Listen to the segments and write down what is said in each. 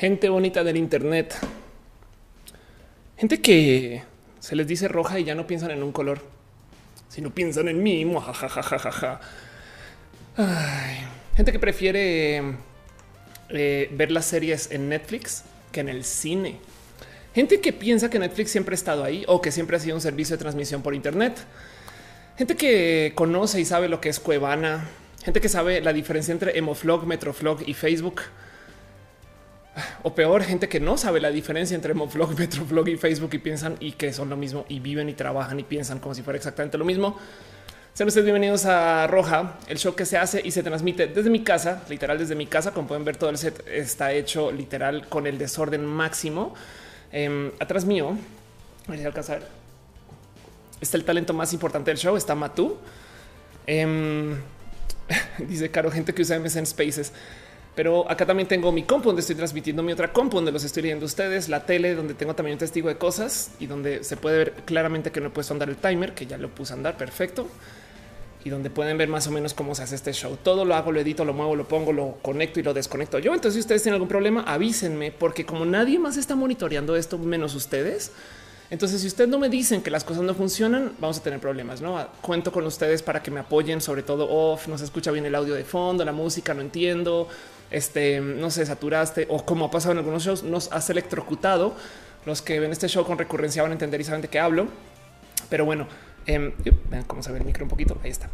gente bonita del Internet, gente que se les dice roja y ya no piensan en un color, sino piensan en mí. Jajajajaja. gente que prefiere eh, ver las series en Netflix que en el cine. Gente que piensa que Netflix siempre ha estado ahí o que siempre ha sido un servicio de transmisión por Internet. Gente que conoce y sabe lo que es Cuevana. Gente que sabe la diferencia entre Emoflog, Metroflog y Facebook. O peor, gente que no sabe la diferencia entre Emoflog, Metroflog y Facebook y piensan y que son lo mismo y viven y trabajan y piensan como si fuera exactamente lo mismo. Sean ustedes bienvenidos a Roja, el show que se hace y se transmite desde mi casa, literal desde mi casa. Como pueden ver, todo el set está hecho literal con el desorden máximo. Em, atrás mío, voy a alcanzar. Está el talento más importante del show. Está Matú. Em, dice Caro, gente que usa MSN Spaces. Pero acá también tengo mi compu donde estoy transmitiendo mi otra compu donde los estoy leyendo ustedes, la tele donde tengo también un testigo de cosas y donde se puede ver claramente que no he puesto andar el timer, que ya lo puse a andar perfecto y donde pueden ver más o menos cómo se hace este show. Todo lo hago, lo edito, lo muevo, lo pongo, lo conecto y lo desconecto yo. Entonces, si ustedes tienen algún problema, avísenme, porque como nadie más está monitoreando esto menos ustedes, entonces si ustedes no me dicen que las cosas no funcionan, vamos a tener problemas. No cuento con ustedes para que me apoyen, sobre todo off. No se escucha bien el audio de fondo, la música, no entiendo. Este no se saturaste o como ha pasado en algunos shows, nos has electrocutado. Los que ven este show con recurrencia van a entender y saben de qué hablo. Pero bueno, Em, vean cómo se ve el micro un poquito. Ahí está.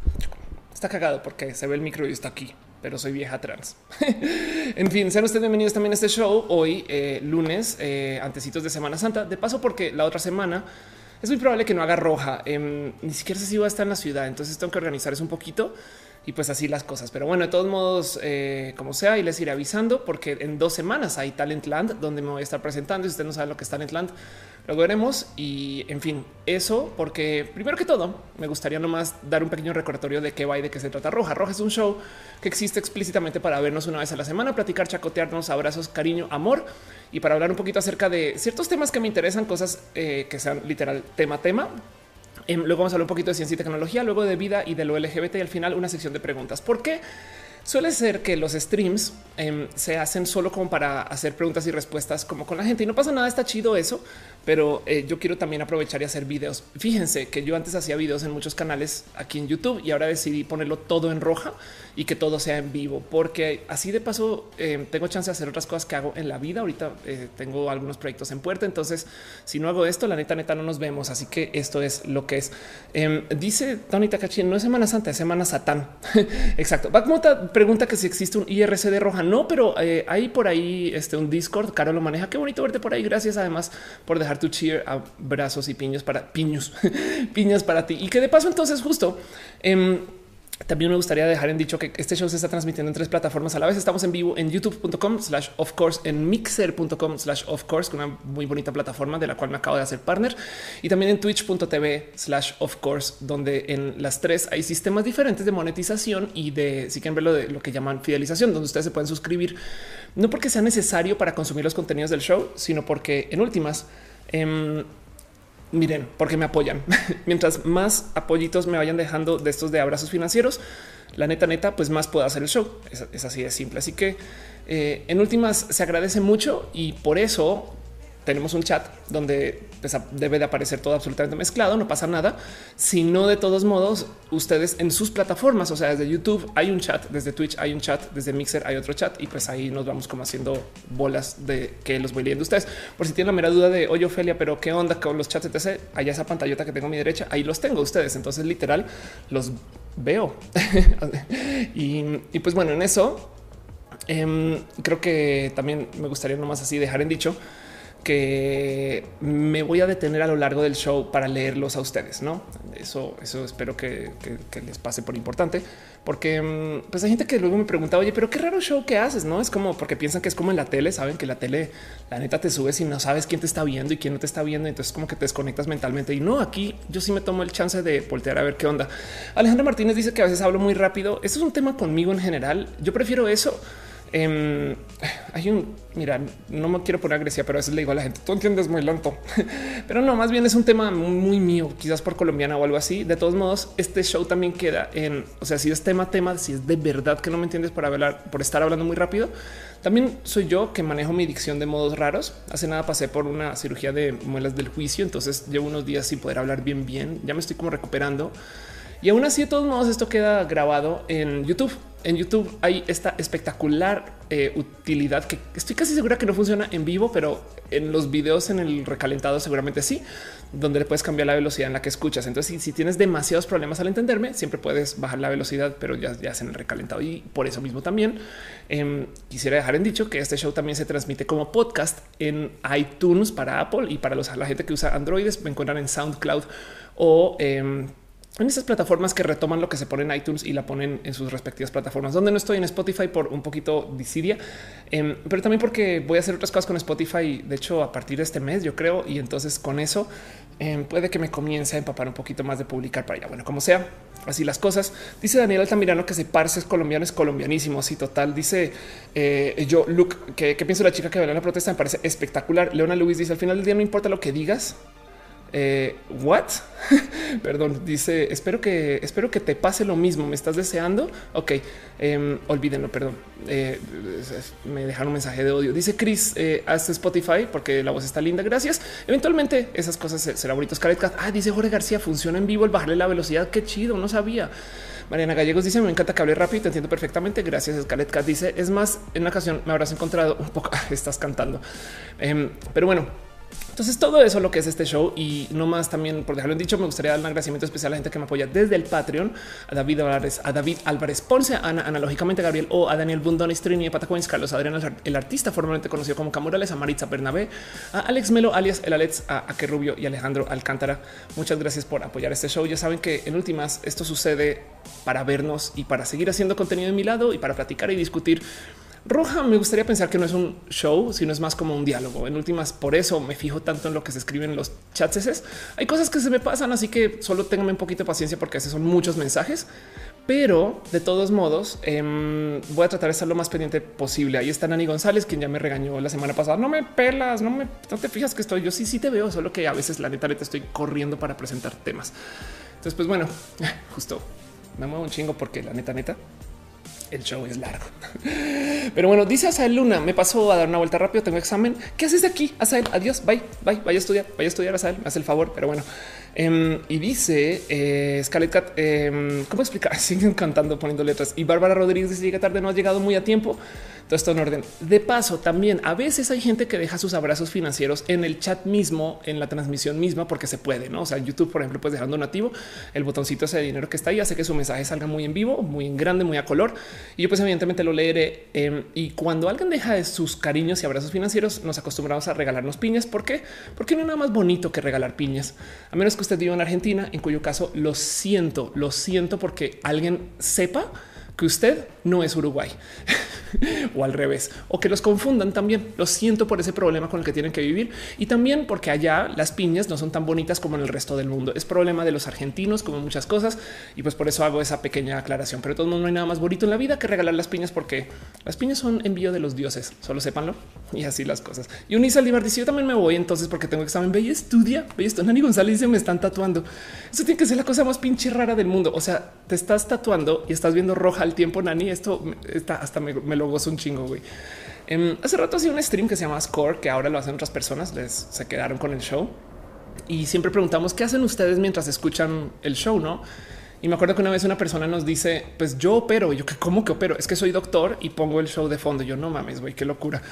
Está cagado porque se ve el micro y está aquí, pero soy vieja trans. en fin, sean ustedes bienvenidos también a este show hoy, eh, lunes, eh, antecitos de Semana Santa. De paso, porque la otra semana es muy probable que no haga roja. Em, ni siquiera sé si va a estar en la ciudad. Entonces tengo que organizar eso un poquito y pues así las cosas. Pero bueno, de todos modos, eh, como sea, y les iré avisando porque en dos semanas hay Talentland donde me voy a estar presentando. Si usted no sabe lo que es Talentland, Luego veremos y en fin, eso porque primero que todo me gustaría nomás dar un pequeño recordatorio de qué va y de qué se trata Roja. Roja es un show que existe explícitamente para vernos una vez a la semana, platicar, chacotearnos, abrazos, cariño, amor y para hablar un poquito acerca de ciertos temas que me interesan, cosas eh, que sean literal tema tema. Em, luego vamos a hablar un poquito de ciencia y tecnología, luego de vida y de lo LGBT y al final una sección de preguntas. ¿Por qué? Suele ser que los streams em, se hacen solo como para hacer preguntas y respuestas como con la gente y no pasa nada, está chido eso, pero eh, yo quiero también aprovechar y hacer videos. Fíjense que yo antes hacía videos en muchos canales aquí en YouTube y ahora decidí ponerlo todo en roja y que todo sea en vivo, porque así de paso em, tengo chance de hacer otras cosas que hago en la vida. Ahorita eh, tengo algunos proyectos en puerta, entonces si no hago esto, la neta, neta, no nos vemos. Así que esto es lo que es. Em, dice Tony Takachi, no es Semana Santa, es Semana Satán. Exacto. Bakmota pregunta que si existe un IRC de roja. No, pero eh, hay por ahí este, un Discord. Caro lo maneja. Qué bonito verte por ahí. Gracias además por dejar tu cheer, abrazos y piños para piños, piñas para ti. Y que de paso, entonces, justo em, también me gustaría dejar en dicho que este show se está transmitiendo en tres plataformas a la vez. Estamos en vivo en youtube.com slash of course, en mixer.com slash of course, una muy bonita plataforma de la cual me acabo de hacer partner y también en twitch.tv slash of course, donde en las tres hay sistemas diferentes de monetización y de si quieren verlo de lo que llaman fidelización, donde ustedes se pueden suscribir, no porque sea necesario para consumir los contenidos del show, sino porque en últimas, eh, miren, porque me apoyan. Mientras más apoyitos me vayan dejando de estos de abrazos financieros, la neta, neta, pues más puedo hacer el show. Es, así de simple. Así que eh, en últimas se agradece mucho y por eso tenemos un chat donde pues, debe de aparecer todo absolutamente mezclado, no pasa nada. Si no, de todos modos, ustedes en sus plataformas, o sea, desde YouTube hay un chat, desde Twitch hay un chat, desde Mixer hay otro chat y pues ahí nos vamos como haciendo bolas de que los voy leyendo ustedes. Por si tienen la mera duda de oye, Ofelia, pero qué onda con los chats, etc. Allá esa pantallota que tengo a mi derecha, ahí los tengo ustedes. Entonces, literal, los veo. y, y, pues bueno, en eso em, creo que también me gustaría nomás así dejar en dicho que me voy a detener a lo largo del show para leerlos a ustedes. No, eso, eso espero que, les pase por importante, porque mm, pues hay gente que luego me pregunta, oye, pero qué raro show que haces, no es como porque piensan que es como en la tele. Saben que la tele, la neta, te subes y no sabes quién te está viendo y quién no te está viendo. Entonces, como que te desconectas mentalmente. Y no, aquí yo sí me tomo el chance de voltear a ver qué onda. Alejandro Martínez dice que a veces hablo muy rápido. Eso es un tema conmigo en general. Yo prefiero eso Em, hay un, mira, no me quiero poner agresiva, pero a veces le digo a la gente, tú entiendes muy lento, pero no, más bien es un tema muy, mío, quizás por colombiana o algo así. De todos modos, este show también queda en, o sea, si es tema, tema, si es de verdad que no me entiendes por hablar, por estar hablando muy rápido, también soy yo que manejo mi dicción de modos raros. Hace nada pasé por una cirugía de muelas del juicio, entonces llevo unos días sin poder hablar bien, bien. Ya me estoy como recuperando. Y aún así, de todos modos, esto queda grabado en YouTube. En YouTube hay esta espectacular eh, utilidad que estoy casi segura que no funciona en vivo, pero en los videos en el recalentado seguramente sí, donde le puedes cambiar la velocidad en la que escuchas. Entonces, si, tienes demasiados problemas al entenderme, siempre puedes bajar la velocidad, pero ya, ya es en el recalentado. Y por eso mismo también em, quisiera dejar en dicho que este show también se transmite como podcast en iTunes para Apple y para los, la gente que usa Androides. Me encuentran en SoundCloud o em, en estas plataformas que retoman lo que se pone en iTunes y la ponen en sus respectivas plataformas, donde no estoy en Spotify por un poquito disidia, em, pero también porque voy a hacer otras cosas con Spotify, de hecho, a partir de este mes, yo creo, y entonces con eso em, puede que me comience a empapar un poquito más de publicar para allá. Bueno, como sea, así las cosas. Dice Daniel Altamirano que se parse es colombiano, es colombianísimo. Así total. Dice eh, yo, Luke, que, pienso la chica que ve la protesta me parece espectacular. Leona Luis dice al final del día no importa lo que digas, eh, what? Perdón, dice espero que espero que te pase lo mismo. Me estás deseando. Ok, eh, olvídenlo. Perdón, eh, me dejaron un mensaje de odio. Dice Chris, eh, haz Spotify porque la voz está linda. Gracias. Eventualmente esas cosas serán bonitos. Ah, dice Jorge García, funciona en vivo el bajarle la velocidad. Qué chido, no sabía. Mariana Gallegos dice: Me encanta que hable rápido, te entiendo perfectamente. Gracias. Scarlett Cat dice: Es más, en una ocasión me habrás encontrado un poco. estás cantando, em, pero bueno, entonces todo eso lo que es este show y no más también por dejarlo en dicho, me gustaría dar un agradecimiento especial a la gente que me apoya desde el Patreon, a David Álvarez, a David Álvarez Ponce, a Ana, analógicamente Gabriel o a Daniel Bundón, Strini, Patacoins, Carlos Adrián, el artista formalmente conocido como Camurales, a Maritza Bernabé, a Alex Melo, alias El Alex, a Aque Rubio y Alejandro Alcántara. Muchas gracias por apoyar este show. Ya saben que en últimas esto sucede para vernos y para seguir haciendo contenido de mi lado y para platicar y discutir Roja me gustaría pensar que no es un show, sino es más como un diálogo. En últimas, por eso me fijo tanto en lo que se escribe en los chats. Hay cosas que se me pasan, así que solo ténganme un poquito de paciencia porque esos son muchos mensajes. Pero de todos modos, em, voy a tratar de estar lo más pendiente posible. Ahí está Nani González, quien ya me regañó la semana pasada. No me pelas, no me te fijas que estoy. Yo sí, sí te veo, solo que a veces la neta, neta estoy corriendo para presentar temas. Entonces, pues bueno, justo me muevo un chingo porque la neta, neta, el show es largo. Pero bueno, dice Asael Luna, me pasó a dar una vuelta rápido, tengo examen. ¿Qué haces de aquí? Asael, adiós, bye, bye, vaya a estudiar, vaya a estudiar Asael, me hace el favor, pero bueno. Em, y dice eh, Scarlett Cat, em, ¿cómo explicar? Siguen cantando, poniendo letras. Y Bárbara Rodríguez dice, llega tarde, no ha llegado muy a tiempo. Todo esto en orden. De paso, también a veces hay gente que deja sus abrazos financieros en el chat mismo, en la transmisión misma, porque se puede, ¿no? O sea, YouTube, por ejemplo, puedes dejar un donativo, el botoncito ese de dinero que está ahí hace que su mensaje salga muy en vivo, muy en grande, muy a color. Y yo pues evidentemente lo leeré. Em, y cuando alguien deja de sus cariños y abrazos financieros, nos acostumbramos a regalarnos piñas. ¿Por qué? Porque no hay nada más bonito que regalar piñas. A menos que usted viva en Argentina, en cuyo caso lo siento, lo siento porque alguien sepa que usted no es Uruguay o al revés, o que los confundan también. Lo siento por ese problema con el que tienen que vivir y también porque allá las piñas no son tan bonitas como en el resto del mundo. Es problema de los argentinos, como muchas cosas, y pues por eso hago esa pequeña aclaración. Pero de todos modos, no hay nada más bonito en la vida que regalar las piñas, porque las piñas son envío de los dioses. Solo sépanlo y así las cosas. Y Unisa dice: Yo también me voy entonces porque tengo examen. Y estudia. Esto. Nani González dice: Me están tatuando. Eso tiene que ser la cosa más pinche rara del mundo. O sea, te estás tatuando y estás viendo roja al tiempo, Nani. Esto está hasta me, lo gozo un chingo, güey. Em, hace rato hacía un stream que se llama Score, que ahora lo hacen otras personas, les se quedaron con el show y siempre preguntamos qué hacen ustedes mientras escuchan el show, no? Y me acuerdo que una vez una persona nos dice, pues yo opero. yo, ¿cómo que opero? Es que soy doctor y pongo el show de fondo. Yo no mames, güey, qué locura.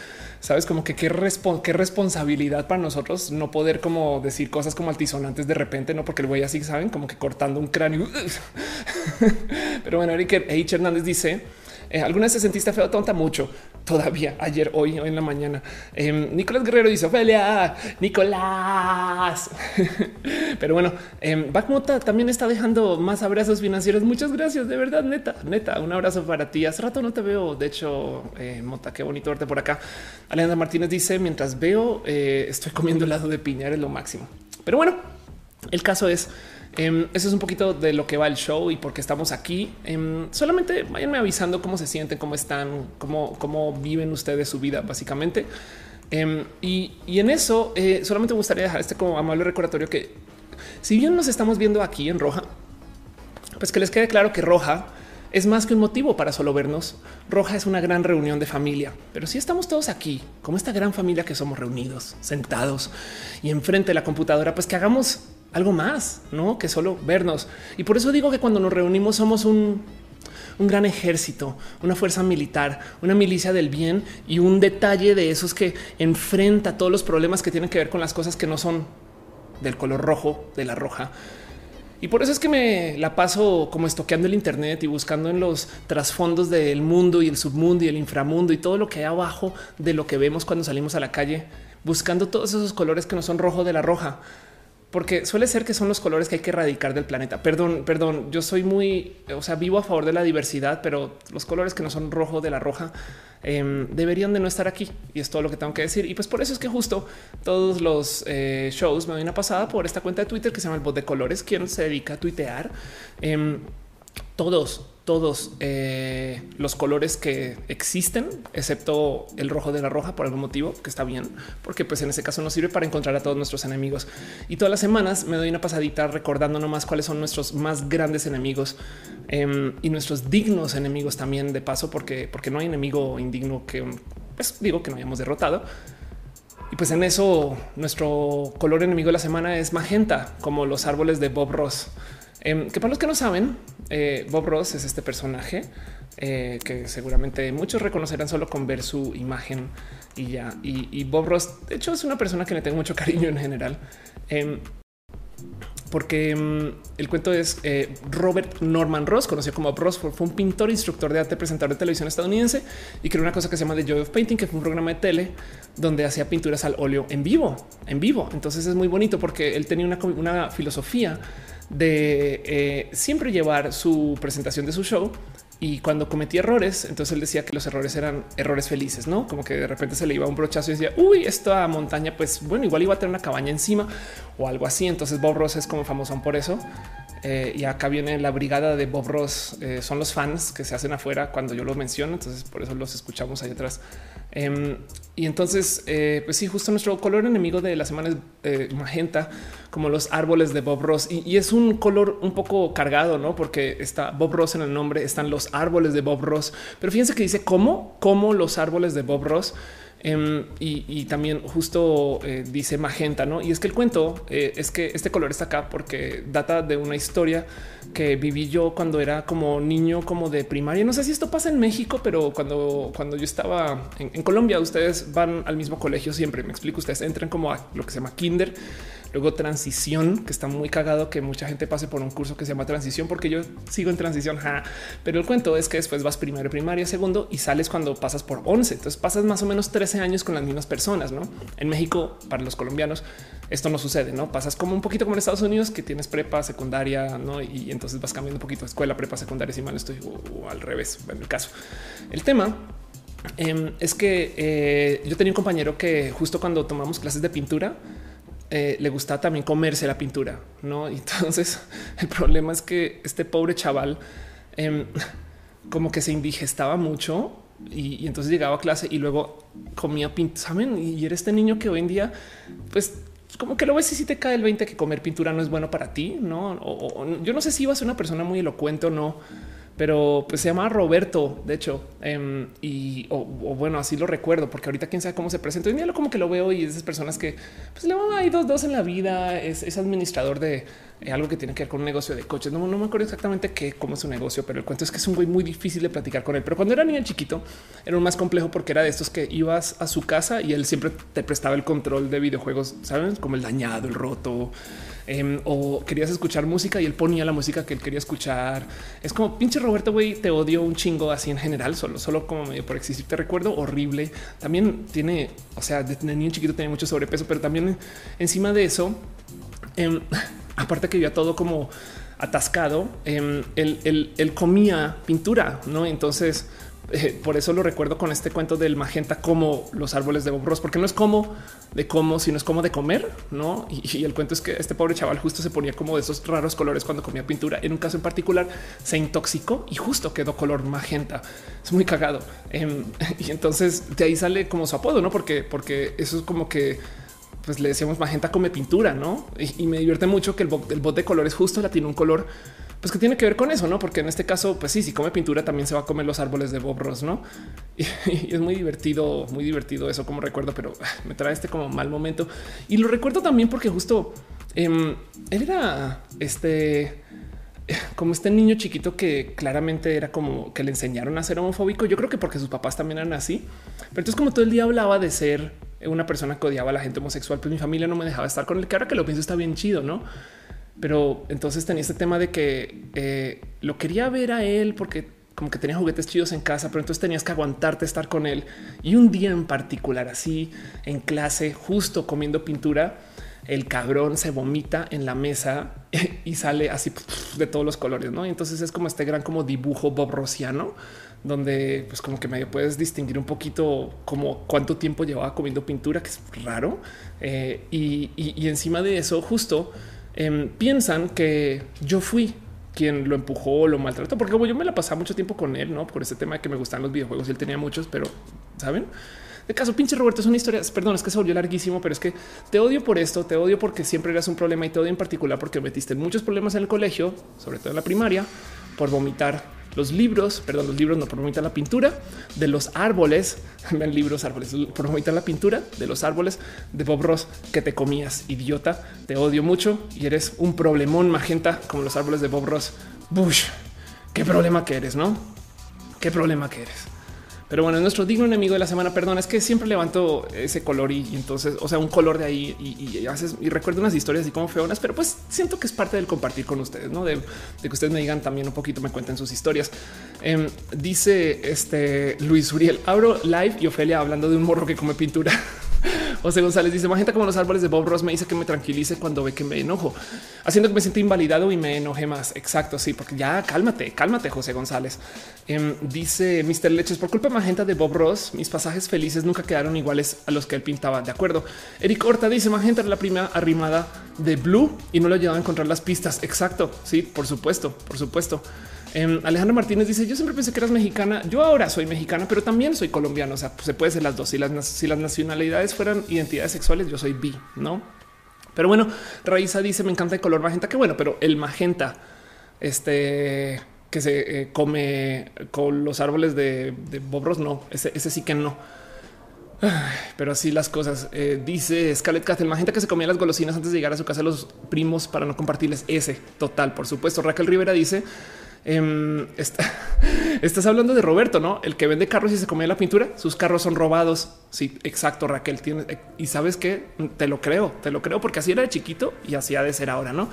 Sabes como que qué, qué responsabilidad para nosotros no poder como decir cosas como altisonantes de repente, no porque el güey así saben como que cortando un cráneo. Pero bueno, Eric H. Hernández dice eh, ¿Alguna vez se sentiste feo tonta? Mucho. Todavía ayer, hoy, hoy en la mañana. Em, Nicolás Guerrero dice Ophelia, Nicolás. Pero bueno, eh, Mota también está dejando más abrazos financieros. Muchas gracias, de verdad, neta, neta. Un abrazo para ti. Hace rato no te veo. De hecho, eh, Mota, qué bonito verte por acá. Alejandra Martínez dice: Mientras veo, eh, estoy comiendo helado de piña, es lo máximo. Pero bueno, el caso es Em, eso es un poquito de lo que va el show y por qué estamos aquí. Em, solamente váyanme avisando cómo se sienten, cómo están, cómo, cómo viven ustedes su vida, básicamente. Em, y, en eso eh, solamente me gustaría dejar este como amable recordatorio que si bien nos estamos viendo aquí en roja, pues que les quede claro que roja es más que un motivo para solo vernos. Roja es una gran reunión de familia, pero si estamos todos aquí, como esta gran familia que somos reunidos, sentados y enfrente de la computadora, pues que hagamos algo más, no que solo vernos. Y por eso digo que cuando nos reunimos somos un, un gran ejército, una fuerza militar, una milicia del bien y un detalle de esos que enfrenta todos los problemas que tienen que ver con las cosas que no son del color rojo, de la roja. Y por eso es que me la paso como estoqueando el Internet y buscando en los trasfondos del mundo y el submundo y el inframundo y todo lo que hay abajo de lo que vemos cuando salimos a la calle, buscando todos esos colores que no son rojo de la roja porque suele ser que son los colores que hay que erradicar del planeta. Perdón, perdón, yo soy muy, o sea, vivo a favor de la diversidad, pero los colores que no son rojo de la roja em, deberían de no estar aquí y es todo lo que tengo que decir. Y pues por eso es que justo todos los eh, shows me doy una pasada por esta cuenta de Twitter que se llama el bot de colores, quien se dedica a tuitear. Em, todos, todos eh, los colores que existen, excepto el rojo de la roja por algún motivo, que está bien, porque pues en ese caso nos sirve para encontrar a todos nuestros enemigos. Y todas las semanas me doy una pasadita recordando nomás cuáles son nuestros más grandes enemigos em, y nuestros dignos enemigos también de paso, porque, porque no hay enemigo indigno que pues, digo que no hayamos derrotado. Y pues en eso nuestro color enemigo de la semana es magenta, como los árboles de Bob Ross. Em, que para los que no saben, eh, Bob Ross es este personaje eh, que seguramente muchos reconocerán solo con ver su imagen y ya. Y, Bob Ross, de hecho, es una persona que le tengo mucho cariño en general. Em, porque em, el cuento es eh, Robert Norman Ross, conocido como Ross, fue, un pintor, instructor de arte, presentador de televisión estadounidense y creó una cosa que se llama The Joy of Painting, que fue un programa de tele donde hacía pinturas al óleo en vivo, en vivo. Entonces es muy bonito porque él tenía una, una filosofía de eh, siempre llevar su presentación de su show y cuando cometía errores, entonces él decía que los errores eran errores felices, no como que de repente se le iba un brochazo y decía, uy, esta montaña, pues bueno, igual iba a tener una cabaña encima o algo así. Entonces Bob Ross es como famoso por eso. Eh, y acá viene la brigada de Bob Ross. Eh, son los fans que se hacen afuera cuando yo los menciono. Entonces por eso los escuchamos ahí atrás. Em, y entonces, eh, pues sí, justo nuestro color enemigo de la semana es magenta, como los árboles de Bob Ross. Y, es un color un poco cargado, ¿no? Porque está Bob Ross en el nombre, están los árboles de Bob Ross. Pero fíjense que dice cómo, cómo los árboles de Bob Ross. Em, y, también justo eh, dice magenta, ¿no? Y es que el cuento eh, es que este color está acá porque data de una historia que viví yo cuando era como niño, como de primaria. No sé si esto pasa en México, pero cuando, cuando yo estaba en, en Colombia, ustedes van al mismo colegio siempre. Me explico, ustedes entran como a lo que se llama kinder Luego transición, que está muy cagado que mucha gente pase por un curso que se llama transición, porque yo sigo en transición. Pero el cuento es que después vas primero, primaria, segundo y sales cuando pasas por 11. Entonces pasas más o menos 13 años con las mismas personas. ¿no? En México, para los colombianos, esto no sucede. No pasas como un poquito como en Estados Unidos, que tienes prepa, secundaria, ¿no? y entonces vas cambiando un poquito escuela, prepa, secundaria. Si mal estoy o, al revés. En el caso, el tema em, es que eh, yo tenía un compañero que justo cuando tomamos clases de pintura, eh, le gustaba también comerse la pintura, ¿no? Entonces el problema es que este pobre chaval em, como que se indigestaba mucho y, entonces llegaba a clase y luego comía pintura, ¿saben? Y era este niño que hoy en día, pues como que lo ves y si te cae el 20 que comer pintura no es bueno para ti, ¿no? Yo no sé si ibas a ser una persona muy elocuente o no, pero pues se llama Roberto, de hecho, em, y o, bueno, así lo recuerdo, porque ahorita quién sabe cómo se presenta. Hoy día como que lo veo y es esas personas que pues le van a dos, dos en la vida, es, administrador de eh, algo que tiene que ver con un negocio de coches. No, no me acuerdo exactamente qué, cómo es su negocio, pero el cuento es que es un güey muy difícil de platicar con él. Pero cuando era niño chiquito, era un más complejo porque era de estos que ibas a su casa y él siempre te prestaba el control de videojuegos, saben, como el dañado, el roto Em, o querías escuchar música y él ponía la música que él quería escuchar. Es como pinche Roberto, güey, te odio un chingo así en general, solo, solo como medio por existir. Te recuerdo horrible. También tiene, o sea, de niño chiquito tenía mucho sobrepeso, pero también encima de eso, em, aparte que vivía todo como atascado, em, él, comía pintura, no? Entonces, eh, por eso lo recuerdo con este cuento del magenta como los árboles de Bob Ross, porque no es como de cómo, sino es como de comer, ¿no? Y, el cuento es que este pobre chaval justo se ponía como de esos raros colores cuando comía pintura. En un caso en particular se intoxicó y justo quedó color magenta. Es muy cagado. Em, y entonces de ahí sale como su apodo, ¿no? Porque, porque eso es como que pues le decíamos magenta come pintura, ¿no? Y, me divierte mucho que el bot, el bot de colores justo la tiene un color pues que tiene que ver con eso, no? Porque en este caso, pues sí, si come pintura también se va a comer los árboles de Bob Ross, no? Y, es muy divertido, muy divertido eso como recuerdo, pero me trae este como mal momento y lo recuerdo también porque justo em, él era este como este niño chiquito que claramente era como que le enseñaron a ser homofóbico. Yo creo que porque sus papás también eran así, pero entonces como todo el día hablaba de ser una persona que odiaba a la gente homosexual, pues mi familia no me dejaba estar con él, que ahora que lo pienso está bien chido, no? Pero entonces tenía este tema de que eh, lo quería ver a él porque como que tenía juguetes chidos en casa, pero entonces tenías que aguantarte estar con él. Y un día en particular, así en clase, justo comiendo pintura, el cabrón se vomita en la mesa y sale así de todos los colores, ¿no? Y entonces es como este gran como dibujo Bob Rosiano, donde pues como que medio puedes distinguir un poquito como cuánto tiempo llevaba comiendo pintura, que es raro. Eh, y, y encima de eso, justo Em, piensan que yo fui quien lo empujó, lo maltrató, porque como yo me la pasaba mucho tiempo con él, no por ese tema de que me gustan los videojuegos y él tenía muchos, pero saben. De caso, pinche Roberto, es una historia. Perdón, es que se volvió larguísimo, pero es que te odio por esto, te odio porque siempre eras un problema y te odio en particular porque metiste muchos problemas en el colegio, sobre todo en la primaria, por vomitar los libros, perdón, los libros no promueven la pintura de los árboles, vean libros, árboles, promueven la pintura de los árboles de Bob Ross que te comías, idiota, te odio mucho y eres un problemón magenta como los árboles de Bob Ross. Bush, qué problema que eres, ¿no? Qué problema que eres. Pero bueno, nuestro digno enemigo de la semana, perdón, es que siempre levanto ese color y, entonces, o sea, un color de ahí y, haces y recuerdo unas historias y como feonas, pero pues siento que es parte del compartir con ustedes, no de, que ustedes me digan también un poquito, me cuenten sus historias. Em, dice este Luis Uriel, abro live y Ofelia hablando de un morro que come pintura. José González dice magenta como los árboles de Bob Ross me dice que me tranquilice cuando ve que me enojo, haciendo que me sienta invalidado y me enoje más. Exacto. Sí, porque ya cálmate, cálmate, José González. Em, dice Mr. Leches por culpa de magenta de Bob Ross, mis pasajes felices nunca quedaron iguales a los que él pintaba. De acuerdo. Eric Horta dice magenta era la primera arrimada de Blue y no lo llevaba a encontrar las pistas. Exacto. Sí, por supuesto, por supuesto. Em, Alejandro Martínez dice: Yo siempre pensé que eras mexicana. Yo ahora soy mexicana, pero también soy colombiano. O sea, se puede ser las dos. Si las, si las nacionalidades fueran identidades sexuales, yo soy bi, no? Pero bueno, Raiza dice: Me encanta el color magenta. Qué bueno, pero el magenta, este que se eh, come con los árboles de, Bobros, no, ese, sí que no. pero así las cosas. Eh, dice Scarlett Cat, el magenta que se comía las golosinas antes de llegar a su casa los primos para no compartirles ese total. Por supuesto, Raquel Rivera dice Em, estás hablando de Roberto, no el que vende carros y se come la pintura. Sus carros son robados. Sí, exacto. Raquel tiene eh, y sabes que te lo creo, te lo creo porque así era de chiquito y así ha de ser ahora, no?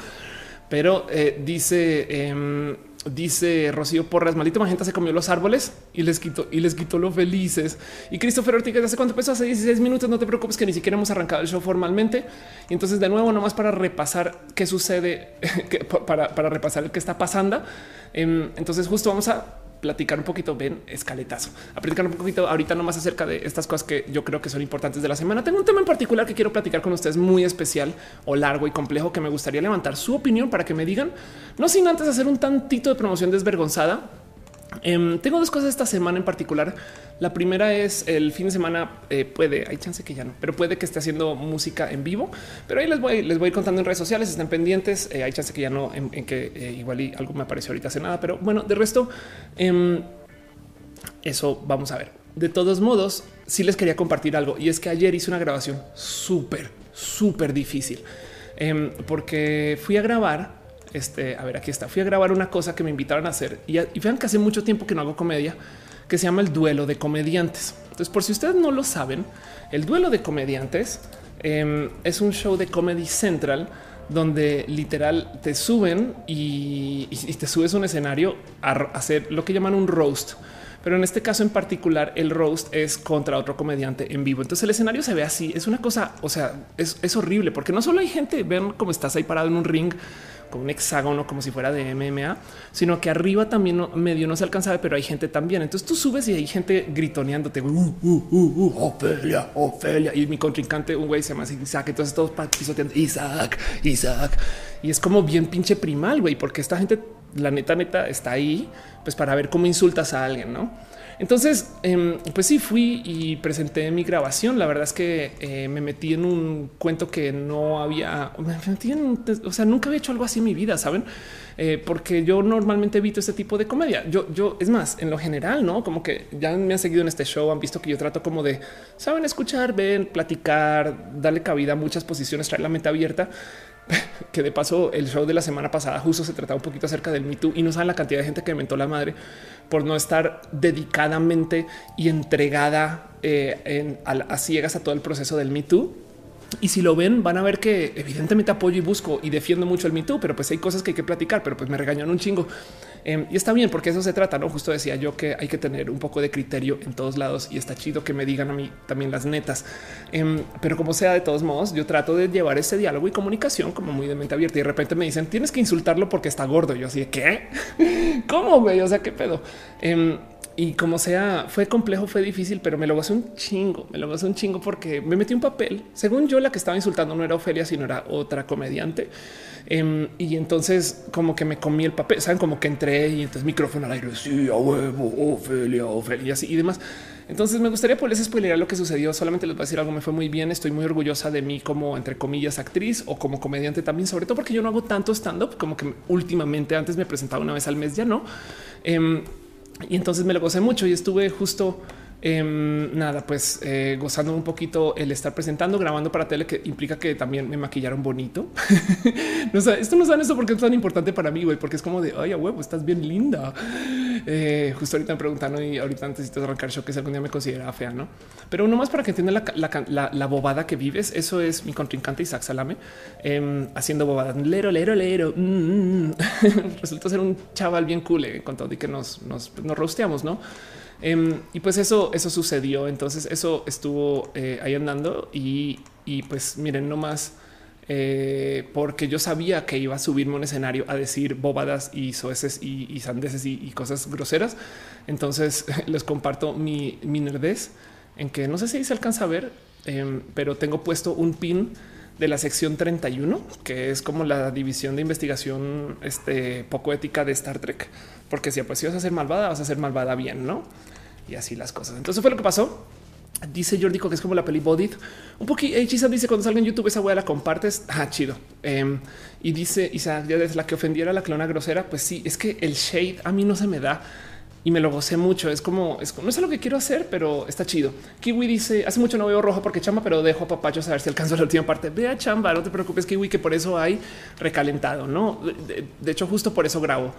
Pero eh, dice, em, dice Rocío Porras, maldito magenta se comió los árboles y les quitó y les quitó lo felices. Y Christopher Ortiz, ¿hace cuánto empezó? Hace 16 minutos. No te preocupes que ni siquiera hemos arrancado el show formalmente. Y entonces, de nuevo, nomás para repasar qué sucede, para, para repasar el que está pasando. Em, entonces justo vamos a platicar un poquito, ven, escaletazo, a platicar un poquito ahorita nomás acerca de estas cosas que yo creo que son importantes de la semana. Tengo un tema en particular que quiero platicar con ustedes muy especial o largo y complejo que me gustaría levantar su opinión para que me digan, no sin antes hacer un tantito de promoción desvergonzada Em, tengo dos cosas esta semana en particular. La primera es el fin de semana eh, puede, hay chance que ya no, pero puede que esté haciendo música en vivo. Pero ahí les voy, les voy contando en redes sociales, estén pendientes. Eh, hay chance que ya no, en, que eh, igual algo me apareció ahorita hace nada, pero bueno, de resto, em, eso vamos a ver. De todos modos, sí les quería compartir algo y es que ayer hice una grabación súper, súper difícil em, porque fui a grabar este, a ver, aquí está. Fui a grabar una cosa que me invitaron a hacer y, vean que hace mucho tiempo que no hago comedia, que se llama el duelo de comediantes. Entonces, por si ustedes no lo saben, el duelo de comediantes em, es un show de Comedy Central donde literal te suben y, te subes a un escenario a hacer lo que llaman un roast. Pero en este caso en particular, el roast es contra otro comediante en vivo. Entonces el escenario se ve así. Es una cosa, o sea, es, horrible porque no solo hay gente, ven cómo estás ahí parado en un ring con un hexágono como si fuera de MMA, sino que arriba también medio no se alcanza, pero hay gente también. Entonces tú subes y hay gente gritoneándote, uh, uh, uh, Ofelia, Ofelia. Y mi contrincante, un güey se llama Isaac. Entonces todos pisoteando Isaac, Isaac. Y es como bien pinche primal, güey, porque esta gente, la neta, neta, está ahí pues para ver cómo insultas a alguien, no? Entonces, em, pues sí, fui y presenté mi grabación. La verdad es que eh, me metí en un cuento que no había, me metí en, o sea, nunca había hecho algo así en mi vida, saben? Eh, porque yo normalmente evito este tipo de comedia. Yo, yo, es más, en lo general, no como que ya me han seguido en este show, han visto que yo trato como de saben escuchar, ven, platicar, darle cabida a muchas posiciones, traer la mente abierta que de paso el show de la semana pasada justo se trataba un poquito acerca del Me Too y no saben la cantidad de gente que mentó la madre por no estar dedicadamente y entregada eh, a, ciegas a todo el proceso del Me Too. Y si lo ven, van a ver que evidentemente apoyo y busco y defiendo mucho el Me Too, pero pues hay cosas que hay que platicar, pero pues me regañan un chingo. Em, y está bien porque eso se trata, ¿no? Justo decía yo que hay que tener un poco de criterio en todos lados y está chido que me digan a mí también las netas. Em, pero como sea, de todos modos, yo trato de llevar ese diálogo y comunicación como muy de mente abierta y de repente me dicen tienes que insultarlo porque está gordo. Yo así, ¿qué? ¿Cómo, güey? O sea, ¿qué pedo? Em, y como sea, fue complejo, fue difícil, pero me lo gocé un chingo, me lo gocé un chingo porque me metí un papel. Según yo, la que estaba insultando no era Ofelia, sino era otra comediante. Em, y entonces como que me comí el papel, saben como que entré y entonces micrófono al aire, sí, a huevo, Ofelia, Ofelia y y demás. Entonces me gustaría poderles spoilerar lo que sucedió. Solamente les voy a decir algo. Me fue muy bien. Estoy muy orgullosa de mí como entre comillas actriz o como comediante también, sobre todo porque yo no hago tanto stand up como que últimamente antes me presentaba una vez al mes, ya no. Em, y entonces me lo gocé mucho y estuve justo Em, nada, pues eh, gozando un poquito el estar presentando, grabando para tele, que implica que también me maquillaron bonito. no, esto no saben eso porque es tan importante para mí, güey, porque es como de ay, a huevo, estás bien linda. Eh, justo ahorita me preguntaron y ahorita de arrancar show que si algún día me considera fea, no? Pero uno más para que entiendan la, bobada que vives. Eso es mi contrincante Isaac Salame em, haciendo bobadas. Lero, lero, lero. Mm, mm, mm. Resulta ser un chaval bien cool eh, con todo y que nos, nos, nos rosteamos, no? Em, y pues eso, eso sucedió. Entonces eso estuvo eh, ahí andando y, pues miren, no más eh, porque yo sabía que iba a subirme un escenario a decir bobadas y soeces y, sandeces y, cosas groseras. Entonces les comparto mi, mi nerdez en que no sé si se alcanza a ver, em, pero tengo puesto un pin de la sección 31, que es como la división de investigación este, poco ética de Star Trek. Porque si pues si vas a ser malvada, vas a ser malvada bien, ¿no? y así las cosas. Entonces fue lo que pasó. Dice Jordico que es como la peli Bodit. Un poquito. Chisa dice cuando salga en YouTube esa wea la compartes. Ah, chido. Em, y dice Isa, ya desde la que ofendiera a la clona grosera. Pues sí, es que el shade a mí no se me da y me lo gocé mucho. Es como, es, no sé lo que quiero hacer, pero está chido. Kiwi dice hace mucho no veo rojo porque chamba, pero dejo a papachos a ver si alcanzo la última parte. Vea chamba, no te preocupes, Kiwi, que por eso hay recalentado. No, de hecho, justo por eso grabo.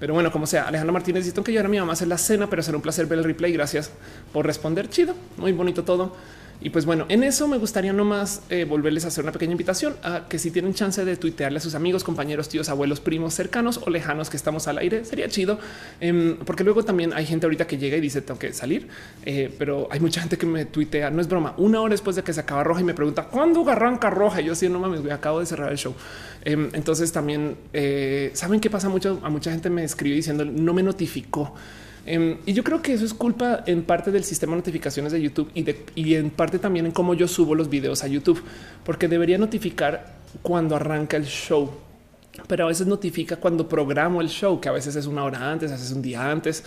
Pero bueno, como sea, Alejandro Martínez dice que yo a mi mamá hacer la cena, pero será un placer ver el replay. Gracias por responder. Chido, muy bonito todo. Y pues bueno, en eso me gustaría nomás eh, volverles a hacer una pequeña invitación a que si tienen chance de tuitearle a sus amigos, compañeros, tíos, abuelos, primos cercanos o lejanos que estamos al aire, sería chido. Em, porque luego también hay gente ahorita que llega y dice tengo que salir, eh, pero hay mucha gente que me tuitea, no es broma, una hora después de que se acaba roja y me pregunta cuándo arranca roja. Y yo sí, no mames, voy, acabo de cerrar el show. Em, entonces también eh, saben qué pasa mucho. A mucha gente me escribe diciendo no me notificó. Em, y yo creo que eso es culpa en parte del sistema de notificaciones de YouTube y en parte también en cómo yo subo los videos a YouTube, porque debería notificar cuando arranca el show pero a veces notifica cuando programo el show, que a veces es una hora antes, a veces un día antes.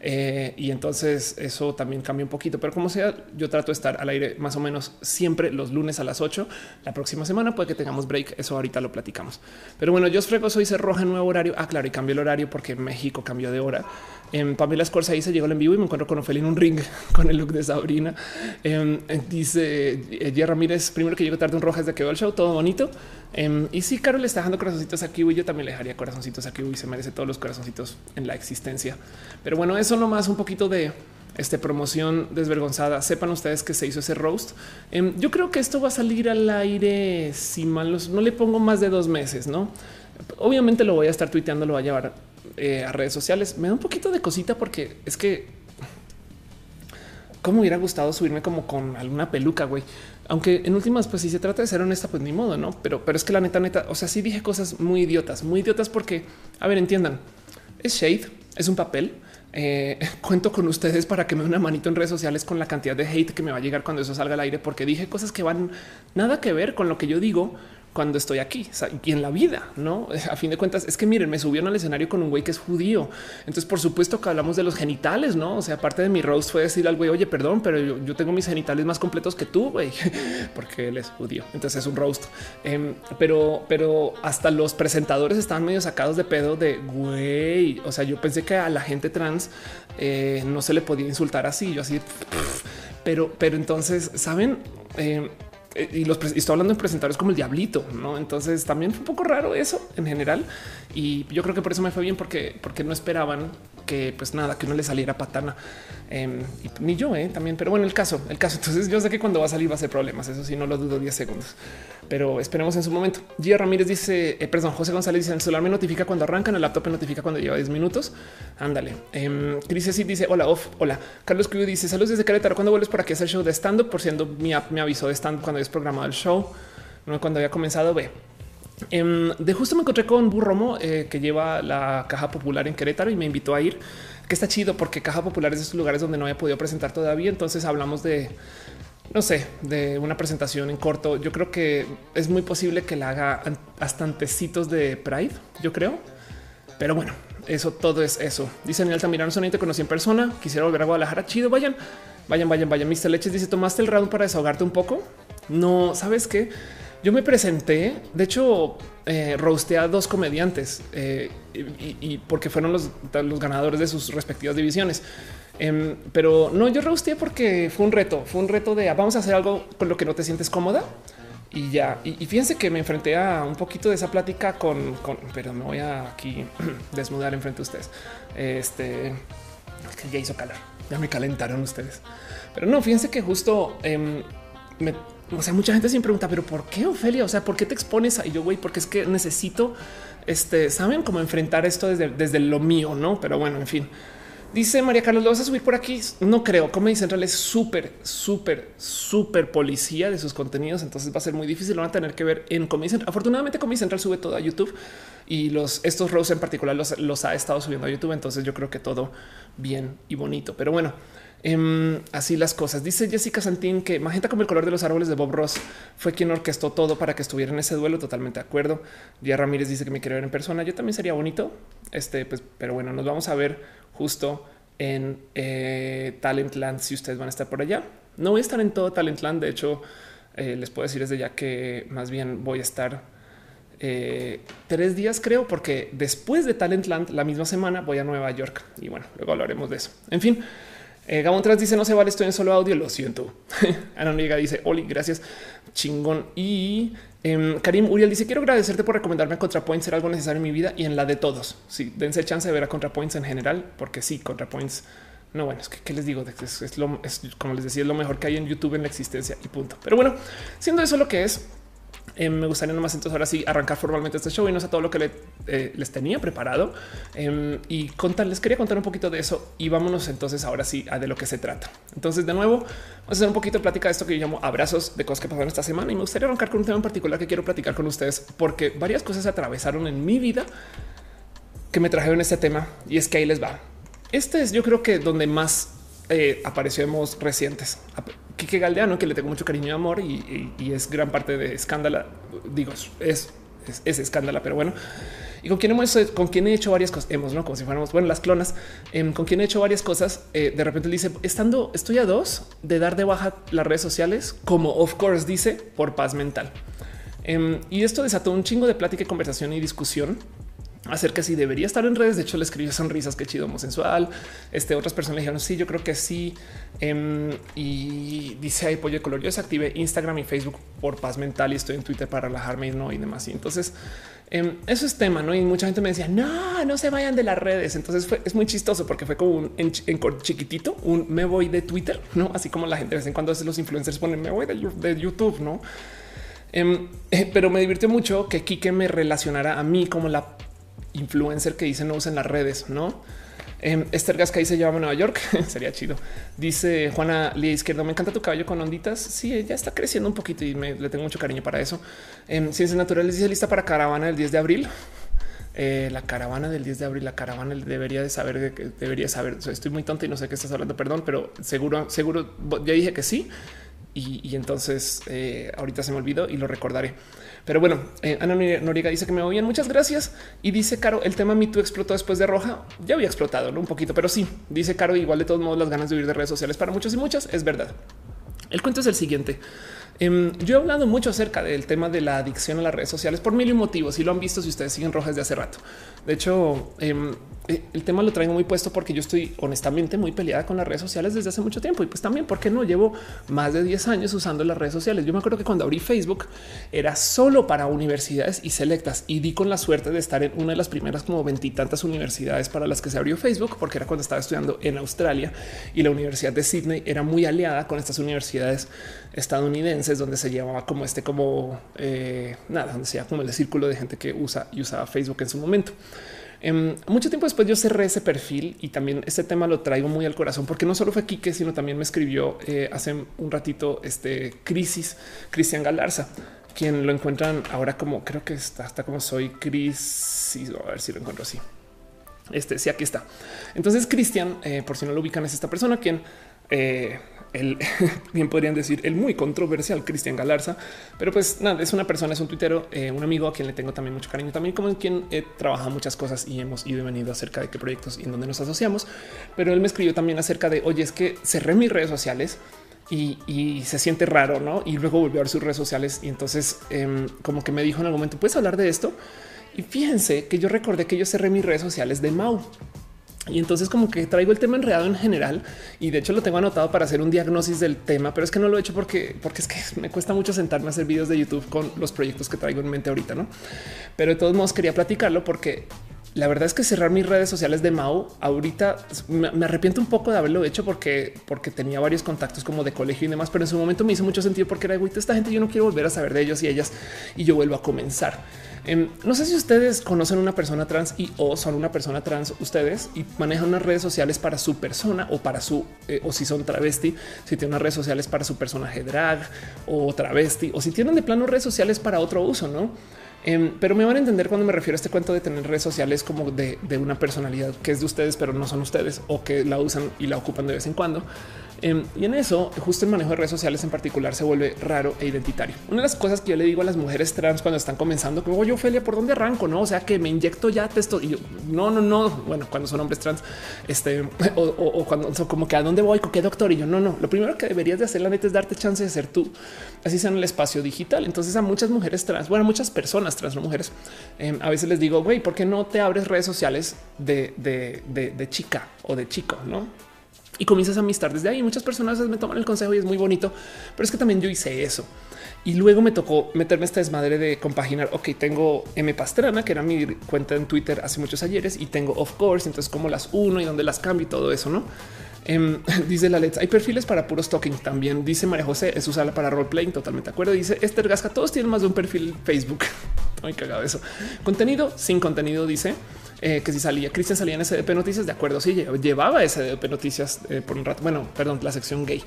Eh, y entonces eso también cambia un poquito, pero como sea, yo trato de estar al aire más o menos siempre los lunes a las 8. La próxima semana puede que tengamos break. Eso ahorita lo platicamos. Pero bueno, yo os frego, soy roja en nuevo horario. Ah, claro, y cambió el horario porque México cambió de hora. En Pamela Escorza se llegó en vivo y me encuentro con Ofelia en un ring con el look de Sabrina. Em, dice Ella eh, Ramírez, primero que llego tarde un roja desde que veo el show, todo bonito. Em, y si Carol está dejando corazoncitos aquí, yo también le dejaría corazoncitos aquí y se merece todos los corazoncitos en la existencia. Pero bueno, eso nomás un poquito de este promoción desvergonzada. Sepan ustedes que se hizo ese roast. Em, yo creo que esto va a salir al aire si mal no le pongo más de dos meses, no? Obviamente lo voy a estar tuiteando, lo voy a llevar eh, a redes sociales. Me da un poquito de cosita porque es que cómo hubiera gustado subirme como con alguna peluca, güey. Aunque en últimas, pues si se trata de ser honesta, pues ni modo, no? Pero, pero es que la neta, neta, o sea, sí dije cosas muy idiotas, muy idiotas porque, a ver, entiendan, es shade, es un papel. Eh, cuento con ustedes para que me den una manito en redes sociales con la cantidad de hate que me va a llegar cuando eso salga al aire, porque dije cosas que van nada que ver con lo que yo digo cuando estoy aquí y en la vida, no? A fin de cuentas, es que miren, me subieron al escenario con un güey que es judío. Entonces, por supuesto que hablamos de los genitales, no? O sea, parte de mi roast fue decir al güey, oye, perdón, pero yo, tengo mis genitales más completos que tú, güey, porque él es judío. Entonces es un roast. Em, pero, pero hasta los presentadores estaban medio sacados de pedo de güey. O sea, yo pensé que a la gente trans eh, no se le podía insultar así. Yo así, pero, pero entonces, saben, em, y los estoy hablando en presentadores como el diablito, no? Entonces también fue un poco raro eso en general. Y yo creo que por eso me fue bien, porque, porque no esperaban que, pues nada, que uno le saliera patana. Em, y ni yo eh, también, pero bueno, el caso, el caso. Entonces yo sé que cuando va a salir va a ser problemas. Eso sí, no lo dudo 10 segundos, pero esperemos en su momento. Gia Ramírez dice, eh, perdón, José González dice: el celular me notifica cuando arrancan, el laptop me notifica cuando lleva 10 minutos. Ándale. Eh, Cris sí dice: Hola, off. Hola. Carlos Cruz dice: Saludos desde Querétaro. Cuando vuelves por aquí a hacer show de stand up? Por siendo mi app me avisó de stand cuando es programado el show, no cuando había comenzado. Ve. Em, de justo me encontré con Burromo eh, que lleva la caja popular en Querétaro y me invitó a ir, que está chido porque caja popular es de esos lugares donde no había podido presentar todavía. Entonces hablamos de, no sé, de una presentación en corto. Yo creo que es muy posible que la haga hasta antecitos de Pride, yo creo. Pero bueno, eso todo es eso. Dice Daniel Altamirano, solamente conocí en persona. Quisiera volver a Guadalajara. Chido, vayan, vayan, vayan, vayan. Mr. Leches dice: ¿Tomaste el round para desahogarte un poco? No, sabes qué? Yo me presenté, de hecho, eh, roasteé a dos comediantes eh, y, porque fueron los, ganadores de sus respectivas divisiones. Em, pero no, yo roasteé porque fue un reto, fue un reto de ah, vamos a hacer algo con lo que no te sientes cómoda y ya. Y, fíjense que me enfrenté a un poquito de esa plática con, pero me voy a aquí desnudar enfrente de ustedes. Este ya hizo calor, ya me calentaron ustedes, pero no, fíjense que justo em, me o sea, mucha gente siempre pregunta, pero ¿por qué Ofelia? O sea, ¿por qué te expones? Y yo, güey, porque es que necesito, este, saben cómo enfrentar esto desde, desde lo mío, no? Pero bueno, en fin. Dice María Carlos, ¿lo vas a subir por aquí? No creo. Comedy Central es súper, súper, súper policía de sus contenidos. Entonces va a ser muy difícil. Lo van a tener que ver en Comedy Central. Afortunadamente, Comedy Central sube todo a YouTube y los estos rows en particular los, los ha estado subiendo a YouTube. Entonces yo creo que todo bien y bonito. Pero bueno, Em, así las cosas. Dice Jessica Santín que Magenta como el color de los árboles de Bob Ross fue quien orquestó todo para que estuviera en ese duelo. Totalmente de acuerdo. Díaz Ramírez dice que me quiere ver en persona. Yo también sería bonito. Este, pues, pero bueno, nos vamos a ver justo en eh, Talentland si ustedes van a estar por allá. No voy a estar en todo Talentland. De hecho, eh, les puedo decir desde ya que más bien voy a estar eh, tres días, creo, porque después de Talentland, la misma semana voy a Nueva York y bueno, luego hablaremos de eso. En fin. Eh, Gabón Trans dice no se vale, estoy en solo audio. Lo siento. Ana Niega dice Oli, gracias. Chingón. Y em, Karim Uriel dice quiero agradecerte por recomendarme a ContraPoints ser algo necesario en mi vida y en la de todos. Sí, dense chance de ver a ContraPoints en general, porque sí, ContraPoints. No, bueno, es que ¿qué les digo? Es, lo, es como les decía, es lo mejor que hay en YouTube en la existencia y punto. Pero bueno, siendo eso lo que es, eh, me gustaría nomás entonces ahora sí arrancar formalmente este show y no sé todo lo que eh, les tenía preparado em, y contarles, quería contar un poquito de eso y vámonos entonces ahora sí a de lo que se trata. Entonces de nuevo vamos a hacer un poquito de plática de esto que yo llamo abrazos de cosas que pasaron esta semana y me gustaría arrancar con un tema en particular que quiero platicar con ustedes porque varias cosas se atravesaron en mi vida que me trajeron este tema y es que ahí les va. Este es yo creo que donde más eh, aparecemos recientes. Kike Galdeano, que le tengo mucho cariño y amor y, es gran parte de Escándala. Digo, es, es, Escándala, pero bueno. Y con quien hemos, con quien he hecho varias cosas, hemos, no como si fuéramos, bueno, las clonas, em, con quien he hecho varias cosas. Eh, de repente dice, estando, estoy a dos de dar de baja las redes sociales, como of course dice, por paz mental. Em, y esto desató un chingo de plática, conversación y discusión acerca si debería estar en redes. De hecho, le escribió sonrisas, qué chido, sensual. Este otras personas le dijeron sí, yo creo que sí. Em, y dice ahí pollo de color. Yo desactivé Instagram y Facebook por paz mental y estoy en Twitter para relajarme y no y demás. Y entonces em, eso es tema, no? Y mucha gente me decía no, no se vayan de las redes. Entonces fue, es muy chistoso porque fue como un en, chiquitito, un me voy de Twitter, no? Así como la gente de vez en cuando los influencers ponen me voy de, YouTube, no? Em, pero me divirtió mucho que Kike me relacionara a mí como la influencer que dice no usen las redes, no? Eh, Esther Gasca dice llevamos a Nueva York. Sería chido. Dice Juana Lía Izquierdo. Me encanta tu cabello con onditas. Sí, ya está creciendo un poquito y me, le tengo mucho cariño para eso. En Ciencias Naturales dice lista para caravana del 10 de abril. Eh, la caravana del 10 de abril, la caravana debería de saber debería saber. estoy muy tonto y no sé qué estás hablando, perdón, pero seguro, seguro ya dije que sí. Y, entonces eh, ahorita se me olvidó y lo recordaré. Pero bueno, eh, Ana Noriega dice que me oyen. Muchas gracias. Y dice Caro, el tema Me explotó después de Roja. Ya había explotado un poquito, pero sí, dice Caro, igual de todos modos las ganas de huir de redes sociales para muchos y muchas. Es verdad. El cuento es el siguiente. Em, yo he hablado mucho acerca del tema de la adicción a las redes sociales por mil motivos y lo han visto si ustedes siguen rojas de hace rato. De hecho, em, eh, el tema lo traigo muy puesto porque yo estoy honestamente muy peleada con las redes sociales desde hace mucho tiempo y pues también porque no llevo más de 10 años usando las redes sociales. Yo me acuerdo que cuando abrí Facebook era solo para universidades y selectas y di con la suerte de estar en una de las primeras como veintitantas universidades para las que se abrió Facebook, porque era cuando estaba estudiando en Australia y la Universidad de Sydney era muy aliada con estas universidades estadounidenses donde se llevaba como este como eh, nada, donde sea como el círculo de gente que usa y usaba Facebook en su momento. Em, mucho tiempo después yo cerré ese perfil y también este tema lo traigo muy al corazón porque no solo fue Quique, sino también me escribió eh, hace un ratito este crisis Cristian Galarza, quien lo encuentran ahora como creo que está como soy crisis. A ver si lo encuentro así. Este sí, aquí está. Entonces, Cristian, eh, por si no lo ubican, es esta persona quien el bien podrían decir el muy controversial Cristian Galarza, pero pues nada, es una persona, es un tuitero, eh, un amigo a quien le tengo también mucho cariño, también como en quien he trabajado muchas cosas y hemos ido y venido acerca de qué proyectos y en dónde nos asociamos. Pero él me escribió también acerca de oye, es que cerré mis redes sociales y, se siente raro, no? Y luego volvió a ver sus redes sociales y entonces em, como que me dijo en algún momento, puedes hablar de esto. Y fíjense que yo recordé que yo cerré mis redes sociales de Mau y entonces como que traigo el tema enredado en general y de hecho lo tengo anotado para hacer un diagnóstico del tema, pero es que no lo he hecho porque, porque es que me cuesta mucho sentarme a hacer videos de YouTube con los proyectos que traigo en mente ahorita, ¿no? Pero de todos modos quería platicarlo porque la verdad es que cerrar mis redes sociales de Mau ahorita me, arrepiento un poco de haberlo hecho porque, porque tenía varios contactos como de colegio y demás, pero en su momento me hizo mucho sentido porque era güey, esta gente yo no quiero volver a saber de ellos y ellas y yo vuelvo a comenzar. Em, no sé si ustedes conocen una persona trans y o son una persona trans ustedes y manejan unas redes sociales para su persona o para su eh, o si son travesti, si tienen unas redes sociales para su personaje drag o travesti o si tienen de plano redes sociales para otro uso, no? Em, pero me van a entender cuando me refiero a este cuento de tener redes sociales como de, de una personalidad que es de ustedes, pero no son ustedes o que la usan y la ocupan de vez en cuando. Em, y en eso, justo el manejo de redes sociales en particular se vuelve raro e identitario. Una de las cosas que yo le digo a las mujeres trans cuando están comenzando, como yo, Ophelia, ¿por dónde arranco? No, o sea, que me inyecto ya texto y yo, no, no, no. Bueno, cuando son hombres trans, este, o, cuando son como que a dónde voy, con qué doctor y yo, no, no. Lo primero que deberías de hacer, la neta, es darte chance de ser tú, así sea en el espacio digital. Entonces, a muchas mujeres trans, bueno, muchas personas trans, no mujeres, em, a veces les digo, güey, ¿por qué no te abres redes sociales de, de, de chica o de chico? No, y comienzas a amistar desde ahí. Muchas personas me toman el consejo y es muy bonito, pero es que también yo hice eso. Y luego me tocó meterme esta desmadre de compaginar. Ok, tengo M Pastrana, que era mi cuenta en Twitter hace muchos ayeres, y tengo of course. Entonces, como las uno y dónde las cambio y todo eso, no? Em, dice la Let's. Hay perfiles para puros talking también. Dice María José, es usarla para roleplaying. Totalmente de acuerdo. Dice Esther Gasca. Todos tienen más de un perfil Facebook. Muy cagado eso. Contenido sin contenido, dice. Eh, que si salía Cristian salía en SDP Noticias, de acuerdo, sí llevaba SDP Noticias eh, por un rato. Bueno, perdón, la sección gay.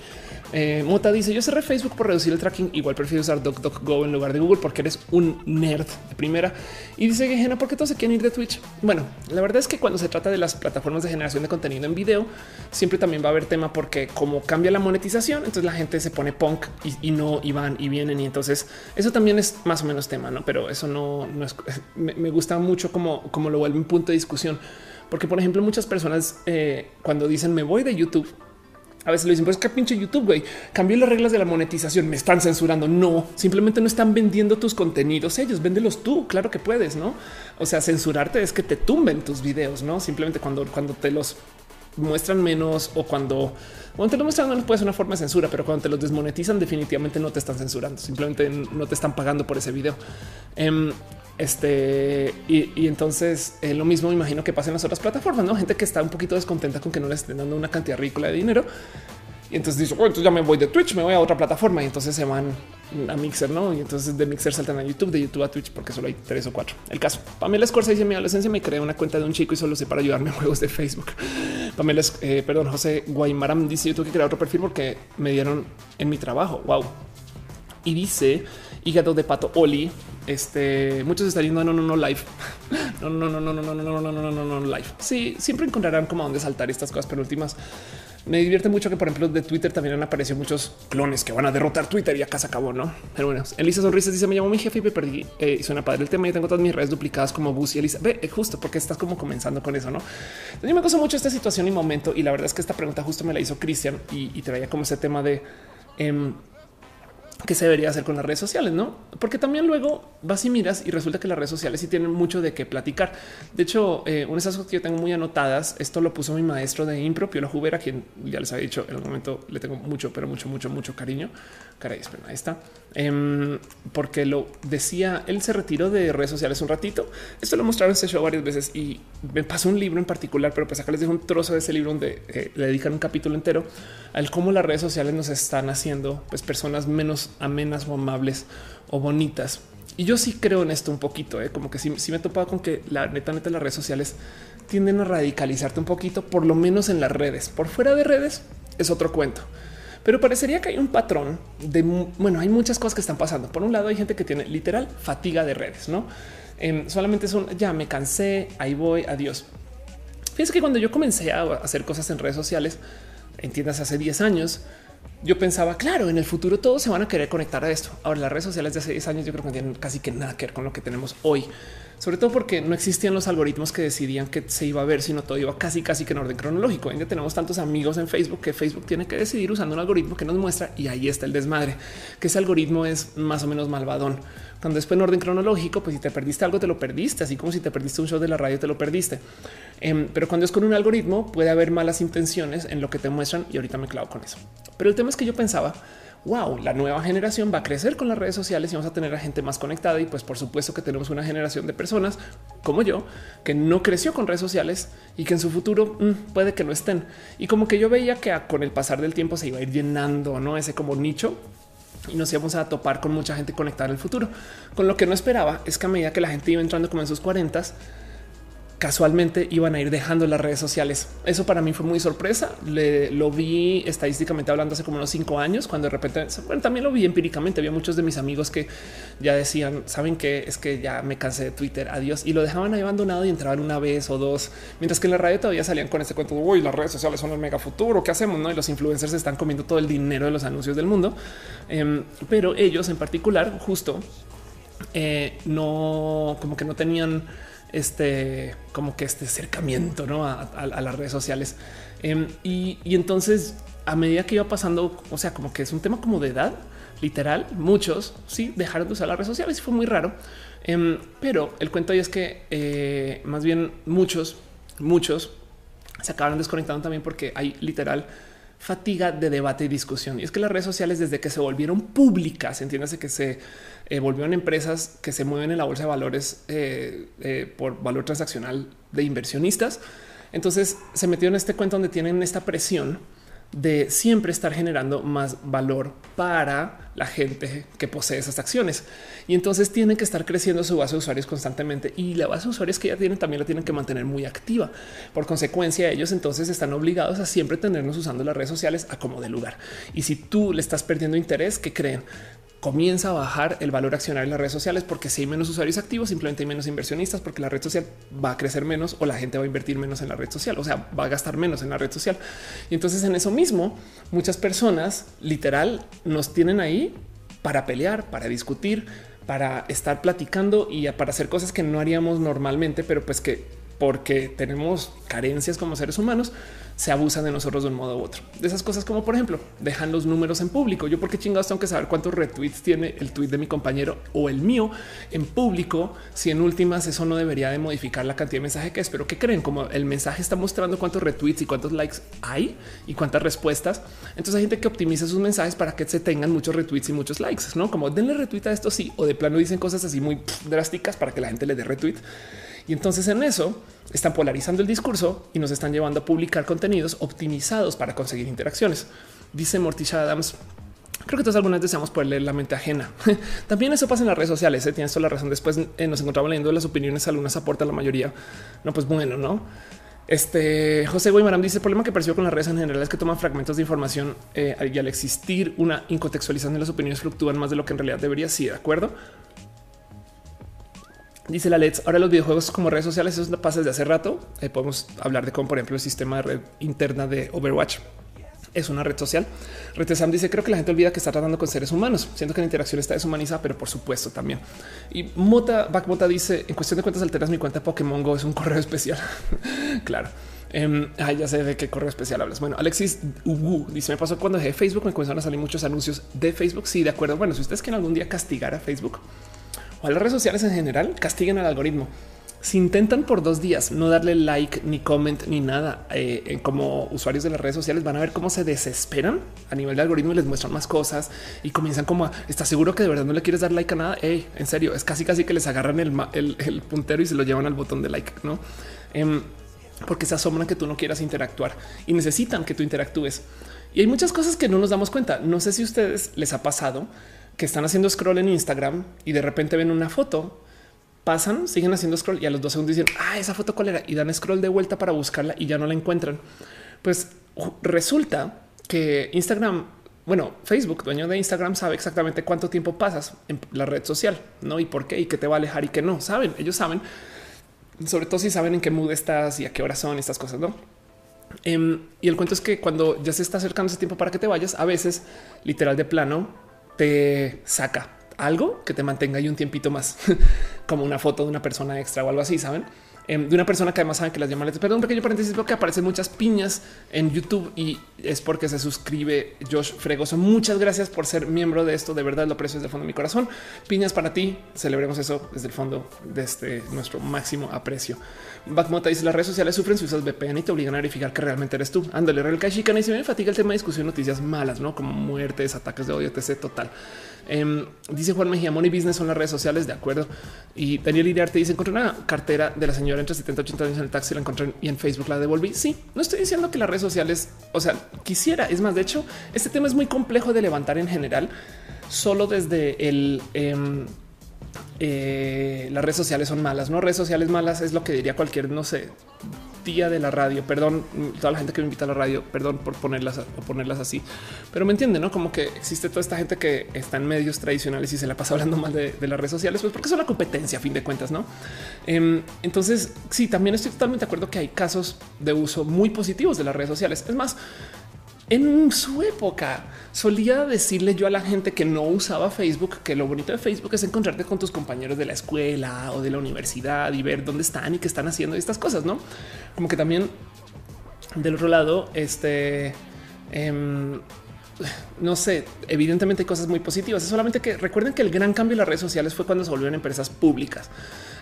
Eh, Mota dice: Yo cerré Facebook por reducir el tracking. Igual prefiero usar DuckDuckGo en lugar de Google porque eres un nerd de primera. Y dice Gejena, ¿por qué todos se quieren ir de Twitch? Bueno, la verdad es que cuando se trata de las plataformas de generación de contenido en video, siempre también va a haber tema porque como cambia la monetización, entonces la gente se pone punk y, no y van y vienen. Y entonces eso también es más o menos tema, no? Pero eso no, es. Me, gusta mucho como, como lo vuelve un punto de discusión, porque por ejemplo muchas personas eh, cuando dicen me voy de YouTube, a veces lo dicen, pues que pinche YouTube, güey, cambió las reglas de la monetización, me están censurando. No, simplemente no están vendiendo tus contenidos ellos, véndelos tú, claro que puedes, ¿no? O sea, censurarte es que te tumben tus videos, ¿no? Simplemente cuando, cuando te los muestran menos o cuando, cuando te lo muestran menos puede ser una forma de censura, pero cuando te los desmonetizan definitivamente no te están censurando, simplemente no te están pagando por ese video. Em, este y, entonces eh, lo mismo me imagino que pasa en las otras plataformas, no gente que está un poquito descontenta con que no le estén dando una cantidad ridícula de dinero Y entonces dice, bueno, entonces ya me voy de Twitch, me voy a otra plataforma y entonces se van a Mixer, ¿no? Y entonces de Mixer saltan a YouTube, de YouTube a Twitch, porque solo hay tres o cuatro. El caso. Pamela Escorza dice, mi adolescencia me creé una cuenta de un chico y solo sé para ayudarme a juegos de Facebook. Pamela, eh, perdón, José Guaymaram dice, yo tuve que crear otro perfil porque me dieron en mi trabajo. Wow. Y dice, hígado de pato Oli, este, muchos están yendo no, no, no live. No, no, no, no, no, no, no, no, no, no, no, no, live. Sí, siempre encontrarán como a dónde saltar estas cosas penúltimas. Me divierte mucho que, por ejemplo, de Twitter también han aparecido muchos clones que van a derrotar Twitter y acá se acabó, no? Pero bueno, Elisa Sonrisas dice: Me llamó mi jefe y me perdí. Eh, suena padre el tema. Y tengo todas mis redes duplicadas como Bus y Elisa. Ve, justo porque estás como comenzando con eso, no? Entonces, yo me gozo mucho esta situación y momento. Y la verdad es que esta pregunta justo me la hizo Cristian y, traía como ese tema de eh, que se debería hacer con las redes sociales, no? Porque también luego vas y miras y resulta que las redes sociales sí tienen mucho de qué platicar. De hecho, eh, una de esas cosas que yo tengo muy anotadas, esto lo puso mi maestro de impro, Pio Juber, a quien ya les había dicho en algún momento le tengo mucho, pero mucho, mucho, mucho cariño. Caray, ahí está. Eh, porque lo decía, él se retiró de redes sociales un ratito. Esto lo mostraron en este show varias veces y me pasó un libro en particular, pero pues acá les dejo un trozo de ese libro donde eh, le dedican un capítulo entero al cómo las redes sociales nos están haciendo pues personas menos amenas o amables o bonitas. Y yo sí creo en esto un poquito, ¿eh? como que sí, sí me he topado con que la neta, neta, las redes sociales tienden a radicalizarte un poquito, por lo menos en las redes. Por fuera de redes es otro cuento. Pero parecería que hay un patrón de, bueno, hay muchas cosas que están pasando. Por un lado hay gente que tiene literal fatiga de redes, ¿no? Eh, solamente son, ya me cansé, ahí voy, adiós. Fíjense que cuando yo comencé a hacer cosas en redes sociales, entiendas hace 10 años, yo pensaba, claro, en el futuro todos se van a querer conectar a esto. Ahora, las redes sociales de hace 10 años yo creo que no tienen casi que nada que ver con lo que tenemos hoy, sobre todo porque no existían los algoritmos que decidían que se iba a ver, sino todo iba casi, casi que en orden cronológico. Hoy tenemos tantos amigos en Facebook que Facebook tiene que decidir usando un algoritmo que nos muestra y ahí está el desmadre, que ese algoritmo es más o menos malvadón. Cuando después en orden cronológico, pues si te perdiste algo, te lo perdiste, así como si te perdiste un show de la radio, te lo perdiste. Eh, pero cuando es con un algoritmo, puede haber malas intenciones en lo que te muestran y ahorita me clavo con eso. Pero el tema es que yo pensaba, wow, la nueva generación va a crecer con las redes sociales y vamos a tener a gente más conectada. Y pues por supuesto que tenemos una generación de personas como yo que no creció con redes sociales y que en su futuro mmm, puede que no estén. Y como que yo veía que con el pasar del tiempo se iba a ir llenando no ese como nicho y nos íbamos a topar con mucha gente conectada en el futuro. Con lo que no esperaba es que a medida que la gente iba entrando como en sus cuarentas, casualmente iban a ir dejando las redes sociales. Eso para mí fue muy sorpresa. Le, lo vi estadísticamente hablando hace como unos cinco años, cuando de repente también lo vi empíricamente. Había muchos de mis amigos que ya decían, saben que es que ya me cansé de Twitter, adiós, y lo dejaban ahí abandonado y entraban una vez o dos, mientras que en la radio todavía salían con este cuento. Uy, las redes sociales son el mega futuro. ¿Qué hacemos? No? Y los influencers están comiendo todo el dinero de los anuncios del mundo, um, pero ellos en particular, justo eh, no como que no tenían este como que este acercamiento ¿no? a, las redes sociales. Eh, y, entonces a medida que iba pasando, o sea, como que es un tema como de edad, literal, muchos sí dejaron de usar las redes sociales y fue muy raro. Eh, pero el cuento ahí es que eh, más bien muchos, muchos se acabaron desconectando también porque hay literal fatiga de debate y discusión. Y es que las redes sociales, desde que se volvieron públicas, entiéndase que se eh, volvieron empresas que se mueven en la bolsa de valores eh, eh, por valor transaccional de inversionistas. Entonces se metió en este cuento donde tienen esta presión de siempre estar generando más valor para la gente que posee esas acciones. Y entonces tienen que estar creciendo su base de usuarios constantemente y la base de usuarios que ya tienen también la tienen que mantener muy activa. Por consecuencia, ellos entonces están obligados a siempre tenernos usando las redes sociales a como de lugar. Y si tú le estás perdiendo interés, que creen? Comienza a bajar el valor accionario en las redes sociales porque si hay menos usuarios activos, simplemente hay menos inversionistas porque la red social va a crecer menos o la gente va a invertir menos en la red social, o sea, va a gastar menos en la red social. Y entonces en eso mismo, muchas personas literal nos tienen ahí para pelear, para discutir, para estar platicando y para hacer cosas que no haríamos normalmente, pero pues que porque tenemos carencias como seres humanos, se abusan de nosotros de un modo u otro. De esas cosas como por ejemplo, dejan los números en público. Yo porque chingados tengo que saber cuántos retweets tiene el tweet de mi compañero o el mío en público. Si en últimas eso no debería de modificar la cantidad de mensaje que es, pero que creen como el mensaje está mostrando cuántos retweets y cuántos likes hay y cuántas respuestas. Entonces hay gente que optimiza sus mensajes para que se tengan muchos retweets y muchos likes, no como denle retweet a esto sí o de plano dicen cosas así muy drásticas para que la gente le dé retweet. Y entonces en eso están polarizando el discurso y nos están llevando a publicar contenidos optimizados para conseguir interacciones. Dice Morticia Adams. Creo que todos algunas deseamos poder leer la mente ajena. También eso pasa en las redes sociales. ¿eh? Tienes toda la razón. Después eh, nos encontramos leyendo las opiniones. Algunas aportan la mayoría. No, pues bueno, no. Este José Guaymaram dice el problema que percibo con las redes en general es que toman fragmentos de información eh, y al existir una incontextualización de las opiniones fluctúan más de lo que en realidad debería. Sí, de acuerdo. Dice la Let's. Ahora los videojuegos como redes sociales, eso pasa desde hace rato. Podemos hablar de cómo, por ejemplo, el sistema de red interna de Overwatch es una red social. Retesam dice: Creo que la gente olvida que está tratando con seres humanos, siento que la interacción está deshumanizada, pero por supuesto también. Y Mota Backmota dice: En cuestión de cuentas alternas, mi cuenta Pokémon Go es un correo especial. claro. Eh, ya sé de qué correo especial hablas. Bueno, Alexis Ugu dice: Me pasó cuando dejé Facebook, me comenzaron a salir muchos anuncios de Facebook. Sí, de acuerdo. Bueno, si ustedes quieren algún día castigar a Facebook, o a las redes sociales en general castiguen al algoritmo. Si intentan por dos días no darle like ni comment ni nada eh, como usuarios de las redes sociales, van a ver cómo se desesperan a nivel de algoritmo y les muestran más cosas y comienzan como a estás seguro que de verdad no le quieres dar like a nada. Hey, en serio, es casi casi que les agarran el, puntero y se lo llevan al botón de like, no? Em, porque se asombran que tú no quieras interactuar y necesitan que tú interactúes. Y hay muchas cosas que no nos damos cuenta. No sé si a ustedes les ha pasado que están haciendo scroll en Instagram y de repente ven una foto, pasan, siguen haciendo scroll y a los dos segundos dicen, ah, esa foto cuál era y dan scroll de vuelta para buscarla y ya no la encuentran. Pues resulta que Instagram, bueno, Facebook, dueño de Instagram, sabe exactamente cuánto tiempo pasas en la red social, no y por qué y qué te va a alejar y qué no. Saben, ellos saben, sobre todo si saben en qué mood estás y a qué hora son estas cosas, no? Em, y el cuento es que cuando ya se está acercando ese tiempo para que te vayas, a veces literal de plano te saca algo que te mantenga ahí un tiempito más, como una foto de una persona extra o algo así, saben? Em, de una persona que además saben que las llama. Perdón, un pequeño paréntesis, porque aparecen muchas piñas en YouTube y es porque se suscribe Josh Fregoso. Muchas gracias por ser miembro de esto. De verdad lo aprecio desde el fondo de mi corazón. Piñas para ti. Celebremos eso desde el fondo de este nuestro máximo aprecio. Backmota dice las redes sociales sufren si usas VPN y te obligan a verificar que realmente eres tú. Ándale, real y se me fatiga el tema de discusión, noticias malas, no como muertes, ataques de odio, etc. Total. Em, dice Juan Mejía, Money Business son las redes sociales, de acuerdo. Y Daniel Iriarte dice: Encontré una cartera de la señora entre 70 y 80 años en el taxi, la encontré y en Facebook la devolví. Sí, no estoy diciendo que las redes sociales, o sea, quisiera. Es más, de hecho, este tema es muy complejo de levantar en general, solo desde el. Em, eh, las redes sociales son malas, no redes sociales malas es lo que diría cualquier, no sé, tía de la radio. Perdón, toda la gente que me invita a la radio, perdón por ponerlas o ponerlas así, pero me entiende, no como que existe toda esta gente que está en medios tradicionales y se la pasa hablando mal de, las redes sociales, pues porque son la competencia a fin de cuentas, no? Em, entonces, sí, también estoy totalmente de acuerdo que hay casos de uso muy positivos de las redes sociales. Es más, en su época solía decirle yo a la gente que no usaba Facebook que lo bonito de Facebook es encontrarte con tus compañeros de la escuela o de la universidad y ver dónde están y qué están haciendo estas cosas, no? Como que también del otro lado, este em, no sé, evidentemente hay cosas muy positivas. Es solamente que recuerden que el gran cambio en las redes sociales fue cuando se volvieron empresas públicas.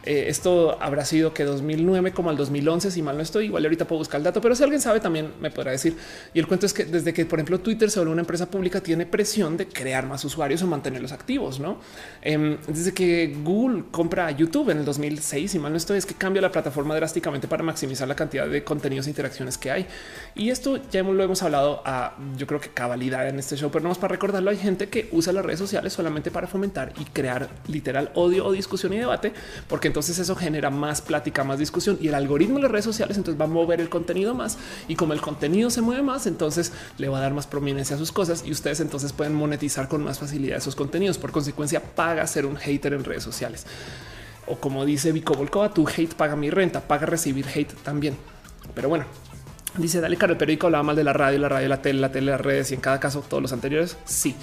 Eh, esto habrá sido que 2009 como al 2011, si mal no estoy, igual ahorita puedo buscar el dato, pero si alguien sabe también me podrá decir. Y el cuento es que desde que, por ejemplo, Twitter se volvió una empresa pública, tiene presión de crear más usuarios o mantenerlos activos, ¿no? Em, desde que Google compra YouTube en el 2006, si mal no estoy, es que cambia la plataforma drásticamente para maximizar la cantidad de contenidos e interacciones que hay. Y esto ya lo hemos hablado a, yo creo que cabalidad en este show, pero no más para recordarlo, hay gente que usa las redes sociales solamente para fomentar y crear literal odio o discusión y debate, porque entonces eso genera más plática, más discusión y el algoritmo de las redes sociales entonces va a mover el contenido más y como el contenido se mueve más, entonces le va a dar más prominencia a sus cosas y ustedes entonces pueden monetizar con más facilidad esos contenidos. Por consecuencia, paga ser un hater en redes sociales. O como dice Vico Volkova, tu hate paga mi renta, paga recibir hate también. Pero bueno, dice Dale Caro, el periódico hablaba mal de la radio, la radio, la tele, la tele, las redes y en cada caso todos los anteriores. Sí.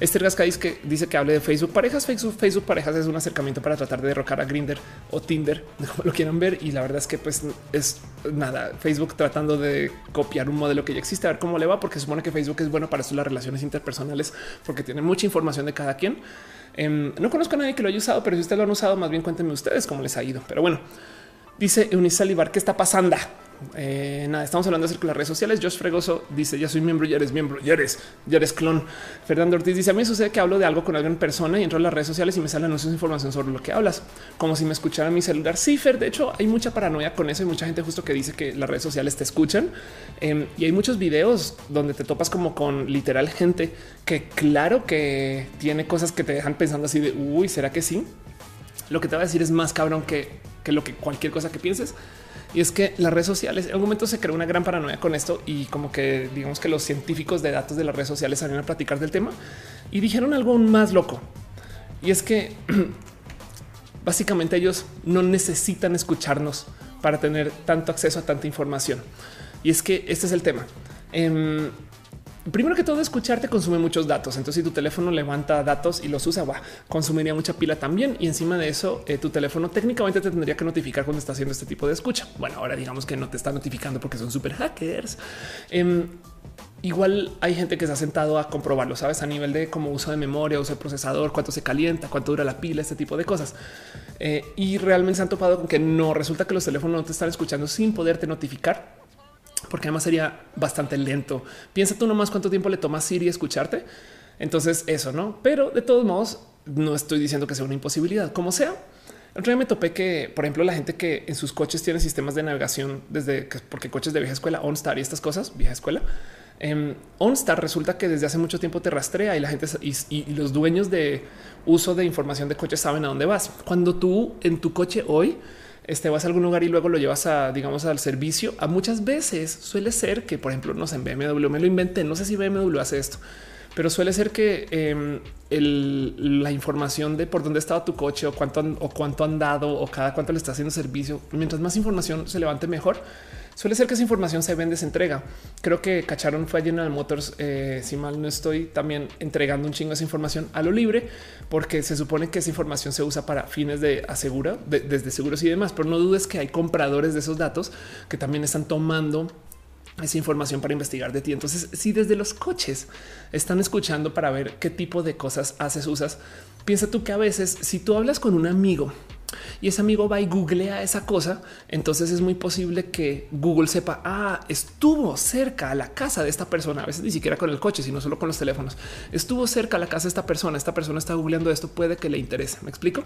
Esther Gascadis que dice que hable de Facebook parejas. Facebook, Facebook parejas es un acercamiento para tratar de derrocar a Grinder o Tinder, como lo quieran ver. Y la verdad es que pues es nada, Facebook tratando de copiar un modelo que ya existe, a ver cómo le va, porque supone que Facebook es bueno para esto las relaciones interpersonales, porque tiene mucha información de cada quien. Em, no conozco a nadie que lo haya usado, pero si ustedes lo han usado, más bien cuéntenme ustedes cómo les ha ido. Pero bueno, dice Eunice Salivar, ¿qué está pasando? Eh, nada, estamos hablando acerca de las redes sociales. Josh Fregoso dice: Ya soy miembro, ya eres miembro, ya eres, ya eres clon. Fernando Ortiz dice: A mí sucede que hablo de algo con alguien en persona y entro a las redes sociales y me sale anuncios de información sobre lo que hablas, como si me escuchara mi celular. Sí, Fer, de hecho, hay mucha paranoia con eso. Hay mucha gente justo que dice que las redes sociales te escuchan em, y hay muchos videos donde te topas como con literal gente que, claro que tiene cosas que te dejan pensando así de uy, será que sí? Lo que te va a decir es más cabrón que, que lo que cualquier cosa que pienses. Y es que las redes sociales, en algún momento se creó una gran paranoia con esto y como que digamos que los científicos de datos de las redes sociales salieron a platicar del tema y dijeron algo aún más loco. Y es que básicamente ellos no necesitan escucharnos para tener tanto acceso a tanta información. Y es que este es el tema. Em, primero que todo, escucharte consume muchos datos. Entonces, si tu teléfono levanta datos y los usa, consumiría mucha pila también. Y encima de eso, eh, tu teléfono técnicamente te tendría que notificar cuando está haciendo este tipo de escucha. Bueno, ahora digamos que no te está notificando porque son super hackers. Em, igual hay gente que se ha sentado a comprobarlo, sabes, a nivel de cómo uso de memoria, uso de procesador, cuánto se calienta, cuánto dura la pila, este tipo de cosas. Eh, y realmente se han topado con que no resulta que los teléfonos no te están escuchando sin poderte notificar porque además sería bastante lento. Piensa tú nomás cuánto tiempo le toma a Siri escucharte. Entonces eso no, pero de todos modos no estoy diciendo que sea una imposibilidad, como sea. El otro día me topé que, por ejemplo, la gente que en sus coches tiene sistemas de navegación desde que porque coches de vieja escuela, OnStar y estas cosas, vieja escuela. Eh, OnStar resulta que desde hace mucho tiempo te rastrea y la gente y, los dueños de uso de información de coches saben a dónde vas. Cuando tú en tu coche hoy este, vas a algún lugar y luego lo llevas a, digamos, al servicio. A muchas veces suele ser que, por ejemplo, no sé, en BMW me lo inventé. No sé si BMW hace esto, pero suele ser que em, la información de por dónde estaba tu coche o cuánto, o cuánto han dado o cada cuánto le está haciendo servicio, mientras más información se levante mejor Suele ser que esa información se vende, se entrega. Creo que cacharon fue a General Motors. Eh, si mal no estoy también entregando un chingo de esa información a lo libre, porque se supone que esa información se usa para fines de asegura desde seguros y demás. Pero no dudes que hay compradores de esos datos que también están tomando esa información para investigar de ti. Entonces, si desde los coches están escuchando para ver qué tipo de cosas haces, usas, piensa tú que a veces si tú hablas con un amigo y ese amigo va y googlea esa cosa, entonces es muy posible que Google sepa, ah, estuvo cerca a la casa de esta persona, a veces ni siquiera con el coche, sino solo con los teléfonos, estuvo cerca a la casa de esta persona, esta persona está googleando esto, puede que le interese, ¿me explico?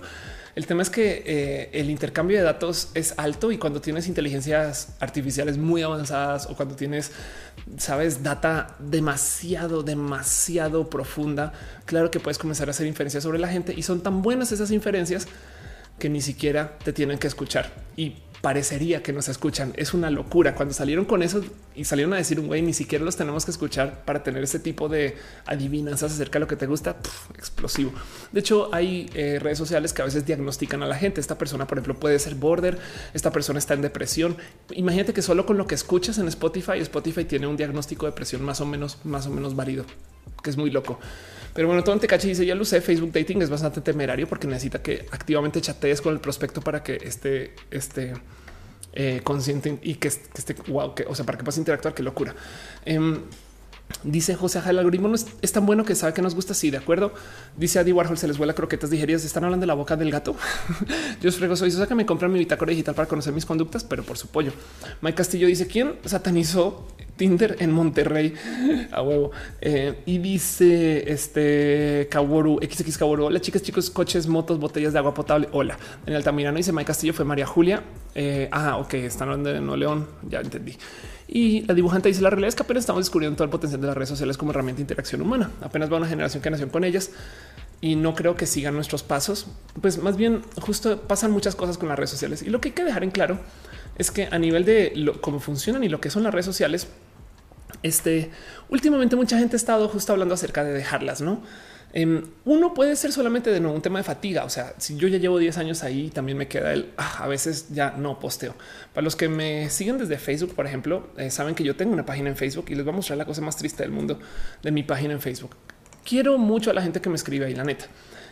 El tema es que eh, el intercambio de datos es alto y cuando tienes inteligencias artificiales muy avanzadas o cuando tienes, sabes, data demasiado, demasiado profunda, claro que puedes comenzar a hacer inferencias sobre la gente y son tan buenas esas inferencias que ni siquiera te tienen que escuchar y parecería que nos escuchan. Es una locura. Cuando salieron con eso y salieron a decir un güey, ni siquiera los tenemos que escuchar para tener ese tipo de adivinanzas acerca de lo que te gusta. explosivo. De hecho, hay eh, redes sociales que a veces diagnostican a la gente. Esta persona, por ejemplo, puede ser border. Esta persona está en depresión. Imagínate que solo con lo que escuchas en Spotify, Spotify tiene un diagnóstico de depresión más o menos, más o menos válido, que es muy loco. Pero bueno, todo Tecachi dice ya lo sé. Facebook dating es bastante temerario porque necesita que activamente chatees con el prospecto para que esté, esté eh, consciente y que, esté wow, que o sea, para que puedas interactuar. Qué locura. Em, dice José, el algoritmo no es, tan bueno que sabe que nos gusta. Sí, de acuerdo. Dice Adi Warhol, se les vuela croquetas digeridas. Están hablando de la boca del gato. Yo frego, soy que me compran mi bitácora digital para conocer mis conductas, pero por su pollo. Mike Castillo dice quién satanizó Tinder en Monterrey a huevo. Eh, y dice este Kaworu XX Kaworu. Hola, chicas, chicos, coches, motos, botellas de agua potable. Hola. En Altamirano dice Mike Castillo fue María Julia. Eh, ah, ok, están hablando de No León. Ya entendí. Y la dibujante dice la realidad es que apenas estamos descubriendo todo el potencial de las redes sociales como herramienta de interacción humana. Apenas va una generación que nació con ellas y no creo que sigan nuestros pasos. Pues más bien justo pasan muchas cosas con las redes sociales y lo que hay que dejar en claro es que a nivel de cómo funcionan y lo que son las redes sociales, este últimamente mucha gente ha estado justo hablando acerca de dejarlas, no? Em, uno puede ser solamente de nuevo un tema de fatiga. O sea, si yo ya llevo 10 años ahí, también me queda el ah, a veces ya no posteo. Para los que me siguen desde Facebook, por ejemplo, eh, saben que yo tengo una página en Facebook y les voy a mostrar la cosa más triste del mundo de mi página en Facebook. Quiero mucho a la gente que me escribe ahí, la neta.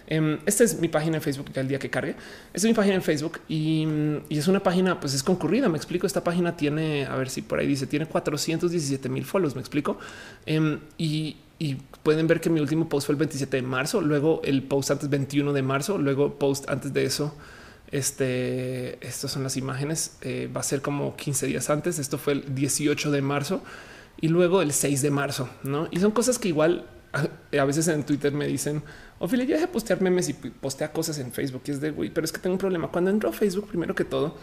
Em, esta es mi página en Facebook ya el día que cargue. Esta es mi página en Facebook y, es una página, pues es concurrida. Me explico. Esta página tiene, a ver si por ahí dice, tiene 417 mil follows. Me explico. Em, y, pueden ver que mi último post fue el 27 de marzo. Luego el post antes 21 de marzo. Luego post antes de eso Este, estas son las imágenes. Eh, va a ser como 15 días antes. Esto fue el 18 de marzo y luego el 6 de marzo, no? Y son cosas que igual a veces en Twitter me dicen, Ophelia, ya de postear memes y postea cosas en Facebook y es de güey, pero es que tengo un problema. Cuando entro a Facebook, primero que todo,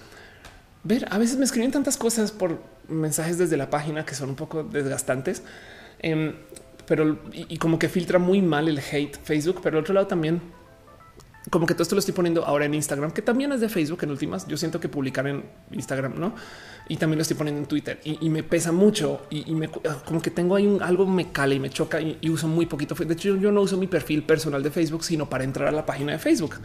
ver, a veces me escriben tantas cosas por mensajes desde la página que son un poco desgastantes, em, pero y, como que filtra muy mal el hate Facebook, pero al otro lado también como que todo esto lo estoy poniendo ahora en Instagram, que también es de Facebook en últimas. Yo siento que publicar en Instagram, no? Y también lo estoy poniendo en Twitter y, me pesa mucho y, me como que tengo ahí un, algo me cala y me choca y, uso muy poquito. De hecho, yo no uso mi perfil personal de Facebook, sino para entrar a la página de Facebook.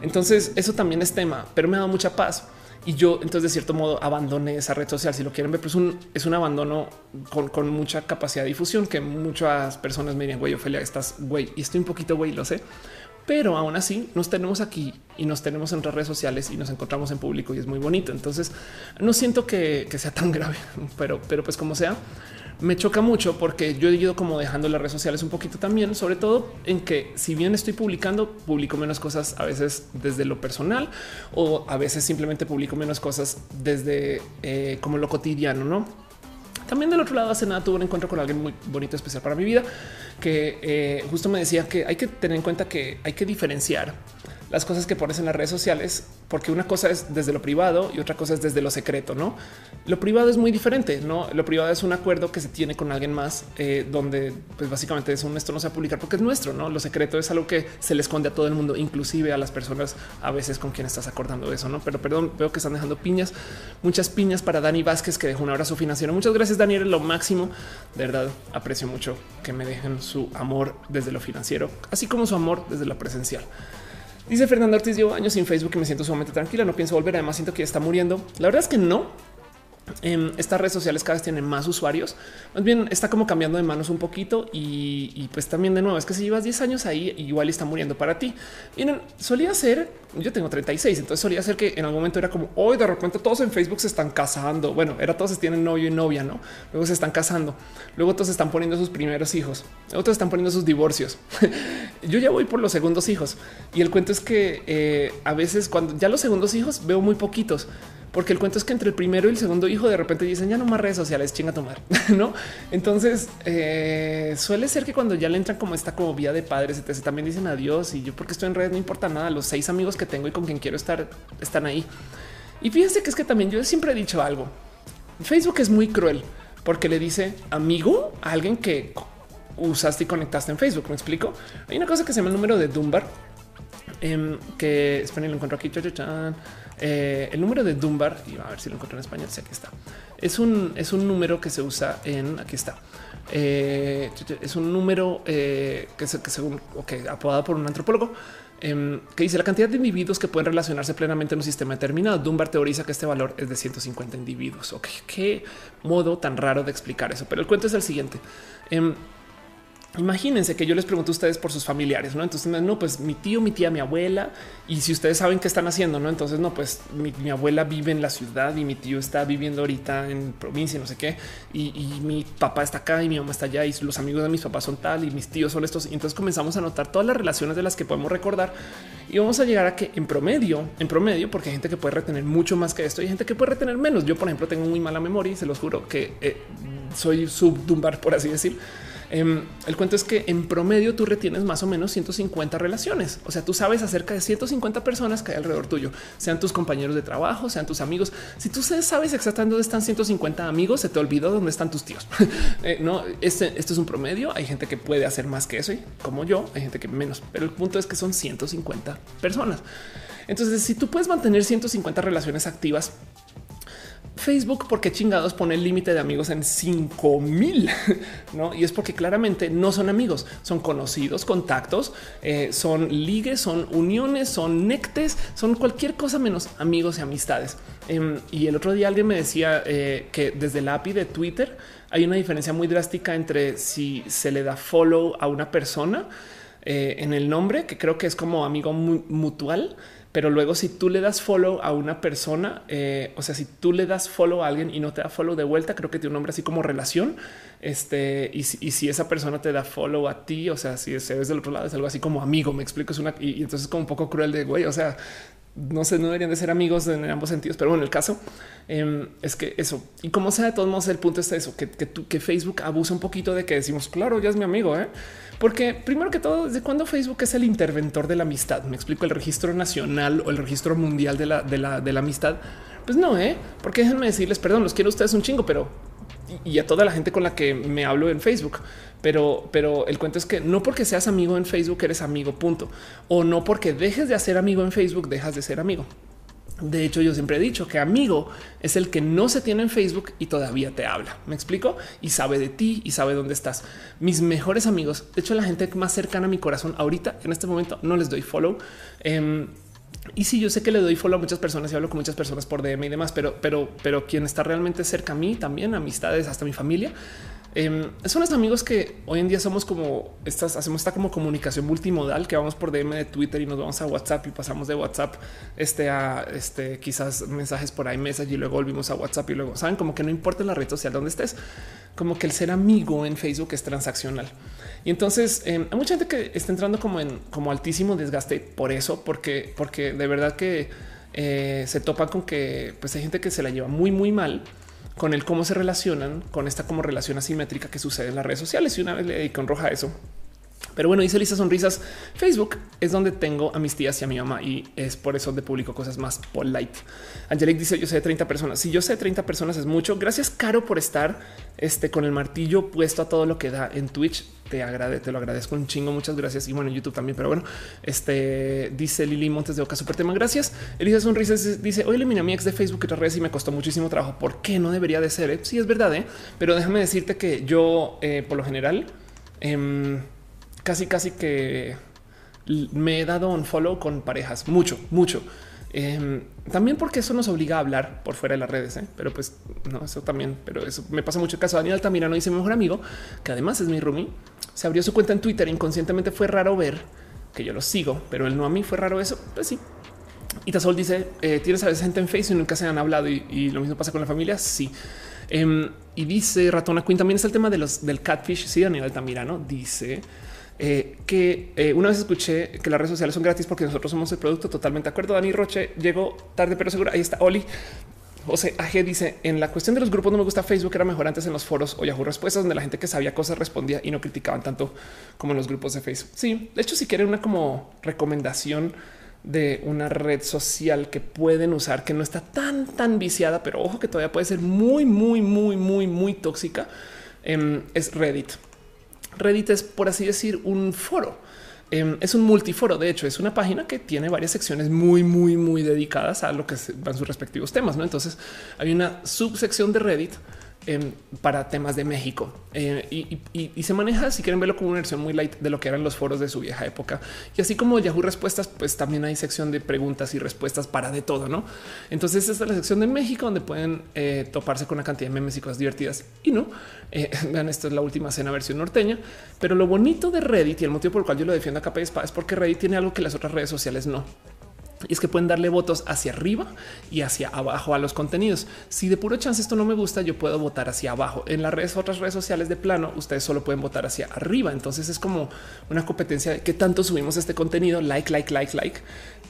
Entonces, eso también es tema, pero me da mucha paz. Y yo entonces de cierto modo abandoné esa red social. Si lo quieren ver, pues un, es un abandono con, con, mucha capacidad de difusión que muchas personas me dirían, güey, Ophelia, estás güey y estoy un poquito güey, lo sé pero aún así nos tenemos aquí y nos tenemos en redes sociales y nos encontramos en público y es muy bonito. Entonces no siento que, sea tan grave, pero, pero pues como sea, me choca mucho porque yo he ido como dejando las redes sociales un poquito también, sobre todo en que si bien estoy publicando, publico menos cosas a veces desde lo personal o a veces simplemente publico menos cosas desde eh, como lo cotidiano, no? También del otro lado, hace nada tuve un encuentro con alguien muy bonito, especial para mi vida, que eh, justo me decía que hay que tener en cuenta que hay que diferenciar las cosas que pones en las redes sociales, porque una cosa es desde lo privado y otra cosa es desde lo secreto, ¿no? Lo privado es muy diferente, ¿no? Lo privado es un acuerdo que se tiene con alguien más, eh, donde pues básicamente es un esto no se va a publicar porque es nuestro, ¿no? Lo secreto es algo que se le esconde a todo el mundo, inclusive a las personas a veces con quien estás acordando eso, ¿no? Pero perdón, veo que están dejando piñas, muchas piñas para Dani Vázquez, que dejó un abrazo financiero. Muchas gracias, Daniel, lo máximo. De verdad, aprecio mucho que me dejen su amor desde lo financiero, así como su amor desde lo presencial. Dice Fernando Ortiz, llevo años sin Facebook y me siento sumamente tranquila, no pienso volver, además siento que está muriendo. La verdad es que no, en estas redes sociales cada vez tienen más usuarios. Más bien está como cambiando de manos un poquito y, pues también de nuevo es que si llevas 10 años ahí, igual está muriendo para ti. Miren, solía ser, yo tengo 36, entonces solía ser que en algún momento era como hoy de repente todos en Facebook se están casando. Bueno, era todos tienen novio y novia, no? Luego se están casando, luego todos están poniendo sus primeros hijos, otros están poniendo sus divorcios. yo ya voy por los segundos hijos y el cuento es que eh, a veces cuando ya los segundos hijos veo muy poquitos porque el cuento es que entre el primero y el segundo hijo de repente dicen ya no más redes sociales, chinga tomar, no? Entonces eh, suele ser que cuando ya le entran como esta como vía de padres, etc., también dicen adiós y yo porque estoy en redes no importa nada. Los seis amigos que tengo y con quien quiero estar están ahí. Y fíjense que es que también yo siempre he dicho algo. Facebook es muy cruel porque le dice amigo a alguien que usaste y conectaste en Facebook. Me explico. Hay una cosa que se llama el número de Dunbar em, que esperen, lo encuentro aquí. Eh, el número de Dunbar, y a ver si lo encuentro en español, sí, aquí está. Es un, es un número que se usa en, aquí está. Eh, es un número eh, que, que según, okay, apodado por un antropólogo, em, que dice la cantidad de individuos que pueden relacionarse plenamente en un sistema determinado. Dunbar teoriza que este valor es de 150 individuos. Ok, qué modo tan raro de explicar eso. Pero el cuento es el siguiente. Imagínense que yo les pregunto a ustedes por sus familiares, no? Entonces, no, pues mi tío, mi tía, mi abuela, y si ustedes saben qué están haciendo, no? Entonces, no, pues mi, abuela vive en la ciudad y mi tío está viviendo ahorita en provincia, no sé qué, y, mi papá está acá y mi mamá está allá, y los amigos de mis papás son tal, y mis tíos son estos. Y entonces comenzamos a notar todas las relaciones de las que podemos recordar y vamos a llegar a que en promedio, en promedio, porque hay gente que puede retener mucho más que esto, y gente que puede retener menos. Yo, por ejemplo, tengo muy mala memoria y se los juro que eh, soy subdumbar, por así decir. Em, el cuento es que en promedio tú retienes más o menos 150 relaciones. O sea, tú sabes acerca de 150 personas que hay alrededor tuyo, sean tus compañeros de trabajo, sean tus amigos. Si tú sabes exactamente dónde están 150 amigos, se te olvidó dónde están tus tíos. Eh, no, este, esto es un promedio. Hay gente que puede hacer más que eso y como yo, hay gente que menos, pero el punto es que son 150 personas. Entonces, si tú puedes mantener 150 relaciones activas, Facebook, porque chingados pone el límite de amigos en 5 mil, no? Y es porque claramente no son amigos, son conocidos, contactos, eh, son ligues, son uniones, son nectes, son cualquier cosa menos amigos y amistades. Em, y el otro día alguien me decía eh, que desde la API de Twitter hay una diferencia muy drástica entre si se le da follow a una persona eh, en el nombre, que creo que es como amigo mutual pero luego si tú le das follow a una persona, eh, o sea, si tú le das follow a alguien y no te da follow de vuelta, creo que tiene un nombre así como relación. Este, y, si esa persona te da follow a ti, o sea, si es del otro lado, es algo así como amigo, me explico, es una, y, entonces es como un poco cruel de güey, o sea, no sé, no deberían de ser amigos en ambos sentidos, pero bueno, el caso em, es que eso y como sea, de todos modos, el punto es eso, que, que, Facebook abusa un poquito de que decimos, claro, ya es mi amigo, ¿eh? porque primero que todo, desde cuando Facebook es el interventor de la amistad, me explico el registro nacional o el registro mundial de la, de la, de la amistad. Pues no, ¿eh? porque déjenme decirles, perdón, los quiero ustedes un chingo, pero y a toda la gente con la que me hablo en Facebook. Pero, pero el cuento es que no porque seas amigo en Facebook eres amigo, punto. O no porque dejes de hacer amigo en Facebook, dejas de ser amigo. De hecho, yo siempre he dicho que amigo es el que no se tiene en Facebook y todavía te habla. Me explico y sabe de ti y sabe dónde estás. Mis mejores amigos, de hecho, la gente más cercana a mi corazón ahorita en este momento no les doy follow. Em, y sí, yo sé que le doy follow a muchas personas y hablo con muchas personas por DM y demás, pero, pero, pero quien está realmente cerca a mí también, amistades, hasta mi familia, eh, son los amigos que hoy en día somos como estas, hacemos esta como comunicación multimodal que vamos por DM de Twitter y nos vamos a WhatsApp y pasamos de WhatsApp este a este quizás mensajes por ahí, message y luego volvimos a WhatsApp y luego saben como que no importa la red social donde estés, como que el ser amigo en Facebook es transaccional. Y entonces em, hay mucha gente que está entrando como en como altísimo desgaste por eso, porque, porque de verdad que eh, se topa con que pues hay gente que se la lleva muy, muy mal con el cómo se relacionan con esta como relación asimétrica que sucede en las redes sociales. Y una vez le dedico en roja a eso. Pero bueno, dice Lisa Sonrisas. Facebook es donde tengo a mis tías y a mi mamá y es por eso donde publico cosas más polite. Angelique dice: Yo sé de 30 personas. Si yo sé de 30 personas es mucho. Gracias, Caro, por estar este, con el martillo puesto a todo lo que da en Twitch te agradezco, te lo agradezco un chingo. Muchas gracias. Y bueno, en YouTube también. Pero bueno, este dice Lili Montes de Oca, super tema. Gracias. Elisa Sonrisas dice: Hoy eliminé a mi ex de Facebook y otras redes y me costó muchísimo trabajo. ¿Por qué no debería de ser? Eh? Sí, es verdad, ¿eh? pero déjame decirte que yo, eh, por lo general, em, casi, casi que me he dado un follow con parejas, mucho, mucho. Em, también porque eso nos obliga a hablar por fuera de las redes, ¿eh? pero pues no, eso también, pero eso me pasa mucho el caso. Daniel Altamirano dice mi mejor amigo, que además es mi roomie, se abrió su cuenta en Twitter. Inconscientemente fue raro ver que yo lo sigo, pero él no a mí fue raro eso. Pues sí. Y Tasol dice: eh, Tienes a veces gente en Facebook y nunca se han hablado y, lo mismo pasa con la familia. Sí. Em, y dice Ratona Queen también es el tema de los del catfish. Sí, Daniel Altamirano dice eh, que eh, una vez escuché que las redes sociales son gratis porque nosotros somos el producto. Totalmente de acuerdo. Dani Roche llegó tarde, pero seguro. Ahí está Oli. José AG dice en la cuestión de los grupos no me gusta Facebook era mejor antes en los foros o Yahoo respuestas donde la gente que sabía cosas respondía y no criticaban tanto como en los grupos de Facebook. Sí, de hecho si quieren una como recomendación de una red social que pueden usar que no está tan tan viciada, pero ojo que todavía puede ser muy muy muy muy muy tóxica em, es Reddit. Reddit es por así decir un foro Em, es un multiforo. De hecho, es una página que tiene varias secciones muy, muy, muy dedicadas a lo que van sus respectivos temas. ¿no? Entonces hay una subsección de Reddit Em, para temas de México eh, y, se maneja, si quieren verlo como una versión muy light de lo que eran los foros de su vieja época. Y así como Yahoo Respuestas, pues también hay sección de preguntas y respuestas para de todo, ¿no? Entonces esta es la sección de México donde pueden eh, toparse con una cantidad de memes y cosas divertidas. Y no, eh, vean, esto es la última cena versión norteña, pero lo bonito de Reddit y el motivo por el cual yo lo defiendo a capa es porque Reddit tiene algo que las otras redes sociales no. Y es que pueden darle votos hacia arriba y hacia abajo a los contenidos. Si de puro chance esto no me gusta, yo puedo votar hacia abajo. En las redes, otras redes sociales de plano, ustedes solo pueden votar hacia arriba. Entonces es como una competencia de qué tanto subimos este contenido, like, like, like, like,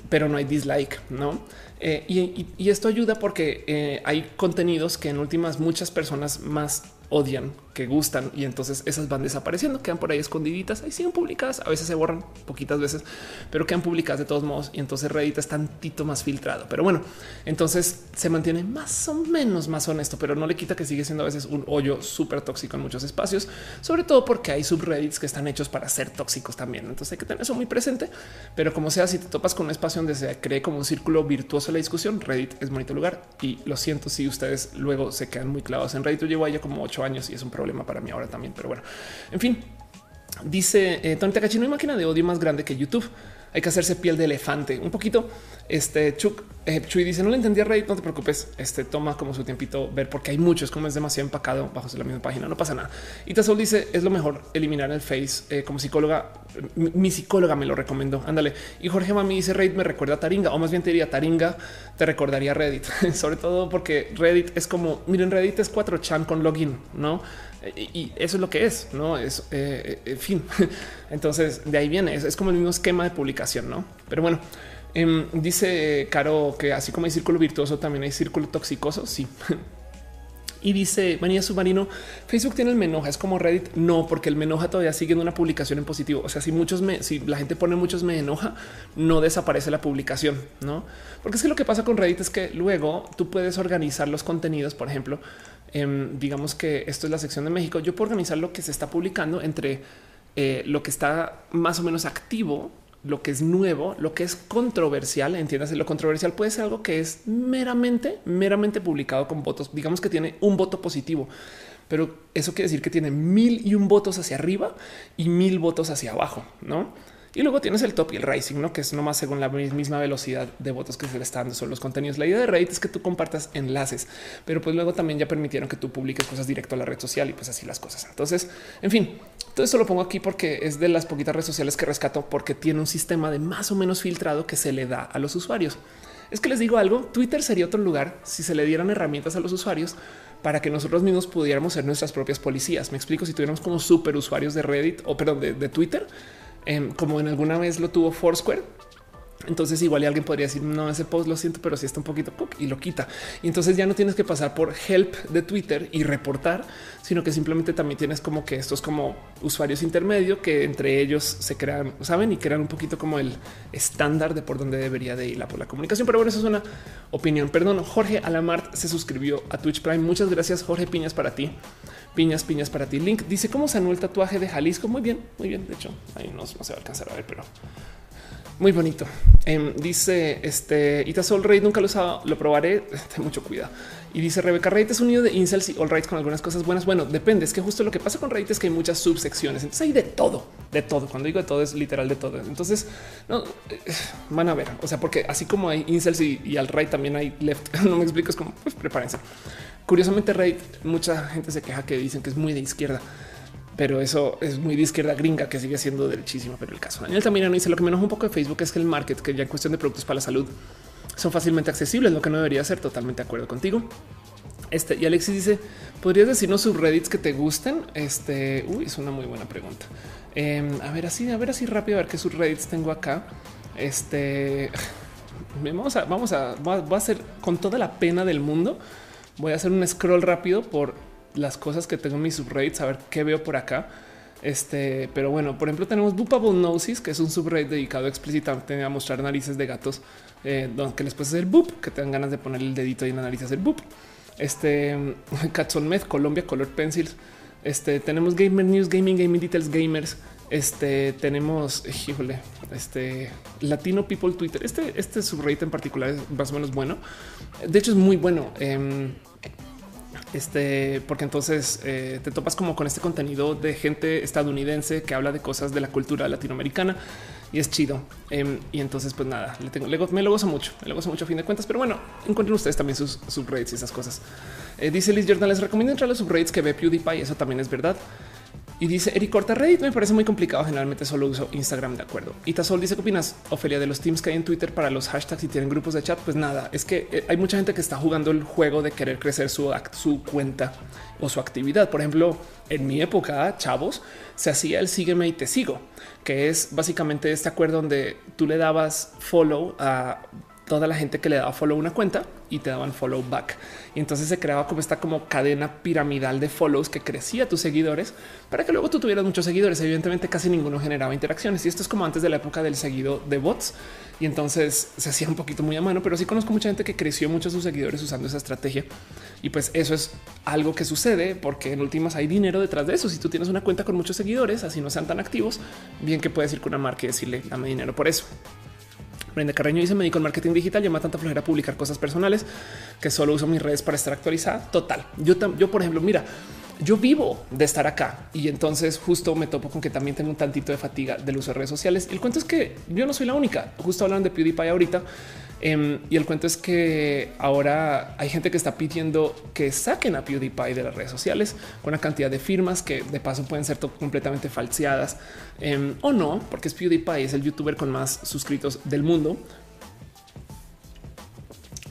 pero no hay dislike, no? Eh, y, esto ayuda porque eh, hay contenidos que en últimas muchas personas más odian, que gustan y entonces esas van desapareciendo, quedan por ahí escondiditas, ahí siguen publicadas, a veces se borran poquitas veces, pero quedan publicadas de todos modos y entonces Reddit es tantito más filtrado. Pero bueno, entonces se mantiene más o menos más honesto, pero no le quita que sigue siendo a veces un hoyo súper tóxico en muchos espacios, sobre todo porque hay subreddits que están hechos para ser tóxicos también. Entonces hay que tener eso muy presente, pero como sea, si te topas con un espacio donde se cree como un círculo virtuoso la discusión, Reddit es bonito lugar y lo siento si ustedes luego se quedan muy clavados en Reddit. Yo llevo allá como ocho años y es un problema para mí ahora también. Pero bueno, en fin, dice eh, Tony Takachi, no hay máquina de odio más grande que YouTube. Hay que hacerse piel de elefante un poquito. Este Chuck eh, Chuy dice: No le entendí a Reddit, no te preocupes. Este toma como su tiempito ver porque hay muchos, como es demasiado empacado bajo la misma página. No pasa nada. Y Tazol dice: Es lo mejor eliminar el face eh, como psicóloga. Mi, psicóloga me lo recomendó. Ándale. Y Jorge Mami dice: Reddit me recuerda a Taringa, o más bien te diría Taringa, te recordaría Reddit, sobre todo porque Reddit es como miren, Reddit es 4 chan con login, no? Y eso es lo que es, no es eh, en fin. Entonces de ahí viene, es, es como el mismo esquema de publicación, no? Pero bueno, Em, dice Caro que así como hay círculo virtuoso, también hay círculo toxicoso. Sí. Y dice Manía Submarino, Facebook tiene el menoja, es como Reddit. No, porque el menoja todavía sigue en una publicación en positivo. O sea, si muchos me, si la gente pone muchos me enoja, no desaparece la publicación, no? Porque es que lo que pasa con Reddit es que luego tú puedes organizar los contenidos. Por ejemplo, em, digamos que esto es la sección de México. Yo puedo organizar lo que se está publicando entre eh, lo que está más o menos activo lo que es nuevo, lo que es controversial, entiéndase, lo controversial puede ser algo que es meramente, meramente publicado con votos. Digamos que tiene un voto positivo, pero eso quiere decir que tiene mil y un votos hacia arriba y mil votos hacia abajo, no? Y luego tienes el top y el rising, ¿no? que es nomás según la misma velocidad de votos que se le está dando sobre los contenidos. La idea de Reddit es que tú compartas enlaces, pero pues luego también ya permitieron que tú publiques cosas directo a la red social y pues así las cosas. Entonces, en fin, todo esto lo pongo aquí porque es de las poquitas redes sociales que rescato porque tiene un sistema de más o menos filtrado que se le da a los usuarios. Es que les digo algo, Twitter sería otro lugar si se le dieran herramientas a los usuarios para que nosotros mismos pudiéramos ser nuestras propias policías. Me explico si tuviéramos como super usuarios de Reddit o perdón, de Twitter, Em, como en alguna vez lo tuvo Foursquare. Entonces igual alguien podría decir no ese post lo siento, pero si está un poquito y lo quita. Y entonces ya no tienes que pasar por help de Twitter y reportar, sino que simplemente también tienes como que estos como usuarios intermedio que entre ellos se crean, saben y crean un poquito como el estándar de por dónde debería de ir la, por la comunicación. Pero bueno, eso es una opinión. Perdón, Jorge Alamart se suscribió a Twitch Prime. Muchas gracias, Jorge Piñas para ti. Piñas, piñas para ti. Link dice cómo se anuló el tatuaje de Jalisco. Muy bien, muy bien. De hecho, ahí no, se va a alcanzar a ver, pero muy bonito. Em, dice este Itasol Rey, nunca lo usado, lo probaré. Ten mucho cuidado. Y dice Rebeca Reddit es un nido de incels y all right con algunas cosas buenas. Bueno, depende. Es que justo lo que pasa con Reddit es que hay muchas subsecciones. Entonces hay de todo, de todo. Cuando digo de todo es literal de todo. Entonces no eh, van a ver. O sea, porque así como hay incels y, y al right también hay left. No me explico. Es como pues prepárense. Curiosamente, Reddit, mucha gente se queja que dicen que es muy de izquierda, pero eso es muy de izquierda gringa que sigue siendo derechísima. Pero el caso Daniel también dice lo que menos un poco de Facebook es que el market, que ya en cuestión de productos para la salud son fácilmente accesibles, lo que no debería ser. Totalmente de acuerdo contigo. Este y Alexis dice: ¿Podrías decirnos subreddits que te gusten? Este uy, es una muy buena pregunta. Em, a ver, así, a ver, así rápido, a ver qué subreddits tengo acá. Este vamos a, vamos a, va a ser con toda la pena del mundo Voy a hacer un scroll rápido por las cosas que tengo en mis subreddits, a ver qué veo por acá. Este, pero bueno, por ejemplo, tenemos Boopable Noses, que es un subreddit dedicado explícitamente a mostrar narices de gatos, eh, donde les puedes hacer boop, que tengan ganas de poner el dedito y en la nariz hacer boop. Este Catson Med, Colombia, Color Pencils. Este tenemos Gamer News, Gaming, Gaming Details, Gamers. Este tenemos, híjole, este Latino People Twitter. Este, este subreddit en particular es más o menos bueno. De hecho, es muy bueno. Eh, este, porque entonces eh, te topas como con este contenido de gente estadounidense que habla de cosas de la cultura latinoamericana y es chido. Em, y entonces, pues nada, le tengo, me lo gozo mucho, me lo gozo mucho a fin de cuentas, pero bueno, encuentren ustedes también sus subreddits y esas cosas. Eh, dice Liz Jordan, les recomiendo entrar a los subreddits que ve PewDiePie, eso también es verdad. Y dice Eric Corta Reddit me parece muy complicado. Generalmente solo uso Instagram de acuerdo. Y Tazol dice qué opinas, Ofelia, de los teams que hay en Twitter para los hashtags y tienen grupos de chat. Pues nada, es que eh, hay mucha gente que está jugando el juego de querer crecer su, su cuenta o su actividad. Por ejemplo, en mi época, chavos, se hacía el sígueme y te sigo, que es básicamente este acuerdo donde tú le dabas follow a toda la gente que le daba follow una cuenta y te daban follow back. Y entonces se creaba como esta como cadena piramidal de follows que crecía tus seguidores para que luego tú tuvieras muchos seguidores. Evidentemente casi ninguno generaba interacciones y esto es como antes de la época del seguido de bots. Y entonces se hacía un poquito muy a mano, pero sí conozco mucha gente que creció mucho sus seguidores usando esa estrategia. Y pues eso es algo que sucede porque en últimas hay dinero detrás de eso. Si tú tienes una cuenta con muchos seguidores, así no sean tan activos, bien que puedes ir con una marca y decirle dame dinero por eso. Brenda Carreño dice: Me dedico al marketing digital, llama tanta flojera publicar cosas personales que solo uso mis redes para estar actualizada. Total. Yo, yo, por ejemplo, mira, yo vivo de estar acá y entonces justo me topo con que también tengo un tantito de fatiga del uso de redes sociales. el cuento es que yo no soy la única. Justo hablan de PewDiePie ahorita Em, y el cuento es que ahora hay gente que está pidiendo que saquen a PewDiePie de las redes sociales con una cantidad de firmas que de paso pueden ser completamente falseadas em, o no, porque es PewDiePie, es el youtuber con más suscritos del mundo.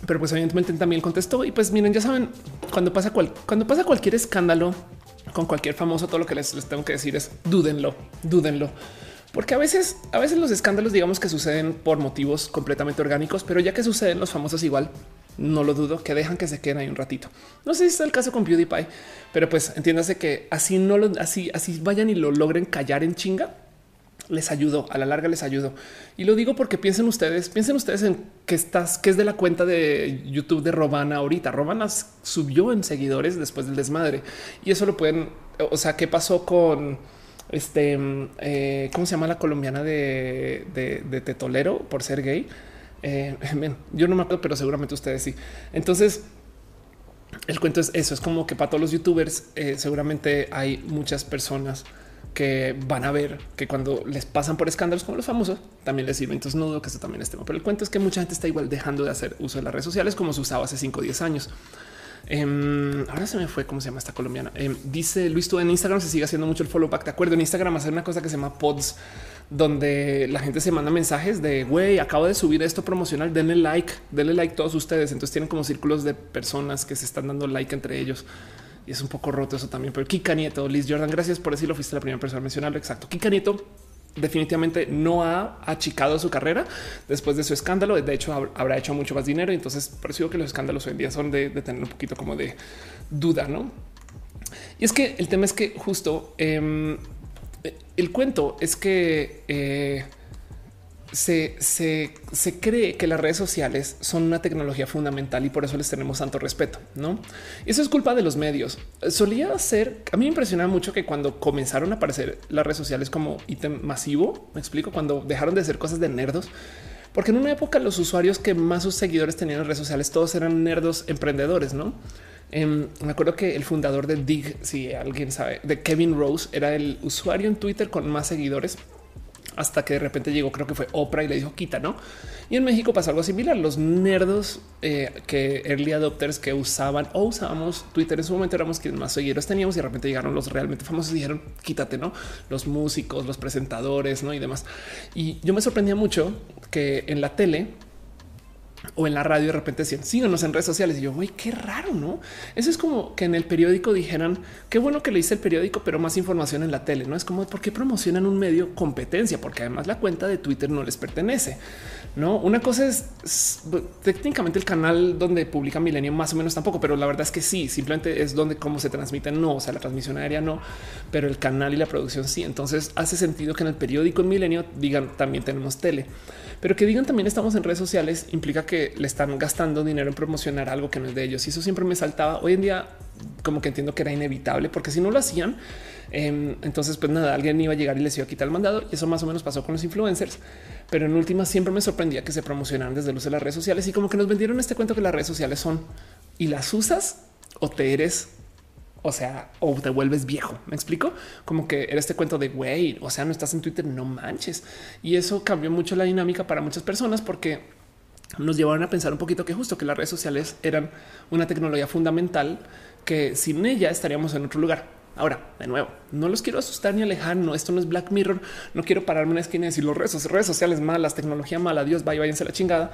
Pero pues evidentemente también contestó y pues miren, ya saben, cuando pasa, cuando pasa cualquier escándalo con cualquier famoso, todo lo que les, les tengo que decir es dúdenlo, dúdenlo porque a veces, a veces los escándalos, digamos que suceden por motivos completamente orgánicos, pero ya que suceden los famosos igual, no lo dudo que dejan que se queden ahí un ratito. No sé si es el caso con PewDiePie, pero pues entiéndase que así no lo así, así vayan y lo logren callar en chinga. Les ayudo a la larga, les ayudo. Y lo digo porque piensen ustedes, piensen ustedes en que estás, que es de la cuenta de YouTube de Robana ahorita. Robana subió en seguidores después del desmadre y eso lo pueden. O sea, qué pasó con este, eh, cómo se llama la colombiana de, de, de Tetolero por ser gay? Eh, yo no me acuerdo, pero seguramente ustedes sí. Entonces, el cuento es eso, es como que para todos los youtubers eh, seguramente hay muchas personas que van a ver que cuando les pasan por escándalos como los famosos también les sirve. Entonces no dudo que eso también es tema, pero el cuento es que mucha gente está igual dejando de hacer uso de las redes sociales como se usaba hace 5 o 10 años. Em, ahora se me fue cómo se llama esta colombiana. Em, dice Luis, tú en Instagram se sigue haciendo mucho el follow back. De acuerdo, en Instagram hacer una cosa que se llama pods donde la gente se manda mensajes de güey, acabo de subir esto promocional, denle like, denle like todos ustedes. Entonces tienen como círculos de personas que se están dando like entre ellos. Y es un poco roto eso también. Pero Kika Nieto, Liz Jordan, gracias por decirlo. Fuiste la primera persona a mencionarlo. Exacto. Kika Nieto definitivamente no ha achicado su carrera después de su escándalo. De hecho, habrá hecho mucho más dinero. Entonces, pareció que los escándalos hoy en día son de, tener un poquito como de duda, no? Y es que el tema es que justo em, el cuento es que eh, se, se, cree que las redes sociales son una tecnología fundamental y por eso les tenemos tanto respeto, ¿no? Eso es culpa de los medios. Solía ser, a mí me impresiona mucho que cuando comenzaron a aparecer las redes sociales como ítem masivo, me explico, cuando dejaron de ser cosas de nerdos, porque en una época los usuarios que más sus seguidores tenían en redes sociales, todos eran nerdos emprendedores, ¿no? Em, me acuerdo que el fundador de Dig, si alguien sabe, de Kevin Rose, era el usuario en Twitter con más seguidores hasta que de repente llegó, creo que fue Oprah y le dijo quita, no? Y en México pasó algo similar. Los nerdos eh, que early adopters que usaban o usábamos Twitter en su momento éramos quienes más seguidores teníamos y de repente llegaron los realmente famosos y dijeron quítate, no? Los músicos, los presentadores, no? Y demás. Y yo me sorprendía mucho que en la tele o en la radio de repente decían síganos en redes sociales. Y yo, güey, qué raro, no? Eso es como que en el periódico dijeran qué bueno que le hice el periódico, pero más información en la tele. No es como por qué promocionan un medio competencia, porque además la cuenta de Twitter no les pertenece. No, una cosa es, técnicamente el canal donde publica Milenio más o menos tampoco, pero la verdad es que sí, simplemente es donde cómo se transmite. No, o sea, la transmisión aérea no, pero el canal y la producción sí. Entonces hace sentido que en el periódico en Milenio digan también tenemos tele. Pero que digan también estamos en redes sociales implica que le están gastando dinero en promocionar algo que no es de ellos. Y eso siempre me saltaba. Hoy en día como que entiendo que era inevitable porque si no lo hacían, em, entonces pues nada, alguien iba a llegar y les iba a quitar el mandado. Y eso más o menos pasó con los influencers. Pero en última siempre me sorprendía que se promocionaran desde luz de las redes sociales y como que nos vendieron este cuento que las redes sociales son y las usas o te eres o sea, o te vuelves viejo. Me explico como que era este cuento de güey, o sea, no estás en Twitter, no manches. Y eso cambió mucho la dinámica para muchas personas porque nos llevaron a pensar un poquito que justo que las redes sociales eran una tecnología fundamental que sin ella estaríamos en otro lugar. Ahora, de nuevo, no los quiero asustar ni alejar. No, esto no es Black Mirror. No quiero pararme en una esquina y decir los redes, redes sociales malas, tecnología mala. Dios vaya, váyanse la chingada.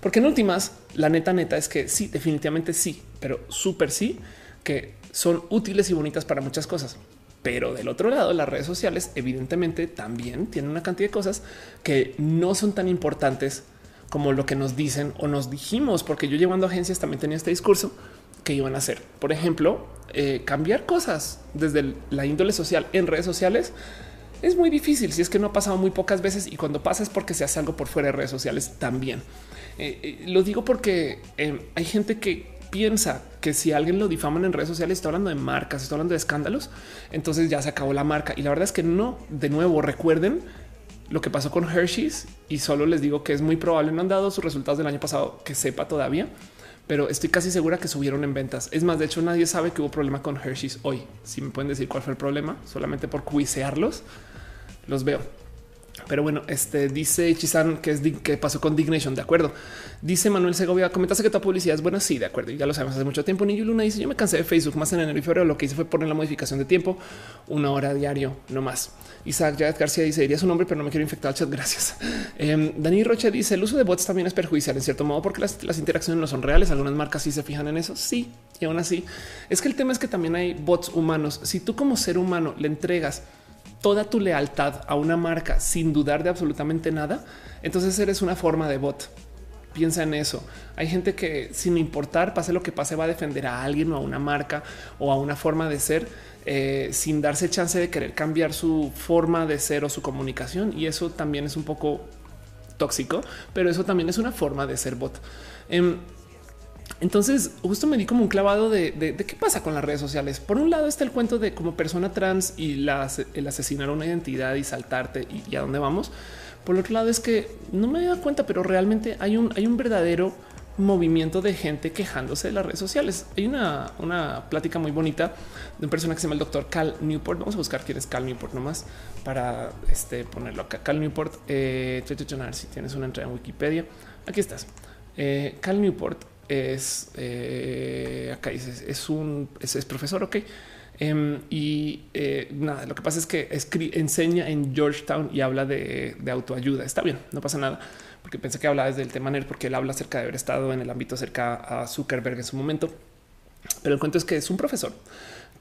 Porque en últimas, la neta, neta es que sí, definitivamente sí, pero súper sí que son útiles y bonitas para muchas cosas. Pero del otro lado, las redes sociales evidentemente también tienen una cantidad de cosas que no son tan importantes como lo que nos dicen o nos dijimos, porque yo llevando agencias también tenía este discurso que iban a hacer. Por ejemplo, eh, cambiar cosas desde la índole social en redes sociales es muy difícil si es que no ha pasado muy pocas veces y cuando pasa es porque se hace algo por fuera de redes sociales también. Eh, eh, lo digo porque hay gente que piensa que si alguien lo difaman en redes sociales, está hablando de marcas, está hablando de escándalos, entonces ya se acabó la marca. Y la verdad es que no. De nuevo, recuerden lo que pasó con Hershey's y solo les digo que es muy probable, no han dado sus resultados del año pasado, que sepa todavía, pero estoy casi segura que subieron en ventas. Es más, de hecho nadie sabe que hubo problema con Hershey's hoy. Si me pueden decir cuál fue el problema, solamente por cuisearlos, los veo. Pero bueno, este dice Chizan que es que pasó con Dignation. De acuerdo. Dice Manuel Segovia. Comentaste que toda publicidad es buena. Sí, de acuerdo. Y ya lo sabemos hace mucho tiempo. Niño Luna dice: Yo me cansé de Facebook más en enero y febrero. Lo que hice fue poner la modificación de tiempo una hora diario, no más. Isaac Jared García dice: Diría su nombre, pero no me quiero infectar al chat. Gracias. Eh, Dani Roche dice: El uso de bots también es perjudicial en cierto modo porque las, las interacciones no son reales. Algunas marcas sí se fijan en eso. Sí, y aún así es que el tema es que también hay bots humanos. Si tú como ser humano le entregas toda tu lealtad a una marca sin dudar de absolutamente nada, entonces eres una forma de bot. Piensa en eso. Hay gente que sin importar pase lo que pase va a defender a alguien o a una marca o a una forma de ser eh, sin darse chance de querer cambiar su forma de ser o su comunicación. Y eso también es un poco tóxico, pero eso también es una forma de ser bot. Em, entonces, justo me di como un clavado de, qué pasa con las redes sociales. Por un lado está el cuento de como persona trans y el asesinar una identidad y saltarte y, a dónde vamos. Por otro lado es que no me dado cuenta, pero realmente hay un, hay un verdadero movimiento de gente quejándose de las redes sociales. Hay una, una plática muy bonita de un persona que se llama el doctor Cal Newport. Vamos a buscar quién es Cal Newport nomás para este, ponerlo acá. Cal Newport, eh, a si tienes una entrada en Wikipedia. Aquí estás. Eh, Cal Newport es eh, acá dices es un es, profesor. Ok. Em, y eh, nada, lo que pasa es que enseña en Georgetown y habla de, autoayuda. Está bien, no pasa nada, porque pensé que hablaba desde el tema NER, porque él habla acerca de haber estado en el ámbito cerca a Zuckerberg en su momento. Pero el cuento es que es un profesor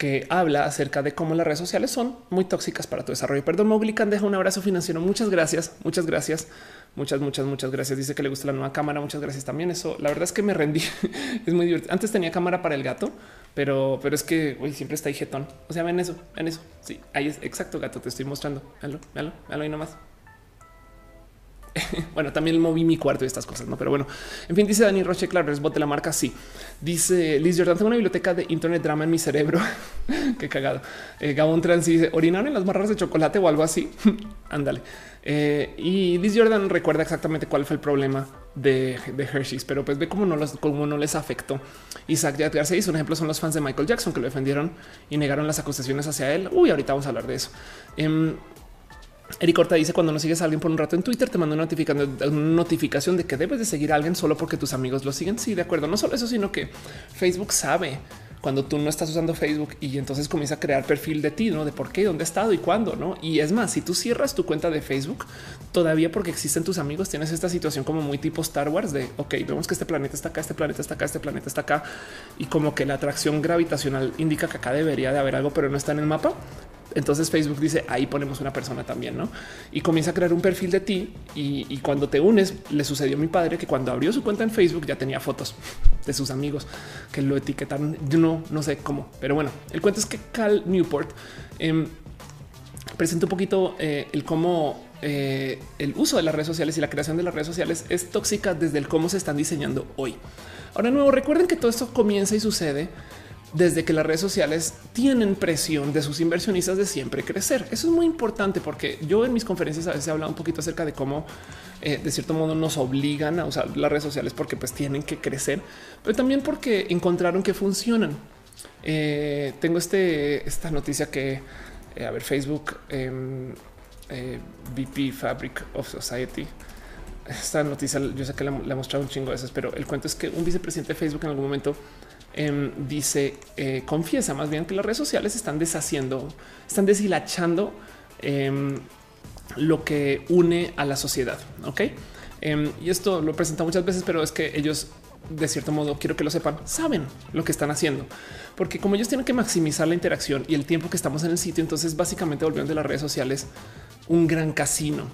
que habla acerca de cómo las redes sociales son muy tóxicas para tu desarrollo. Perdón, Mowgli deja un abrazo financiero. Muchas gracias, muchas gracias. Muchas, muchas, muchas gracias. Dice que le gusta la nueva cámara. Muchas gracias también. Eso la verdad es que me rendí. es muy divertido. Antes tenía cámara para el gato, pero, pero es que hoy siempre está ahí jetón. O sea, ven eso, ven eso. Sí, ahí es exacto gato. Te estoy mostrando. Véalo, véalo, véalo ahí nomás. bueno, también moví mi cuarto y estas cosas, no? Pero bueno, en fin, dice Dani Roche, claro, es bot de la marca. Sí, dice Liz Jordan. Tengo una biblioteca de Internet drama en mi cerebro. Qué cagado. Eh, Gabón Trans dice orinar en las barras de chocolate o algo así. Ándale. Eh, y Liz Jordan recuerda exactamente cuál fue el problema de, Hershey's, pero pues ve cómo no, los, cómo no les afectó. Isaac García hizo un ejemplo, son los fans de Michael Jackson que lo defendieron y negaron las acusaciones hacia él. Uy, ahorita vamos a hablar de eso. Em, Eric Horta dice cuando no sigues a alguien por un rato en Twitter te manda una notificación, de que debes de seguir a alguien solo porque tus amigos lo siguen. Sí, de acuerdo. No solo eso, sino que Facebook sabe cuando tú no estás usando Facebook y entonces comienza a crear perfil de ti, no de por qué, dónde he estado y cuándo, no? Y es más, si tú cierras tu cuenta de Facebook, todavía porque existen tus amigos, tienes esta situación como muy tipo Star Wars de ok, vemos que este planeta está acá, este planeta está acá, este planeta está acá y como que la atracción gravitacional indica que acá debería de haber algo, pero no está en el mapa. Entonces Facebook dice ahí ponemos una persona también, no? Y comienza a crear un perfil de ti. Y, cuando te unes, le sucedió a mi padre que cuando abrió su cuenta en Facebook ya tenía fotos de sus amigos que lo etiquetaron. Yo no, no sé cómo, pero bueno, el cuento es que Cal Newport eh, presenta un poquito eh, el cómo eh, el uso de las redes sociales y la creación de las redes sociales es tóxica desde el cómo se están diseñando hoy. Ahora, nuevo, recuerden que todo esto comienza y sucede desde que las redes sociales tienen presión de sus inversionistas de siempre crecer. Eso es muy importante porque yo en mis conferencias a veces he hablado un poquito acerca de cómo eh, de cierto modo nos obligan a usar las redes sociales porque pues tienen que crecer, pero también porque encontraron que funcionan. Eh, tengo este, esta noticia que, eh, a ver, Facebook, em, VP Fabric of Society, esta noticia yo sé que la, la he mostrado un chingo de veces, pero el cuento es que un vicepresidente de Facebook en algún momento Em, dice, eh, confiesa más bien que las redes sociales están deshaciendo, están deshilachando em, lo que une a la sociedad. Ok. Em, y esto lo presenta muchas veces, pero es que ellos de cierto modo quiero que lo sepan, saben lo que están haciendo, porque como ellos tienen que maximizar la interacción y el tiempo que estamos en el sitio, entonces básicamente volvieron de las redes sociales un gran casino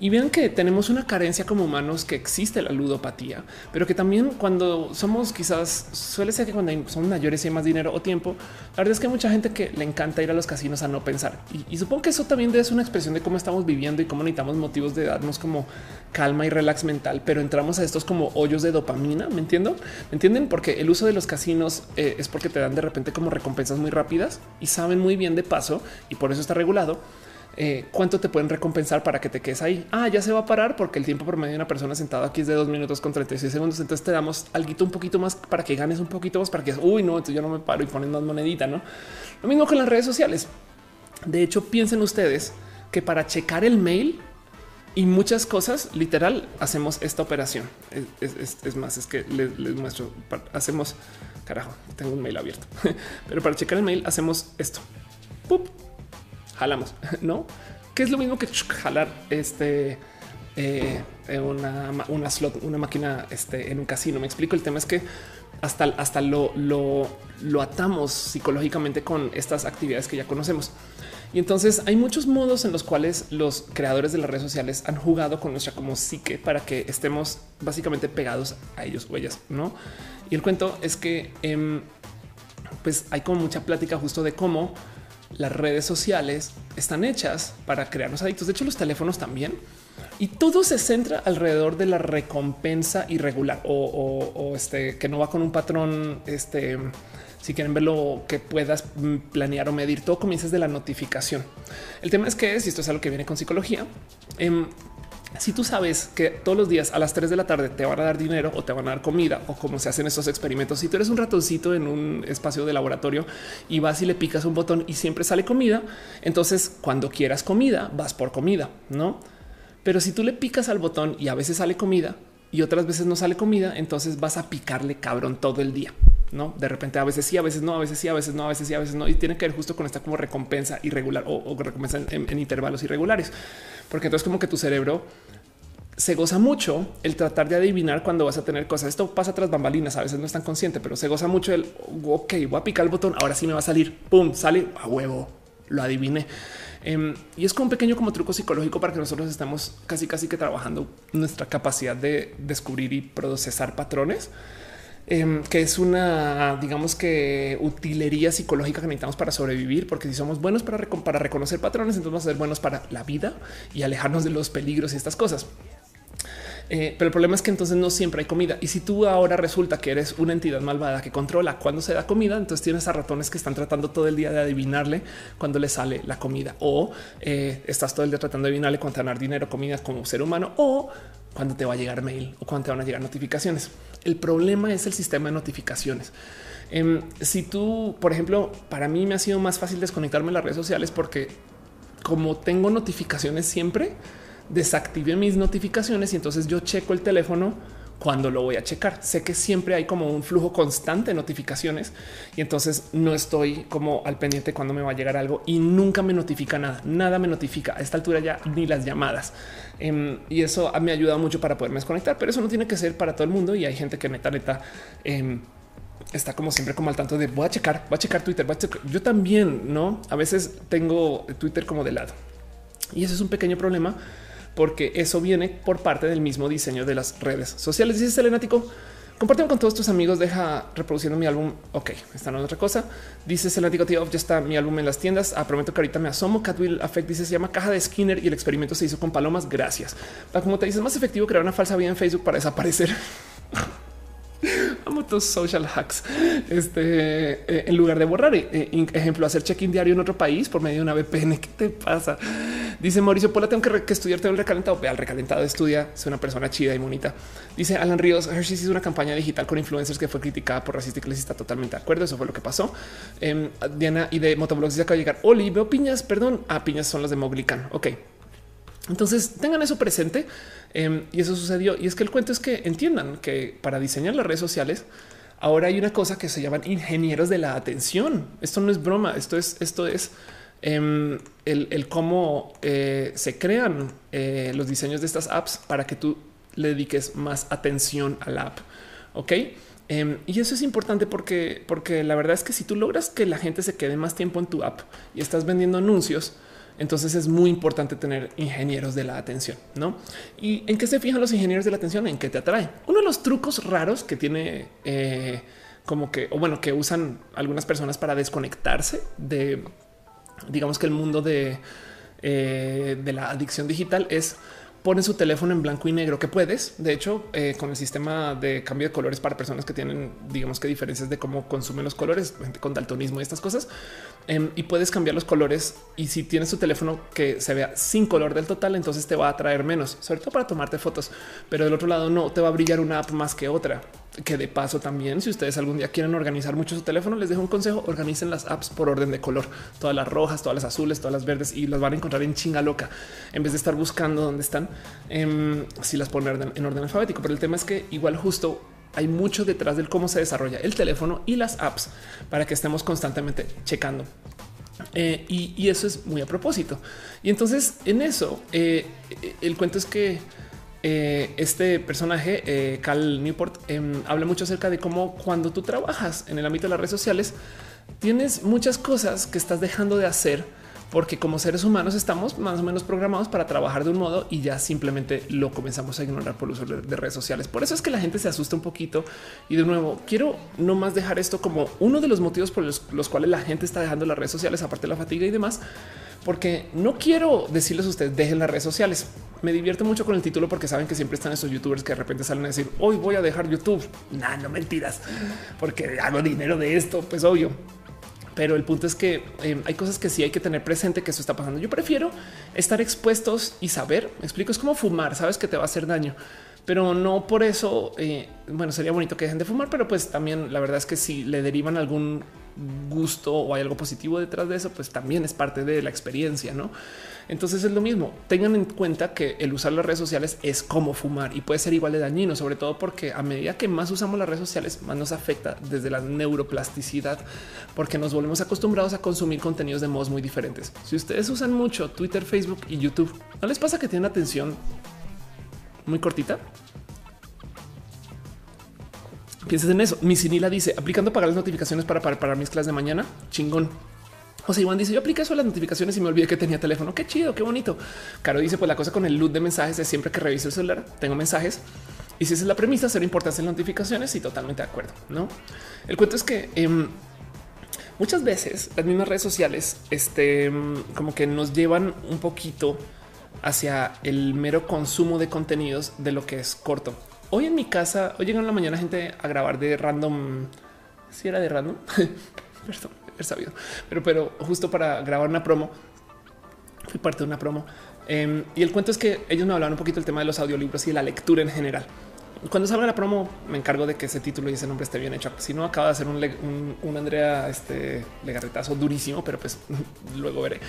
y vean que tenemos una carencia como humanos que existe la ludopatía, pero que también cuando somos quizás suele ser que cuando son mayores y hay más dinero o tiempo, la verdad es que hay mucha gente que le encanta ir a los casinos a no pensar. Y, supongo que eso también es una expresión de cómo estamos viviendo y cómo necesitamos motivos de darnos como calma y relax mental, pero entramos a estos como hoyos de dopamina. Me entiendo, me entienden, porque el uso de los casinos eh, es porque te dan de repente como recompensas muy rápidas y saben muy bien de paso y por eso está regulado eh, cuánto te pueden recompensar para que te quedes ahí. Ah, ya se va a parar porque el tiempo promedio de una persona sentada aquí es de dos minutos con 36 segundos. Entonces te damos algo un poquito más para que ganes un poquito más para que uy, no, entonces yo no me paro y ponen más monedita. No lo mismo con las redes sociales. De hecho, piensen ustedes que para checar el mail y muchas cosas, literal, hacemos esta operación. Es, más, es que les, muestro. Hacemos carajo, tengo un mail abierto, pero para checar el mail hacemos esto. ¡Pup! Jalamos, no? Que es lo mismo que jalar este eh, una, una, slot, una máquina este, en un casino. Me explico. El tema es que hasta, hasta lo, lo, lo atamos psicológicamente con estas actividades que ya conocemos. Y entonces hay muchos modos en los cuales los creadores de las redes sociales han jugado con nuestra como psique para que estemos básicamente pegados a ellos o ellas, ¿no? Y el cuento es que em, pues hay como mucha plática justo de cómo las redes sociales están hechas para crearnos adictos. De hecho, los teléfonos también. Y todo se centra alrededor de la recompensa irregular o, este que no va con un patrón este si quieren ver lo que puedas planear o medir, todo comienza desde la notificación. El tema es que si esto es algo que viene con psicología, em, si tú sabes que todos los días a las 3 de la tarde te van a dar dinero o te van a dar comida o cómo se hacen estos experimentos, si tú eres un ratoncito en un espacio de laboratorio y vas y le picas un botón y siempre sale comida, entonces cuando quieras comida vas por comida, no? Pero si tú le picas al botón y a veces sale comida y otras veces no sale comida, entonces vas a picarle cabrón todo el día no de repente a veces sí, a veces no, a veces sí, a veces no, a veces sí, a veces no. Y tiene que ver justo con esta como recompensa irregular o, recompensa en, intervalos irregulares, porque entonces como que tu cerebro se goza mucho el tratar de adivinar cuando vas a tener cosas. Esto pasa tras bambalinas, a veces no es tan consciente, pero se goza mucho el ok, voy a picar el botón. Ahora sí me va a salir, pum, sale a huevo, lo adiviné. Em, y es como un pequeño como truco psicológico para que nosotros estemos casi, casi que trabajando nuestra capacidad de descubrir y procesar patrones. Em, que es una, digamos que utilería psicológica que necesitamos para sobrevivir, porque si somos buenos para, para reconocer patrones, entonces vamos a ser buenos para la vida y alejarnos de los peligros y estas cosas. Eh, pero el problema es que entonces no siempre hay comida. Y si tú ahora resulta que eres una entidad malvada que controla cuando se da comida, entonces tienes a ratones que están tratando todo el día de adivinarle cuando le sale la comida o eh, estás todo el día tratando de adivinarle a dar dinero, comida como ser humano o cuando te va a llegar mail o cuando te van a llegar notificaciones. El problema es el sistema de notificaciones. Em, si tú, por ejemplo, para mí me ha sido más fácil desconectarme de las redes sociales porque como tengo notificaciones siempre, desactivé mis notificaciones y entonces yo checo el teléfono cuando lo voy a checar. Sé que siempre hay como un flujo constante de notificaciones y entonces no estoy como al pendiente cuando me va a llegar algo y nunca me notifica nada. Nada me notifica a esta altura ya ni las llamadas. Em, y eso me ha ayudado mucho para poderme desconectar, pero eso no tiene que ser para todo el mundo y hay gente que neta, neta, em, está como siempre como al tanto de voy a checar, voy a checar Twitter. Yo también, no? A veces tengo Twitter como de lado y eso es un pequeño problema porque eso viene por parte del mismo diseño de las redes sociales. Dice Selenático, compartimos con todos tus amigos, deja reproduciendo mi álbum. Ok, está en otra cosa. Dice Selenático, tío, ya está mi álbum en las tiendas. Ah, prometo que ahorita me asomo. Catwill Affect dice, se llama Caja de Skinner y el experimento se hizo con palomas. Gracias. Como te dices, más efectivo crear una falsa vida en Facebook para desaparecer. Amo tus social hacks. Este eh, en lugar de borrar, eh, ejemplo, hacer check-in diario en otro país por medio de una VPN. ¿Qué te pasa? Dice Mauricio Pola, tengo que, estudiar todo el recalentado. Ve al recalentado, estudia, soy una persona chida y bonita. Dice Alan Ríos, Hershey hizo una campaña digital con influencers que fue criticada por racista y clasista. Totalmente de acuerdo. Eso fue lo que pasó. Em, Diana y de Motoblogs acaba de llegar. Oli, veo piñas, perdón. Ah, piñas son las de Moglican. Ok. Entonces tengan eso presente em, y eso sucedió. Y es que el cuento es que entiendan que para diseñar las redes sociales ahora hay una cosa que se llaman ingenieros de la atención. Esto no es broma. Esto es, esto es em, el, cómo eh, se crean eh, los diseños de estas apps para que tú le dediques más atención a la app. Ok. Em, y eso es importante porque, porque la verdad es que si tú logras que la gente se quede más tiempo en tu app y estás vendiendo anuncios, entonces es muy importante tener ingenieros de la atención, ¿no? ¿Y en qué se fijan los ingenieros de la atención? ¿En qué te atrae? Uno de los trucos raros que tiene eh, como que, o bueno, que usan algunas personas para desconectarse de, digamos que el mundo de, eh, de la adicción digital es ponen su teléfono en blanco y negro que puedes. De hecho, eh, con el sistema de cambio de colores para personas que tienen, digamos que diferencias de cómo consumen los colores, gente con daltonismo y estas cosas, em, y puedes cambiar los colores. Y si tienes tu teléfono que se vea sin color del total, entonces te va a traer menos, sobre todo para tomarte fotos. Pero del otro lado, no te va a brillar una app más que otra que de paso también, si ustedes algún día quieren organizar mucho su teléfono, les dejo un consejo, organicen las apps por orden de color, todas las rojas, todas las azules, todas las verdes y las van a encontrar en chinga loca en vez de estar buscando dónde están, em, si las ponen en orden alfabético. Pero el tema es que igual justo hay mucho detrás del cómo se desarrolla el teléfono y las apps para que estemos constantemente checando. Eh, y, eso es muy a propósito. Y entonces en eso, eh, el cuento es que eh, este personaje, eh, Cal Newport, em, habla mucho acerca de cómo cuando tú trabajas en el ámbito de las redes sociales, tienes muchas cosas que estás dejando de hacer porque como seres humanos estamos más o menos programados para trabajar de un modo y ya simplemente lo comenzamos a ignorar por el uso de redes sociales. Por eso es que la gente se asusta un poquito y de nuevo quiero no más dejar esto como uno de los motivos por los, los cuales la gente está dejando las redes sociales, aparte de la fatiga y demás, porque no quiero decirles a ustedes dejen las redes sociales. Me divierte mucho con el título porque saben que siempre están esos youtubers que de repente salen a decir hoy voy a dejar YouTube. Nah, no mentiras, porque hago dinero de esto. Pues obvio, pero el punto es que eh, hay cosas que sí hay que tener presente que eso está pasando. Yo prefiero estar expuestos y saber. Me explico, es como fumar, sabes que te va a hacer daño, pero no por eso. Eh, bueno, sería bonito que dejen de fumar, pero pues también la verdad es que si le derivan algún gusto o hay algo positivo detrás de eso, pues también es parte de la experiencia, no? Entonces es lo mismo. Tengan en cuenta que el usar las redes sociales es como fumar y puede ser igual de dañino, sobre todo porque a medida que más usamos las redes sociales, más nos afecta desde la neuroplasticidad, porque nos volvemos acostumbrados a consumir contenidos de modos muy diferentes. Si ustedes usan mucho Twitter, Facebook y YouTube, ¿no les pasa que tienen atención muy cortita? Pienses en eso. Mi Sinila dice aplicando pagar las notificaciones para preparar mis clases de mañana. Chingón. José Iván dice: Yo apliqué eso a las notificaciones y me olvidé que tenía teléfono. Qué chido, qué bonito. Caro dice: Pues la cosa con el loot de mensajes es siempre que reviso el celular, tengo mensajes. Y si esa es la premisa, ser importancia en notificaciones y totalmente de acuerdo. No, el cuento es que em, muchas veces las mismas redes sociales, este, em, como que nos llevan un poquito hacia el mero consumo de contenidos de lo que es corto. Hoy en mi casa, hoy llegan en la mañana gente a grabar de random. Si era de random, perdón haber sabido, pero, pero justo para grabar una promo, fui parte de una promo. Em, y el cuento es que ellos me hablaban un poquito del tema de los audiolibros y de la lectura en general. Cuando salga la promo, me encargo de que ese título y ese nombre esté bien hecho. Si no, acaba de hacer un, un, Andrea este legarretazo durísimo, pero pues luego veré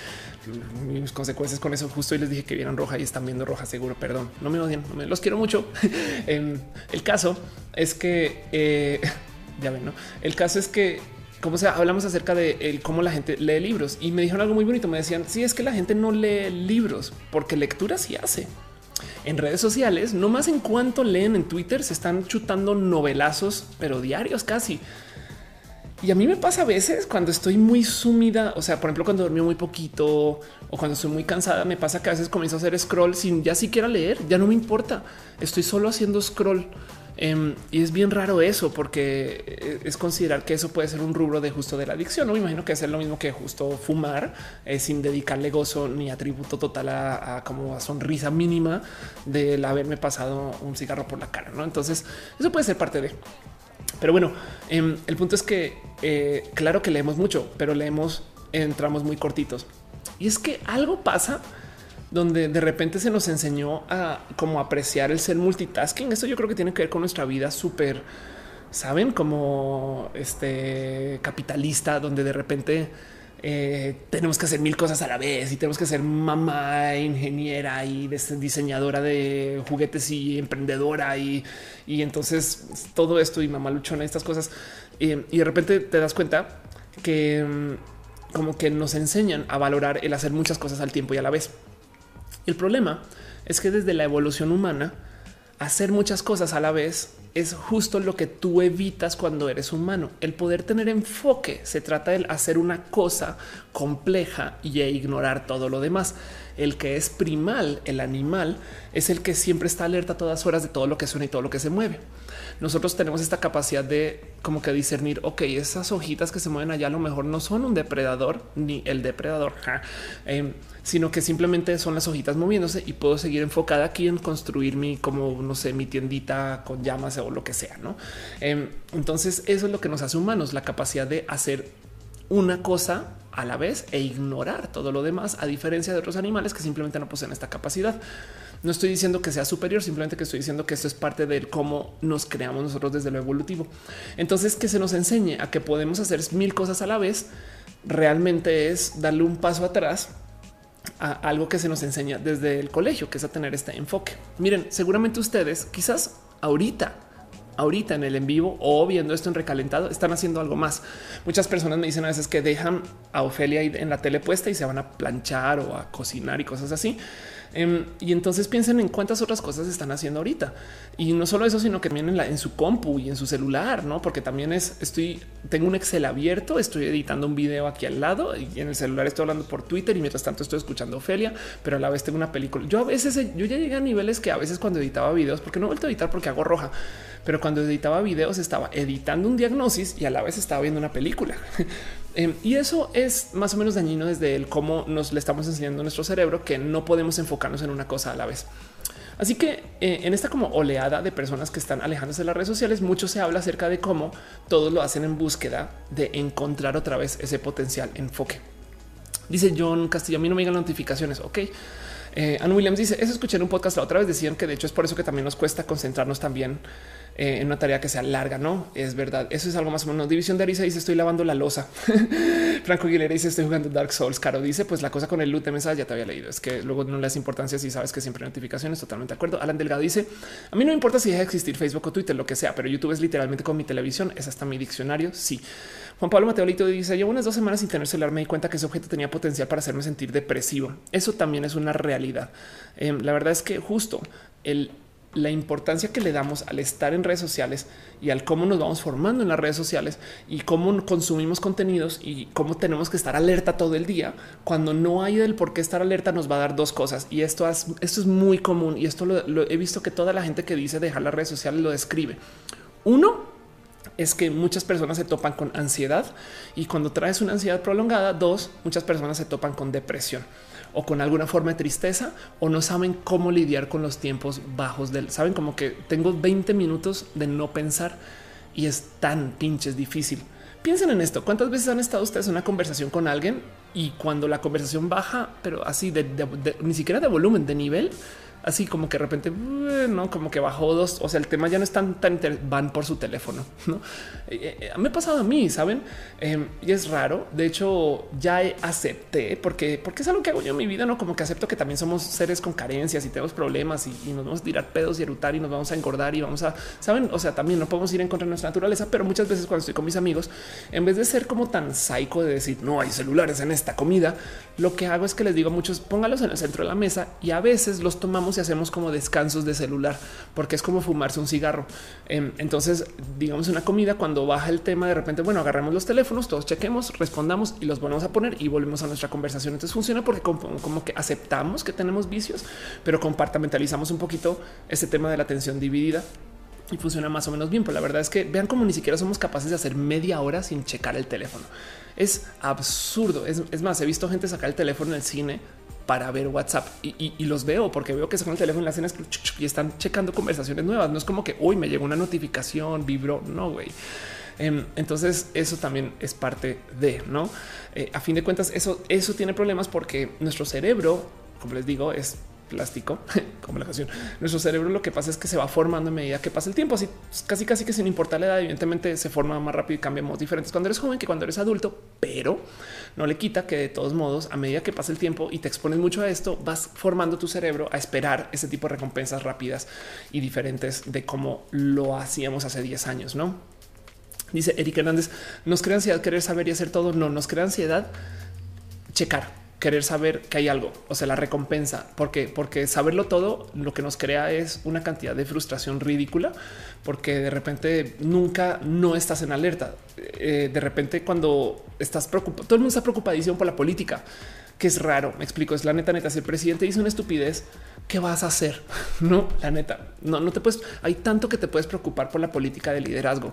mis consecuencias con eso. Justo hoy les dije que vieran roja y están viendo roja, seguro. Perdón, no me odien, me, los quiero mucho. Em, el caso es que eh, ya ven, no? El caso es que como sea, hablamos acerca de cómo la gente lee libros y me dijeron algo muy bonito. Me decían, sí, es que la gente no lee libros porque lectura sí hace. En redes sociales, no más en cuanto leen en Twitter, se están chutando novelazos, pero diarios casi. Y a mí me pasa a veces cuando estoy muy sumida, o sea, por ejemplo, cuando dormí muy poquito o cuando estoy muy cansada, me pasa que a veces comienzo a hacer scroll sin ya siquiera leer, ya no me importa. Estoy solo haciendo scroll Em, y es bien raro eso, porque eh, es considerar que eso puede ser un rubro de justo de la adicción. No me imagino que es lo mismo que justo fumar eh, sin dedicarle gozo ni atributo total a, como a sonrisa mínima del haberme pasado un cigarro por la cara. ¿no? Entonces, eso puede ser parte de. Pero bueno, em, el punto es que eh, claro que leemos mucho, pero leemos entramos muy cortitos. Y es que algo pasa donde de repente se nos enseñó a como apreciar el ser multitasking. Eso yo creo que tiene que ver con nuestra vida súper, saben, como este capitalista, donde de repente eh, tenemos que hacer mil cosas a la vez y tenemos que ser mamá, ingeniera y diseñadora de juguetes y emprendedora y, y entonces todo esto y mamá luchona, estas cosas. y de repente te das cuenta que mm, como que nos enseñan a valorar el hacer muchas cosas al tiempo y a la vez. El problema es que desde la evolución humana, hacer muchas cosas a la vez es justo lo que tú evitas cuando eres humano. El poder tener enfoque se trata de hacer una cosa compleja y ignorar todo lo demás. El que es primal, el animal, es el que siempre está alerta a todas horas de todo lo que suena y todo lo que se mueve. Nosotros tenemos esta capacidad de como que discernir, ok, esas hojitas que se mueven allá a lo mejor no son un depredador ni el depredador sino que simplemente son las hojitas moviéndose y puedo seguir enfocada aquí en construir mi, como no sé, mi tiendita con llamas o lo que sea. No, em, entonces eso es lo que nos hace humanos, la capacidad de hacer una cosa a la vez e ignorar todo lo demás, a diferencia de otros animales que simplemente no poseen esta capacidad. No estoy diciendo que sea superior, simplemente que estoy diciendo que esto es parte de cómo nos creamos nosotros desde lo evolutivo. Entonces, que se nos enseñe a que podemos hacer mil cosas a la vez, realmente es darle un paso atrás a algo que se nos enseña desde el colegio, que es a tener este enfoque. Miren, seguramente ustedes quizás ahorita ahorita en el en vivo o viendo esto en recalentado, están haciendo algo más. Muchas personas me dicen a veces que dejan a Ofelia en la tele puesta y se van a planchar o a cocinar y cosas así. Em, y entonces piensen en cuántas otras cosas están haciendo ahorita. Y no solo eso, sino que vienen en, su compu y en su celular, no? Porque también es, estoy, tengo un Excel abierto, estoy editando un video aquí al lado y en el celular estoy hablando por Twitter y mientras tanto estoy escuchando Ofelia, pero a la vez tengo una película. Yo a veces, yo ya llegué a niveles que a veces cuando editaba videos, porque no he vuelto a editar porque hago roja, pero cuando editaba videos estaba editando un diagnóstico y a la vez estaba viendo una película. Em, y eso es más o menos dañino desde el cómo nos le estamos enseñando a nuestro cerebro que no podemos enfocarnos en una cosa a la vez. Así que eh, en esta como oleada de personas que están alejándose de las redes sociales, mucho se habla acerca de cómo todos lo hacen en búsqueda de encontrar otra vez ese potencial enfoque. Dice John Castillo, a mí no me llegan notificaciones. Ok. Eh, Ann Williams dice, eso escuché en un podcast la otra vez, decían que de hecho es por eso que también nos cuesta concentrarnos también eh, en una tarea que sea larga, no es verdad. Eso es algo más o menos. División de Arisa dice estoy lavando la losa. Franco Aguilera dice estoy jugando Dark Souls. Caro dice pues la cosa con el loot de mensajes ya te había leído. Es que luego no le das importancia si sabes que siempre hay notificaciones. Totalmente de acuerdo. Alan Delgado dice a mí no me importa si deja de existir Facebook o Twitter, lo que sea, pero YouTube es literalmente con mi televisión. Es hasta mi diccionario. Sí. Juan Pablo Mateolito dice llevo unas dos semanas sin tener celular. Me di cuenta que ese objeto tenía potencial para hacerme sentir depresivo. Eso también es una realidad. Em, la verdad es que justo la importancia que le damos al estar en redes sociales y al cómo nos vamos formando en las redes sociales y cómo consumimos contenidos y cómo tenemos que estar alerta todo el día. Cuando no hay del por qué estar alerta, nos va a dar dos cosas. Y esto, esto es muy común y esto lo, he visto que toda la gente que dice dejar las redes sociales lo describe. Uno, es que muchas personas se topan con ansiedad y cuando traes una ansiedad prolongada, dos, muchas personas se topan con depresión o con alguna forma de tristeza o no saben cómo lidiar con los tiempos bajos del saben como que tengo 20 minutos de no pensar y es tan pinches difícil. Piensen en esto. ¿Cuántas veces han estado ustedes en una conversación con alguien y cuando la conversación baja, pero así de, ni siquiera de volumen, de nivel, así como que de repente no como que bajó dos. O sea, el tema ya no es tan, tan van por su teléfono. No eh, eh, me ha pasado a mí, saben? Em, y es raro. De hecho, ya acepté porque, porque es algo que hago yo en mi vida. No como que acepto que también somos seres con carencias y tenemos problemas y, nos vamos a tirar pedos y erutar y nos vamos a engordar y vamos a saben. O sea, también no podemos ir en contra de nuestra naturaleza, pero muchas veces cuando estoy con mis amigos, en vez de ser como tan psycho de decir no hay celulares en esta comida, lo que hago es que les digo a muchos póngalos en el centro de la mesa y a veces los tomamos y hacemos como descansos de celular, porque es como fumarse un cigarro. Em, entonces, digamos una comida, cuando baja el tema, de repente, bueno, agarramos los teléfonos, todos chequemos, respondamos y los volvemos a poner y volvemos a nuestra conversación. Entonces funciona porque como, que aceptamos que tenemos vicios, pero compartamentalizamos un poquito ese tema de la atención dividida y funciona más o menos bien. Pero la verdad es que vean como ni siquiera somos capaces de hacer media hora sin checar el teléfono. Es absurdo. Es, es, más, he visto gente sacar el teléfono en el cine para ver WhatsApp y, los veo porque veo que sacan el teléfono y la hacen y están checando conversaciones nuevas. No es como que hoy me llegó una notificación, vibró. No, güey. Em, entonces eso también es parte de no. Eh, a fin de cuentas, eso, eso tiene problemas porque nuestro cerebro, como les digo, es plástico, como la canción. Nuestro cerebro lo que pasa es que se va formando a medida que pasa el tiempo, así casi casi que sin importar la edad, evidentemente se forma más rápido y cambiamos diferentes cuando eres joven que cuando eres adulto, pero no le quita que de todos modos, a medida que pasa el tiempo y te expones mucho a esto, vas formando tu cerebro a esperar ese tipo de recompensas rápidas y diferentes de cómo lo hacíamos hace 10 años, ¿no? Dice Eric Hernández, nos crea ansiedad querer saber y hacer todo, no, nos crea ansiedad checar querer saber que hay algo, o sea, la recompensa, porque, porque saberlo todo lo que nos crea es una cantidad de frustración ridícula, porque de repente nunca no estás en alerta. Eh, de repente, cuando estás preocupado, todo el mundo está preocupadísimo por la política, que es raro. Me explico. Es la neta, neta. Si el presidente dice una estupidez, ¿qué vas a hacer? No, la neta, no, no te puedes. Hay tanto que te puedes preocupar por la política de liderazgo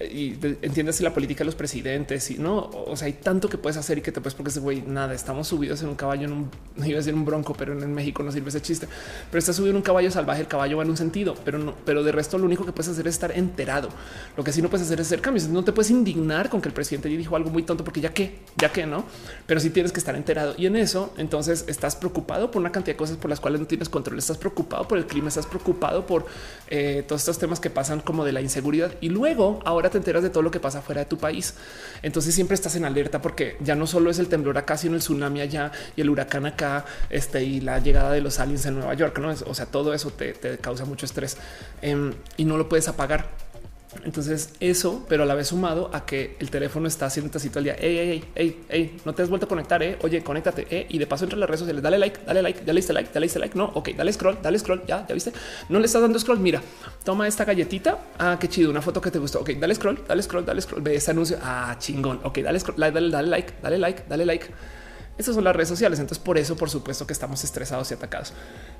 y entiendes la política de los presidentes y no, o sea, hay tanto que puedes hacer y que te puedes porque ese güey nada, estamos subidos en un caballo, en un, iba a decir un bronco, pero en México no sirve ese chiste, pero está subido en un caballo salvaje, el caballo va en un sentido, pero no, pero de resto lo único que puedes hacer es estar enterado. Lo que sí no puedes hacer es hacer cambios, no te puedes indignar con que el presidente dijo algo muy tonto porque ya que, ya que no, pero sí tienes que estar enterado. Y en eso entonces estás preocupado por una cantidad de cosas por las cuales no tienes control, estás preocupado por el clima, estás preocupado por eh, todos estos temas que pasan como de la inseguridad. Y luego ahora te enteras de todo lo que pasa fuera de tu país. Entonces siempre estás en alerta porque ya no solo es el temblor acá, sino el tsunami allá y el huracán acá, este y la llegada de los aliens en Nueva York. No o sea, todo eso te, causa mucho estrés em, y no lo puedes apagar. Entonces eso, pero a la vez sumado a que el teléfono está haciendo tacito al día. Ey, ey, ey, ey, no te has vuelto a conectar. Eh? Oye, conéctate. Eh? Y de paso entre las redes sociales, dale like, dale like, ya le like, ya le diste like. No, ok, dale scroll, dale scroll. Ya, ya viste. No le estás dando scroll. Mira, toma esta galletita. Ah, qué chido. Una foto que te gustó. Ok, dale scroll, dale scroll, dale scroll. Ve ese anuncio. Ah, chingón. Ok, dale scroll, dale, dale like, dale like, dale like. Esas son las redes sociales. Entonces, por eso, por supuesto, que estamos estresados y atacados.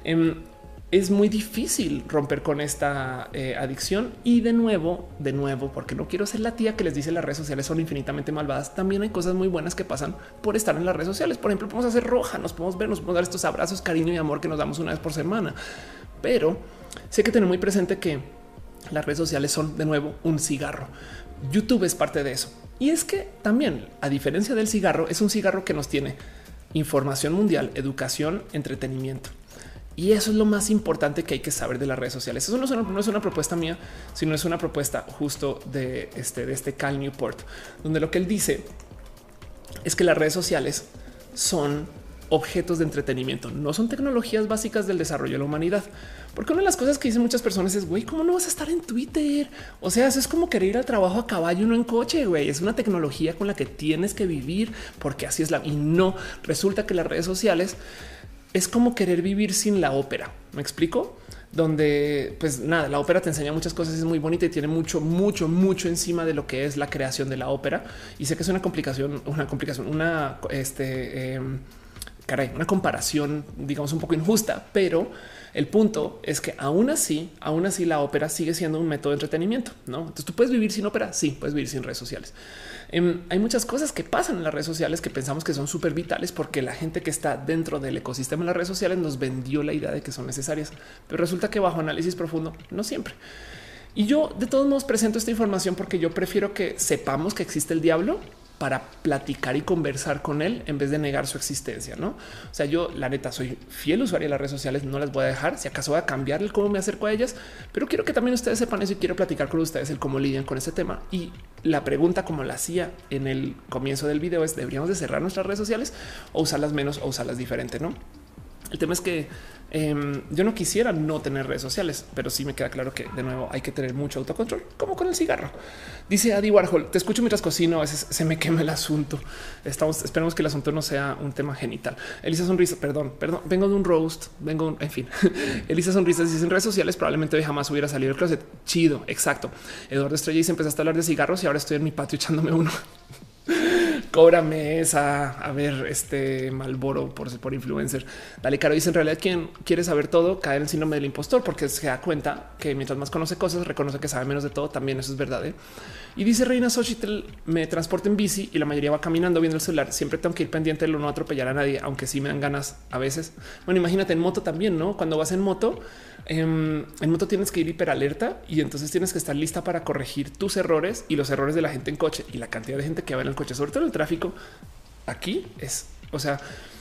Em, es muy difícil romper con esta eh, adicción. Y de nuevo, de nuevo, porque no quiero ser la tía que les dice las redes sociales son infinitamente malvadas. También hay cosas muy buenas que pasan por estar en las redes sociales. Por ejemplo, podemos hacer roja, nos podemos ver, nos podemos dar estos abrazos, cariño y amor que nos damos una vez por semana. Pero sé que tener muy presente que las redes sociales son de nuevo un cigarro. YouTube es parte de eso. Y es que también, a diferencia del cigarro, es un cigarro que nos tiene información mundial, educación, entretenimiento. Y eso es lo más importante que hay que saber de las redes sociales. Eso no es una, propuesta mía, sino es una propuesta justo de este, de este Cal Newport, donde lo que él dice es que las redes sociales son objetos de entretenimiento, no son tecnologías básicas del desarrollo de la humanidad. Porque una de las cosas que dicen muchas personas es, güey, ¿cómo no vas a estar en Twitter? O sea, eso es como querer ir al trabajo a caballo, no en coche, güey. Es una tecnología con la que tienes que vivir porque así es la... Y no, resulta que las redes sociales es como querer vivir sin la ópera. ¿Me explico? Donde, pues nada, la ópera te enseña muchas cosas, es muy bonita y tiene mucho, mucho, mucho encima de lo que es la creación de la ópera. Y sé que es una complicación, una complicación, una, este, em, caray, una comparación, digamos, un poco injusta, pero el punto es que aún así, aún así la ópera sigue siendo un método de entretenimiento, ¿no? Entonces tú puedes vivir sin ópera, sí, puedes vivir sin redes sociales. Em, hay muchas cosas que pasan en las redes sociales que pensamos que son súper vitales porque la gente que está dentro del ecosistema de las redes sociales nos vendió la idea de que son necesarias, pero resulta que bajo análisis profundo no siempre. Y yo de todos modos presento esta información porque yo prefiero que sepamos que existe el diablo para platicar y conversar con él en vez de negar su existencia. No, o sea, yo la neta soy fiel usuario de las redes sociales, no las voy a dejar. Si acaso voy a cambiar el cómo me acerco a ellas, pero quiero que también ustedes sepan eso y quiero platicar con ustedes el cómo lidian con ese tema. Y la pregunta, como la hacía en el comienzo del video, es: deberíamos de cerrar nuestras redes sociales o usarlas menos o usarlas diferente. No, el tema es que Em, yo no quisiera no tener redes sociales, pero sí me queda claro que de nuevo hay que tener mucho autocontrol, como con el cigarro. Dice Adi Warhol, te escucho mientras cocino, a veces se me quema el asunto. Estamos, esperemos que el asunto no sea un tema genital. Elisa Sonrisa, perdón, perdón, vengo de un roast, vengo, en fin. Elisa Sonrisa dice en redes sociales probablemente jamás hubiera salido del closet. Chido, exacto. Eduardo Estrella dice empezaste a hablar de cigarros y ahora estoy en mi patio echándome uno cóbrame esa, a ver, este Malboro por, por influencer. Dale, Caro dice en realidad quien quiere saber todo cae en el síndrome del impostor porque se da cuenta que mientras más conoce cosas, reconoce que sabe menos de todo. También eso es verdad. ¿eh? Y dice Reina Xochitl, me transporta en bici y la mayoría va caminando viendo el celular. Siempre tengo que ir pendiente de no atropellar a nadie, aunque sí me dan ganas a veces. Bueno, imagínate en moto también, ¿no? Cuando vas en moto, en moto tienes que ir hiperalerta y entonces tienes que estar lista para corregir tus errores y los errores de la gente en coche y la cantidad de gente que va en el coche, sobre todo el tráfico. Aquí es, o sea,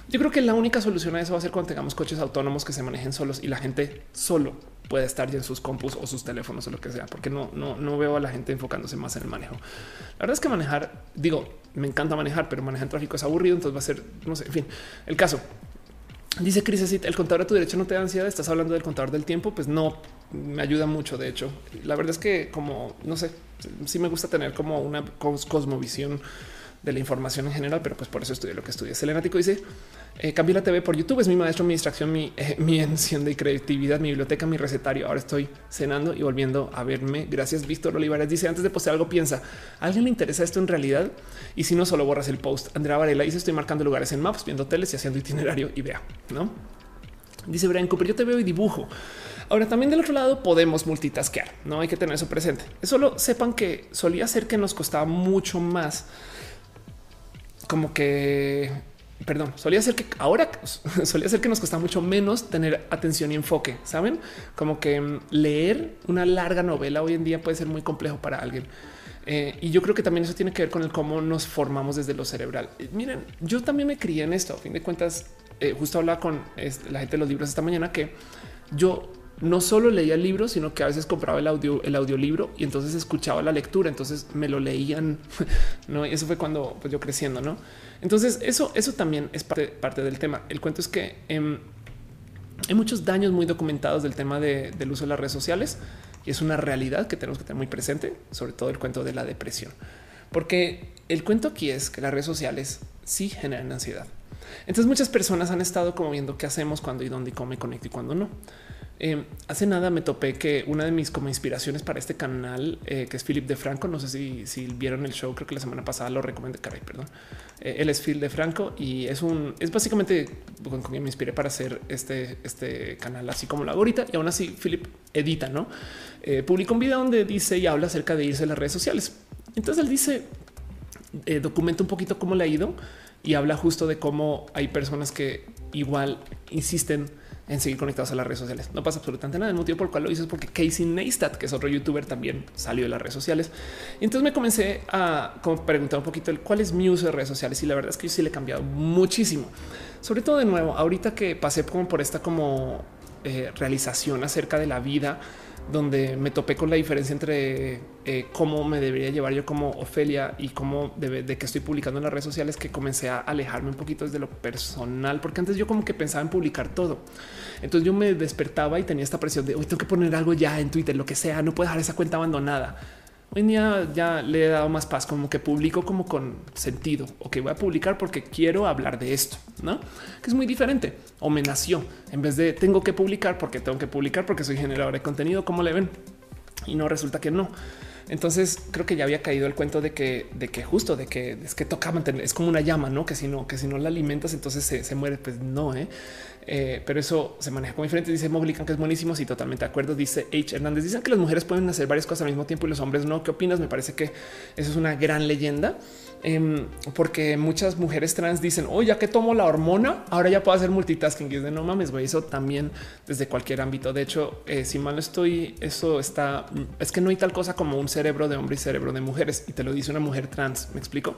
yo creo que la única solución a eso va a ser cuando tengamos coches autónomos que se manejen solos y la gente solo puede estar ya en sus compus o sus teléfonos o lo que sea, porque no, no, no veo a la gente enfocándose más en el manejo. La verdad es que manejar, digo, me encanta manejar, pero manejar en tráfico es aburrido, entonces va a ser, no sé, en fin, el caso. Dice Cris, el contador a tu derecho no te da ansiedad, estás hablando del contador del tiempo, pues no, me ayuda mucho, de hecho. La verdad es que como, no sé, sí me gusta tener como una cosmovisión de la información en general, pero pues por eso estudié lo que estudié. Selenático dice, eh, cambié la TV por YouTube, es mi maestro, mi distracción, mi, eh, mi de creatividad, mi biblioteca, mi recetario. Ahora estoy cenando y volviendo a verme. Gracias, Víctor Olivares. Dice, antes de postear algo, piensa, ¿a alguien le interesa esto en realidad? Y si no, solo borras el post. Andrea Varela dice, estoy marcando lugares en maps, viendo hoteles y haciendo itinerario y vea, ¿no? Dice Brian Cooper, yo te veo y dibujo. Ahora también del otro lado podemos multitasquear, no hay que tener eso presente. Solo sepan que solía ser que nos costaba mucho más como que, perdón, solía ser que ahora solía ser que nos costaba mucho menos tener atención y enfoque. Saben como que mm, leer una larga novela hoy en día puede ser muy complejo para alguien. Eh, y yo creo que también eso tiene que ver con el cómo nos formamos desde lo cerebral. Miren, yo también me crié en esto. A fin de cuentas, eh, justo hablaba con este, la gente de los libros esta mañana que yo no solo leía el libro, sino que a veces compraba el audio, el audiolibro y entonces escuchaba la lectura. Entonces me lo leían. No, y eso fue cuando pues, yo creciendo, no? Entonces eso, eso también es parte, parte del tema. El cuento es que em, hay muchos daños muy documentados del tema del uso de las redes sociales y es una realidad que tenemos que tener muy presente, sobre todo el cuento de la depresión, porque el cuento aquí es que las redes sociales sí generan ansiedad. Entonces muchas personas han estado como viendo qué hacemos cuando y dónde y cómo me conecto y cuando no. Eh, hace nada me topé que una de mis como inspiraciones para este canal, eh, que es Philip de Franco, no sé si, vieron el show, creo que la semana pasada lo recomendé, caray, perdón. Eh, él es Phil de Franco y es un, es básicamente con quien me inspiré para hacer este, este canal así como lo hago ahorita y aún así Philip edita, ¿no? publica un video donde dice y habla acerca de irse a las redes sociales. Entonces él dice, documenta un poquito cómo le ha ido y habla justo de cómo hay personas que igual insisten en seguir conectados a las redes sociales. No pasa absolutamente nada. El motivo por el cual lo hice es porque Casey Neistat, que es otro youtuber, también salió de las redes sociales. Y entonces me comencé a preguntar un poquito el cuál es mi uso de redes sociales. Y la verdad es que yo sí le he cambiado muchísimo. Sobre todo de nuevo, ahorita que pasé como por esta como eh, realización acerca de la vida donde me topé con la diferencia entre eh, cómo me debería llevar yo como Ofelia y cómo de, de, que estoy publicando en las redes sociales que comencé a alejarme un poquito desde lo personal, porque antes yo como que pensaba en publicar todo. Entonces yo me despertaba y tenía esta presión de hoy tengo que poner algo ya en Twitter, lo que sea, no puedo dejar esa cuenta abandonada. Hoy día ya le he dado más paz, como que publico como con sentido o que voy a publicar porque quiero hablar de esto, no que es muy diferente o me nació en vez de tengo que publicar porque tengo que publicar porque soy generador de contenido. Como le ven? Y no resulta que no. Entonces creo que ya había caído el cuento de que, de que justo de que es que toca mantener, es como una llama, no que si no, que si no la alimentas, entonces se, se muere. Pues no, ¿eh? Eh, pero eso se maneja como diferente. Dice Moglican que es buenísimo. y totalmente de acuerdo. Dice H. Hernández. Dicen que las mujeres pueden hacer varias cosas al mismo tiempo y los hombres no. ¿Qué opinas? Me parece que eso es una gran leyenda. Em, porque muchas mujeres trans dicen, oh, ya que tomo la hormona, ahora ya puedo hacer multitasking. Y es de no mames, güey. Eso también desde cualquier ámbito. De hecho, eh, si mal estoy, eso está, es que no hay tal cosa como un cerebro de hombre y cerebro de mujeres. Y te lo dice una mujer trans. Me explico.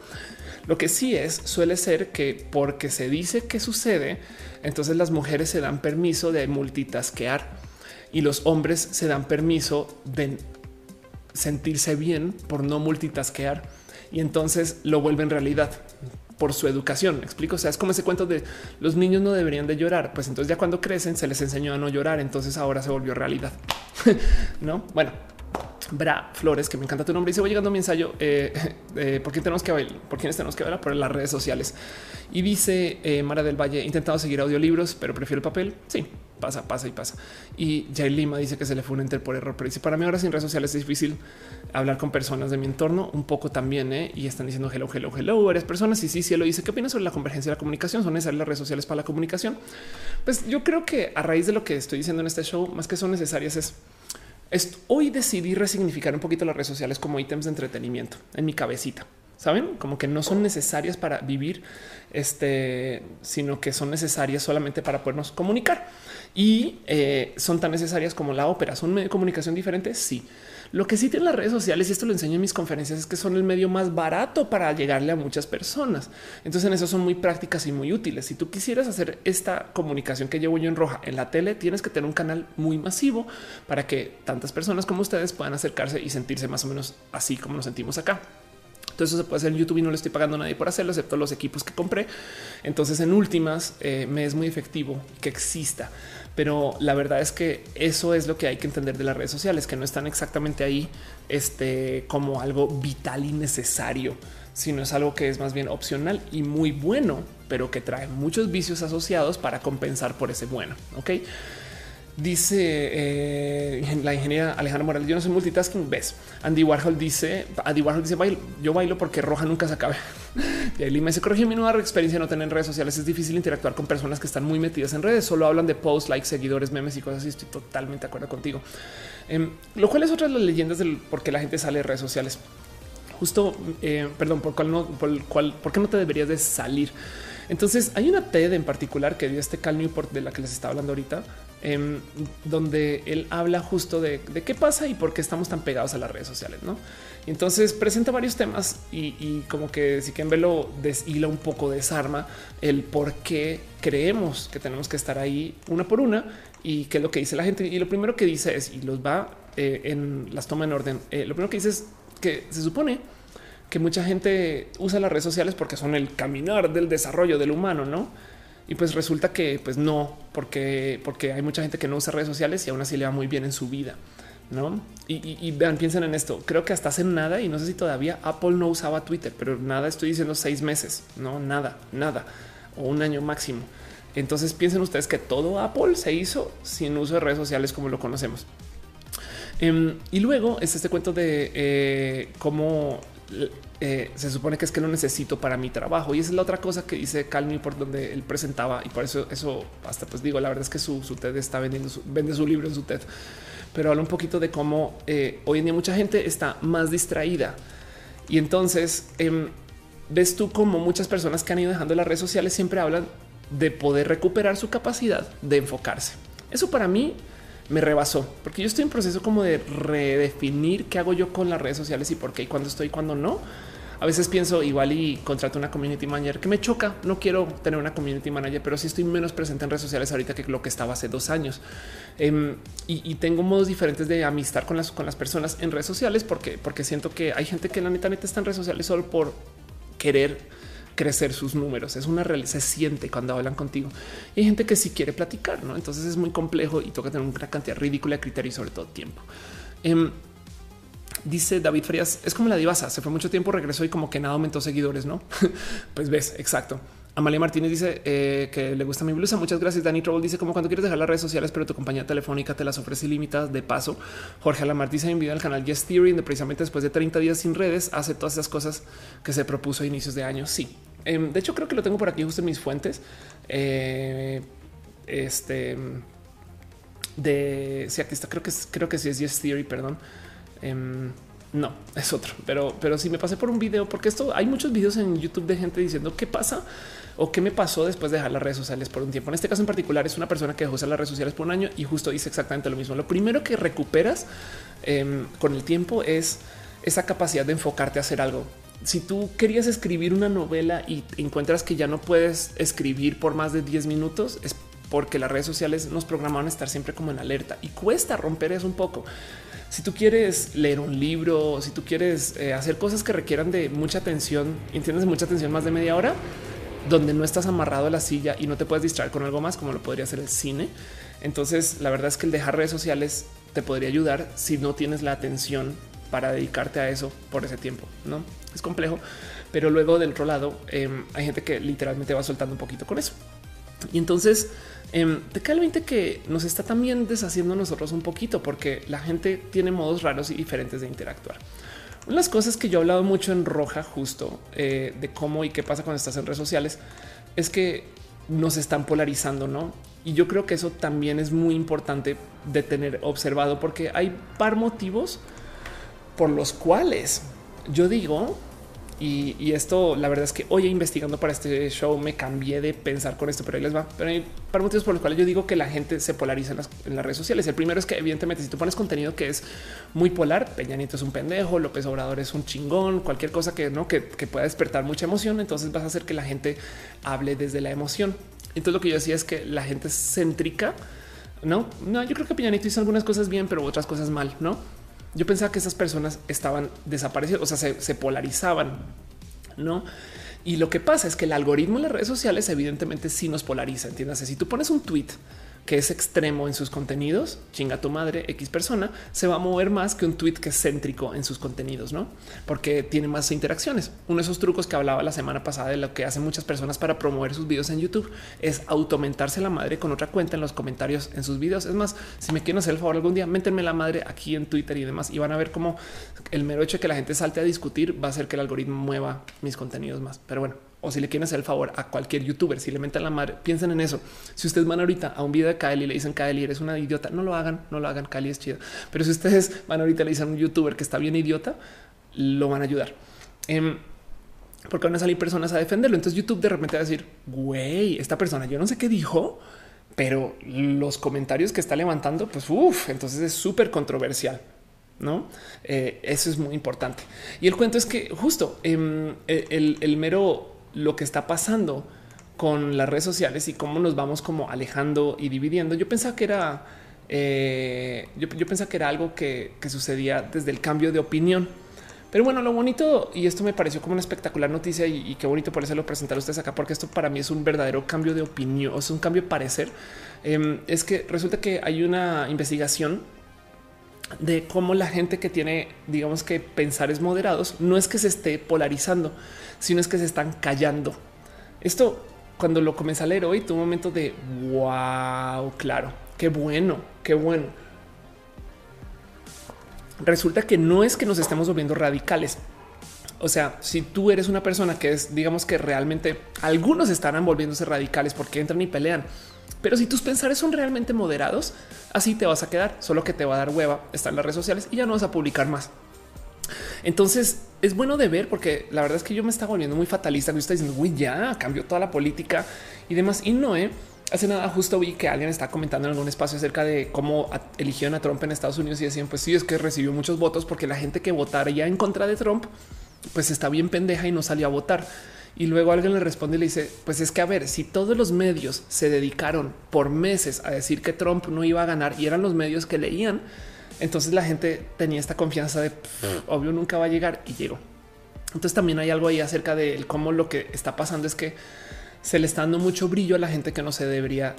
Lo que sí es, suele ser que porque se dice que sucede, entonces las mujeres se dan permiso de multitasquear y los hombres se dan permiso de sentirse bien por no multitasquear y entonces lo vuelven realidad por su educación. ¿Me explico? O sea, es como ese cuento de los niños no deberían de llorar. Pues entonces ya cuando crecen se les enseñó a no llorar. Entonces ahora se volvió realidad. no? Bueno, Bra Flores, que me encanta tu nombre. Dice voy llegando mi ensayo. Eh, eh, ¿Por tenemos que bailar? ¿Por quiénes tenemos que bailar? Por las redes sociales. Y dice eh, Mara del Valle, intentado seguir audiolibros, pero prefiero el papel. Sí, pasa, pasa y pasa. Y Jair Lima dice que se le fue un enter por error, pero dice para mí ahora sin redes sociales es difícil hablar con personas de mi entorno un poco también. ¿eh? Y están diciendo hello, hello, hello, varias personas. Y sí, sí, lo dice. ¿Qué opinas sobre la convergencia de la comunicación? ¿Son necesarias las redes sociales para la comunicación? Pues yo creo que a raíz de lo que estoy diciendo en este show, más que son necesarias es Hoy decidí resignificar un poquito las redes sociales como ítems de entretenimiento en mi cabecita. Saben como que no son necesarias para vivir, este, sino que son necesarias solamente para podernos comunicar y eh, son tan necesarias como la ópera. Son medio de comunicación diferente. Sí, lo que sí tienen las redes sociales, y esto lo enseño en mis conferencias, es que son el medio más barato para llegarle a muchas personas. Entonces en eso son muy prácticas y muy útiles. Si tú quisieras hacer esta comunicación que llevo yo en roja en la tele, tienes que tener un canal muy masivo para que tantas personas como ustedes puedan acercarse y sentirse más o menos así como nos sentimos acá. Entonces eso se puede hacer en YouTube y no le estoy pagando a nadie por hacerlo, excepto los equipos que compré. Entonces en últimas eh, me es muy efectivo que exista pero la verdad es que eso es lo que hay que entender de las redes sociales, que no están exactamente ahí este, como algo vital y necesario, sino es algo que es más bien opcional y muy bueno, pero que trae muchos vicios asociados para compensar por ese bueno. Ok. Dice eh, la ingeniera Alejandra Morales, yo no soy multitasking, ves. Andy Warhol dice, Andy Warhol dice, yo bailo porque roja nunca se acabe. y ahí me se corrigió mi nueva experiencia no tener redes sociales. Es difícil interactuar con personas que están muy metidas en redes, solo hablan de posts, likes, seguidores, memes y cosas así. Estoy totalmente de acuerdo contigo. Em, lo cual es otra de las leyendas del por qué la gente sale de redes sociales. Justo, eh, perdón, por cuál no, por el cual, por qué no te deberías de salir. Entonces hay una TED en particular que dio este Cal Newport de la que les estaba hablando ahorita, Em, donde él habla justo de, qué pasa y por qué estamos tan pegados a las redes sociales. ¿no? entonces presenta varios temas y, como que si quieren verlo, deshila un poco, desarma el por qué creemos que tenemos que estar ahí una por una y qué es lo que dice la gente. Y lo primero que dice es, y los va eh, en las toma en orden, eh, lo primero que dice es que se supone que mucha gente usa las redes sociales porque son el caminar del desarrollo del humano, ¿no? Y pues resulta que pues no, porque, porque hay mucha gente que no usa redes sociales y aún así le va muy bien en su vida. no? Y, vean, piensen en esto. Creo que hasta hace nada y no sé si todavía Apple no usaba Twitter, pero nada estoy diciendo seis meses, no nada, nada o un año máximo. Entonces piensen ustedes que todo Apple se hizo sin uso de redes sociales como lo conocemos. Em, y luego es este cuento de eh, cómo eh, se supone que es que lo necesito para mi trabajo. Y esa es la otra cosa que dice Cal por donde él presentaba. Y por eso, eso hasta pues digo, la verdad es que su, TED está vendiendo, su, vende su libro en su TED, pero habla un poquito de cómo eh, hoy en día mucha gente está más distraída. Y entonces em, ves tú como muchas personas que han ido dejando las redes sociales siempre hablan de poder recuperar su capacidad de enfocarse. Eso para mí me rebasó, porque yo estoy en proceso como de redefinir qué hago yo con las redes sociales y por qué y cuándo estoy y cuándo no. A veces pienso igual y contrato una community manager que me choca. No quiero tener una community manager, pero sí estoy menos presente en redes sociales ahorita que lo que estaba hace dos años. Em, y, tengo modos diferentes de amistad con las, con las personas en redes sociales porque, porque siento que hay gente que la neta neta está en redes sociales solo por querer crecer sus números. Es una realidad, se siente cuando hablan contigo. Y hay gente que sí quiere platicar, ¿no? Entonces es muy complejo y toca tener una cantidad ridícula de criterios, sobre todo tiempo. Em, dice David Frías, es como la divasa, se fue mucho tiempo, regresó y como que nada aumentó seguidores, ¿no? pues ves, exacto. Amalia Martínez dice eh, que le gusta mi blusa. Muchas gracias. Danny Trouble dice como cuando quieres dejar las redes sociales, pero tu compañía telefónica te las ofrece ilimitadas de paso. Jorge Alamar dice en video al canal Yes Theory, donde precisamente después de 30 días sin redes hace todas esas cosas que se propuso a inicios de año. Sí, em, de hecho creo que lo tengo por aquí justo en mis fuentes. Eh, este de si aquí está, creo que creo que sí es Yes Theory, perdón. Em, no, es otro, pero, pero sí me pasé por un video porque esto hay muchos videos en YouTube de gente diciendo qué pasa o qué me pasó después de dejar las redes sociales por un tiempo. En este caso en particular es una persona que dejó las redes sociales por un año y justo dice exactamente lo mismo. Lo primero que recuperas em, con el tiempo es esa capacidad de enfocarte a hacer algo. Si tú querías escribir una novela y encuentras que ya no puedes escribir por más de 10 minutos, es porque las redes sociales nos programaron a estar siempre como en alerta y cuesta romper eso un poco. Si tú quieres leer un libro, si tú quieres eh, hacer cosas que requieran de mucha atención, entiendes mucha atención más de media hora, donde no estás amarrado a la silla y no te puedes distraer con algo más como lo podría hacer el cine. Entonces, la verdad es que el dejar redes sociales te podría ayudar si no tienes la atención para dedicarte a eso por ese tiempo. No es complejo, pero luego del otro lado em, hay gente que literalmente va soltando un poquito con eso. Y entonces eh, te cae el 20 que nos está también deshaciendo nosotros un poquito porque la gente tiene modos raros y diferentes de interactuar. Una de las cosas que yo he hablado mucho en roja justo eh, de cómo y qué pasa cuando estás en redes sociales es que nos están polarizando, ¿no? Y yo creo que eso también es muy importante de tener observado porque hay par motivos por los cuales yo digo y, esto, la verdad es que hoy investigando para este show me cambié de pensar con esto, pero ahí les va. Pero hay par motivos por los cuales yo digo que la gente se polariza en las, redes sociales. El primero es que, evidentemente, si tú pones contenido que es muy polar, Peña Nieto es un pendejo, López Obrador es un chingón, cualquier cosa que no que, que pueda despertar mucha emoción, entonces vas a hacer que la gente hable desde la emoción. Entonces, lo que yo decía es que la gente céntrica, no, no, yo creo que Peña Nieto hizo algunas cosas bien, pero otras cosas mal, no? Yo pensaba que esas personas estaban desaparecidas, o sea, se, polarizaban, no? Y lo que pasa es que el algoritmo en las redes sociales, evidentemente, sí nos polariza. Entiendes? Si tú pones un tweet que es extremo en sus contenidos, chinga tu madre, X persona, se va a mover más que un tweet que es céntrico en sus contenidos, ¿no? Porque tiene más interacciones. Uno de esos trucos que hablaba la semana pasada de lo que hacen muchas personas para promover sus videos en YouTube es aumentarse la madre con otra cuenta en los comentarios en sus videos. Es más, si me quieren hacer el favor algún día, métenme la madre aquí en Twitter y demás y van a ver cómo el mero hecho de que la gente salte a discutir va a hacer que el algoritmo mueva mis contenidos más. Pero bueno, o si le quieren hacer el favor a cualquier youtuber, si le mentan la madre, piensen en eso. Si ustedes van ahorita a un video de Kylie y le dicen Kylie, eres una idiota, no lo hagan, no lo hagan. Kylie es chido. Pero si ustedes van ahorita y le dicen a un youtuber que está bien idiota, lo van a ayudar. Em, porque van a salir personas a defenderlo. Entonces YouTube de repente va a decir, güey, esta persona, yo no sé qué dijo, pero los comentarios que está levantando, pues uff, entonces es súper controversial. No, eh, eso es muy importante. Y el cuento es que justo em, el, el mero lo que está pasando con las redes sociales y cómo nos vamos como alejando y dividiendo. Yo pensaba que era, eh, yo, pensaba que era algo que, sucedía desde el cambio de opinión. Pero bueno, lo bonito, y esto me pareció como una espectacular noticia y, qué bonito por eso lo presentar ustedes acá, porque esto para mí es un verdadero cambio de opinión, es un cambio de parecer. Em, es que resulta que hay una investigación de cómo la gente que tiene, digamos que pensares moderados, no es que se esté polarizando, sino es que se están callando. Esto, cuando lo comencé a leer hoy, tuve un momento de wow, claro, qué bueno, qué bueno. Resulta que no es que nos estemos volviendo radicales. O sea, si tú eres una persona que es, digamos que realmente algunos estarán volviéndose radicales porque entran y pelean, pero si tus pensares son realmente moderados, así te vas a quedar, solo que te va a dar hueva estar en las redes sociales y ya no vas a publicar más. Entonces es bueno de ver porque la verdad es que yo me está volviendo muy fatalista. Me está diciendo, uy, ya cambió toda la política y demás. Y no, ¿eh? hace nada justo vi que alguien está comentando en algún espacio acerca de cómo eligieron a Trump en Estados Unidos y decían, pues sí, es que recibió muchos votos porque la gente que votara ya en contra de Trump, pues está bien pendeja y no salió a votar. Y luego alguien le responde y le dice, pues es que a ver, si todos los medios se dedicaron por meses a decir que Trump no iba a ganar y eran los medios que leían, entonces la gente tenía esta confianza de obvio nunca va a llegar y llegó. Entonces también hay algo ahí acerca de cómo lo que está pasando es que se le está dando mucho brillo a la gente que no se debería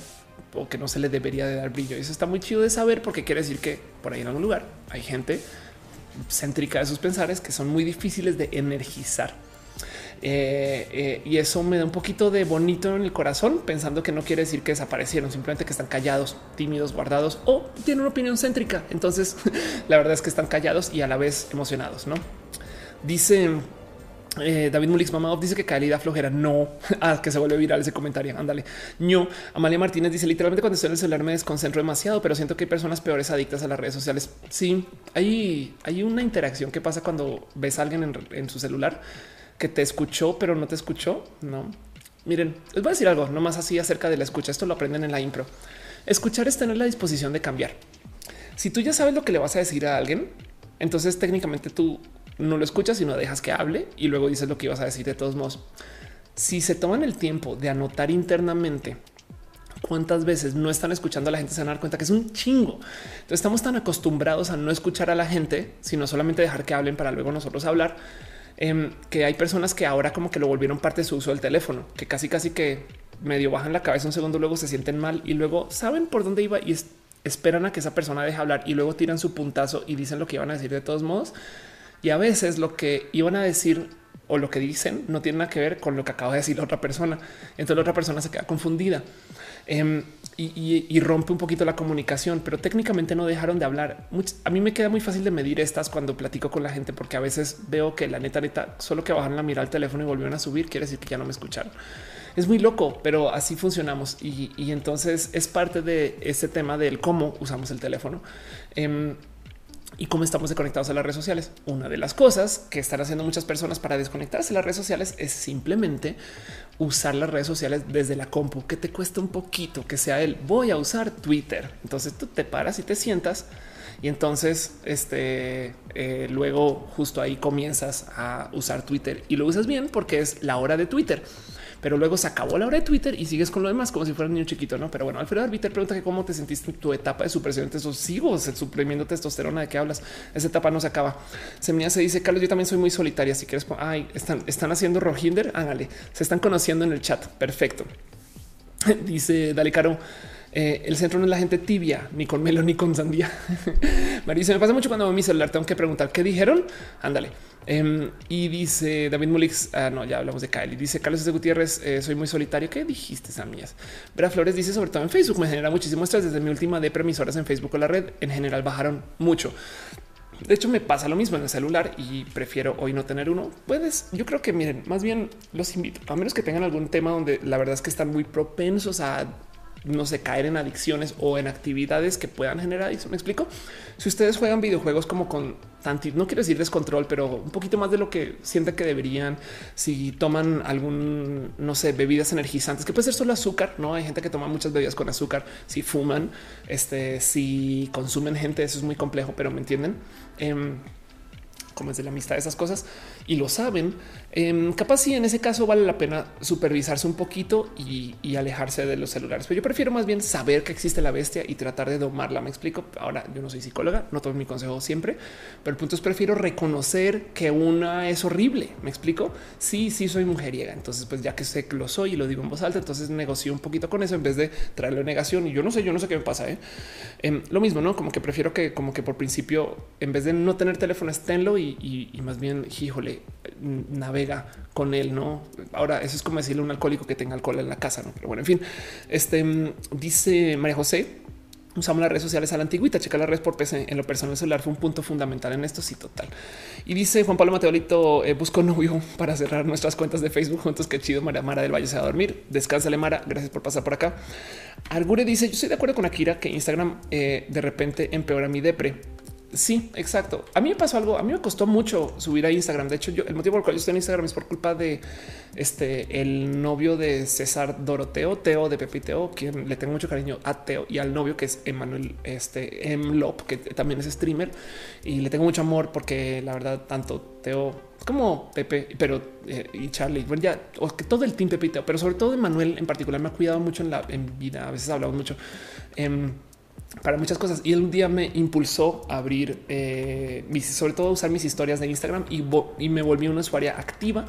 o que no se le debería de dar brillo. Y eso está muy chido de saber porque quiere decir que por ahí en algún lugar hay gente céntrica de sus pensares que son muy difíciles de energizar. Eh, eh, y eso me da un poquito de bonito en el corazón, pensando que no quiere decir que desaparecieron, simplemente que están callados, tímidos, guardados o tienen una opinión céntrica. Entonces, la verdad es que están callados y a la vez emocionados. No dice eh, David Mulix Mamadov dice que da flojera. No, ah, que se vuelve viral ese comentario. Ándale. No, Amalia Martínez dice literalmente cuando estoy en el celular me desconcentro demasiado, pero siento que hay personas peores adictas a las redes sociales. Sí, hay, hay una interacción que pasa cuando ves a alguien en, su celular que te escuchó, pero no te escuchó. No, miren, les voy a decir algo nomás así acerca de la escucha. Esto lo aprenden en la impro. Escuchar es tener la disposición de cambiar. Si tú ya sabes lo que le vas a decir a alguien, entonces técnicamente tú no lo escuchas, sino dejas que hable y luego dices lo que ibas a decir de todos modos. Si se toman el tiempo de anotar internamente cuántas veces no están escuchando a la gente, se van a dar cuenta que es un chingo. Estamos tan acostumbrados a no escuchar a la gente, sino solamente dejar que hablen para luego nosotros hablar, em, que hay personas que ahora como que lo volvieron parte de su uso del teléfono, que casi casi que medio bajan la cabeza un segundo, luego se sienten mal y luego saben por dónde iba y esperan a que esa persona deje hablar y luego tiran su puntazo y dicen lo que iban a decir de todos modos. Y a veces lo que iban a decir o lo que dicen no tiene nada que ver con lo que acaba de decir la otra persona. Entonces la otra persona se queda confundida em, y, rompe un poquito la comunicación, pero técnicamente no dejaron de hablar. a mí me queda muy fácil de medir estas cuando platico con la gente, porque a veces veo que la neta, neta, solo que bajan la mirada al teléfono y volvieron a subir, quiere decir que ya no me escucharon. Es muy loco, pero así funcionamos. Y, entonces es parte de ese tema del cómo usamos el teléfono. Em, y cómo estamos desconectados a las redes sociales. Una de las cosas que están haciendo muchas personas para desconectarse de las redes sociales es simplemente usar las redes sociales desde la compu, que te cuesta un poquito, que sea el voy a usar Twitter. Entonces tú te paras y te sientas y entonces este eh, luego justo ahí comienzas a usar Twitter y lo usas bien porque es la hora de Twitter pero luego se acabó la hora de Twitter y sigues con lo demás como si fuera un niño chiquito, no? Pero bueno, Alfredo Arbiter pregunta que cómo te sentiste en tu etapa de supresión de testosterona. Sigo suprimiendo testosterona de qué hablas. Esa etapa no se acaba. Se me dice Carlos, yo también soy muy solitaria. Si quieres, ay, están, están haciendo Rohinder. Hágale, se están conociendo en el chat. Perfecto. Dice Dale Caro. Eh, el centro no es la gente tibia, ni con melo ni con sandía. Marisa, me pasa mucho cuando veo mi celular. Tengo que preguntar qué dijeron. Ándale. Em, y dice David Mulix, ah, no, ya hablamos de Kylie. Dice Carlos de Gutiérrez, eh, soy muy solitario. ¿Qué dijiste, Samías? Vera Flores dice, sobre todo en Facebook, me genera muchísimo estrés desde mi última de permisoras en Facebook o la red. En general bajaron mucho. De hecho, me pasa lo mismo en el celular y prefiero hoy no tener uno. Puedes, yo creo que miren, más bien los invito, a menos que tengan algún tema donde la verdad es que están muy propensos a no sé, caer en adicciones o en actividades que puedan generar adicción. Me explico. Si ustedes juegan videojuegos como con tanto, no quiero decir descontrol, pero un poquito más de lo que sienten que deberían, si toman algún, no sé, bebidas energizantes, que puede ser solo azúcar, no hay gente que toma muchas bebidas con azúcar, si fuman, este, si consumen gente, eso es muy complejo, pero me entienden. Em, como es de la amistad, esas cosas y lo saben. Em, capaz si en ese caso vale la pena supervisarse un poquito y, alejarse de los celulares. Pero yo prefiero más bien saber que existe la bestia y tratar de domarla. Me explico. Ahora yo no soy psicóloga, no tomo mi consejo siempre, pero el punto es prefiero reconocer que una es horrible. Me explico. Sí, sí soy mujeriega. Entonces, pues ya que sé que lo soy y lo digo en voz alta, entonces negocio un poquito con eso en vez de traerle negación. Y yo no sé, yo no sé qué me pasa. ¿eh? Em, lo mismo, no como que prefiero que, como que por principio, en vez de no tener teléfono, esténlo y más bien, híjole, navega con él, ¿no? Ahora, eso es como decirle a un alcohólico que tenga alcohol en la casa, ¿no? Pero bueno, en fin, este mm, dice María José, usamos las redes sociales a la antigüita, checar las redes por PC en lo personal celular fue un punto fundamental en esto. Sí, total. Y dice Juan Pablo Mateolito, eh, busco novio para cerrar nuestras cuentas de Facebook juntos. Qué chido. María Mara del Valle se va a dormir. Descánsale, Mara. Gracias por pasar por acá. Argure dice: Yo estoy de acuerdo con Akira que Instagram eh, de repente empeora mi depre. Sí, exacto. A mí me pasó algo. A mí me costó mucho subir a Instagram. De hecho, yo el motivo por el cual yo estoy en Instagram es por culpa de este el novio de César Doroteo, Teo de Pepe Teo, quien le tengo mucho cariño a Teo y al novio que es Emanuel este Emlop, que también es streamer y le tengo mucho amor porque la verdad, tanto Teo como Pepe, pero eh, y Charlie, bueno, ya que todo el team Pepe Teo, pero sobre todo Emanuel en particular me ha cuidado mucho en la vida. A veces hablamos mucho. Em, para muchas cosas. Y un día me impulsó a abrir, eh, sobre todo usar mis historias de Instagram y, y, me volví una usuaria activa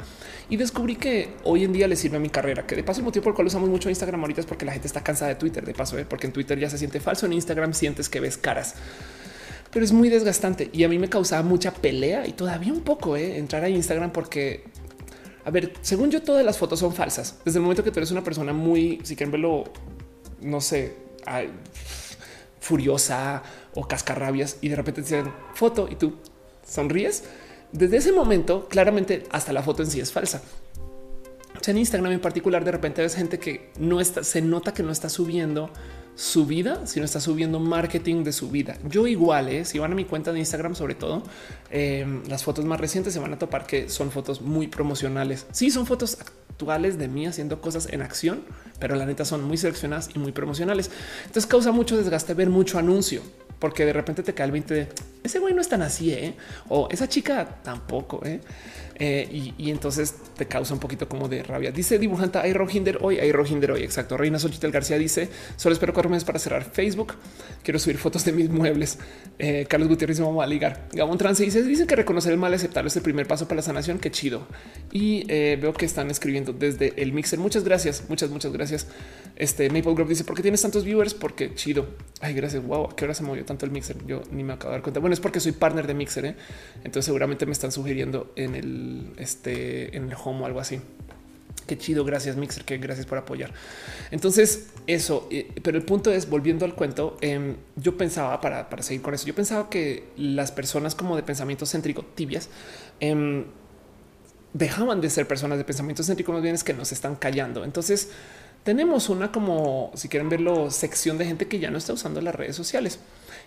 y descubrí que hoy en día le sirve a mi carrera. Que de paso, el motivo por el cual usamos mucho Instagram ahorita es porque la gente está cansada de Twitter. De paso, ¿eh? porque en Twitter ya se siente falso. En Instagram sientes que ves caras, pero es muy desgastante y a mí me causaba mucha pelea y todavía un poco ¿eh? entrar a Instagram porque a ver, según yo, todas las fotos son falsas. Desde el momento que tú eres una persona muy, si quieren verlo, no sé, furiosa o cascarrabias y de repente te dicen foto y tú sonríes. Desde ese momento, claramente hasta la foto en sí es falsa. en Instagram en particular, de repente ves gente que no está, se nota que no está subiendo su vida, sino está subiendo marketing de su vida. Yo igual, ¿eh? si van a mi cuenta de Instagram, sobre todo, em, las fotos más recientes se van a topar que son fotos muy promocionales. Sí, son fotos actuales de mí haciendo cosas en acción, pero la neta son muy seleccionadas y muy promocionales. Entonces causa mucho desgaste ver mucho anuncio, porque de repente te cae el 20 de ese güey no es tan así, ¿eh? o esa chica tampoco. ¿eh? Eh, y, entonces te causa un poquito como de rabia. Dice dibujante, hay Rojinder hoy, hay Rojinder hoy. Exacto. Reina Xochitl García dice: Solo espero cuatro meses para cerrar Facebook. Quiero subir fotos de mis muebles. Eh, Carlos Gutiérrez me va a ligar. Gabón Trance dice: Dicen que reconocer el mal aceptarlo es el primer paso para la sanación. Qué chido. Y eh, veo que están escribiendo desde el mixer. Muchas gracias, muchas, muchas gracias. Este Maple Grove dice: ¿Por qué tienes tantos viewers? Porque chido. Ay, gracias. Wow, ¿a qué hora se movió tanto el mixer? Yo ni me acabo de dar cuenta. Bueno, es porque soy partner de mixer. Entonces, seguramente me están sugiriendo en el este, en el home o algo así. Qué chido, gracias Mixer, que gracias por apoyar. Entonces, eso, eh, pero el punto es, volviendo al cuento, em, yo pensaba, para, seguir con eso, yo pensaba que las personas como de pensamiento céntrico, tibias, em, dejaban de ser personas de pensamiento céntrico, más bien es que nos están callando. Entonces, tenemos una como, si quieren verlo, sección de gente que ya no está usando las redes sociales.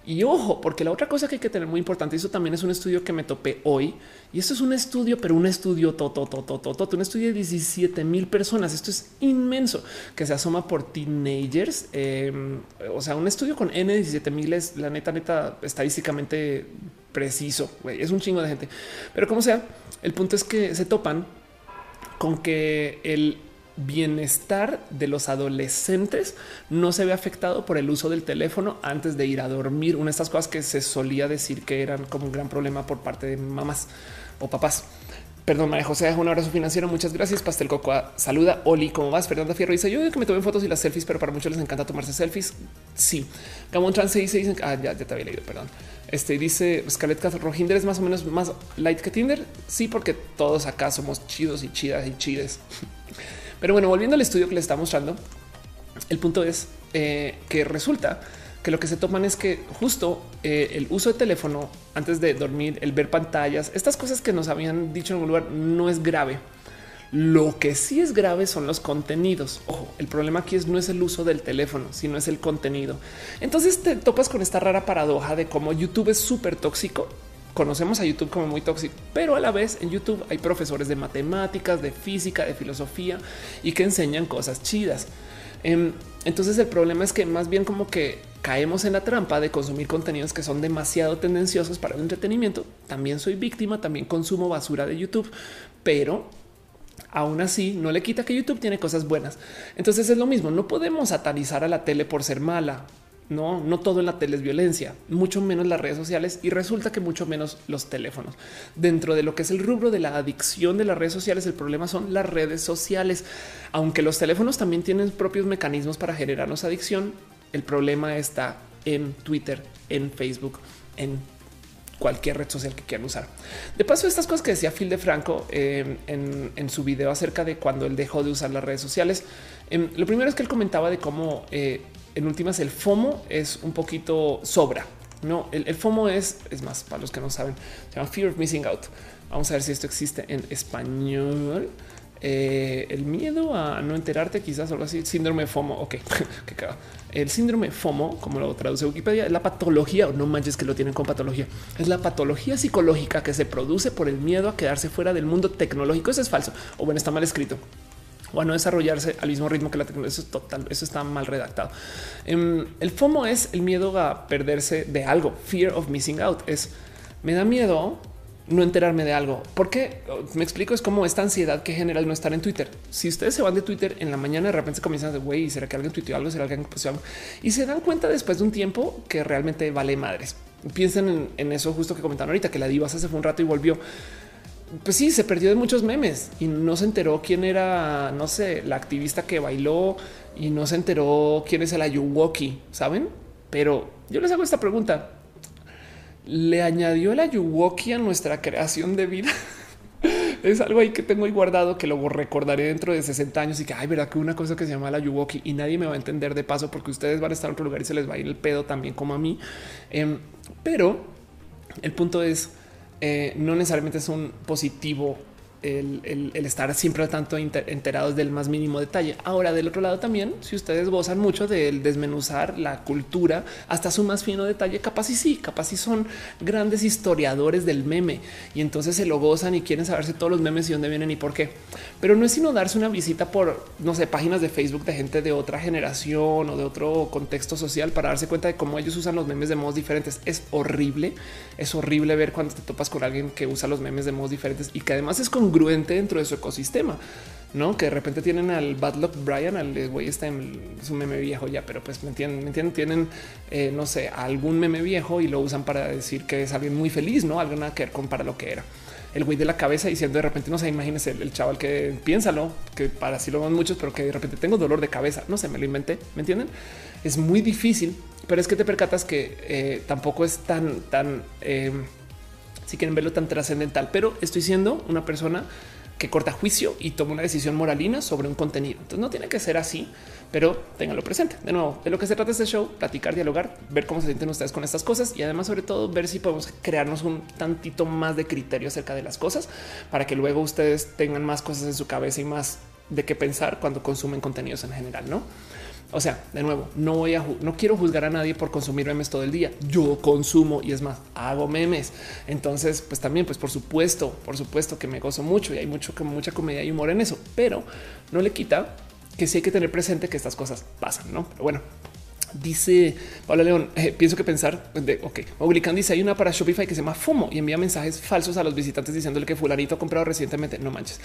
Y ojo, porque la otra cosa que hay que tener muy importante, eso también es un estudio que me topé hoy. Y esto es un estudio, pero un estudio todo, todo, todo, un estudio de 17 mil personas. Esto es inmenso que se asoma por teenagers. Em, o sea, un estudio con N 17 mil es la neta, neta, estadísticamente preciso. es un chingo de gente, pero como sea, el punto es que se topan con que el bienestar de los adolescentes no se ve afectado por el uso del teléfono antes de ir a dormir. Una de estas cosas que se solía decir que eran como un gran problema por parte de mamás o papás. Perdón, María José, un abrazo financiero. Muchas gracias. Pastel Cocoa saluda. Oli, ¿cómo vas? Fernanda Fierro dice: Yo que me tomen fotos y las selfies, pero para muchos les encanta tomarse selfies. Sí. Gamón Trans dice: Ah, ya, ya te había leído, perdón. Este dice Scarlett Rojinder es más o menos más light que Tinder. Sí, porque todos acá somos chidos y chidas y chides. Pero bueno, volviendo al estudio que le está mostrando, el punto es eh, que resulta que lo que se toman es que justo eh, el uso de teléfono antes de dormir, el ver pantallas, estas cosas que nos habían dicho en algún lugar no es grave. Lo que sí es grave son los contenidos. Ojo, el problema aquí es no es el uso del teléfono, sino es el contenido. Entonces te topas con esta rara paradoja de cómo YouTube es súper tóxico conocemos a YouTube como muy tóxico, pero a la vez en YouTube hay profesores de matemáticas, de física, de filosofía y que enseñan cosas chidas. Em, entonces el problema es que más bien como que caemos en la trampa de consumir contenidos que son demasiado tendenciosos para el entretenimiento. También soy víctima, también consumo basura de YouTube, pero aún así no le quita que YouTube tiene cosas buenas. Entonces es lo mismo, no podemos satanizar a la tele por ser mala. No, no todo en la tele es violencia, mucho menos las redes sociales y resulta que mucho menos los teléfonos. Dentro de lo que es el rubro de la adicción de las redes sociales, el problema son las redes sociales. Aunque los teléfonos también tienen propios mecanismos para generarnos adicción, el problema está en Twitter, en Facebook, en cualquier red social que quieran usar. De paso, estas cosas que decía Phil de Franco eh, en, su video acerca de cuando él dejó de usar las redes sociales, em, lo primero es que él comentaba de cómo eh, en últimas el FOMO es un poquito sobra. No, el, FOMO es, es más, para los que no saben, se llama Fear of Missing Out. Vamos a ver si esto existe en español. Eh, el miedo a no enterarte, quizás algo así, síndrome FOMO. Ok, que el síndrome FOMO, como lo traduce Wikipedia, es la patología, o no manches que lo tienen con patología, es la patología psicológica que se produce por el miedo a quedarse fuera del mundo tecnológico. Eso es falso, o bueno, está mal escrito o a no desarrollarse al mismo ritmo que la tecnología. Eso es total, eso está mal redactado. Em, el FOMO es el miedo a perderse de algo. Fear of missing out es me da miedo no enterarme de algo. Porque me explico, es como esta ansiedad que genera el no estar en Twitter. Si ustedes se van de Twitter en la mañana, de repente se comienzan de güey, será que alguien tuiteó algo, será que alguien puso algo y se dan cuenta después de un tiempo que realmente vale madres. Piensen en, eso justo que comentaron ahorita, que la diva se fue un rato y volvió. Pues sí, se perdió de muchos memes y no se enteró quién era, no sé, la activista que bailó y no se enteró quién es el Ayuwoki, saben? Pero yo les hago esta pregunta le añadió el Ayuwoki a nuestra creación de vida. es algo ahí que tengo ahí guardado que lo recordaré dentro de 60 años y que hay verdad que una cosa que se llama la Ayuwoki y nadie me va a entender de paso porque ustedes van a estar en otro lugar y se les va a ir el pedo también como a mí. Em, pero el punto es eh, no necesariamente es un positivo el, estar siempre tanto enterados del más mínimo detalle. Ahora, del otro lado también, si ustedes gozan mucho del desmenuzar la cultura hasta su más fino detalle, capaz y sí, capaz y son grandes historiadores del meme y entonces se lo gozan y quieren saberse todos los memes y dónde vienen y por qué. Pero no es sino darse una visita por, no sé, páginas de Facebook de gente de otra generación o de otro contexto social para darse cuenta de cómo ellos usan los memes de modos diferentes. Es horrible, es horrible ver cuando te topas con alguien que usa los memes de modos diferentes y que además es con congruente dentro de su ecosistema, no que de repente tienen al Bad Luck Brian, al güey está en su meme viejo ya, pero pues me entienden, me entienden, tienen eh, no sé, algún meme viejo y lo usan para decir que es alguien muy feliz, no algo nada que ver con para lo que era el güey de la cabeza diciendo de repente, no sé, imagínense el, chaval que piénsalo, que para sí lo van muchos, pero que de repente tengo dolor de cabeza. No sé, me lo inventé. Me entienden? Es muy difícil, pero es que te percatas que eh, tampoco es tan, tan eh, si quieren verlo tan trascendental, pero estoy siendo una persona que corta juicio y toma una decisión moralina sobre un contenido. Entonces no tiene que ser así, pero ténganlo presente. De nuevo, de lo que se trata este show, platicar, dialogar, ver cómo se sienten ustedes con estas cosas y además sobre todo ver si podemos crearnos un tantito más de criterio acerca de las cosas para que luego ustedes tengan más cosas en su cabeza y más de qué pensar cuando consumen contenidos en general, ¿no? O sea, de nuevo, no voy a, no quiero juzgar a nadie por consumir memes todo el día. Yo consumo y es más, hago memes. Entonces, pues también, pues por supuesto, por supuesto que me gozo mucho y hay mucho, mucha comedia y humor en eso, pero no le quita que sí hay que tener presente que estas cosas pasan, no? Pero bueno, Dice Paula León, eh, pienso que pensar de ok, Oblican dice hay una para Shopify que se llama FOMO y envía mensajes falsos a los visitantes diciéndole que fulanito ha comprado recientemente. No manches.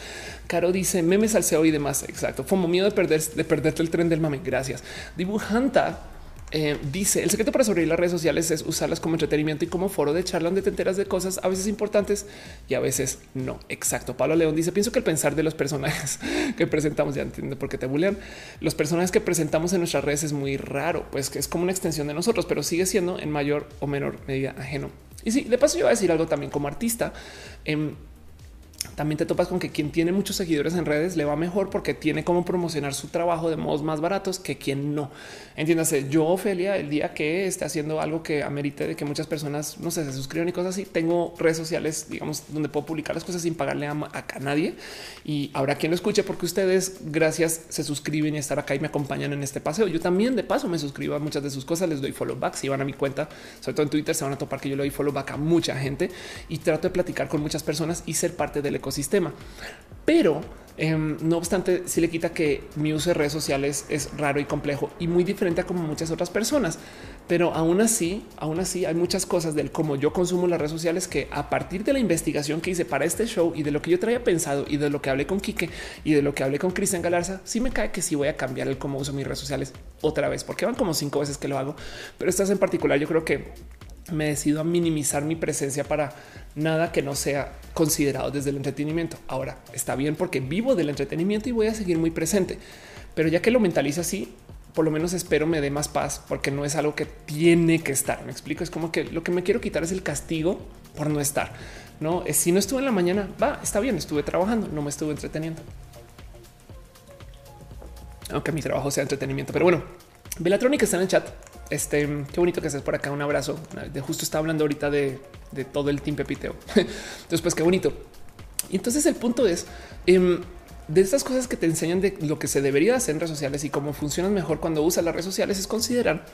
Caro dice memes al SEO y demás. Exacto. FOMO, miedo de perder, de perderte el tren del mame. Gracias. Dibujanta eh, dice el secreto para sobrevivir las redes sociales es usarlas como entretenimiento y como foro de charla donde te enteras de cosas a veces importantes y a veces no. Exacto. Pablo León dice pienso que el pensar de los personajes que presentamos ya entiendo por qué te bulean. Los personajes que presentamos en nuestras redes es muy raro, pues que es como una extensión de nosotros, pero sigue siendo en mayor o menor medida ajeno. Y sí, de paso yo voy a decir algo también como artista. Eh, también te topas con que quien tiene muchos seguidores en redes le va mejor porque tiene cómo promocionar su trabajo de modos más baratos que quien no. Entiéndase, yo, Ofelia, el día que esté haciendo algo que amerite de que muchas personas no sé, se suscriban y cosas así, tengo redes sociales, digamos, donde puedo publicar las cosas sin pagarle a, a, nadie. Y habrá quien lo escuche porque ustedes, gracias, se suscriben y estar acá y me acompañan en este paseo. Yo también, de paso, me suscribo a muchas de sus cosas, les doy follow back. Si van a mi cuenta, sobre todo en Twitter, se van a topar que yo le doy follow back a mucha gente y trato de platicar con muchas personas y ser parte del ecosistema. Pero Em, no obstante, si le quita que mi uso de redes sociales es raro y complejo y muy diferente a como muchas otras personas. Pero aún así, aún así hay muchas cosas del cómo yo consumo las redes sociales que a partir de la investigación que hice para este show y de lo que yo traía pensado y de lo que hablé con Quique y de lo que hablé con Cristian Galarza, sí me cae que sí voy a cambiar el cómo uso mis redes sociales otra vez, porque van como cinco veces que lo hago. Pero estas en particular, yo creo que me decido a minimizar mi presencia para nada que no sea considerado desde el entretenimiento. Ahora está bien porque vivo del entretenimiento y voy a seguir muy presente, pero ya que lo mentalizo así, por lo menos espero me dé más paz porque no es algo que tiene que estar. Me explico. Es como que lo que me quiero quitar es el castigo por no estar. No es si no estuve en la mañana, va, está bien, estuve trabajando, no me estuve entreteniendo. Aunque mi trabajo sea entretenimiento, pero bueno, Belatrónica está en el chat. Este qué bonito que estés por acá. Un abrazo. De justo está hablando ahorita de, todo el team Pepiteo. Entonces, pues qué bonito. Y entonces el punto es em, de estas cosas que te enseñan de lo que se debería hacer en redes sociales y cómo funcionan mejor cuando usas las redes sociales es considerar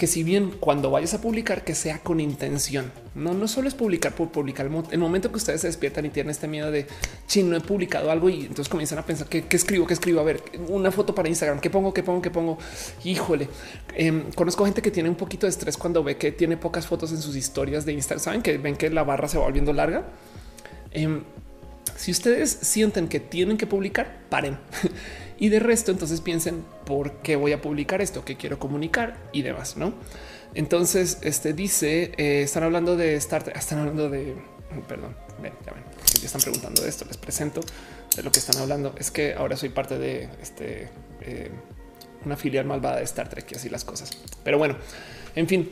que si bien cuando vayas a publicar que sea con intención, no, no solo es publicar por publicar. El momento que ustedes se despiertan y tienen este miedo de chino, he publicado algo y entonces comienzan a pensar que escribo, que escribo. A ver, una foto para Instagram, qué pongo, qué pongo, qué pongo. Híjole, em, conozco gente que tiene un poquito de estrés cuando ve que tiene pocas fotos en sus historias de Instagram. Saben que ven que la barra se va volviendo larga. Em, si ustedes sienten que tienen que publicar, paren. Y de resto, entonces piensen por qué voy a publicar esto, qué quiero comunicar y demás, ¿no? Entonces, este dice, eh, están hablando de Star están hablando de, perdón, ven, ya ven, ya están preguntando de esto, les presento de lo que están hablando. Es que ahora soy parte de este, eh, una filial malvada de Star Trek y así las cosas. Pero bueno, en fin,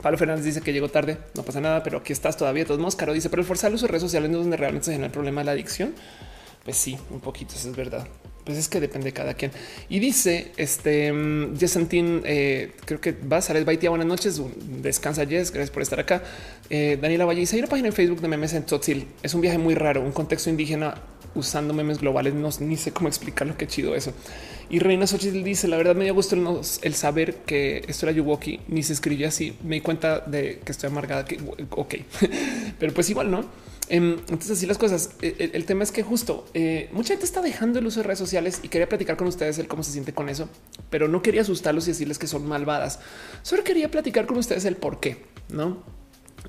Pablo Fernández dice que llegó tarde, no pasa nada, pero aquí estás todavía. Todos modos, Caro dice, pero el forzar el uso de redes sociales no es donde realmente se genera el problema de la adicción. Pues sí, un poquito, eso es verdad. Pues es que depende de cada quien. Y dice este mm, Yesantín, eh, creo que va a salir Baitia. Buenas noches. Descansa, Jess. Gracias por estar acá. Eh, Daniela Valle dice: Hay una página en Facebook de memes en Tzotzil. Es un viaje muy raro, un contexto indígena usando memes globales. No ni sé cómo explicarlo. Qué chido eso. Y Reina Xochitl dice: La verdad me dio gusto el, saber que esto era Yuwoki. Ni se escribía así. Me di cuenta de que estoy amargada. Que ok, pero pues igual no. Em, entonces, así las cosas. E, el, tema es que justo eh, mucha gente está dejando el uso de redes sociales y quería platicar con ustedes el cómo se siente con eso, pero no quería asustarlos y decirles que son malvadas. Solo quería platicar con ustedes el por qué, no?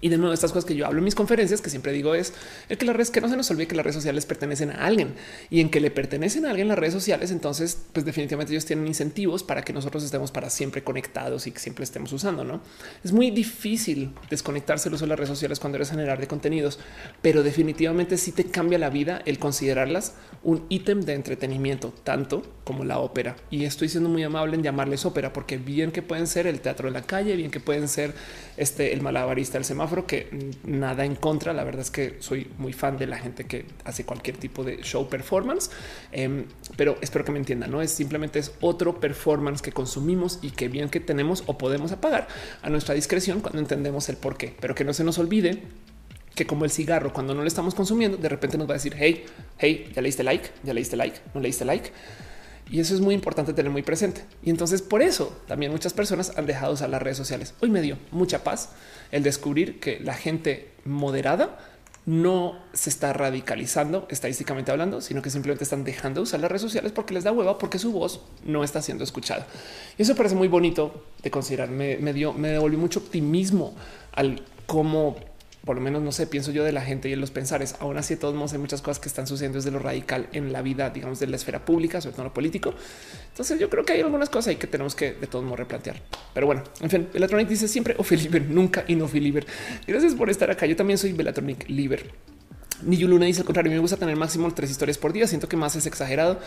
Y de nuevo, estas cosas que yo hablo en mis conferencias, que siempre digo es el que las redes, que no se nos olvide que las redes sociales pertenecen a alguien y en que le pertenecen a alguien las redes sociales. Entonces, pues definitivamente ellos tienen incentivos para que nosotros estemos para siempre conectados y que siempre estemos usando. No es muy difícil desconectarse el uso de las redes sociales cuando eres generar de contenidos, pero definitivamente sí te cambia la vida el considerarlas un ítem de entretenimiento, tanto como la ópera. Y estoy siendo muy amable en llamarles ópera, porque bien que pueden ser el teatro de la calle, bien que pueden ser este el malabarista, el semáforo que nada en contra. La verdad es que soy muy fan de la gente que hace cualquier tipo de show performance, em, pero espero que me entiendan. No es simplemente es otro performance que consumimos y que bien que tenemos o podemos apagar a nuestra discreción cuando entendemos el por qué, pero que no se nos olvide que como el cigarro, cuando no lo estamos consumiendo, de repente nos va a decir, hey, hey, ya le diste like, ya le diste like, no le diste like. Y eso es muy importante tener muy presente. Y entonces por eso también muchas personas han dejado usar las redes sociales. Hoy me dio mucha paz el descubrir que la gente moderada no se está radicalizando estadísticamente hablando, sino que simplemente están dejando de usar las redes sociales porque les da hueva, porque su voz no está siendo escuchada. Y eso parece muy bonito de considerar. Me, me dio, me devolvió mucho optimismo al cómo por lo menos no sé, pienso yo de la gente y en los pensares. Aún así, de todos modos, hay muchas cosas que están sucediendo desde lo radical en la vida, digamos, de la esfera pública, sobre todo lo político. Entonces, yo creo que hay algunas cosas ahí que tenemos que de todos modos replantear. Pero bueno, en fin, Belatronic dice siempre o nunca y no. Gracias por estar acá. Yo también soy Belatronic Liber. Ni Yuluna dice al contrario, me gusta tener máximo tres historias por día. Siento que más es exagerado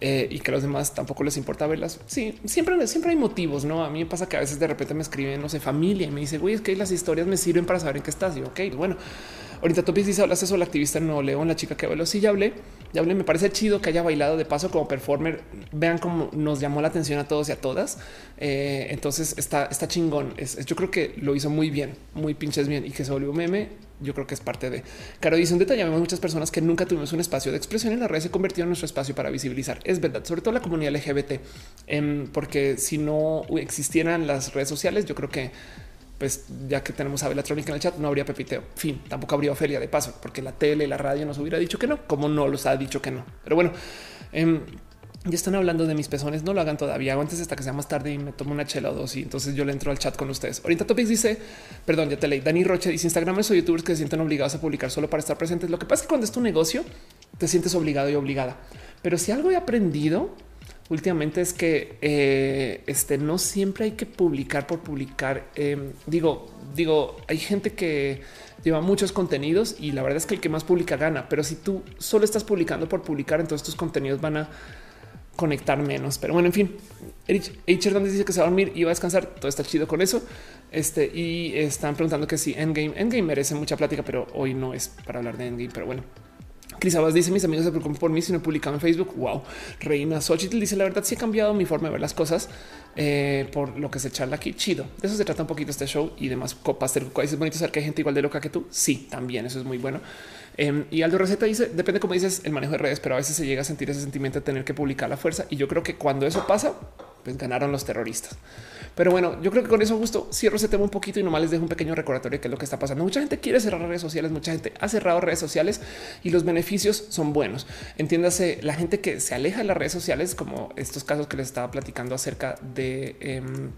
eh, y que a los demás tampoco les importa verlas. Sí, siempre, siempre hay motivos. No a mí me pasa que a veces de repente me escriben, no sé, familia y me dice, güey, es que las historias me sirven para saber en qué estás. Y ok, bueno, ahorita Topis dice, hablaste sobre la activista Nuevo León, la chica que bailó. Sí, ya hablé, ya hablé. Me parece chido que haya bailado de paso como performer. Vean cómo nos llamó la atención a todos y a todas. Eh, entonces está, está chingón. Yo creo que lo hizo muy bien, muy pinches bien y que se volvió meme yo creo que es parte de. Caro dice un detalle. Vemos muchas personas que nunca tuvimos un espacio de expresión en la red se convirtió en nuestro espacio para visibilizar. Es verdad, sobre todo la comunidad LGBT, em, porque si no existieran las redes sociales, yo creo que pues ya que tenemos a Belatrónica en el chat, no habría pepiteo. Fin, tampoco habría Ofelia de paso, porque la tele, la radio nos hubiera dicho que no, como no los ha dicho que no. Pero bueno, eh, ya están hablando de mis pezones, no lo hagan todavía. Antes hasta que sea más tarde y me tomo una chela o dos y entonces yo le entro al chat con ustedes. Ahorita Topics dice, perdón, ya te leí. Dani Roche dice Instagram o youtubers que se sienten obligados a publicar solo para estar presentes. Lo que pasa es que cuando es tu negocio te sientes obligado y obligada. Pero si algo he aprendido últimamente es que eh, este no siempre hay que publicar por publicar. Em, digo, digo, hay gente que lleva muchos contenidos y la verdad es que el que más publica gana. Pero si tú solo estás publicando por publicar, entonces tus contenidos van a conectar menos. Pero bueno, en fin, H. Hernández dice que se va a dormir y va a descansar. Todo está chido con eso. Este y están preguntando que si Endgame, Endgame merece mucha plática, pero hoy no es para hablar de Endgame. Pero bueno, Cris Abbas dice mis amigos se preocupan por mí si no he publicado en Facebook. Wow. Reina Xochitl dice la verdad sí ha cambiado mi forma de ver las cosas eh, por lo que se charla aquí. Chido. De eso se trata un poquito este show y demás. Copas, es bonito saber que hay gente igual de loca que tú. Sí, también eso es muy bueno. Em, y Aldo Receta dice, depende como dices el manejo de redes, pero a veces se llega a sentir ese sentimiento de tener que publicar la fuerza. Y yo creo que cuando eso pasa, pues ganaron los terroristas. Pero bueno, yo creo que con eso justo cierro ese tema un poquito y nomás les dejo un pequeño recordatorio de qué es lo que está pasando. Mucha gente quiere cerrar redes sociales, mucha gente ha cerrado redes sociales y los beneficios son buenos. Entiéndase, la gente que se aleja de las redes sociales, como estos casos que les estaba platicando acerca de... Em,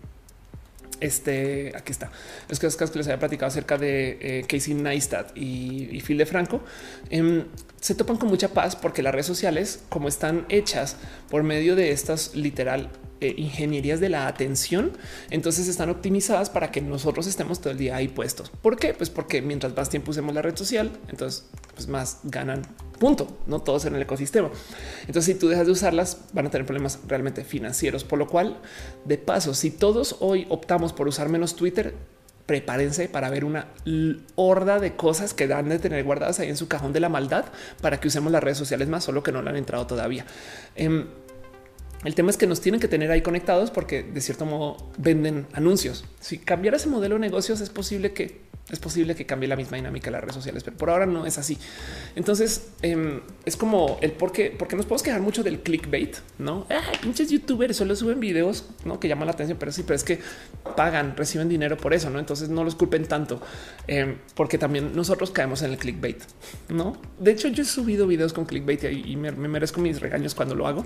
este aquí está. Es que que les había platicado acerca de eh, Casey Neistat y, Phil de Franco em, se topan con mucha paz porque las redes sociales, como están hechas por medio de estas literal eh, ingenierías de la atención, entonces están optimizadas para que nosotros estemos todo el día ahí puestos. ¿Por qué? Pues porque mientras más tiempo usemos la red social, entonces pues más ganan. Punto. No todos en el ecosistema. Entonces, si tú dejas de usarlas, van a tener problemas realmente financieros. Por lo cual, de paso, si todos hoy optamos por usar menos Twitter, prepárense para ver una horda de cosas que dan de tener guardadas ahí en su cajón de la maldad para que usemos las redes sociales más, solo que no le han entrado todavía. Em, el tema es que nos tienen que tener ahí conectados porque de cierto modo venden anuncios. Si cambiara ese modelo de negocios es posible que es posible que cambie la misma dinámica de las redes sociales, pero por ahora no es así. Entonces em, es como el por qué, porque nos podemos quejar mucho del clickbait, no? pinches youtubers solo suben videos que llaman la atención, pero sí, pero es que pagan, reciben dinero por eso, no? Entonces no los culpen tanto, em, porque también nosotros caemos en el clickbait, no? De hecho, yo he subido videos con clickbait y, me merezco mis regaños cuando lo hago,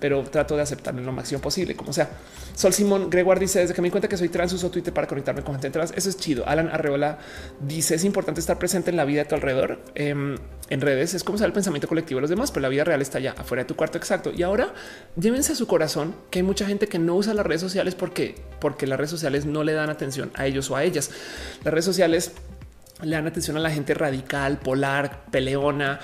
pero trato de aceptarlo lo máximo posible, como sea. Sol Simón Gregoire dice desde que me di cuenta que soy trans uso Twitter para conectarme con gente trans. Eso es chido. Alan Arreola dice es importante estar presente en la vida de tu alrededor. Em, en redes es como sea el pensamiento colectivo de los demás, pero la vida real está allá afuera de tu cuarto. Exacto. Y ahora llévense a su corazón que hay mucha gente que no usa las redes sociales porque, porque las redes sociales no le dan atención a ellos o a ellas. Las redes sociales le dan atención a la gente radical, polar, peleona.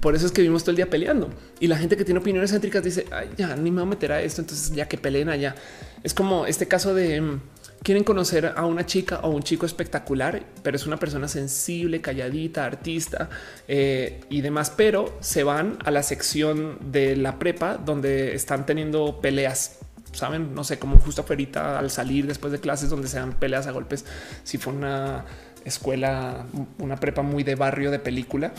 Por eso es que vimos todo el día peleando y la gente que tiene opiniones céntricas dice Ay, ya ni me voy a meter a esto. Entonces ya que peleen allá es como este caso de mm, quieren conocer a una chica o un chico espectacular, pero es una persona sensible, calladita, artista eh, y demás, pero se van a la sección de la prepa donde están teniendo peleas. Saben, no sé, como justo afuera al salir después de clases donde se dan peleas a golpes. Si fue una escuela, una prepa muy de barrio de película,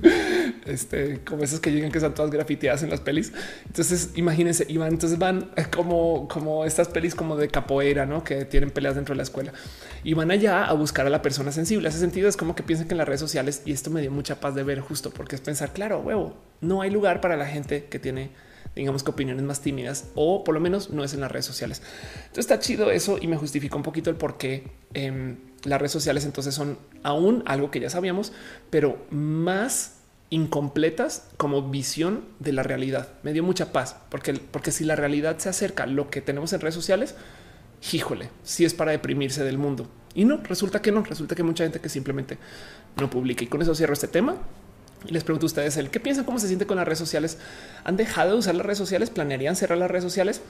este, como esas que llegan que son todas grafiteadas en las pelis. Entonces, imagínense, y van, entonces van como, como estas pelis como de capoeira, ¿no? Que tienen peleas dentro de la escuela y van allá a buscar a la persona sensible. Ese sentido es como que piensan que en las redes sociales, y esto me dio mucha paz de ver justo porque es pensar, claro, huevo, no hay lugar para la gente que tiene digamos que opiniones más tímidas o por lo menos no es en las redes sociales. Entonces está chido eso y me justifica un poquito el por qué em, las redes sociales entonces son aún algo que ya sabíamos, pero más incompletas como visión de la realidad. Me dio mucha paz porque, porque si la realidad se acerca a lo que tenemos en redes sociales, híjole, si es para deprimirse del mundo. Y no, resulta que no, resulta que mucha gente que simplemente no publica. Y con eso cierro este tema. Les pregunto a ustedes el qué piensan, cómo se siente con las redes sociales. ¿Han dejado de usar las redes sociales? ¿Planearían cerrar las redes sociales?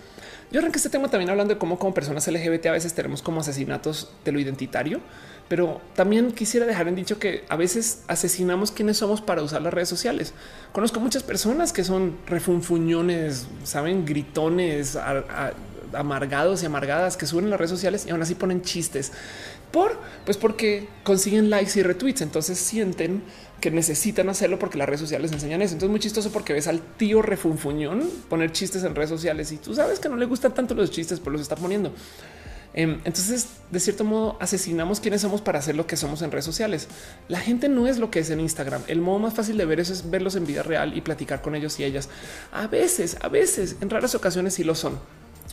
Yo arranqué este tema también hablando de cómo como personas LGBT a veces tenemos como asesinatos de lo identitario, pero también quisiera dejar en dicho que a veces asesinamos quienes somos para usar las redes sociales. Conozco muchas personas que son refunfuñones, saben, gritones, amargados y amargadas que suben las redes sociales y aún así ponen chistes por pues porque consiguen likes y retweets. Entonces sienten que necesitan hacerlo porque las redes sociales enseñan eso. Entonces muy chistoso porque ves al tío refunfuñón poner chistes en redes sociales y tú sabes que no le gustan tanto los chistes, pero los está poniendo. Em, entonces, de cierto modo, asesinamos quiénes somos para hacer lo que somos en redes sociales. La gente no es lo que es en Instagram. El modo más fácil de ver eso es verlos en vida real y platicar con ellos y ellas. A veces, a veces, en raras ocasiones sí lo son.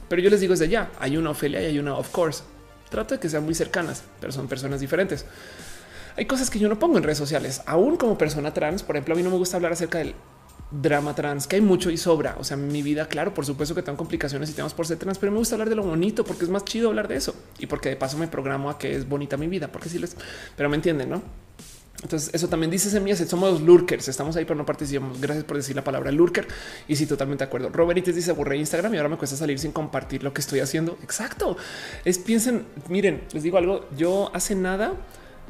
Pero yo les digo desde ya, hay una Ofelia y hay una of course. Trato de que sean muy cercanas, pero son personas diferentes. Hay cosas que yo no pongo en redes sociales, aún como persona trans. Por ejemplo, a mí no me gusta hablar acerca del drama trans, que hay mucho y sobra. O sea, mi vida, claro, por supuesto que tengo complicaciones y temas por ser trans, pero me gusta hablar de lo bonito porque es más chido hablar de eso y porque de paso me programo a que es bonita mi vida, porque si les, pero me entienden, no? Entonces, eso también dice Semillas. Somos lurkers. Estamos ahí, pero no participamos. Gracias por decir la palabra lurker. Y sí, totalmente de acuerdo. Robert dice aburre Instagram y ahora me cuesta salir sin compartir lo que estoy haciendo. Exacto. Es piensen, miren, les digo algo. Yo hace nada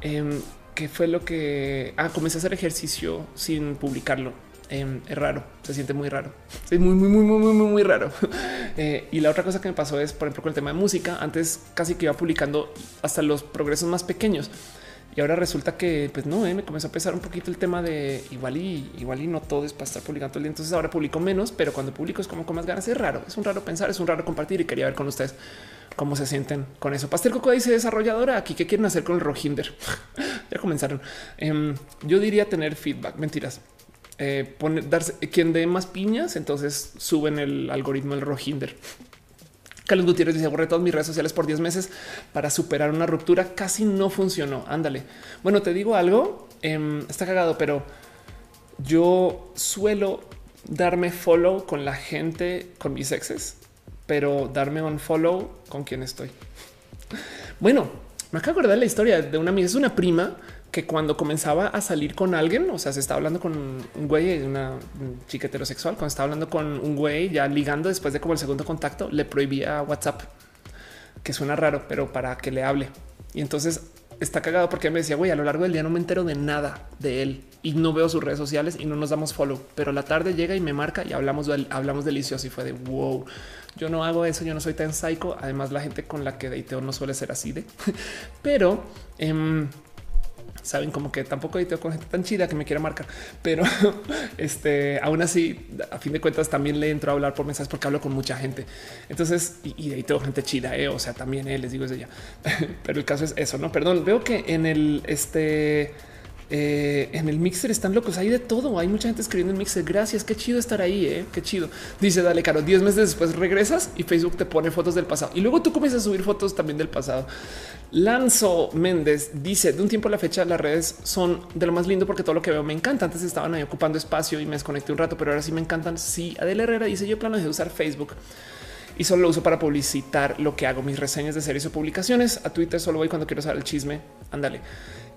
eh, que fue lo que ah, comencé a hacer ejercicio sin publicarlo Em, es raro, se siente muy raro. Es muy, muy, muy, muy, muy, muy raro. Eh, y la otra cosa que me pasó es, por ejemplo, con el tema de música. Antes casi que iba publicando hasta los progresos más pequeños. Y ahora resulta que, pues no, eh, me comenzó a pesar un poquito el tema de igual y igual y no todo es para estar publicando el día. Entonces ahora publico menos, pero cuando publico es como con más ganas. Es raro, es un raro pensar, es un raro compartir y quería ver con ustedes cómo se sienten con eso. Pastel Coco dice desarrolladora aquí. ¿Qué quieren hacer con el Rohinder? ya comenzaron. Em, yo diría tener feedback. Mentiras eh, darse quien dé más piñas, entonces suben el algoritmo del Rohinder. Carlos Gutiérrez dice borré todas mis redes sociales por 10 meses para superar una ruptura. Casi no funcionó. Ándale. Bueno, te digo algo. Em, está cagado, pero yo suelo darme follow con la gente, con mis exes, pero darme un follow con quien estoy. Bueno, me acabo de acordar la historia de una amiga, es una prima que cuando comenzaba a salir con alguien, o sea, se estaba hablando con un güey, una chica heterosexual, cuando estaba hablando con un güey ya ligando después de como el segundo contacto, le prohibía WhatsApp, que suena raro, pero para que le hable. Y entonces está cagado porque me decía, güey, a lo largo del día no me entero de nada de él y no veo sus redes sociales y no nos damos follow, pero la tarde llega y me marca y hablamos, hablamos delicioso y fue de wow. Yo no hago eso, yo no soy tan psycho. Además, la gente con la que dateo no suele ser así de, pero eh, saben como que tampoco edito con gente tan chida que me quiera marcar, pero este aún así, a fin de cuentas, también le entro a hablar por mensajes porque hablo con mucha gente. Entonces, y, y gente chida, eh, o sea, también eh, les digo desde ya, pero el caso es eso. No, perdón, veo que en el este eh, en el mixer están locos. Hay de todo. Hay mucha gente escribiendo en mixer. Gracias. Qué chido estar ahí. Eh? Qué chido. Dice dale, caro. 10 meses después regresas y Facebook te pone fotos del pasado y luego tú comienzas a subir fotos también del pasado. Lanzo Méndez dice de un tiempo a la fecha las redes son de lo más lindo porque todo lo que veo me encanta. Antes estaban ahí ocupando espacio y me desconecté un rato, pero ahora sí me encantan. Sí, Adela Herrera dice yo plano de usar Facebook y solo lo uso para publicitar lo que hago, mis reseñas de series o publicaciones. A Twitter solo voy cuando quiero saber el chisme. Ándale.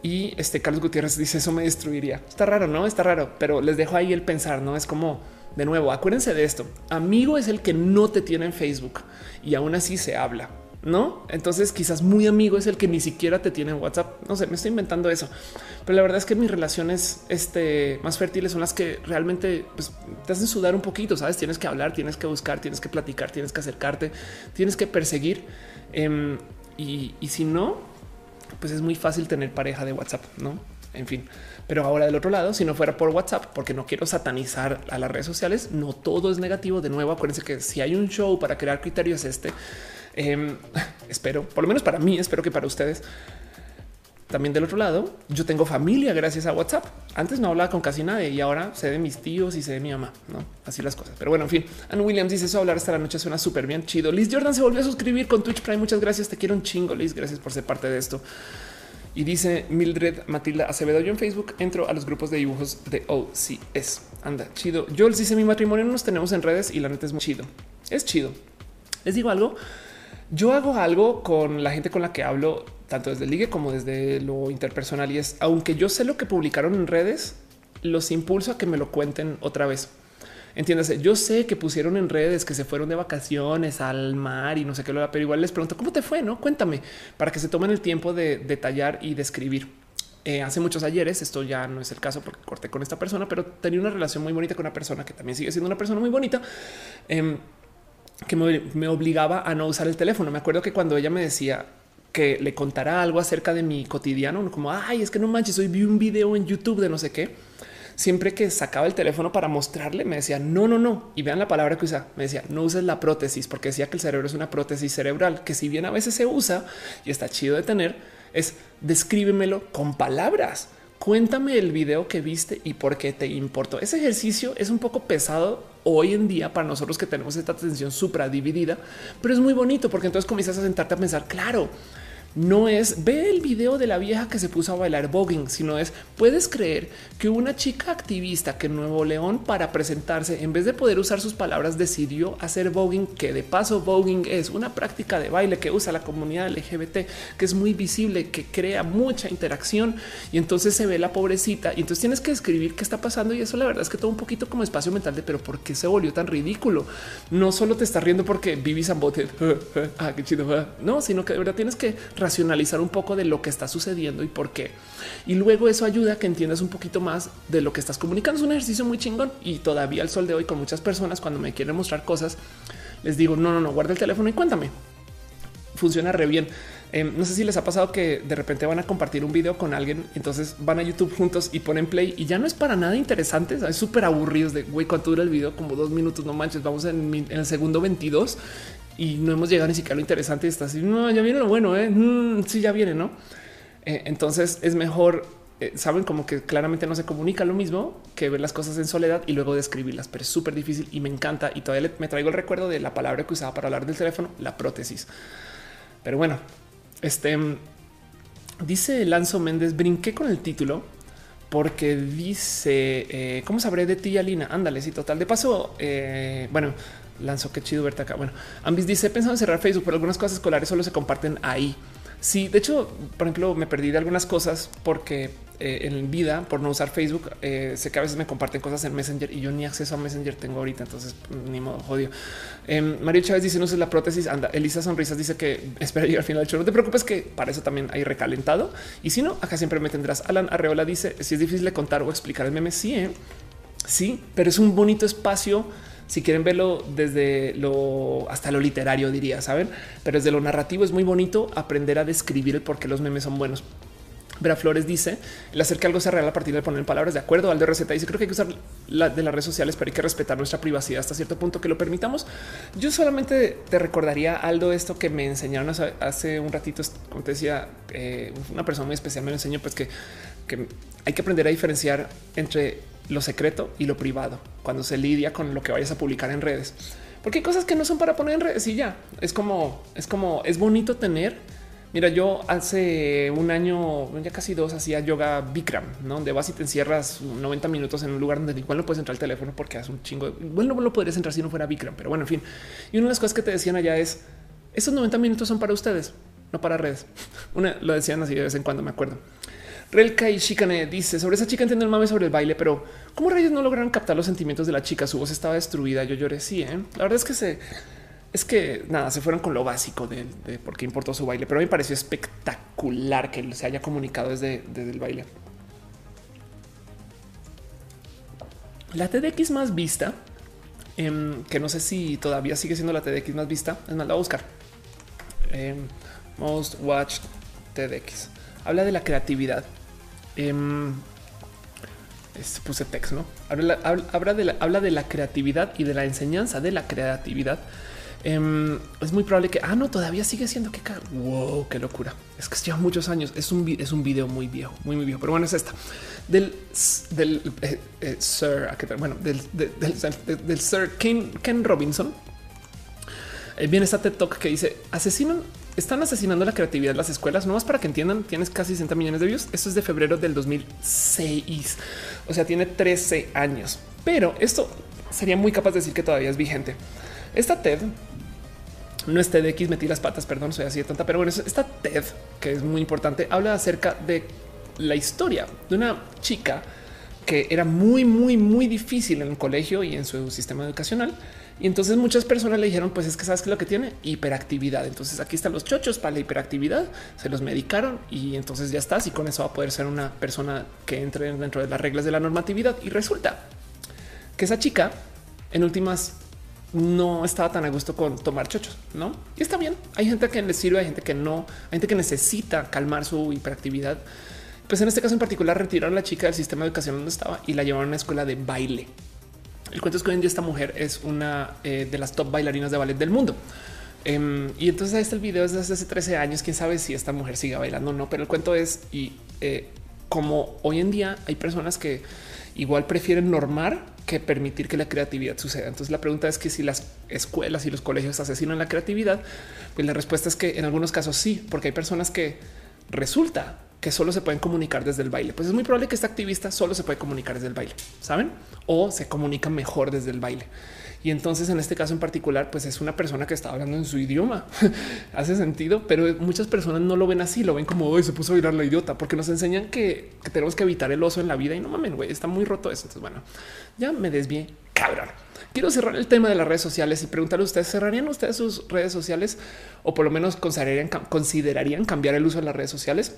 Y este Carlos Gutiérrez dice eso me destruiría. Está raro, no está raro, pero les dejo ahí el pensar. No es como de nuevo. Acuérdense de esto. Amigo es el que no te tiene en Facebook y aún así se habla. No, entonces quizás muy amigo es el que ni siquiera te tiene en WhatsApp. No sé, me estoy inventando eso, pero la verdad es que mis relaciones este, más fértiles son las que realmente pues, te hacen sudar un poquito. Sabes, tienes que hablar, tienes que buscar, tienes que platicar, tienes que acercarte, tienes que perseguir. Em, y, y si no, pues es muy fácil tener pareja de WhatsApp, no? En fin, pero ahora del otro lado, si no fuera por WhatsApp, porque no quiero satanizar a las redes sociales, no todo es negativo. De nuevo, acuérdense que si hay un show para crear criterios, este em, espero, por lo menos para mí, espero que para ustedes también del otro lado, yo tengo familia gracias a WhatsApp. Antes no hablaba con casi nadie y ahora sé de mis tíos y sé de mi mamá. No así las cosas. Pero bueno, en fin, Ann Williams dice eso. Hablar hasta la noche suena súper bien. Chido. Liz Jordan se volvió a suscribir con Twitch Prime. Muchas gracias. Te quiero un chingo, Liz. Gracias por ser parte de esto. Y dice Mildred Matilda Acevedo. Yo en Facebook entro a los grupos de dibujos de OCS. Anda chido. Yo les dice mi matrimonio no nos tenemos en redes y la neta es muy chido. Es chido. Les digo algo. Yo hago algo con la gente con la que hablo tanto desde el ligue como desde lo interpersonal y es, aunque yo sé lo que publicaron en redes, los impulso a que me lo cuenten otra vez. Entiéndase, yo sé que pusieron en redes que se fueron de vacaciones al mar y no sé qué, pero igual les pregunto cómo te fue, no cuéntame para que se tomen el tiempo de detallar y de escribir. Eh, hace muchos ayeres, esto ya no es el caso porque corté con esta persona, pero tenía una relación muy bonita con una persona que también sigue siendo una persona muy bonita. Em, que me obligaba a no usar el teléfono. Me acuerdo que cuando ella me decía que le contara algo acerca de mi cotidiano, como ay, es que no manches, hoy vi un video en YouTube de no sé qué. siempre que sacaba el teléfono para mostrarle, me decía no, no, no. Y vean la palabra que usa. Me decía no uses la prótesis porque decía que el cerebro es una prótesis cerebral que si bien a veces se usa y está chido de tener, es descríbemelo con palabras. Cuéntame el video que viste y por qué te importó. Ese ejercicio es un poco pesado hoy en día para nosotros que tenemos esta atención supra dividida, pero es muy bonito porque entonces comienzas a sentarte a pensar, claro, no es ve el video de la vieja que se puso a bailar voguing, sino es puedes creer que una chica activista que en Nuevo León para presentarse en vez de poder usar sus palabras decidió hacer voguing, que de paso voguing es una práctica de baile que usa la comunidad LGBT, que es muy visible, que crea mucha interacción y entonces se ve la pobrecita y entonces tienes que escribir qué está pasando y eso la verdad es que todo un poquito como espacio mental de pero por qué se volvió tan ridículo. No solo te estás riendo porque vivís a bote, ah, qué chido, no, sino que de verdad tienes que racionalizar un poco de lo que está sucediendo y por qué. Y luego eso ayuda a que entiendas un poquito más de lo que estás comunicando. Es un ejercicio muy chingón y todavía al sol de hoy con muchas personas cuando me quieren mostrar cosas, les digo, no, no, no, guarda el teléfono y cuéntame. Funciona re bien. Eh, no sé si les ha pasado que de repente van a compartir un video con alguien, entonces van a YouTube juntos y ponen play y ya no es para nada interesante. Es súper aburridos de güey, cuánto dura el video, como dos minutos. No manches, vamos en el segundo 22 y no hemos llegado ni siquiera a lo interesante. Y está así. No, ya viene lo bueno. ¿eh? Mm, sí, ya viene, no? Eh, entonces es mejor. eh, Saben como que claramente no se comunica lo mismo que ver las cosas en soledad y luego describirlas, pero es súper difícil y me encanta. Y todavía me traigo el recuerdo de la palabra que usaba para hablar del teléfono, la prótesis. Pero bueno, este dice Lanzo Méndez, brinqué con el título porque dice eh, cómo sabré de ti, Alina. Ándale, sí, total. De paso, bueno, lanzó qué chido verte acá. Bueno, Ambis dice pensando en cerrar Facebook, pero algunas cosas escolares solo se comparten ahí. Sí, de hecho, por ejemplo, me perdí de algunas cosas porque eh, en vida, por no usar Facebook, eh, sé que a veces me comparten cosas en Messenger y yo ni acceso a Messenger tengo ahorita, entonces ni modo, jodido. Eh, Mario Chávez dice no sé la prótesis. Anda, Elisa Sonrisas dice que espera llegar al final del show. No te preocupes que para eso también hay recalentado. Y si no, acá siempre me tendrás. Alan Arreola dice si es difícil de contar o explicar el meme. Sí, ¿eh? sí, pero es un bonito espacio. Si quieren verlo desde lo hasta lo literario, diría, saben, pero desde lo narrativo es muy bonito aprender a describir el por qué los memes son buenos. Vera Flores dice el hacer que algo sea real a partir de poner palabras de acuerdo. Aldo Receta dice creo que hay que usar la de las redes sociales, pero hay que respetar nuestra privacidad hasta cierto punto que lo permitamos. Yo solamente te recordaría Aldo esto que me enseñaron hace, un ratito, como te decía, eh, una persona muy especial me lo enseñó, pues que hay que aprender a diferenciar entre lo secreto y lo privado cuando se lidia con lo que vayas a publicar en redes, porque hay cosas que no son para poner en redes y ya es como es como es bonito tener Mira, yo hace un año, ya casi dos, hacía yoga Bikram, ¿no? donde vas y te encierras 90 minutos en un lugar donde igual no puedes entrar al teléfono porque hace un chingo. De... Bueno, no lo podrías entrar si no fuera Bikram, pero bueno, en fin. Y una de las cosas que te decían allá es esos 90 minutos son para ustedes, no para redes. Una lo decían así de vez en cuando, me acuerdo. Relka y Shikane dice sobre esa chica entiendo el mame sobre el baile, pero cómo rayos no lograron captar los sentimientos de la chica? Su voz estaba destruida. Yo lloré. Sí, ¿eh? la verdad es que se es que nada, se fueron con lo básico de, por qué importó su baile, pero me pareció espectacular que se haya comunicado desde, desde el baile. La TDX más vista, eh, que no sé si todavía sigue siendo la TDX más vista, es más, la voy a buscar. Eh, most watched TDX. Habla de la creatividad. Eh, este, puse text, ¿no? Habla, de la, creatividad y de la enseñanza de la creatividad. Um, es muy probable que ah, no, todavía sigue siendo que wow, qué locura. Es que lleva muchos años. Es un, es un video muy viejo, muy, muy viejo. Pero bueno, es esta del, del Sir, del, del, Sir Ken, Ken Robinson. Eh, viene esta TED Talk que dice asesinan, están asesinando la creatividad en las escuelas. No más para que entiendan, tienes casi 60 millones de views. Esto es de febrero del 2006. O sea, tiene 13 años, pero esto sería muy capaz de decir que todavía es vigente. Esta TED no es TEDx, metí las patas, perdón, soy así de tonta, pero bueno, esta TED, que es muy importante, habla acerca de la historia de una chica que era muy, muy, muy difícil en el colegio y en su sistema educacional. Y entonces muchas personas le dijeron, pues es que sabes que lo que tiene hiperactividad. Entonces aquí están los chochos para la hiperactividad, se los medicaron y entonces ya estás y con eso va a poder ser una persona que entre dentro de las reglas de la normatividad. Y resulta que esa chica en últimas no estaba tan a gusto con tomar chochos, ¿no? Y está bien. Hay gente que le sirve, hay gente que no, hay gente que necesita calmar su hiperactividad. Pues en este caso en particular retiraron a la chica del sistema de educación donde estaba y la llevaron a una escuela de baile. El cuento es que hoy en día esta mujer es una eh, de las top bailarinas de ballet del mundo. Em, y entonces el video desde hace 13 años. Quién sabe si esta mujer sigue bailando o no, pero el cuento es y eh, como hoy en día hay personas que igual prefieren normar que permitir que la creatividad suceda. Entonces la pregunta es que si las escuelas y los colegios asesinan la creatividad, pues la respuesta es que en algunos casos sí, porque hay personas que resulta que solo se pueden comunicar desde el baile. Pues es muy probable que esta activista solo se puede comunicar desde el baile, saben? O se comunica mejor desde el baile. Y entonces en este caso en particular, pues es una persona que está hablando en su idioma. Hace sentido, pero muchas personas no lo ven así, lo ven como hoy se puso a bailar la idiota, porque nos enseñan que, tenemos que evitar el oso en la vida y no mamen, güey, está muy roto eso. Entonces, bueno, ya me desvié, cabrón. Quiero cerrar el tema de las redes sociales y preguntarle a ustedes, ¿cerrarían ustedes sus redes sociales o por lo menos considerarían, considerarían cambiar el uso de las redes sociales?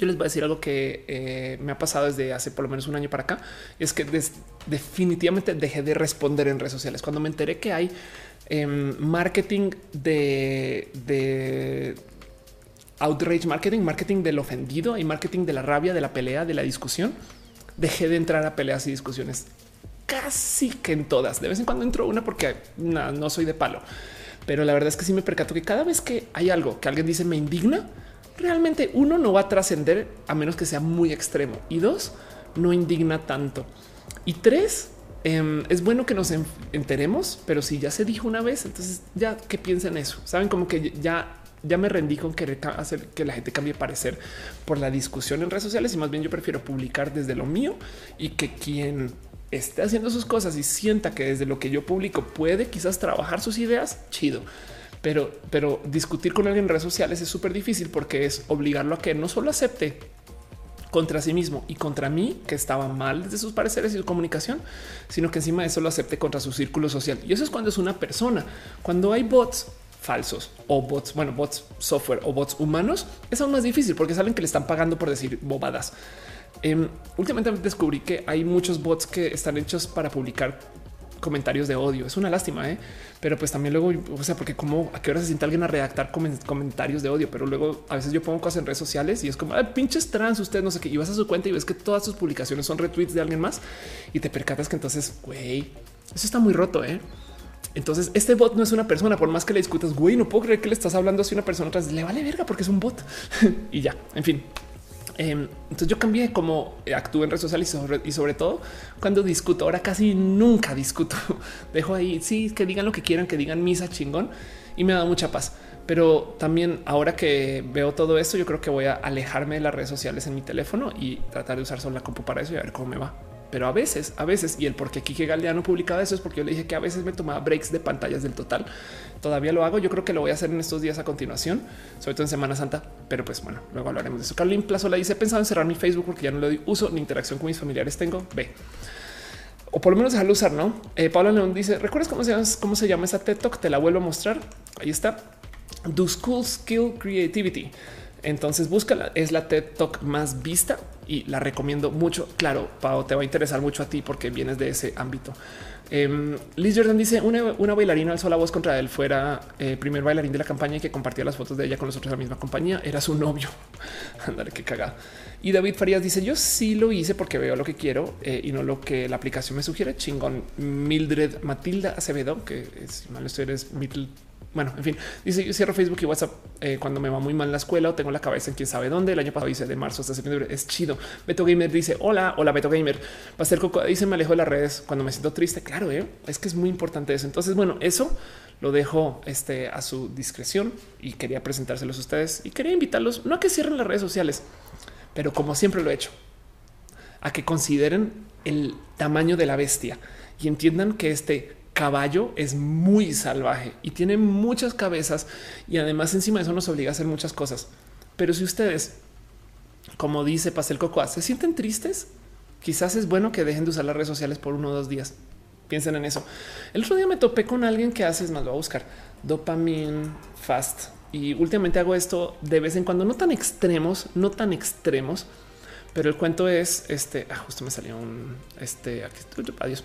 Yo les voy a decir algo que eh, me ha pasado desde hace por lo menos un año para acá. Es que definitivamente dejé de responder en redes sociales. Cuando me enteré que hay em, marketing de, outrage marketing, marketing del ofendido y marketing de la rabia, de la pelea, de la discusión, dejé de entrar a peleas y discusiones casi que en todas. De vez en cuando entro una porque no soy de palo, pero la verdad es que sí me percato que cada vez que hay algo que alguien dice me indigna, realmente uno no va a trascender a menos que sea muy extremo y dos no indigna tanto y tres em, es bueno que nos enteremos, pero si ya se dijo una vez, entonces ya que piensen eso. Saben como que ya ya me rendí con querer hacer que la gente cambie parecer por la discusión en redes sociales y más bien yo prefiero publicar desde lo mío y que quien esté haciendo sus cosas y sienta que desde lo que yo publico puede quizás trabajar sus ideas, chido pero, pero discutir con alguien en redes sociales es súper difícil porque es obligarlo a que no solo acepte contra sí mismo y contra mí, que estaba mal desde sus pareceres y su comunicación, sino que encima de eso lo acepte contra su círculo social. Y eso es cuando es una persona. Cuando hay bots falsos o bots, bueno, bots software o bots humanos, es aún más difícil porque saben que le están pagando por decir bobadas. Em, últimamente descubrí que hay muchos bots que están hechos para publicar comentarios de odio. Es una lástima, ¿eh? pero pues también luego, o sea, porque como a qué hora se siente alguien a redactar comentarios de odio, pero luego a veces yo pongo cosas en redes sociales y es como pinches trans, usted no sé qué, y vas a su cuenta y ves que todas sus publicaciones son retweets de alguien más y te percatas que entonces, güey, eso está muy roto, ¿eh? Entonces, este bot no es una persona, por más que le discutas, güey, no puedo creer que le estás hablando así a una persona atrás, le vale verga porque es un bot y ya, en fin. Em, entonces yo cambié cómo actúo en redes sociales y sobre, todo cuando discuto. Ahora casi nunca discuto. Dejo ahí, sí, que digan lo que quieran, que digan misa chingón y me da mucha paz. Pero también ahora que veo todo esto, yo creo que voy a alejarme de las redes sociales en mi teléfono y tratar de usar solo la compu para eso y a ver cómo me va. Pero a veces, a veces, y el por qué Kike Galdeano publicaba eso es porque yo le dije que a veces me tomaba breaks de pantallas del total. Todavía lo hago. Yo creo que lo voy a hacer en estos días a continuación, sobre todo en Semana Santa. Pero pues bueno, luego hablaremos de eso. Carolina Plazo la dice: He pensado en cerrar mi Facebook porque ya no le doy uso ni interacción con mis familiares. Tengo B o por lo menos dejarlo usar. No, eh, Paula León dice: ¿Recuerdas cómo se, llama, cómo se llama esa TED Talk? Te la vuelvo a mostrar. Ahí está. Do School Skill Creativity. Entonces búscala, es la TED Talk más vista y la recomiendo mucho. Claro, Pau, te va a interesar mucho a ti porque vienes de ese ámbito. Um, Liz Jordan dice una, bailarina alzó la voz contra él fuera el eh, primer bailarín de la campaña y que compartía las fotos de ella con los otros de la misma compañía. Era su novio. Ándale, qué cagada. Y David Farías dice yo sí lo hice porque veo lo que quiero eh, y no lo que la aplicación me sugiere. Chingón. Mildred Matilda Acevedo, que es mal estoy eres Mildred bueno, en fin, dice yo cierro Facebook y WhatsApp eh, cuando me va muy mal la escuela o tengo la cabeza en quién sabe dónde. El año pasado dice de marzo hasta septiembre. Es chido. Beto Gamer dice hola, hola Beto Gamer. Pastel Coco dice me alejo de las redes cuando me siento triste. Claro, ¿eh? es que es muy importante eso. Entonces, bueno, eso lo dejo este, a su discreción y quería presentárselos a ustedes y quería invitarlos no a que cierren las redes sociales, pero como siempre lo he hecho, a que consideren el tamaño de la bestia y entiendan que este caballo es muy salvaje y tiene muchas cabezas y además encima de eso nos obliga a hacer muchas cosas. Pero si ustedes, como dice Pastel Cocoa, se sienten tristes, quizás es bueno que dejen de usar las redes sociales por uno o dos días. Piensen en eso. El otro día me topé con alguien que hace, es más, lo voy a buscar dopamine fast. Y últimamente hago esto de vez en cuando, no tan extremos, no tan extremos, pero el cuento es este. Ah, justo me salió un este. Aquí, adiós.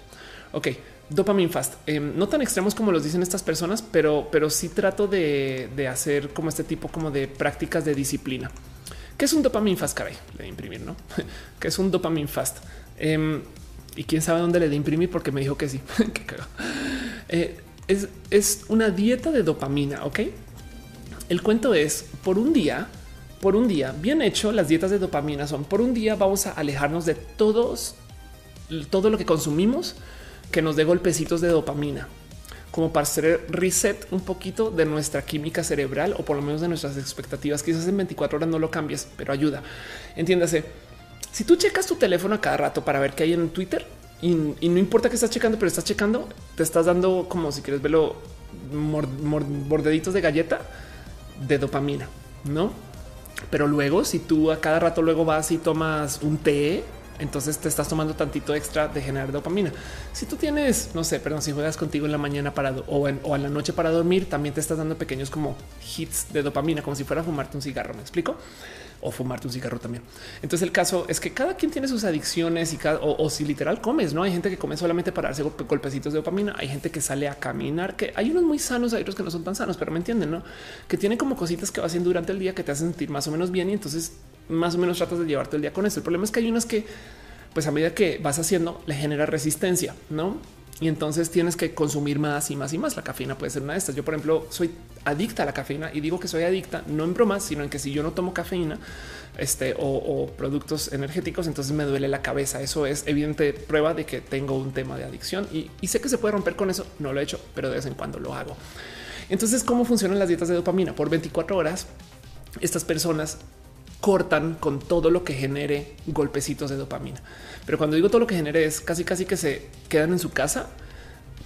Ok, dopamine fast, em, no tan extremos como los dicen estas personas, pero, pero sí trato de, hacer como este tipo como de prácticas de disciplina ¿Qué es un dopamine fast? Caray, le de imprimir, ¿no? ¿Qué es un dopamine fast? Em, y quién sabe dónde le de imprimir porque me dijo que sí. Qué eh, es, es una dieta de dopamina, ¿ok? El cuento es, por un día, por un día, bien hecho, las dietas de dopamina son, por un día vamos a alejarnos de todos, todo lo que consumimos que nos dé golpecitos de dopamina como para hacer reset un poquito de nuestra química cerebral o por lo menos de nuestras expectativas. Quizás en 24 horas no lo cambies, pero ayuda. Entiéndase. Si tú checas tu teléfono a cada rato para ver qué hay en Twitter y, no importa que estás checando, pero estás checando, te estás dando como si quieres verlo bordeditos de galleta de dopamina, no? Pero luego, si tú a cada rato luego vas y tomas un té entonces te estás tomando tantito extra de generar dopamina. Si tú tienes, no sé, perdón, si juegas contigo en la mañana para o en, o en la noche para dormir, también te estás dando pequeños como hits de dopamina, como si fuera a fumarte un cigarro. Me explico o fumarte un cigarro también. Entonces el caso es que cada quien tiene sus adicciones y cada, o, si literal comes, no hay gente que come solamente para darse golpecitos de dopamina. Hay gente que sale a caminar, que hay unos muy sanos, hay otros que no son tan sanos, pero me entienden, no? Que tienen como cositas que va haciendo durante el día que te hacen sentir más o menos bien y entonces más o menos tratas de llevarte el día con eso. El problema es que hay unas que, pues a medida que vas haciendo, le genera resistencia, no? Y entonces tienes que consumir más y más y más. La cafeína puede ser una de estas. Yo, por ejemplo, soy adicta a la cafeína y digo que soy adicta no en bromas, sino en que si yo no tomo cafeína este, o, productos energéticos, entonces me duele la cabeza. Eso es evidente prueba de que tengo un tema de adicción y, y sé que se puede romper con eso. No lo he hecho, pero de vez en cuando lo hago. Entonces, ¿cómo funcionan las dietas de dopamina? Por 24 horas, estas personas cortan con todo lo que genere golpecitos de dopamina. Pero cuando digo todo lo que genere es casi casi que se quedan en su casa,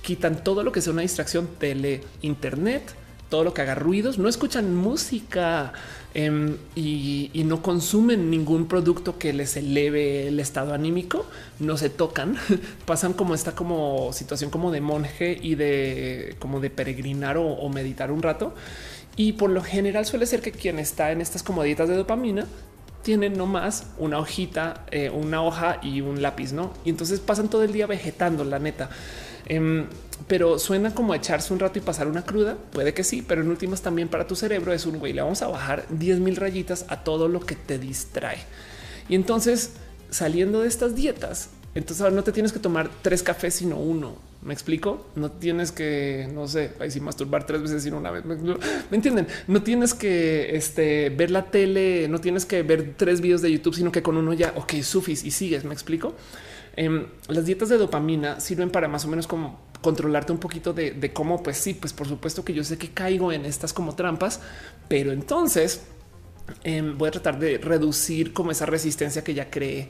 quitan todo lo que sea una distracción, tele, internet, todo lo que haga ruidos, no escuchan música em, y, no consumen ningún producto que les eleve el estado anímico, no se tocan, pasan como esta como situación como de monje y de como de peregrinar o, meditar un rato. Y por lo general suele ser que quien está en estas como dietas de dopamina tienen nomás una hojita, eh, una hoja y un lápiz, ¿no? Y entonces pasan todo el día vegetando, la neta. Em, pero suena como echarse un rato y pasar una cruda. Puede que sí, pero en últimas también para tu cerebro es un güey. Le vamos a bajar 10 mil rayitas a todo lo que te distrae. Y entonces saliendo de estas dietas, entonces no te tienes que tomar tres cafés, sino uno. Me explico. No tienes que, no sé, ahí sí masturbar tres veces sino una vez. ¿Me, entienden? No tienes que este, ver la tele, no tienes que ver tres videos de YouTube, sino que con uno ya, ok, sufis y sigues. Me explico. Em, las dietas de dopamina sirven para más o menos como controlarte un poquito de, cómo, pues sí, pues por supuesto que yo sé que caigo en estas como trampas, pero entonces em, voy a tratar de reducir como esa resistencia que ya creé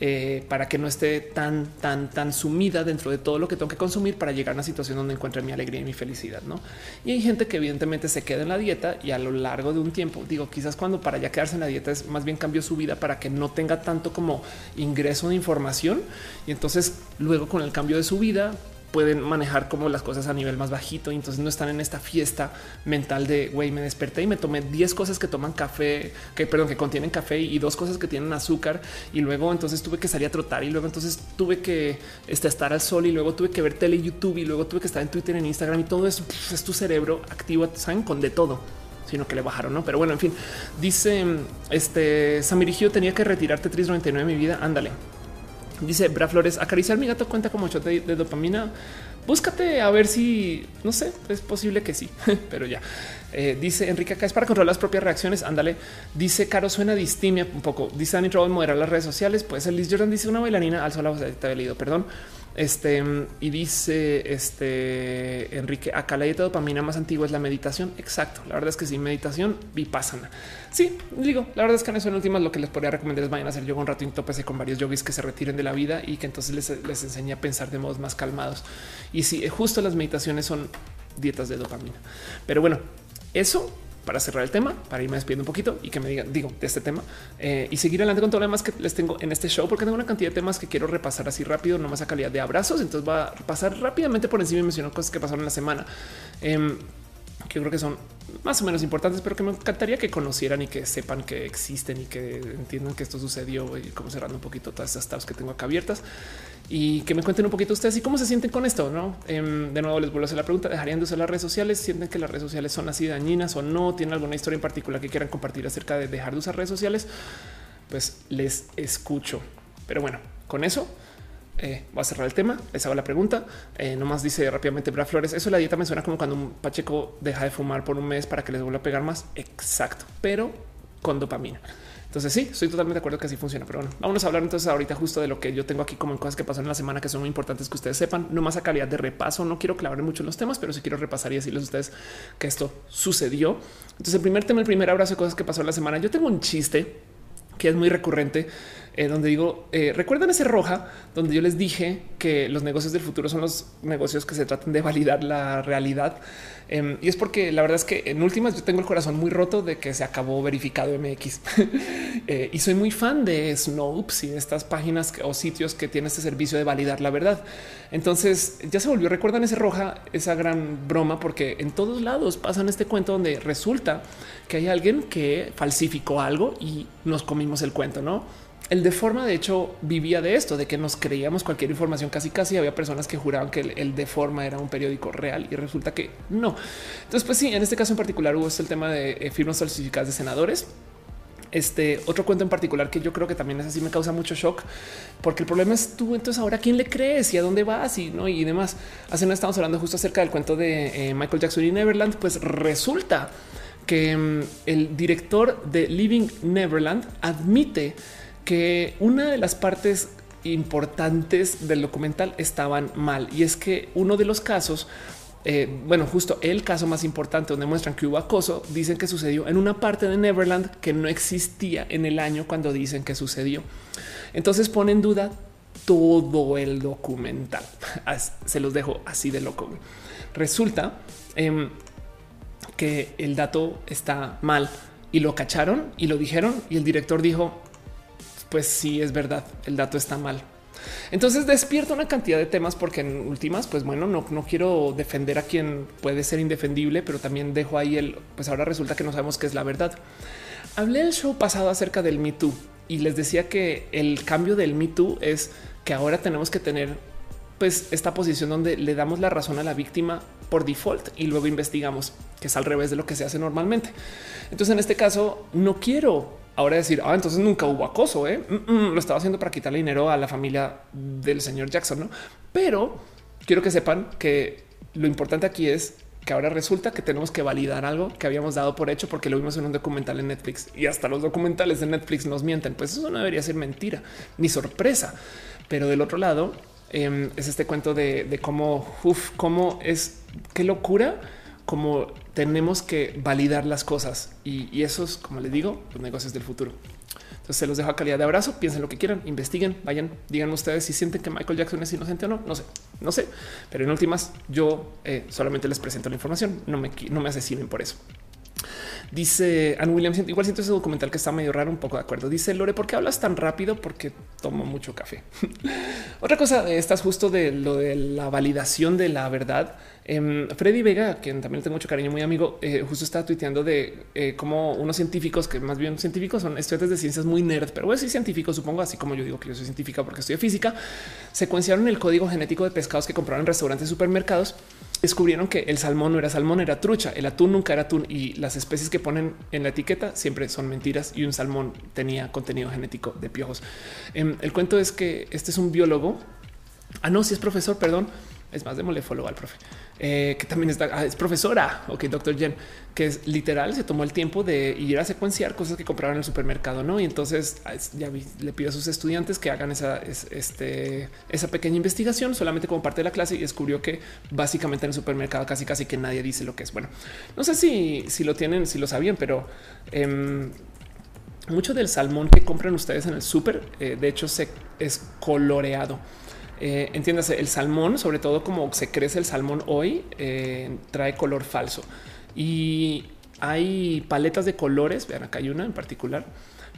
eh, para que no esté tan, tan, tan sumida dentro de todo lo que tengo que consumir para llegar a una situación donde encuentre mi alegría y mi felicidad. ¿no? Y hay gente que evidentemente se queda en la dieta y a lo largo de un tiempo, digo, quizás cuando para ya quedarse en la dieta es más bien cambió su vida para que no tenga tanto como ingreso de información. Y entonces luego con el cambio de su vida pueden manejar como las cosas a nivel más bajito y entonces no están en esta fiesta mental de güey, me desperté y me tomé 10 cosas que toman café, que perdón, que contienen café y dos cosas que tienen azúcar y luego entonces tuve que salir a trotar y luego entonces tuve que este, estar al sol y luego tuve que ver tele, YouTube y luego tuve que estar en Twitter, en Instagram y todo eso es tu cerebro activo, saben con de todo sino que le bajaron, no? Pero bueno, en fin, dice este Samirigio tenía que retirarte 399 de mi vida. Ándale, Dice Bra Flores, acariciar mi gato cuenta como shot de, dopamina. Búscate a ver si no sé, es posible que sí, pero ya eh, dice Enrique acá es para controlar las propias reacciones. Ándale, dice Caro, suena distimia un poco. Dice Annie Trouble, moderar las redes sociales. Puede ser Liz Jordan, dice una bailarina al sol. Te había leído, perdón. Este y dice este Enrique acá la dieta de dopamina más antigua es la meditación. Exacto. La verdad es que sí, meditación vipassana. Sí, digo, la verdad es que en eso en últimas lo que les podría recomendar es vayan a hacer yoga un rato y tópese con varios yogis que se retiren de la vida y que entonces les, les enseñe a pensar de modos más calmados. Y sí, justo las meditaciones son dietas de dopamina. Pero bueno, eso para cerrar el tema, para irme despidiendo un poquito y que me digan, digo, de este tema eh, y seguir adelante con todo lo demás que les tengo en este show, porque tengo una cantidad de temas que quiero repasar así rápido, no más a calidad de abrazos. Entonces va a pasar rápidamente por encima y menciono cosas que pasaron en la semana. Em, que creo que son más o menos importantes, pero que me encantaría que conocieran y que sepan que existen y que entiendan que esto sucedió y como cerrando un poquito todas esas tabs que tengo acá abiertas y que me cuenten un poquito ustedes y cómo se sienten con esto. No em, de nuevo les vuelvo a hacer la pregunta: ¿dejarían de usar las redes sociales? ¿Sienten que las redes sociales son así dañinas o no? ¿Tienen alguna historia en particular que quieran compartir acerca de dejar de usar redes sociales? Pues les escucho. Pero bueno, con eso eh, a cerrar el tema. Les hago la pregunta. Eh, nomás dice rápidamente Bra Flores. Eso la dieta me suena como cuando un pacheco deja de fumar por un mes para que les vuelva a pegar más. Exacto, pero con dopamina. Entonces sí, estoy totalmente de acuerdo que así funciona. Pero bueno, vamos a hablar entonces ahorita justo de lo que yo tengo aquí como en cosas que pasaron en la semana que son muy importantes que ustedes sepan. No más a calidad de repaso. No quiero clavar mucho en los temas, pero sí quiero repasar y decirles a ustedes que esto sucedió. Entonces el primer tema, el primer abrazo de cosas que pasó en la semana. Yo tengo un chiste que es muy recurrente eh, donde digo, eh, recuerdan ese roja donde yo les dije que los negocios del futuro son los negocios que se tratan de validar la realidad. Em, y es porque la verdad es que en últimas yo tengo el corazón muy roto de que se acabó verificado MX eh, y soy muy fan de Snopes y de estas páginas o sitios que tienen este servicio de validar la verdad. Entonces ya se volvió. Recuerdan ese roja, esa gran broma, porque en todos lados pasan este cuento donde resulta que hay alguien que falsificó algo y nos comimos el cuento, no? El de forma, de hecho, vivía de esto, de que nos creíamos cualquier información. Casi, casi había personas que juraban que el, de forma era un periódico real y resulta que no. Entonces, pues sí, en este caso en particular hubo este el tema de eh, firmas falsificadas de senadores. Este otro cuento en particular que yo creo que también es así me causa mucho shock porque el problema es tú entonces ahora quién le crees y a dónde vas y no y demás. Hace no estamos hablando justo acerca del cuento de eh, Michael Jackson y Neverland. Pues resulta que mm, el director de Living Neverland admite que una de las partes importantes del documental estaban mal y es que uno de los casos eh, bueno, justo el caso más importante donde muestran que hubo acoso, dicen que sucedió en una parte de Neverland que no existía en el año cuando dicen que sucedió. Entonces pone en duda todo el documental. Se los dejo así de loco. Resulta em, que el dato está mal y lo cacharon y lo dijeron y el director dijo pues sí es verdad, el dato está mal. Entonces despierta una cantidad de temas porque en últimas, pues bueno, no, no quiero defender a quien puede ser indefendible, pero también dejo ahí el, pues ahora resulta que no sabemos qué es la verdad. Hablé el show pasado acerca del Me Too y les decía que el cambio del Me Too es que ahora tenemos que tener pues esta posición donde le damos la razón a la víctima por default y luego investigamos, que es al revés de lo que se hace normalmente. Entonces en este caso no quiero ahora decir, ah, entonces nunca hubo acoso, ¿eh? Mm, mm, lo estaba haciendo para quitarle dinero a la familia del señor Jackson, ¿no? Pero quiero que sepan que lo importante aquí es que ahora resulta que tenemos que validar algo que habíamos dado por hecho porque lo vimos en un documental en Netflix y hasta los documentales de Netflix nos mienten. Pues eso no debería ser mentira ni sorpresa. Pero del otro lado em, es este cuento de, cómo, cómo es, qué locura como tenemos que validar las cosas. Y, y esos, como les digo, los negocios del futuro. Entonces se los dejo a calidad de abrazo, piensen lo que quieran, investiguen, vayan, digan ustedes si sienten que Michael Jackson es inocente o no, no sé, no sé, pero en últimas yo eh, solamente les presento la información, no me, no me asesinen por eso. Dice Ann Williams, igual siento ese documental que está medio raro, un poco de acuerdo. Dice Lore, ¿por qué hablas tan rápido? Porque tomo mucho café. Otra cosa, estás justo de lo de la validación de la verdad. Em, Freddy Vega, quien también tengo mucho cariño, muy amigo, eh, justo está tuiteando de eh, cómo unos científicos que más bien científicos son estudiantes de ciencias muy nerd, pero voy a decir científicos, supongo, así como yo digo que yo soy científica porque estudio física, secuenciaron el código genético de pescados que compraron en restaurantes y supermercados. Descubrieron que el salmón no era salmón, era trucha, el atún nunca era atún y las especies que ponen en la etiqueta siempre son mentiras y un salmón tenía contenido genético de piojos. Em, el cuento es que este es un biólogo. Ah, no, si es profesor, perdón es más, démosle follow al profe, eh, que también está, ah, es profesora, ok, doctor Jen, que es literal, se tomó el tiempo de ir a secuenciar cosas que compraron en el supermercado, ¿no? Y entonces ah, ya le pido a sus estudiantes que hagan esa, este, esa pequeña investigación solamente como parte de la clase y descubrió que básicamente en el supermercado casi casi que nadie dice lo que es. Bueno, no sé si, si lo tienen, si lo sabían, pero... Em, mucho del salmón que compran ustedes en el súper, eh, de hecho, se es coloreado. Eh, entiéndase, el salmón, sobre todo como se crece el salmón hoy, eh, trae color falso y hay paletas de colores. Vean, acá hay una en particular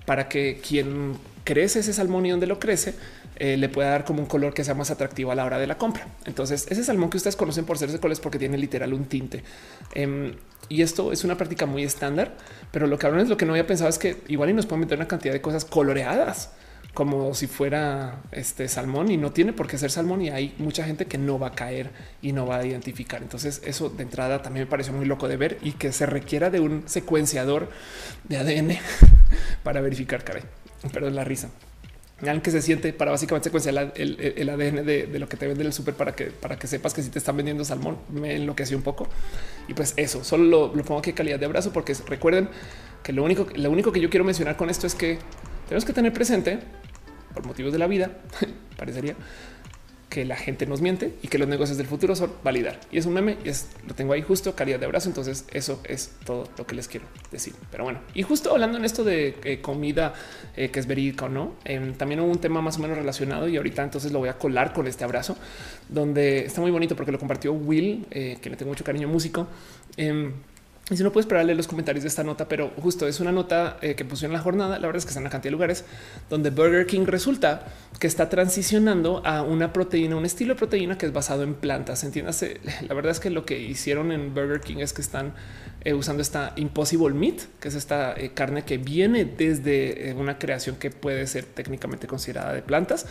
para que quien crece ese salmón y donde lo crece, eh, le puede dar como un color que sea más atractivo a la hora de la compra. Entonces, ese salmón que ustedes conocen por ser de colores porque tiene literal un tinte. Em, y esto es una práctica muy estándar, pero lo que es lo que no había pensado es que igual y nos pueden meter una cantidad de cosas coloreadas como si fuera este salmón y no tiene por qué ser salmón y hay mucha gente que no va a caer y no va a identificar. Entonces eso de entrada también me pareció muy loco de ver y que se requiera de un secuenciador de ADN para verificar, caray. Pero es la risa. Vean que se siente para básicamente secuenciar el, ADN de, lo que te vende el súper para que, para que sepas que si te están vendiendo salmón, me enloqueció un poco. Y pues eso, solo lo, lo pongo aquí calidad de abrazo, porque recuerden que lo único, lo único que yo quiero mencionar con esto es que tenemos que tener presente por motivos de la vida, parecería que la gente nos miente y que los negocios del futuro son validar. Y es un meme y es lo tengo ahí justo calidad de abrazo. Entonces eso es todo lo que les quiero decir. Pero bueno, y justo hablando en esto de eh, comida eh, que es verídica o no, em, también hubo un tema más o menos relacionado y ahorita entonces lo voy a colar con este abrazo donde está muy bonito porque lo compartió Will, eh, que le tengo mucho cariño músico. Y si no puedes esperarle los comentarios de esta nota, pero justo es una nota eh, que pusieron en la jornada. La verdad es que está en una cantidad de lugares donde Burger King resulta que está transicionando a una proteína, un estilo de proteína que es basado en plantas. Entiéndase, la verdad es que lo que hicieron en Burger King es que están eh, usando esta Impossible Meat, que es esta eh, carne que viene desde una creación que puede ser técnicamente considerada de plantas,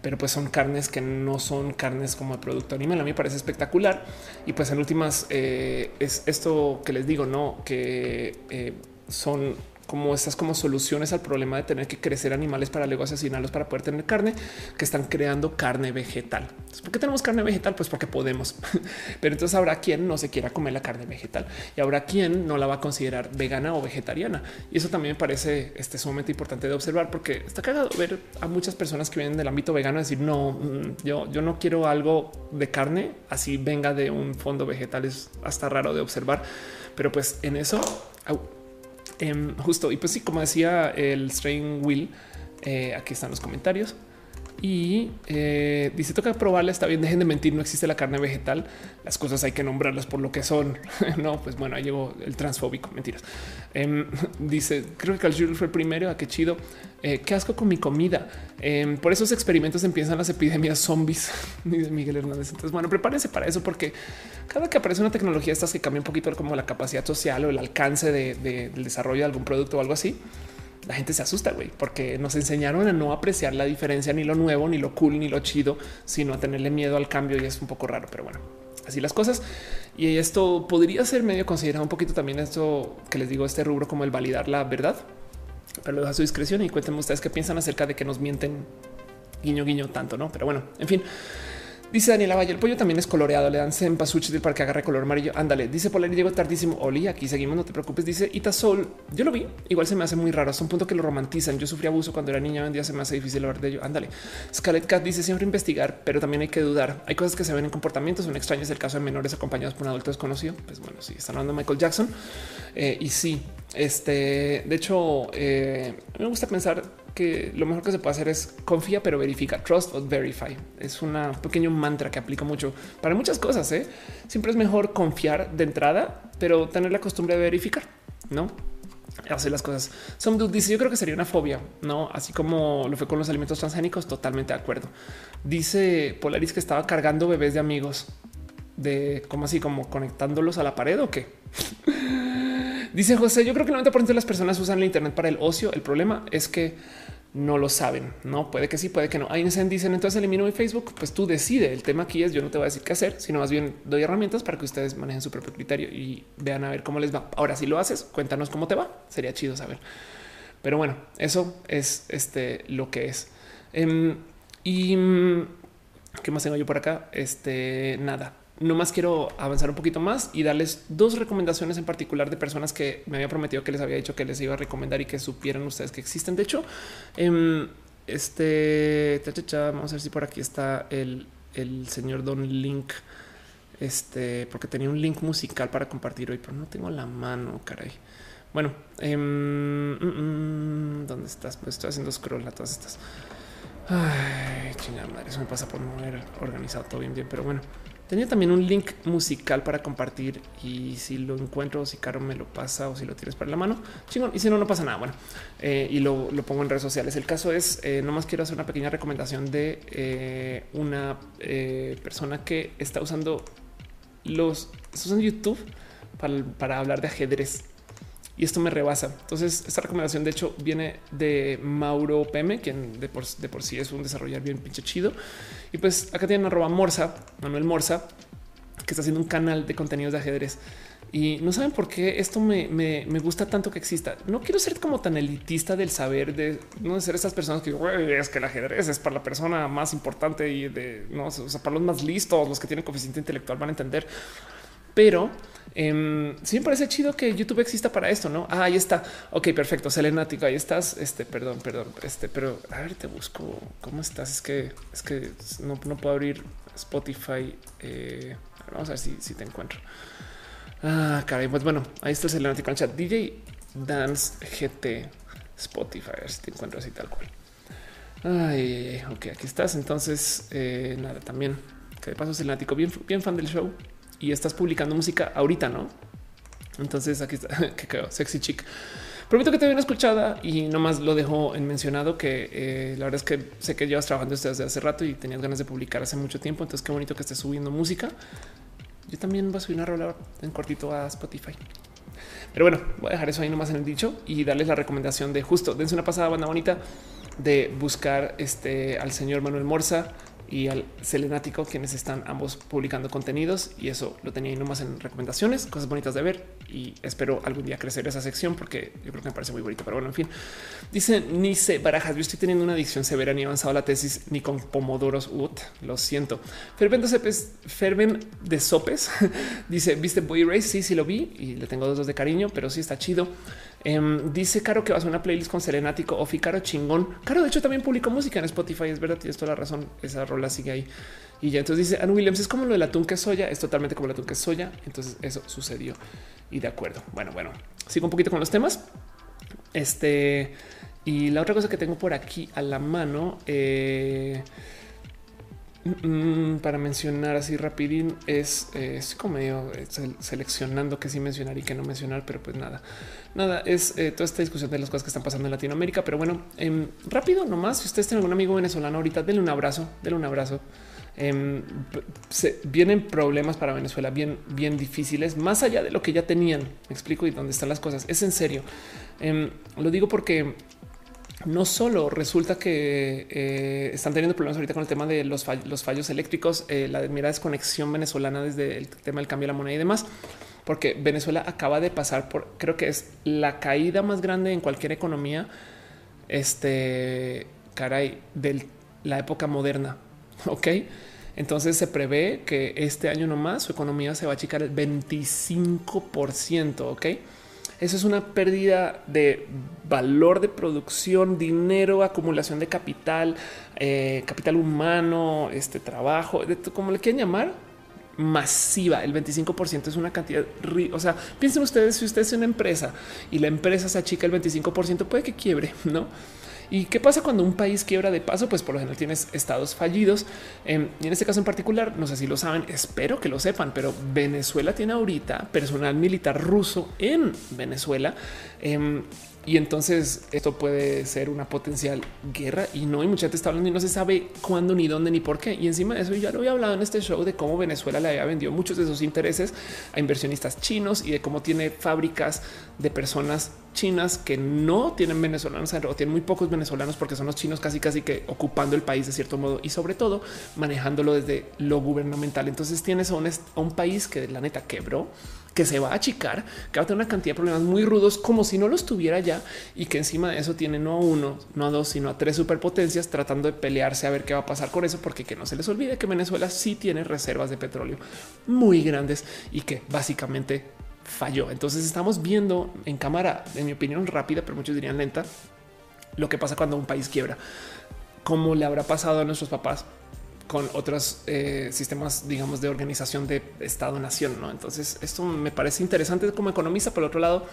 pero pues son carnes que no son carnes como de producto animal. A mí me parece espectacular. Y pues en últimas es esto que les digo, no que son como estas como soluciones al problema de tener que crecer animales para luego asesinarlos para poder tener carne, que están creando carne vegetal. ¿Por qué tenemos carne vegetal? Pues porque podemos. Pero entonces habrá quien no se quiera comer la carne vegetal y habrá quien no la va a considerar vegana o vegetariana. Y eso también me parece este sumamente importante de observar porque está cagado ver a muchas personas que vienen del ámbito vegano decir no, mm, yo, yo no quiero algo de carne así venga de un fondo vegetal. Es hasta raro de observar, pero pues en eso Em, justo, y pues sí, como decía el Strain Will, eh, aquí están los comentarios. Y eh, dice toca probarla, está bien, dejen de mentir, no existe la carne vegetal, las cosas hay que nombrarlas por lo que son. no, pues bueno, ahí llegó el transfóbico, mentiras. Em, dice, creo que Carl fue el primero, a ah, qué chido, eh, qué asco con mi comida. Em, por esos experimentos empiezan las epidemias zombies, dice Miguel Hernández. Entonces, bueno, prepárense para eso porque cada que aparece una tecnología estas que cambia un poquito como la capacidad social o el alcance del desarrollo de algún producto o algo así, la gente se asusta, güey, porque nos enseñaron a no apreciar la diferencia, ni lo nuevo, ni lo cool, ni lo chido, sino a tenerle miedo al cambio y es un poco raro, pero bueno, así las cosas. Y esto podría ser medio considerado un poquito también esto que les digo, este rubro como el validar la verdad, pero lo dejo a su discreción y cuéntenme ustedes qué piensan acerca de que nos mienten guiño, guiño tanto, no? Pero bueno, en fin. Dice Daniela Valle, el pollo también es coloreado, le dan cempasúchil para que agarre color amarillo. Ándale, dice Polar, llegó tardísimo. Oli, aquí seguimos, no te preocupes. Dice Itasol, yo lo vi, igual se me hace muy raro, hasta un punto que lo romantizan. Yo sufrí abuso cuando era niña, en día se me hace difícil hablar de ello. Ándale. Scarlett Cat dice siempre investigar, pero también hay que dudar. Hay cosas que se ven en comportamientos, son extraños. El caso de menores acompañados por un adulto desconocido. Pues bueno, sí, están hablando de Michael Jackson. Eh, y sí, este, de hecho, eh, me gusta pensar que lo mejor que se puede hacer es confía, pero verifica. Trust or verify. Es un pequeño mantra que aplico mucho para muchas cosas. ¿eh? Siempre es mejor confiar de entrada, pero tener la costumbre de verificar, no? hacer las cosas. Some dice: Yo creo que sería una fobia, no? Así como lo fue con los alimentos transgénicos. Totalmente de acuerdo. Dice Polaris que estaba cargando bebés de amigos de cómo así, como conectándolos a la pared o qué. Dice José, yo creo que el 90% de las personas usan el Internet para el ocio. El problema es que no lo saben. No puede que sí, puede que no. Hay dicen entonces elimino mi Facebook. Pues tú decide. El tema aquí es yo no te voy a decir qué hacer, sino más bien doy herramientas para que ustedes manejen su propio criterio y vean a ver cómo les va. Ahora, si lo haces, cuéntanos cómo te va. Sería chido saber. Pero bueno, eso es este lo que es. Em, y qué más tengo yo por acá? Este nada no más quiero avanzar un poquito más y darles dos recomendaciones en particular de personas que me había prometido que les había dicho que les iba a recomendar y que supieran ustedes que existen. De hecho, em, este vamos a ver si por aquí está el, señor Don Link. Este, porque tenía un link musical para compartir hoy, pero no tengo la mano, caray. Bueno, em, mm, mm, ¿dónde estás? Pues estoy haciendo scroll a todas estas. Ay, chingada madre, eso me pasa por no haber organizado todo bien, bien, pero bueno. Tenía también un link musical para compartir y si lo encuentro, si Caro me lo pasa o si lo tienes para la mano, chingón. Y si no, no pasa nada. Bueno, eh, y lo, pongo en redes sociales. El caso es, eh, nomás quiero hacer una pequeña recomendación de eh, una persona que está usando los, en YouTube para, para hablar de ajedrez y esto me rebasa. Entonces, esta recomendación, de hecho, viene de Mauro Peme, quien de por, sí es un desarrollador bien pinche chido. Y pues acá tienen arroba Morsa, Manuel Morsa, que está haciendo un canal de contenidos de ajedrez. Y no saben por qué esto me, gusta tanto que exista. No quiero ser como tan elitista del saber de no ser esas personas que es que el ajedrez es para la persona más importante y de no o sea, para los más listos, los que tienen coeficiente intelectual van a entender. Pero eh, sí me parece chido que YouTube exista para esto, ¿no? Ah, ahí está. Ok, perfecto. Selenático, ahí estás. Este, perdón, perdón. Este, pero a ver, te busco. ¿Cómo estás? Es que, es que no, puedo abrir Spotify. Eh, vamos a ver si, si, te encuentro. Ah, caray. Pues bueno, ahí está el Selenático en chat. DJ Dance GT Spotify. A ver si te encuentro así tal cual. Ay, ok, aquí estás. Entonces, eh, nada, también que de paso Selenático, bien, bien fan del show y estás publicando música ahorita, no? Entonces aquí está que quedó sexy chic. Prometo que te bien escuchada y nomás lo dejo en mencionado que eh, la verdad es que sé que llevas trabajando desde hace rato y tenías ganas de publicar hace mucho tiempo. Entonces qué bonito que estés subiendo música. Yo también voy a subir una rola en cortito a Spotify. Pero bueno, voy a dejar eso ahí nomás en el dicho y darles la recomendación de justo dense una pasada banda bonita de buscar este al señor Manuel Morza y al Selenático, quienes están ambos publicando contenidos y eso lo tenía ahí nomás en recomendaciones, cosas bonitas de ver y espero algún día crecer esa sección porque yo creo que me parece muy bonito. Pero bueno, en fin, dice Nice Barajas. Yo estoy teniendo una adicción severa ni avanzado la tesis ni con pomodoros. Ut, lo siento. Ferven de Sopes, de Sopes dice: Viste Boy Race? Sí, sí lo vi y le tengo dos, dos de cariño, pero sí está chido. Em, dice Caro que vas a una playlist con Selenático o Caro chingón. Caro, de hecho, también publicó música en Spotify. Es verdad, tienes toda la razón. Esa rola sigue ahí. Y ya entonces dice Ann Williams es como lo del atún que soya, es totalmente como el atún que soya. Entonces eso sucedió y de acuerdo. Bueno, bueno, sigo un poquito con los temas. Este y la otra cosa que tengo por aquí a la mano eh, para mencionar así rapidín es, es como medio eh, seleccionando que sí mencionar y que no mencionar, pero pues nada, nada, es eh, toda esta discusión de las cosas que están pasando en Latinoamérica. Pero bueno, em, rápido nomás, si ustedes tienen algún amigo venezolano ahorita, denle un abrazo, denle un abrazo. Em, vienen problemas para Venezuela bien, bien difíciles, más allá de lo que ya tenían. Me explico y dónde están las cosas. Es en serio. Em, lo digo porque no solo resulta que eh, están teniendo problemas ahorita con el tema de los, fallos, eléctricos, eh, la mira desconexión venezolana desde el tema del cambio de la moneda y demás, porque Venezuela acaba de pasar por, creo que es la caída más grande en cualquier economía, este, caray, de la época moderna. Ok. Entonces se prevé que este año nomás su economía se va a achicar el 25%. Ok. Eso es una pérdida de valor de producción, dinero, acumulación de capital, eh, capital humano, este trabajo, como le quieran llamar, masiva. El 25% es una cantidad. O sea, piensen ustedes, si usted es una empresa y la empresa se achica el 25%, puede que quiebre, no? ¿Y qué pasa cuando un país quiebra de paso? Pues por lo general tienes estados fallidos. Em, y en este caso en particular, no sé si lo saben, espero que lo sepan, pero Venezuela tiene ahorita personal militar ruso en Venezuela. Em, y entonces esto puede ser una potencial guerra y no hay mucha gente está hablando y no se sabe cuándo, ni dónde, ni por qué. Y encima de eso ya lo había hablado en este show de cómo Venezuela le había vendido muchos de sus intereses a inversionistas chinos y de cómo tiene fábricas de personas chinas que no tienen venezolanos o tienen muy pocos venezolanos porque son los chinos casi casi que ocupando el país de cierto modo y sobre todo manejándolo desde lo gubernamental. Entonces tienes a un país que la neta quebró que se va a achicar, que va a tener una cantidad de problemas muy rudos, como si no los tuviera ya, y que encima de eso tiene no a uno, no a dos, sino a tres superpotencias tratando de pelearse a ver qué va a pasar con eso, porque que no se les olvide que Venezuela sí tiene reservas de petróleo muy grandes y que básicamente falló. Entonces estamos viendo en cámara, en mi opinión rápida, pero muchos dirían lenta, lo que pasa cuando un país quiebra. ¿Cómo le habrá pasado a nuestros papás con otros eh, sistemas, digamos, de organización de Estado-nación. ¿no? Entonces, esto me parece interesante como economista. Por otro lado,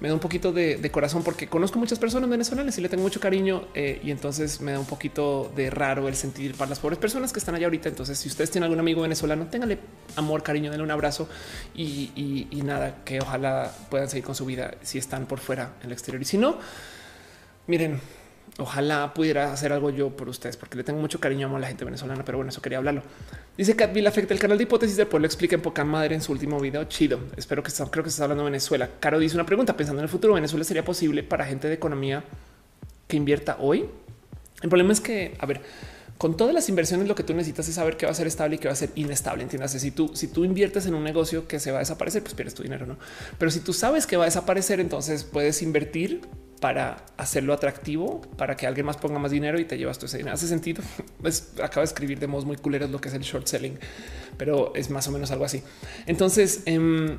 me da un poquito de, corazón porque conozco muchas personas venezolanas y le tengo mucho cariño eh, y entonces me da un poquito de raro el sentir para las pobres personas que están allá ahorita. Entonces, si ustedes tienen algún amigo venezolano, téngale amor, cariño, denle un abrazo y nada, que ojalá puedan seguir con su vida si están por fuera en el exterior. Y si no, miren, Ojalá pudiera hacer algo yo por ustedes, porque le tengo mucho cariño a la gente venezolana, pero bueno, eso quería hablarlo. Dice Catville afecta el canal de hipótesis del pueblo explica en poca madre en su último video. Chido. Espero que está, creo que está hablando de Venezuela. Caro dice una pregunta pensando en el futuro. Venezuela sería posible para gente de economía que invierta hoy. El problema es que, a ver, con todas las inversiones, lo que tú necesitas es saber qué va a ser estable y qué va a ser inestable. Entiendas, si tú, si tú inviertes en un negocio que se va a desaparecer, pues pierdes tu dinero, no? Pero si tú sabes que va a desaparecer, entonces puedes invertir para hacerlo atractivo, para que alguien más ponga más dinero y te llevas tu dinero. Hace sentido. Pues acabo de escribir de modos muy culeros lo que es el short selling, pero es más o menos algo así. Entonces, em,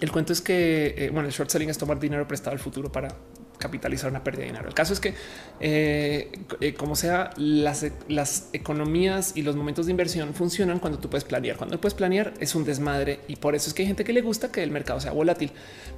el cuento es que, eh, bueno, el short selling es tomar dinero prestado al futuro para capitalizar una pérdida de dinero. El caso es que, eh, eh, como sea, las, economías y los momentos de inversión funcionan cuando tú puedes planear. Cuando puedes planear es un desmadre y por eso es que hay gente que le gusta que el mercado sea volátil.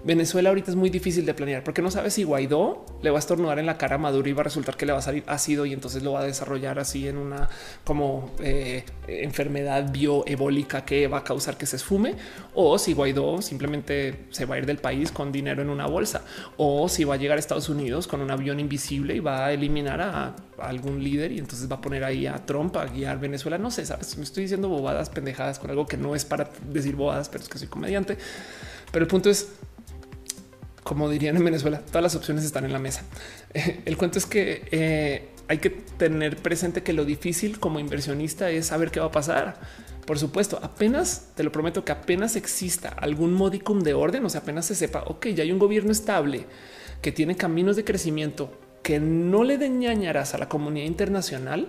Venezuela ahorita es muy difícil de planear porque no sabes si Guaidó le va a estornudar en la cara a Maduro y va a resultar que le va a salir ácido y entonces lo va a desarrollar así en una como eh, enfermedad bioebólica que va a causar que se esfume o si Guaidó simplemente se va a ir del país con dinero en una bolsa o si va a llegar a Estados Unidos con un avión invisible y va a eliminar a, algún líder y entonces va a poner ahí a Trump a guiar Venezuela. No sé, sabes, me estoy diciendo bobadas, pendejadas con algo que no es para decir bobadas, pero es que soy comediante. Pero el punto es, como dirían en Venezuela, todas las opciones están en la mesa. El cuento es que eh, hay que tener presente que lo difícil como inversionista es saber qué va a pasar. Por supuesto, apenas te lo prometo que apenas exista algún modicum de orden, o sea, apenas se sepa, ok, ya hay un gobierno estable que tiene caminos de crecimiento que no le den a la comunidad internacional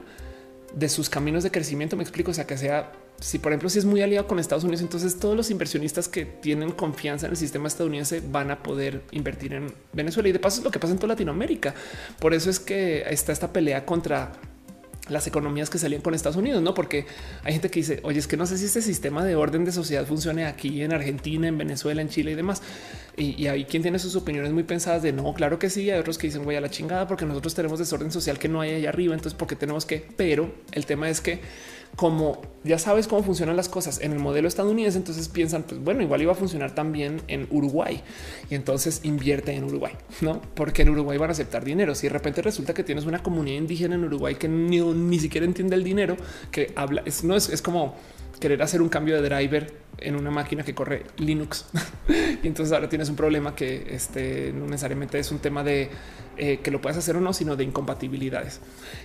de sus caminos de crecimiento. Me explico, o sea, que sea, si por ejemplo, si es muy aliado con Estados Unidos, entonces todos los inversionistas que tienen confianza en el sistema estadounidense van a poder invertir en Venezuela. Y de paso es lo que pasa en toda Latinoamérica. Por eso es que está esta pelea contra las economías que salían con Estados Unidos, no? Porque hay gente que dice, oye, es que no sé si este sistema de orden de sociedad funcione aquí en Argentina, en Venezuela, en Chile y demás. Y, hay quien tiene sus opiniones muy pensadas de no, claro que sí. Hay otros que dicen, voy a la chingada porque nosotros tenemos desorden social que no hay allá arriba. Entonces, porque tenemos que, pero el tema es que como ya sabes cómo funcionan las cosas en el modelo estadounidense, entonces piensan, pues bueno, igual iba a funcionar también en Uruguay y entonces invierte en Uruguay, no? Porque en Uruguay van a aceptar dinero. Si de repente resulta que tienes una comunidad indígena en Uruguay que ni, siquiera entiende el dinero, que habla, no es, es como querer hacer un cambio de driver en una máquina que corre Linux. y entonces ahora tienes un problema que este, no necesariamente es un tema de eh, que lo puedas hacer o no, sino de incompatibilidades.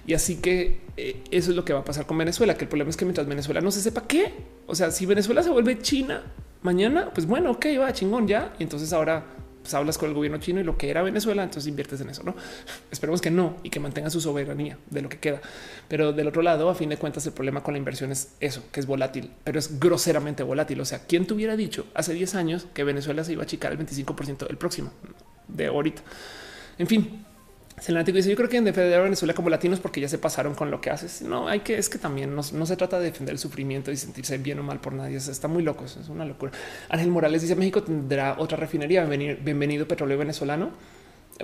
Y así que eh, eso es lo que va a pasar con Venezuela, que el problema es que mientras Venezuela no se sepa qué, o sea, si Venezuela se vuelve China mañana, pues bueno, ok, va chingón ya. Y entonces ahora pues, hablas con el gobierno chino y lo que era Venezuela, entonces inviertes en eso. No esperemos que no y que mantenga su soberanía de lo que queda. Pero del otro lado, a fin de cuentas, el problema con la inversión es eso, que es volátil, pero es groseramente volátil. O sea, ¿quién te hubiera dicho hace 10 años que Venezuela se iba a achicar el 25% el próximo de ahorita? En fin, Selmático dice: Yo creo que en defender a Venezuela como latinos, porque ya se pasaron con lo que haces. No hay que, es que también no, se trata de defender el sufrimiento y sentirse bien o mal por nadie. está muy loco. Es una locura. Ángel Morales dice: México tendrá otra refinería. Bienvenido, bienvenido petróleo venezolano.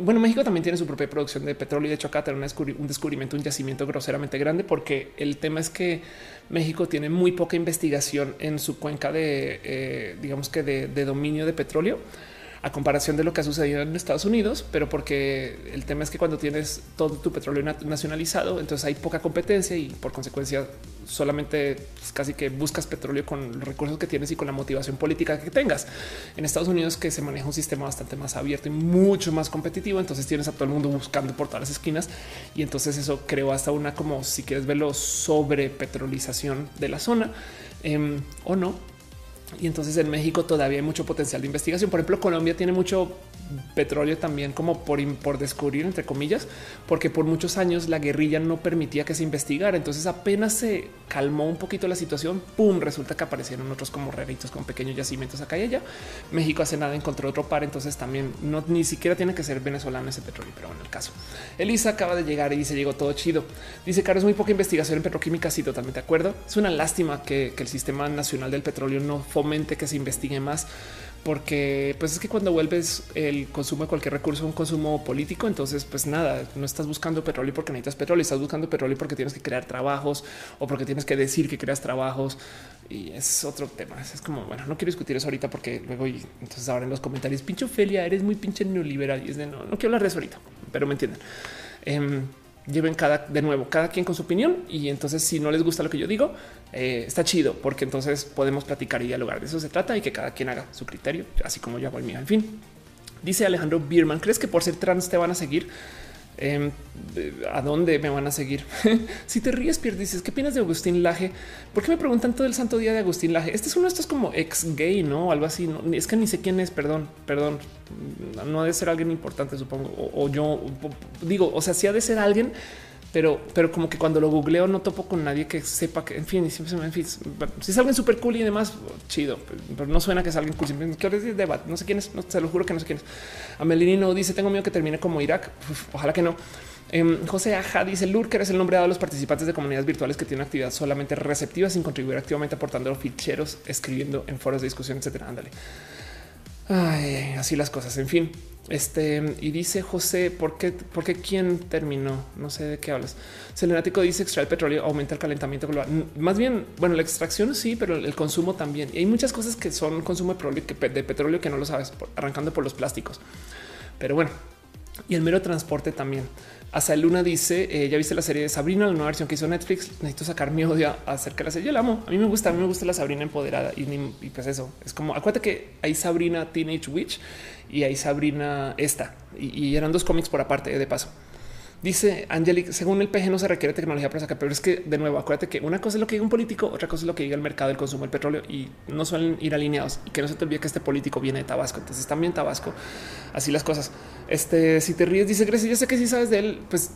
Bueno, México también tiene su propia producción de petróleo y de hecho acá tiene un descubrimiento, un yacimiento groseramente grande, porque el tema es que México tiene muy poca investigación en su cuenca de, eh, digamos que de dominio de petróleo a comparación de lo que ha sucedido en Estados Unidos, pero porque el tema es que cuando tienes todo tu petróleo nacionalizado, entonces hay poca competencia y por consecuencia solamente pues, casi que buscas petróleo con los recursos que tienes y con la motivación política que tengas. En Estados Unidos que se maneja un sistema bastante más abierto y mucho más competitivo, entonces tienes a todo el mundo buscando por todas las esquinas y entonces eso creó hasta una como si quieres verlo sobre petrolización de la zona em, o no y entonces en México todavía hay mucho potencial de investigación. Por ejemplo, Colombia tiene mucho petróleo también como por, por descubrir, entre comillas, porque por muchos años la guerrilla no permitía que se investigara. Entonces apenas se calmó un poquito la situación, pum, resulta que aparecieron otros como raritos con pequeños yacimientos acá y allá. México hace nada encontró otro par, entonces también no ni siquiera tiene que ser venezolano ese petróleo, pero en el caso. Elisa acaba de llegar y dice llegó todo chido. Dice Carlos, es muy poca investigación en petroquímica, sí, totalmente de acuerdo. Es una lástima que, que el sistema nacional del petróleo no fomente que se investigue más porque pues es que cuando vuelves el consumo de cualquier recurso un consumo político, entonces pues nada, no estás buscando petróleo porque necesitas petróleo, estás buscando petróleo porque tienes que crear trabajos o porque tienes que decir que creas trabajos y es otro tema. Es como bueno, no quiero discutir eso ahorita porque luego y entonces ahora en los comentarios pinche Ophelia, eres muy pinche neoliberal y es de no, no quiero hablar de eso ahorita, pero me entienden. Em, lleven cada de nuevo, cada quien con su opinión. Y entonces, si no les gusta lo que yo digo, eh, está chido porque entonces podemos platicar y dialogar. De eso se trata y que cada quien haga su criterio, así como yo hago el mío. En fin, dice Alejandro Bierman: ¿Crees que por ser trans te van a seguir? Em, ¿A dónde me van a seguir? si te ríes, Pierre, dices, ¿qué opinas de Agustín Laje? ¿Por qué me preguntan todo el santo día de Agustín Laje? Este es uno de estos como ex gay, ¿no? Algo así. ¿no? Es que ni sé quién es, perdón, perdón. No ha de ser alguien importante, supongo. O yo digo, o sea, si ha de ser alguien pero, pero como que cuando lo googleo no topo con nadie que sepa que, en fin, siempre en fin, si es alguien súper cool y demás, chido, pero no suena que es alguien cool. debate. No sé quién es, no, se lo juro que no sé quién es. Amelini no dice: Tengo miedo que termine como Irak. ojalá que no. Em, José Aja dice Lurker es el nombre dado a los participantes de comunidades virtuales que tienen actividad solamente receptiva sin contribuir activamente aportando ficheros, escribiendo en foros de discusión, etcétera. Ándale. Ay, así las cosas. En fin, este y dice José, ¿por qué, ¿por qué quién terminó? No sé de qué hablas. Selenático dice extraer petróleo aumenta el calentamiento global. Más bien, bueno, la extracción sí, pero el consumo también. Y hay muchas cosas que son consumo de petróleo que no lo sabes, arrancando por los plásticos. Pero bueno, y el mero transporte también. Hasta Luna dice: eh, Ya viste la serie de Sabrina, la nueva versión que hizo Netflix. Necesito sacar mi odio acerca de la serie. Yo la amo. A mí me gusta, a mí me gusta la Sabrina empoderada y, y pues eso es como acuérdate que hay Sabrina Teenage Witch y hay Sabrina esta y, eran dos cómics por aparte de paso. Dice Angelic, según el PG no se requiere tecnología para sacar, pero es que de nuevo, acuérdate que una cosa es lo que diga un político, otra cosa es lo que diga el mercado del consumo del petróleo y no suelen ir alineados y que no se te olvide que este político viene de Tabasco. Entonces también Tabasco, así las cosas. Este, si te ríes, dice Grecia, yo sé que si sabes de él, pues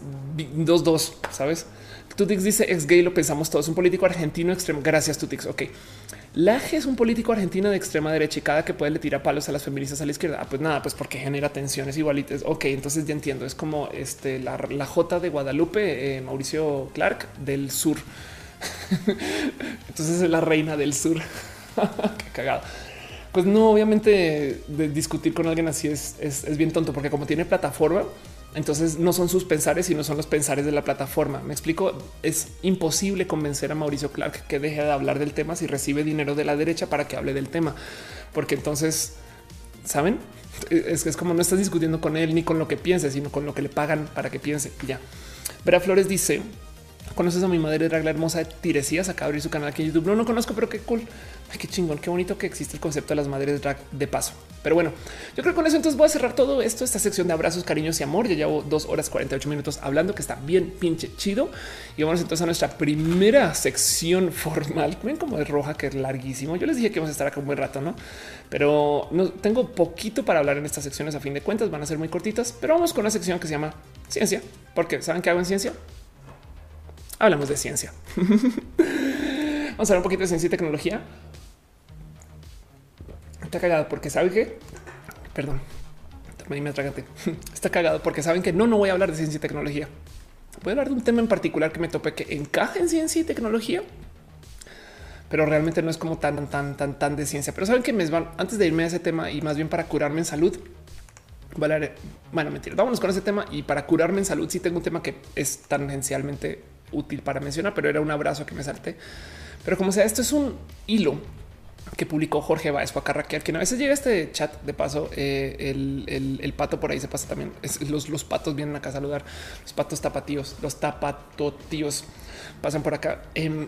dos, dos, sabes? Tutix dice ex gay, lo pensamos todos. Un político argentino extremo. Gracias, Tutix. Ok. Laje es un político argentino de extrema derecha y cada que puede le tira palos a las feministas a la izquierda. Ah, pues nada, pues porque genera tensiones igualitas. Ok, entonces ya entiendo. Es como este la, la J de Guadalupe, eh, Mauricio Clark del sur. entonces es la reina del sur. Qué cagado. Pues no, obviamente de discutir con alguien así es, es, es bien tonto porque como tiene plataforma, entonces no son sus pensares, sino son los pensares de la plataforma. Me explico. Es imposible convencer a Mauricio Clark que deje de hablar del tema si recibe dinero de la derecha para que hable del tema, porque entonces saben, es, es como no estás discutiendo con él ni con lo que piense, sino con lo que le pagan para que piense. Ya. Vera Flores dice: Conoces a mi madre drag la hermosa Tiresías. Acá abrir su canal aquí en YouTube. No, no conozco, pero qué cool. Ay, qué chingón, qué bonito que existe el concepto de las madres drag de paso. Pero bueno, yo creo que con eso entonces voy a cerrar todo esto, esta sección de abrazos, cariños y amor. Ya llevo dos horas 48 minutos hablando, que está bien pinche chido. Y vamos entonces a nuestra primera sección formal. Ven como es roja, que es larguísimo. Yo les dije que vamos a estar acá un buen rato, no? Pero no tengo poquito para hablar en estas secciones. A fin de cuentas van a ser muy cortitas, pero vamos con una sección que se llama ciencia, porque saben que hago en ciencia. Hablamos de ciencia. vamos a hablar un poquito de ciencia y tecnología Está cagado porque sabe que, perdón, me atragante. Está cagado porque saben que no, no voy a hablar de ciencia y tecnología. Voy a hablar de un tema en particular que me tope que encaja en ciencia y tecnología, pero realmente no es como tan, tan, tan, tan de ciencia. Pero saben que me van antes de irme a ese tema y más bien para curarme en salud. Vale, bueno, mentira, vámonos con ese tema y para curarme en salud. Sí, tengo un tema que es tangencialmente útil para mencionar, pero era un abrazo que me salté. Pero como sea, esto es un hilo que publicó Jorge Baez fue a carraquear, quien a veces llega este chat de paso. Eh, el, pato por ahí se pasa también. los, los patos vienen acá a saludar. Los patos tapatíos, los tapatotíos pasan por acá. Em,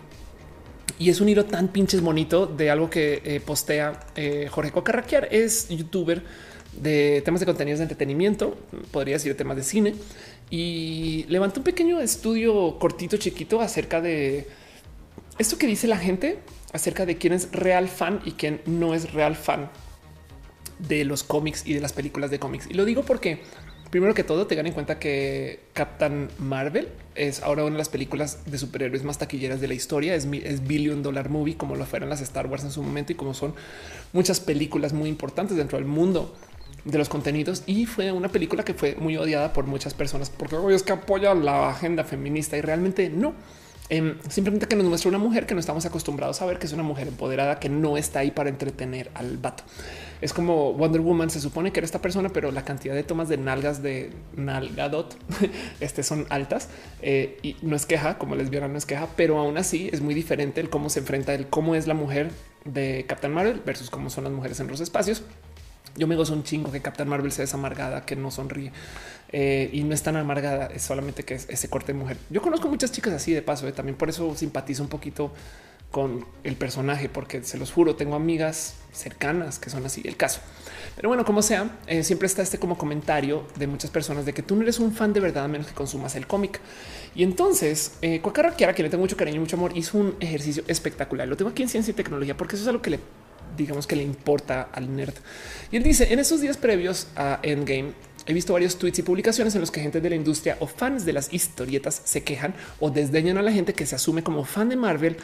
y es un hilo tan pinches bonito de algo que eh, postea eh, Jorge Cocarraquear. Es youtuber de temas de contenidos de entretenimiento, podría decir temas de cine. Y levantó un pequeño estudio cortito, chiquito acerca de esto que dice la gente acerca de quién es real fan y quién no es real fan de los cómics y de las películas de cómics. Y lo digo porque primero que todo tengan en cuenta que Captain Marvel es ahora una de las películas de superhéroes más taquilleras de la historia. Es, es billion dollar movie como lo fueron las Star Wars en su momento y como son muchas películas muy importantes dentro del mundo de los contenidos y fue una película que fue muy odiada por muchas personas porque es que apoya la agenda feminista y realmente no Em, simplemente que nos muestra una mujer que no estamos acostumbrados a ver, que es una mujer empoderada que no está ahí para entretener al vato. Es como Wonder Woman, se supone que era esta persona, pero la cantidad de tomas de nalgas de nalgadot este son altas eh, y no es queja, como lesbiana no es queja, pero aún así es muy diferente el cómo se enfrenta el cómo es la mujer de Captain Marvel versus cómo son las mujeres en los espacios. Yo me gozo un chingo que Captain Marvel sea desamargada, que no sonríe eh, y no es tan amargada, es solamente que es ese corte de mujer. Yo conozco muchas chicas así de paso, eh, también por eso simpatizo un poquito con el personaje, porque se los juro, tengo amigas cercanas que son así el caso. Pero bueno, como sea, eh, siempre está este como comentario de muchas personas de que tú no eres un fan de verdad a menos que consumas el cómic. Y entonces, eh, Cuacara Kiara, que le tengo mucho cariño y mucho amor, hizo un ejercicio espectacular. Lo tengo aquí en Ciencia y Tecnología porque eso es algo que le digamos que le importa al nerd. Y él dice, en esos días previos a Endgame, he visto varios tweets y publicaciones en los que gente de la industria o fans de las historietas se quejan o desdeñan a la gente que se asume como fan de Marvel,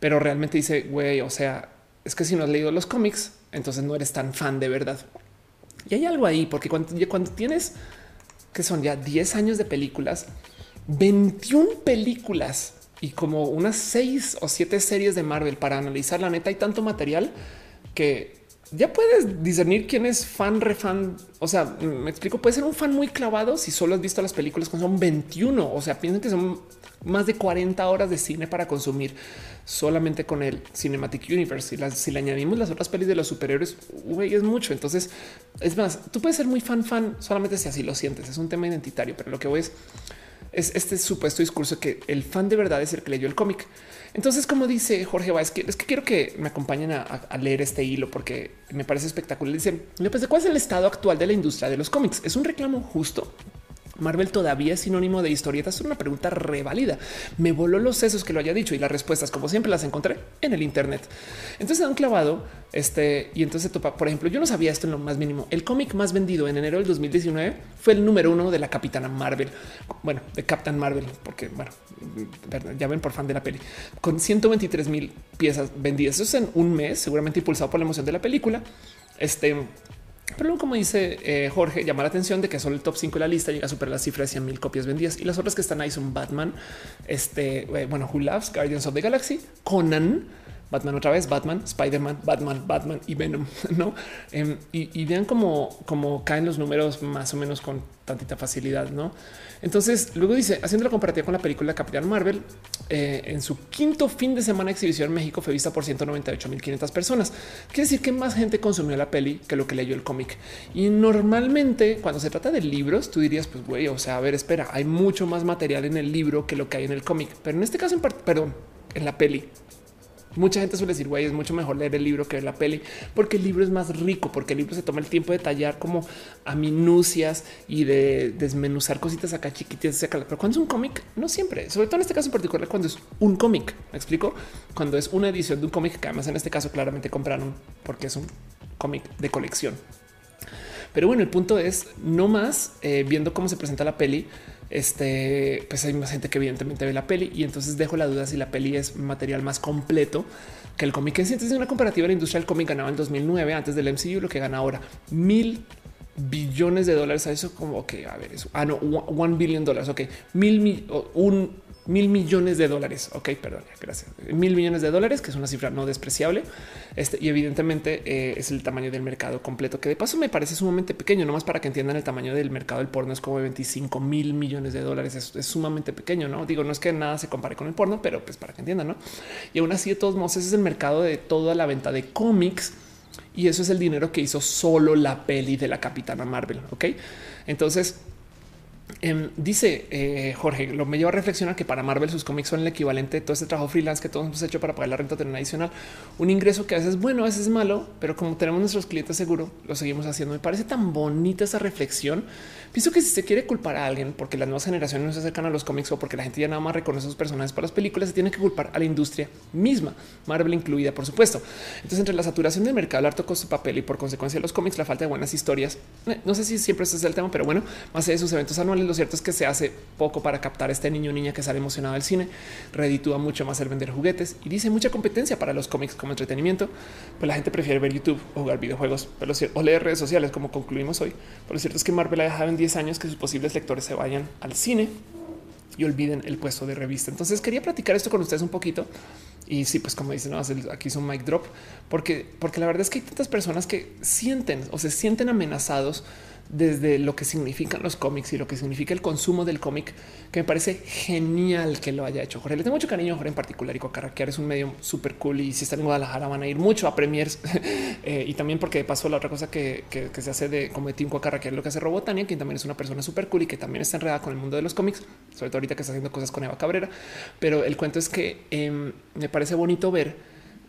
pero realmente dice, güey, o sea, es que si no has leído los cómics, entonces no eres tan fan de verdad. Y hay algo ahí, porque cuando, cuando tienes que son ya 10 años de películas, 21 películas y como unas seis o siete series de Marvel para analizar. La neta, hay tanto material que ya puedes discernir quién es fan, refan. O sea, me explico, puede ser un fan muy clavado si solo has visto las películas cuando son 21. O sea, piensen que son más de 40 horas de cine para consumir solamente con el Cinematic Universe. Y si le añadimos las otras pelis de los superhéroes, güey, es mucho. Entonces, es más, tú puedes ser muy fan, fan solamente si así lo sientes. Es un tema identitario, pero lo que voy es es este supuesto discurso que el fan de verdad es el que leyó el cómic. Entonces, como dice Jorge Báez, que es que quiero que me acompañen a, leer este hilo porque me parece espectacular. Dice, pues, ¿cuál es el estado actual de la industria de los cómics? Es un reclamo justo Marvel todavía es sinónimo de historietas. Es una pregunta reválida. Me voló los sesos que lo haya dicho y las respuestas, como siempre, las encontré en el Internet. Entonces da un clavado. Este y entonces topa. Por ejemplo, yo no sabía esto en lo más mínimo. El cómic más vendido en enero del 2019 fue el número uno de la Capitana Marvel. Bueno, de Captain Marvel, porque bueno, ya ven por fan de la peli con 123 mil piezas vendidas. Eso es en un mes, seguramente impulsado por la emoción de la película. Este pero luego, como dice eh, Jorge, llama la atención de que solo el top 5 de la lista llega a superar la cifra de 100 mil copias vendidas y las otras que están ahí son Batman, este, eh, bueno, Who Loves, Guardians of the Galaxy, Conan, Batman otra vez, Batman, Spider-Man, Batman, Batman y Venom, ¿no? Em, y, vean cómo, cómo caen los números más o menos con tantita facilidad, ¿no? Entonces, luego dice, haciendo la comparativa con la película Capitán Marvel, eh, en su quinto fin de semana de exhibición en México fue vista por 198.500 personas. Quiere decir que más gente consumió la peli que lo que leyó el cómic. Y normalmente cuando se trata de libros, tú dirías, pues güey, o sea, a ver, espera, hay mucho más material en el libro que lo que hay en el cómic. Pero en este caso, en perdón, en la peli, Mucha gente suele decir, güey, es mucho mejor leer el libro que ver la peli, porque el libro es más rico, porque el libro se toma el tiempo de tallar como a minucias y de desmenuzar cositas acá chiquititas. Acá. Pero cuando es un cómic, no siempre, sobre todo en este caso en particular, cuando es un cómic, me explico, cuando es una edición de un cómic, que además en este caso claramente compraron porque es un cómic de colección. Pero bueno, el punto es no más eh, viendo cómo se presenta la peli este, pues hay más gente que evidentemente ve la peli y entonces dejo la duda si la peli es material más completo que el cómic. Entonces, una comparativa la industria del cómic ganaba en 2009 antes del MCU, lo que gana ahora. Mil billones de dólares a eso como que a ver eso ah no one billion dólares ok. Mil un mil millones de dólares. Ok, perdón, gracias. Mil millones de dólares, que es una cifra no despreciable. Este, y evidentemente eh, es el tamaño del mercado completo, que de paso me parece sumamente pequeño, no más para que entiendan el tamaño del mercado del porno es como 25 mil millones de dólares. Es, sumamente pequeño. No digo, no es que nada se compare con el porno, pero pues para que entiendan, no? Y aún así, de todos modos, ese es el mercado de toda la venta de cómics y eso es el dinero que hizo solo la peli de la Capitana Marvel. Ok, entonces Em, dice eh, Jorge, lo me lleva a reflexionar que para Marvel sus cómics son el equivalente de todo este trabajo freelance que todos hemos hecho para pagar la renta terrena adicional. Un ingreso que a veces es bueno, a veces es malo, pero como tenemos nuestros clientes seguro, lo seguimos haciendo. Me parece tan bonita esa reflexión Pienso que si se quiere culpar a alguien porque las nuevas generaciones no se acercan a los cómics o porque la gente ya nada más reconoce a sus personajes para las películas, se tiene que culpar a la industria misma, Marvel incluida, por supuesto. Entonces, entre la saturación del mercado, el harto costo de papel y por consecuencia los cómics, la falta de buenas historias, eh, no sé si siempre ese es el tema, pero bueno, más allá de sus eventos anuales, lo cierto es que se hace poco para captar a este niño o niña que sale emocionado del cine, reditúa mucho más el vender juguetes y dice mucha competencia para los cómics como entretenimiento. Pues la gente prefiere ver YouTube o jugar videojuegos pero, o leer redes sociales, como concluimos hoy. Pero lo cierto es que Marvel ha dejado en 10 años que sus posibles lectores se vayan al cine y olviden el puesto de revista. Entonces quería platicar esto con ustedes un poquito. Y sí, pues como dicen, no, aquí es un mic drop, porque, porque la verdad es que hay tantas personas que sienten o se sienten amenazados desde lo que significan los cómics y lo que significa el consumo del cómic, que me parece genial que lo haya hecho. Jorge, le tengo mucho cariño a Jorge en particular y Carraquear es un medio súper cool y si están en Guadalajara van a ir mucho a premiers eh, y también porque de paso la otra cosa que, se hace de como de Team Carraquear lo que hace Robotania, quien también es una persona súper cool y que también está enredada con el mundo de los cómics, sobre todo ahorita que está haciendo cosas con Eva Cabrera. Pero el cuento es que em, me parece bonito ver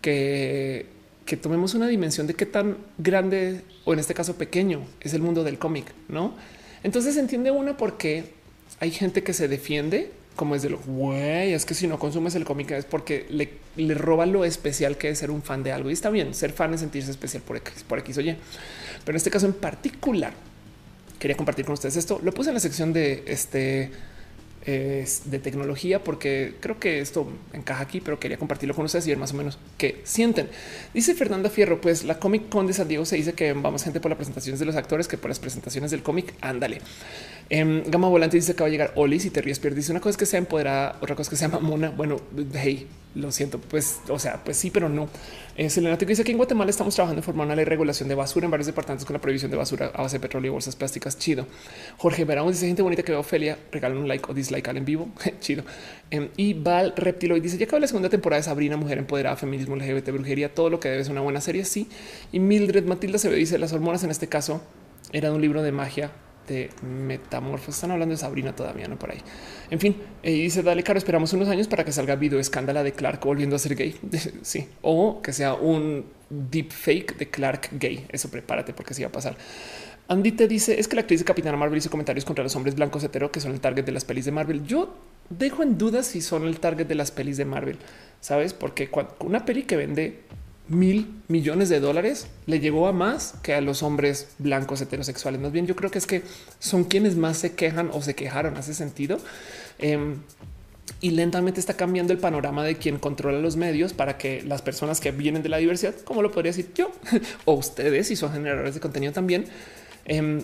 que que tomemos una dimensión de qué tan grande o en este caso pequeño es el mundo del cómic, no? Entonces entiende uno por qué hay gente que se defiende como es de lo güey, es que si no consumes el cómic es porque le, le, roba lo especial que es ser un fan de algo. Y está bien, ser fan es sentirse especial por X, por X o Y. Pero en este caso en particular, quería compartir con ustedes esto. Lo puse en la sección de este de tecnología, porque creo que esto encaja aquí, pero quería compartirlo con ustedes y ver más o menos qué sienten. Dice Fernanda Fierro, pues la Comic Con de San Diego se dice que vamos gente por las presentaciones de los actores que por las presentaciones del cómic. Ándale. Eh, Gama Volante dice que va a llegar Oli si te ríes, pierdes. Una cosa es que sea empoderada, otra cosa es que sea mamona. Bueno, hey, lo siento, pues, o sea, pues sí, pero no. Eh, Selena dice que en Guatemala estamos trabajando en formar una ley de regulación de basura en varios departamentos con la prohibición de basura a base de petróleo y bolsas plásticas. Chido. Jorge Verón dice gente bonita que veo Ofelia, regalan un like o dislike al en vivo. Chido. Em, y Val Reptiloid dice ya acaba la segunda temporada de Sabrina, mujer empoderada, feminismo, LGBT, brujería, todo lo que debe ser una buena serie. Sí. Y Mildred Matilda se ve, dice las hormonas en este caso era un libro de magia Metamorfos. Están hablando de Sabrina todavía, no por ahí. En fin, y dice dale caro, esperamos unos años para que salga video escándala de Clark volviendo a ser gay. sí, o que sea un deep fake de Clark gay. Eso prepárate porque sí va a pasar. Andy te dice es que la actriz de Capitana Marvel hizo comentarios contra los hombres blancos hetero que son el target de las pelis de Marvel. Yo dejo en duda si son el target de las pelis de Marvel, sabes? Porque una peli que vende mil millones de dólares le llegó a más que a los hombres blancos heterosexuales. Más bien, yo creo que es que son quienes más se quejan o se quejaron. Hace sentido. Em, y lentamente está cambiando el panorama de quien controla los medios para que las personas que vienen de la diversidad, como lo podría decir yo o ustedes y son generadores de contenido también, em,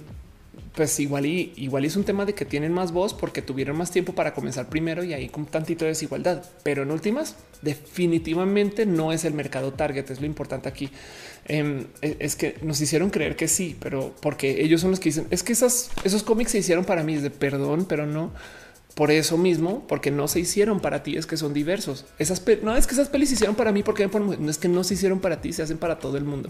pues igual y igual es un tema de que tienen más voz porque tuvieron más tiempo para comenzar primero y ahí con tantito de desigualdad. Pero en últimas, definitivamente no es el mercado target. Es lo importante aquí. Em, e, es que nos hicieron creer que sí, pero porque ellos son los que dicen es que esos cómics se hicieron para mí. Es de perdón, pero no por eso mismo, porque no se hicieron para ti, es que son diversos. Esas no es que esas pelis se hicieron para mí porque no es que no se hicieron para ti, se hacen para todo el mundo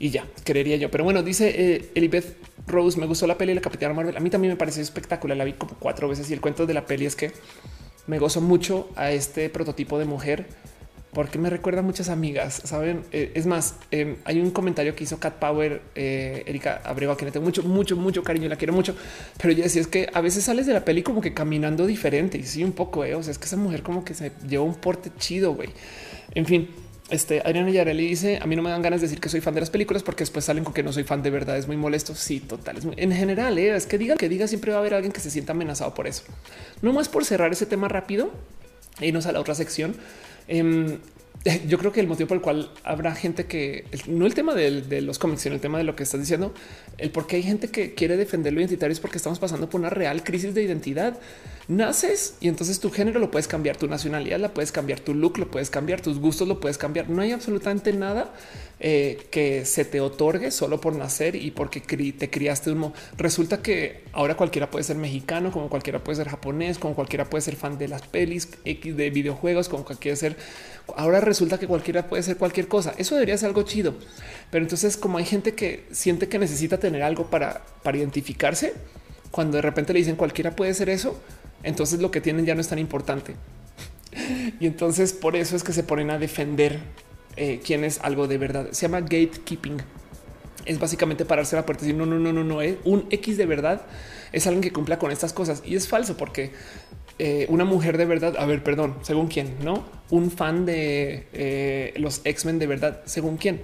y ya creería yo. Pero bueno, dice eh, Elizabeth Rose, me gustó la peli de la Capitana Marvel. A mí también me pareció espectacular. La vi como cuatro veces y el cuento de la peli es que me gozo mucho a este prototipo de mujer porque me recuerda a muchas amigas. Saben, eh, es más, em, hay un comentario que hizo Cat Power, eh, Erika Abreu, a quien le tengo mucho, mucho, mucho cariño, la quiero mucho. Pero yo decía es que a veces sales de la peli como que caminando diferente y sí, un poco. Eh, o sea, es que esa mujer como que se lleva un porte chido, güey. En fin, este Adriana Yareli dice: A mí no me dan ganas de decir que soy fan de las películas porque después salen con que no soy fan de verdad. Es muy molesto. Sí, total. en general, ¿eh? es que digan que diga siempre va a haber alguien que se sienta amenazado por eso. No más por cerrar ese tema rápido e irnos a la otra sección. Em, yo creo que el motivo por el cual habrá gente que no el tema de, los cómics, sino el tema de lo que estás diciendo, el por qué hay gente que quiere defender lo identitario es porque estamos pasando por una real crisis de identidad. Naces y entonces tu género lo puedes cambiar, tu nacionalidad la puedes cambiar, tu look lo puedes cambiar, tus gustos lo puedes cambiar. No hay absolutamente nada eh, que se te otorgue solo por nacer y porque te criaste un Resulta que ahora cualquiera puede ser mexicano, como cualquiera puede ser japonés, como cualquiera puede ser fan de las pelis X de videojuegos, como cualquiera ser Ahora resulta que cualquiera puede ser cualquier cosa. Eso debería ser algo chido. Pero entonces, como hay gente que siente que necesita tener algo para, para identificarse, cuando de repente le dicen cualquiera puede ser eso, entonces lo que tienen ya no es tan importante. y entonces por eso es que se ponen a defender eh, quién es algo de verdad. Se llama gatekeeping. Es básicamente pararse la puerta y decir no, no, no, no, no, eh. un X de verdad es alguien que cumpla con estas cosas y es falso porque eh, una mujer de verdad, a ver, perdón, según quién, no un fan de eh, los X-Men de verdad, según quién.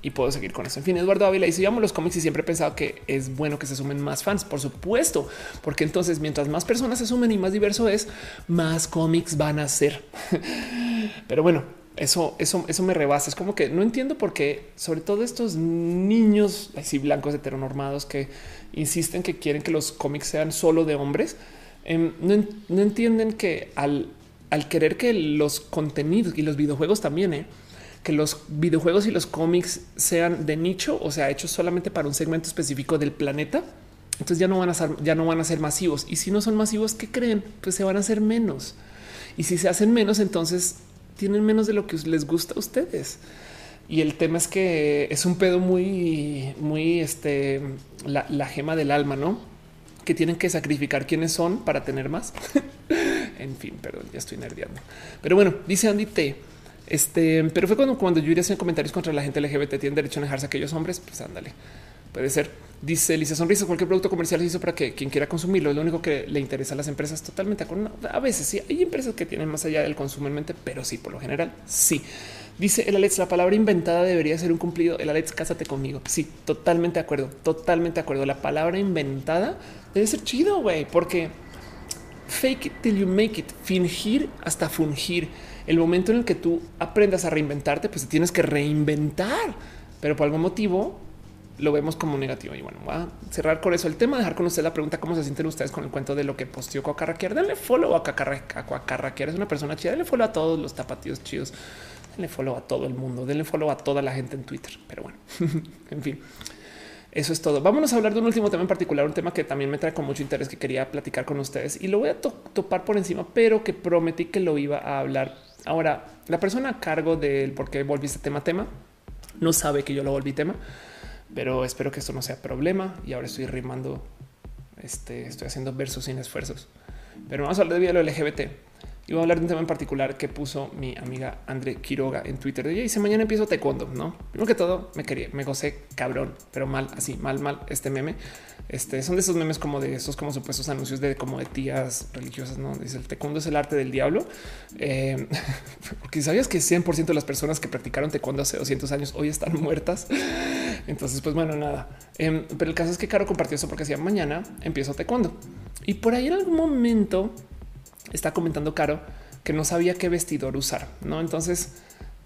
Y puedo seguir con eso. En fin, Eduardo Ávila dice: Yo amo los cómics y siempre he pensado que es bueno que se sumen más fans. Por supuesto, porque entonces, mientras más personas se sumen y más diverso es, más cómics van a ser. Pero bueno, eso, eso, eso me rebasa. Es como que no entiendo por qué, sobre todo estos niños así blancos heteronormados que insisten que quieren que los cómics sean solo de hombres Em, no, entienden que al, querer que los contenidos y los videojuegos también, eh, que los videojuegos y los cómics sean de nicho, o sea, hechos solamente para un segmento específico del planeta, entonces ya no van a ser, ya no van a ser masivos. Y si no son masivos, ¿qué creen? Pues se van a hacer menos. Y si se hacen menos, entonces tienen menos de lo que les gusta a ustedes. Y el tema es que es un pedo muy, muy este, la, gema del alma, no? Que tienen que sacrificar quiénes son para tener más. en fin, perdón, ya estoy nerviando. Pero bueno, dice Andy T. Este, pero fue cuando, cuando yo iría hacer comentarios contra la gente LGBT, tienen derecho a dejarse a aquellos hombres. Pues ándale, puede ser. Dice Lisa Sonrisa, cualquier producto comercial se hizo para que quien quiera consumirlo es lo único que le interesa a las empresas. Totalmente A veces sí hay empresas que tienen más allá del consumo en mente, pero sí, por lo general, sí. Dice el Alex, la palabra inventada debería ser un cumplido. El Alex, cásate conmigo. Sí, totalmente de acuerdo, totalmente de acuerdo. La palabra inventada debe ser chido, güey, porque fake it till you make it, fingir hasta fungir. El momento en el que tú aprendas a reinventarte, pues tienes que reinventar, pero por algún motivo lo vemos como negativo. Y bueno, voy a cerrar con eso el tema, dejar con usted la pregunta cómo se sienten ustedes con el cuento de lo que posteó Coacarraquear. Denle follow a Coacarraquear. Es una persona chida. Denle follow a todos los tapatíos chidos denle follow a todo el mundo, denle follow a toda la gente en Twitter. Pero bueno, en fin, eso es todo. Vámonos a hablar de un último tema en particular, un tema que también me trae con mucho interés que quería platicar con ustedes y lo voy a topar por encima, pero que prometí que lo iba a hablar. Ahora, la persona a cargo del por qué volví este tema tema no sabe que yo lo volví tema, pero espero que esto no sea problema y ahora estoy rimando. Este estoy haciendo versos sin esfuerzos, pero vamos a hablar de lo LGBT. Y voy a hablar de un tema en particular que puso mi amiga André Quiroga en Twitter. Y dice mañana empiezo taekwondo, no? Primero que todo me quería, me gocé cabrón, pero mal, así mal, mal. Este meme, este son de esos memes como de esos como supuestos anuncios de como de tías religiosas. No dice el taekwondo es el arte del diablo. Eh, porque sabías que 100% de las personas que practicaron taekwondo hace 200 años hoy están muertas. Entonces, pues bueno, nada. Em, pero el caso es que Caro compartió eso porque decía mañana empiezo taekwondo y por ahí en algún momento está comentando Caro que no sabía qué vestidor usar, ¿no? Entonces,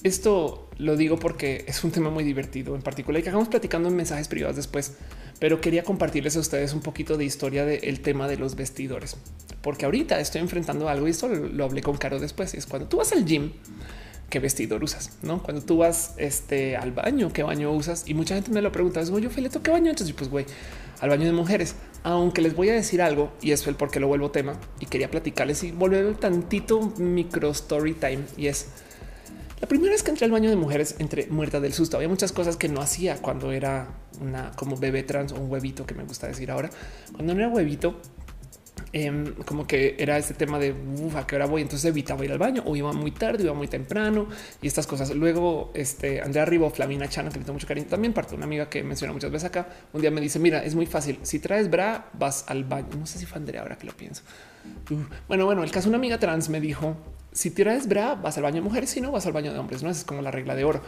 esto lo digo porque es un tema muy divertido en particular y que acabamos platicando en mensajes privados después, pero quería compartirles a ustedes un poquito de historia del tema de los vestidores, porque ahorita estoy enfrentando algo y esto lo, hablé con Caro después. Y es cuando tú vas al gym, qué vestidor usas, no? Cuando tú vas este, al baño, qué baño usas y mucha gente me lo pregunta. Es yo, Feleto, qué baño. Entonces, pues, güey, al baño de mujeres aunque les voy a decir algo y es el por qué lo vuelvo tema y quería platicarles y volver tantito micro story time y es la primera vez que entré al baño de mujeres entre muerta del susto. Había muchas cosas que no hacía cuando era una como bebé trans o un huevito que me gusta decir ahora. Cuando no era huevito, Em, como que era este tema de a qué hora voy. Entonces evitaba ir al baño o iba muy tarde, iba muy temprano y estas cosas. Luego, este Andrea Ribo, Flamina Chana, que le tengo mucho cariño también, parte de una amiga que menciona muchas veces acá. Un día me dice: Mira, es muy fácil. Si traes bra, vas al baño. No sé si fue Andrea ahora que lo pienso. bueno, bueno, el caso de una amiga trans me dijo: Si traes bra, vas al baño de mujeres, si no, vas al baño de hombres. No es como la regla de oro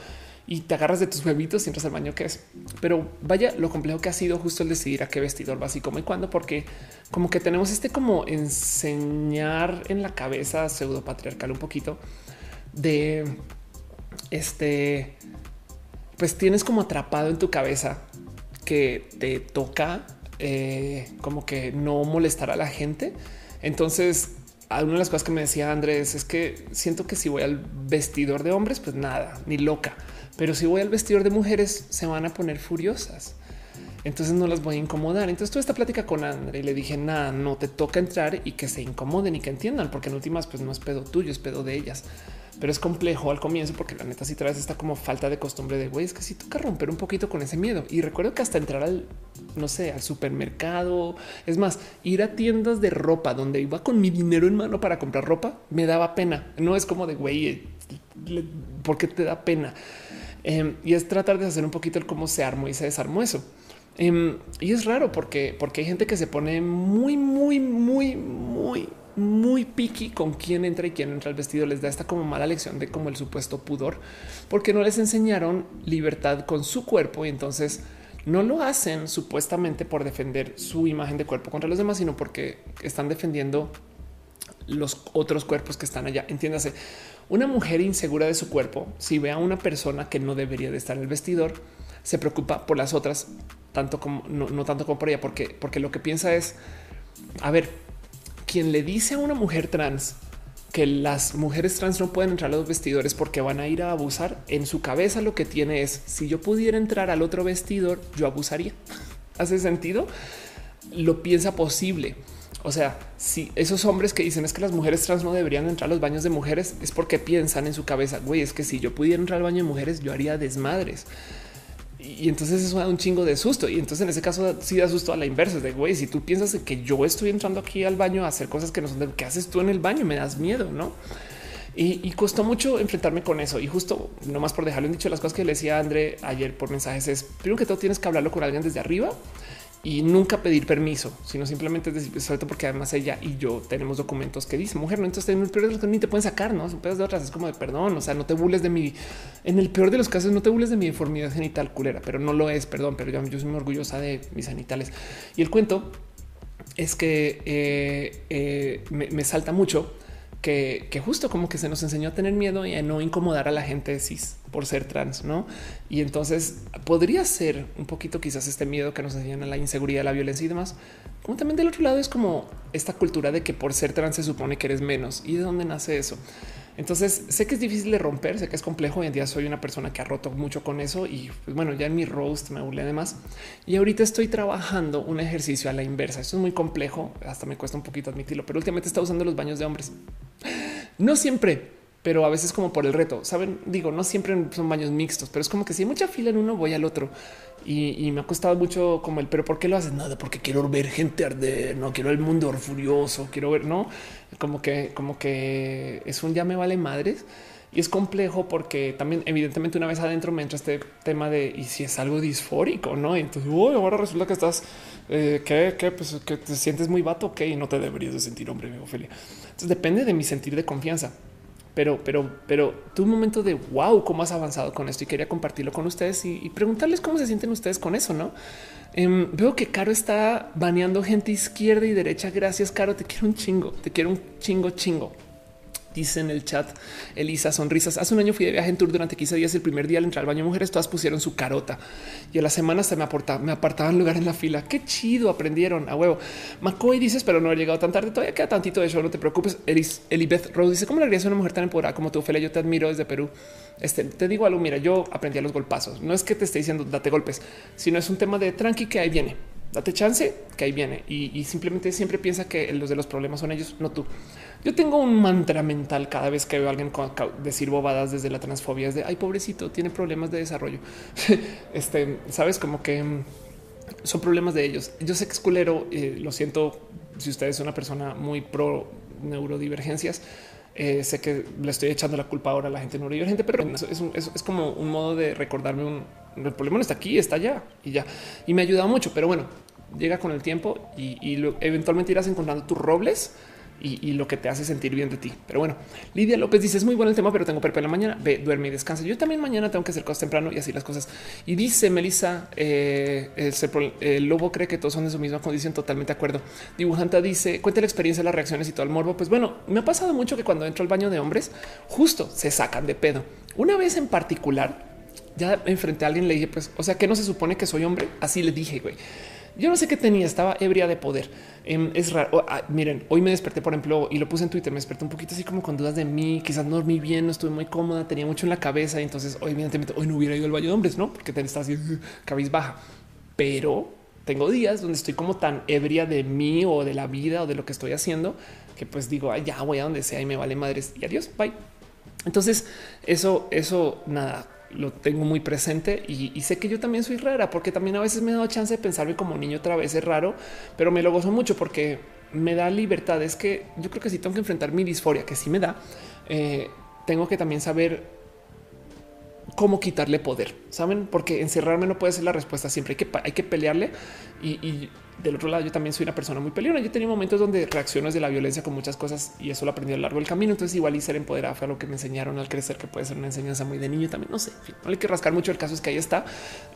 y te agarras de tus huevitos y entras al baño que es. Pero vaya lo complejo que ha sido justo el decidir a qué vestidor vas y cómo y cuándo, porque como que tenemos este como enseñar en la cabeza pseudo patriarcal un poquito de este, pues tienes como atrapado en tu cabeza que te toca eh, como que no molestar a la gente. Entonces, una de las cosas que me decía Andrés es que siento que si voy al vestidor de hombres, pues nada, ni loca. Pero si voy al vestidor de mujeres, se van a poner furiosas. Entonces no las voy a incomodar. Entonces tuve esta plática con André y le dije, nada, no te toca entrar y que se incomoden y que entiendan, porque en últimas pues no es pedo tuyo, es pedo de ellas. Pero es complejo al comienzo porque la neta si traes esta como falta de costumbre de güey, es que si toca romper un poquito con ese miedo. Y recuerdo que hasta entrar al, no sé, al supermercado, es más, ir a tiendas de ropa donde iba con mi dinero en mano para comprar ropa, me daba pena. No es como de güey, eh, ¿por qué te da pena? Em, y es tratar de hacer un poquito el cómo se armó y se desarmó eso. Em, y es raro porque, porque hay gente que se pone muy, muy, muy, muy, muy picky con quién entra y quién entra al vestido. Les da esta como mala lección de como el supuesto pudor, porque no les enseñaron libertad con su cuerpo y entonces no lo hacen supuestamente por defender su imagen de cuerpo contra los demás, sino porque están defendiendo los otros cuerpos que están allá. Entiéndase, una mujer insegura de su cuerpo, si ve a una persona que no debería de estar en el vestidor, se preocupa por las otras, tanto como no, tanto como por ella, porque, porque lo que piensa es, a ver, quien le dice a una mujer trans que las mujeres trans no pueden entrar a los vestidores porque van a ir a abusar, en su cabeza lo que tiene es, si yo pudiera entrar al otro vestidor, yo abusaría. ¿Hace sentido? Lo piensa posible. O sea, si esos hombres que dicen es que las mujeres trans no deberían entrar a los baños de mujeres, es porque piensan en su cabeza, güey, es que si yo pudiera entrar al baño de mujeres, yo haría desmadres. Y entonces eso da un chingo de susto. Y entonces en ese caso sí da susto a la inversa. De güey, si tú piensas que yo estoy entrando aquí al baño a hacer cosas que no son de qué haces tú en el baño, me das miedo, no? Y, costó mucho enfrentarme con eso. Y justo nomás por dejarlo en dicho las cosas que le decía André ayer por mensajes es primero que todo tienes que hablarlo con alguien desde arriba y nunca pedir permiso, sino simplemente decir, todo porque además ella y yo tenemos documentos que dicen mujer, no entonces en el peor de los casos ni te pueden sacar, no son pedos de otras. Es como de perdón, o sea, no te burles de mi, en el peor de los casos, no te burles de mi deformidad genital culera, pero no lo es, perdón, pero yo, soy muy orgullosa de mis genitales. Y el cuento es que eh, eh, me salta mucho que, justo como que se nos enseñó a tener miedo y a no incomodar a la gente cis por ser trans, ¿no? Y entonces podría ser un poquito quizás este miedo que nos enseñan a la inseguridad, la violencia y demás. Como también del otro lado es como esta cultura de que por ser trans se supone que eres menos. ¿Y de dónde nace eso? Entonces sé que es difícil de romper, sé que es complejo. Hoy en día soy una persona que ha roto mucho con eso y pues bueno, ya en mi roast me burlé además. Y ahorita estoy trabajando un ejercicio a la inversa. Esto es muy complejo, hasta me cuesta un poquito admitirlo, pero últimamente está usando los baños de hombres. No siempre, pero a veces como por el reto. Saben, digo, no siempre son baños mixtos, pero es como que si hay mucha fila en uno, voy al otro. Y, me ha costado mucho como el, pero ¿por qué lo haces? Nada, porque quiero ver gente arder, no quiero el mundo furioso, quiero ver, no, como que, como que es un ya me vale madres. Y es complejo porque también evidentemente una vez adentro me entra este tema de y si es algo disfórico, no? entonces ahora resulta que estás eh, que, pues, que te sientes muy vato, que no te deberías de sentir hombre, Ophelia. Entonces depende de mi sentir de confianza. Pero, pero, pero tu un momento de wow, cómo has avanzado con esto y quería compartirlo con ustedes y, preguntarles cómo se sienten ustedes con eso, no? Em, veo que Caro está baneando gente izquierda y derecha. Gracias, Caro. Te quiero un chingo, te quiero un chingo, chingo. Dice en el chat Elisa Sonrisas. Hace un año fui de viaje en tour durante 15 días. El primer día al entrar al baño mujeres, todas pusieron su carota y a la semana se me aportaba, me apartaban lugar en la fila. Qué chido aprendieron a huevo. McCoy dices, pero no he llegado tan tarde. Todavía queda tantito de show. No te preocupes. Elis, Elibeth Rose dice: ¿Cómo le harías a una mujer tan empoderada como tú, Ophelia? Yo te admiro desde Perú. Este te digo algo. Mira, yo aprendí a los golpazos. No es que te esté diciendo date golpes, sino es un tema de tranqui que ahí viene. Date chance que ahí viene y, y simplemente siempre piensa que los de los problemas son ellos, no tú. Yo tengo un mantra mental cada vez que veo a alguien decir bobadas desde la transfobia es de ay, pobrecito, tiene problemas de desarrollo. este sabes como que mm, son problemas de ellos. Yo sé que es culero, eh, lo siento. Si usted es una persona muy pro neurodivergencias, eh, sé que le estoy echando la culpa ahora a la gente neurodivergente, pero es, como un modo de recordarme un el problema no está aquí, está allá y ya. Y me ha ayudado mucho, pero bueno, llega con el tiempo y, eventualmente irás encontrando tus robles y, lo que te hace sentir bien de ti. Pero bueno, Lidia López dice es muy bueno el tema, pero tengo perpe en la mañana. Ve, duerme y descansa. Yo también mañana tengo que hacer cosas temprano y así las cosas. Y dice Melissa, eh, el, lobo cree que todos son de su misma condición. Totalmente de acuerdo. Dibujanta dice cuenta la experiencia, las reacciones y todo el morbo. Pues bueno, me ha pasado mucho que cuando entro al baño de hombres, justo se sacan de pedo. Una vez en particular, ya enfrenté a alguien, le dije, pues, o sea, que no se supone que soy hombre. Así le dije, güey. Yo no sé qué tenía, estaba ebria de poder. Em, es raro. Ah, miren, hoy me desperté, por ejemplo, y lo puse en Twitter. Me desperté un poquito así como con dudas de mí. Quizás no dormí bien, no estuve muy cómoda, tenía mucho en la cabeza. Y entonces, hoy, evidentemente, hoy no hubiera ido al baño de hombres, no? Porque te estás así cabizbaja. Pero tengo días donde estoy como tan ebria de mí o de la vida o de lo que estoy haciendo que pues digo, Ay, ya voy a donde sea y me vale madres y adiós, bye. Entonces, eso, eso, nada, lo tengo muy presente y, sé que yo también soy rara porque también a veces me he dado chance de pensarme como niño otra vez es raro, pero me lo gozo mucho porque me da libertad. Es que yo creo que si tengo que enfrentar mi disforia, que sí me da, eh, tengo que también saber cómo quitarle poder, saben? Porque encerrarme no puede ser la respuesta. Siempre hay que, hay que pelearle y, del otro lado, yo también soy una persona muy peleona. Yo he tenido momentos donde reacciones de la violencia con muchas cosas y eso lo aprendí a lo largo del camino. Entonces, igual y ser empoderada fue lo que me enseñaron al crecer, que puede ser una enseñanza muy de niño también. No sé, no hay que rascar mucho. El caso es que ahí está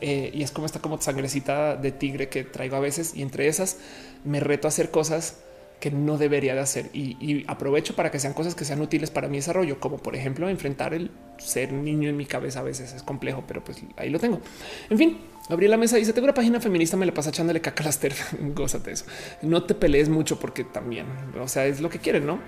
eh, y es como esta como sangrecita de tigre que traigo a veces. Y entre esas me reto a hacer cosas que no debería de hacer y, aprovecho para que sean cosas que sean útiles para mi desarrollo, como por ejemplo enfrentar el ser niño en mi cabeza a veces es complejo, pero pues ahí lo tengo. En fin, abrí la mesa y dice tengo una página feminista, me la pasa echándole caca a las Gózate eso. No te pelees mucho porque también, o sea, es lo que quieren, ¿no?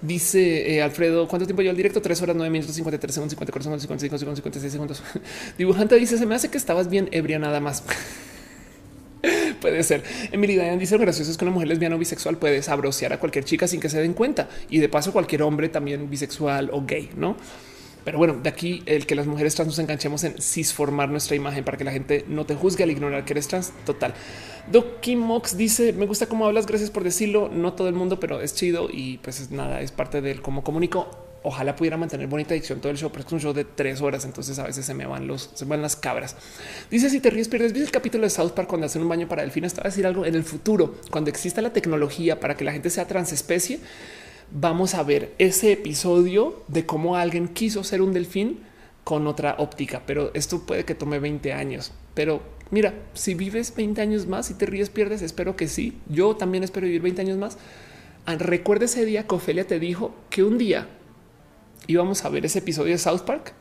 Dice eh, Alfredo, ¿cuánto tiempo yo al directo? Tres horas, nueve minutos, 53 segundos, 54 segundos, 55 segundos, 56 segundos. Dibujante dice, se me hace que estabas bien ebria nada más. puede ser. Emily Diane dice lo gracioso es que una mujer lesbiana o bisexual puede sabrosear a cualquier chica sin que se den cuenta. Y de paso cualquier hombre también bisexual o gay, ¿no? Pero bueno, de aquí el que las mujeres trans nos enganchemos en cisformar nuestra imagen para que la gente no te juzgue al ignorar que eres trans. Total. Doki Mox dice: Me gusta cómo hablas. Gracias por decirlo. No todo el mundo, pero es chido y pues nada, es parte del cómo comunico. Ojalá pudiera mantener bonita dicción todo el show, pero es un show de tres horas. Entonces a veces se me van los, se van las cabras. Dice: Si te ríes, pierdes. ¿Viste el capítulo de South Park cuando hacen un baño para delfines? Estaba a decir algo en el futuro, cuando exista la tecnología para que la gente sea transespecie vamos a ver ese episodio de cómo alguien quiso ser un delfín con otra óptica, pero esto puede que tome 20 años. Pero mira, si vives 20 años más y te ríes, pierdes. Espero que sí. Yo también espero vivir 20 años más. Ah, recuerda ese día que Ofelia te dijo que un día íbamos a ver ese episodio de South Park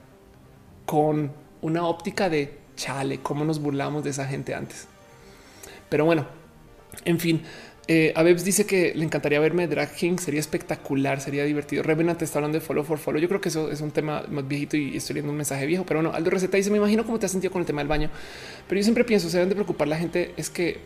con una óptica de chale, cómo nos burlamos de esa gente antes. Pero bueno, en fin, eh, Abebs dice que le encantaría verme drag king, sería espectacular, sería divertido. Revenant está hablando de follow for follow. Yo creo que eso es un tema más viejito y estoy viendo un mensaje viejo, pero bueno, Aldo Receta dice: Me imagino cómo te has sentido con el tema del baño, pero yo siempre pienso: se deben de preocupar la gente. Es que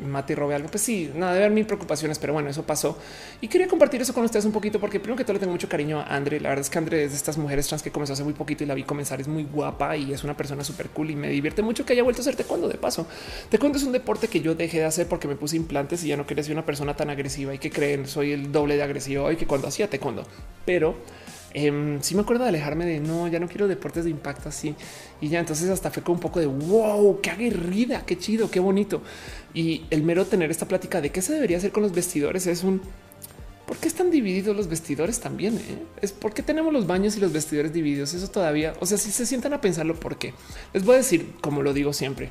mate y robe algo. Pues sí, nada de ver mil preocupaciones, pero bueno, eso pasó y quería compartir eso con ustedes un poquito, porque primero que todo le tengo mucho cariño a Andre. La verdad es que Andre es de estas mujeres trans que comenzó hace muy poquito y la vi comenzar. Es muy guapa y es una persona súper cool y me divierte mucho que haya vuelto a hacer taekwondo. De paso, taekwondo es un deporte que yo dejé de hacer porque me puse implantes y ya no quería ser una persona tan agresiva y que creen soy el doble de agresivo y que cuando hacía taekwondo, pero eh, sí me acuerdo de alejarme de no, ya no quiero deportes de impacto así. Y ya entonces hasta fue con un poco de wow, qué aguerrida, qué chido, qué bonito. Y el mero tener esta plática de qué se debería hacer con los vestidores es un ¿Por qué están divididos los vestidores también? Eh? Es porque tenemos los baños y los vestidores divididos. Eso todavía, o sea, si se sientan a pensarlo, ¿por qué? Les voy a decir, como lo digo siempre,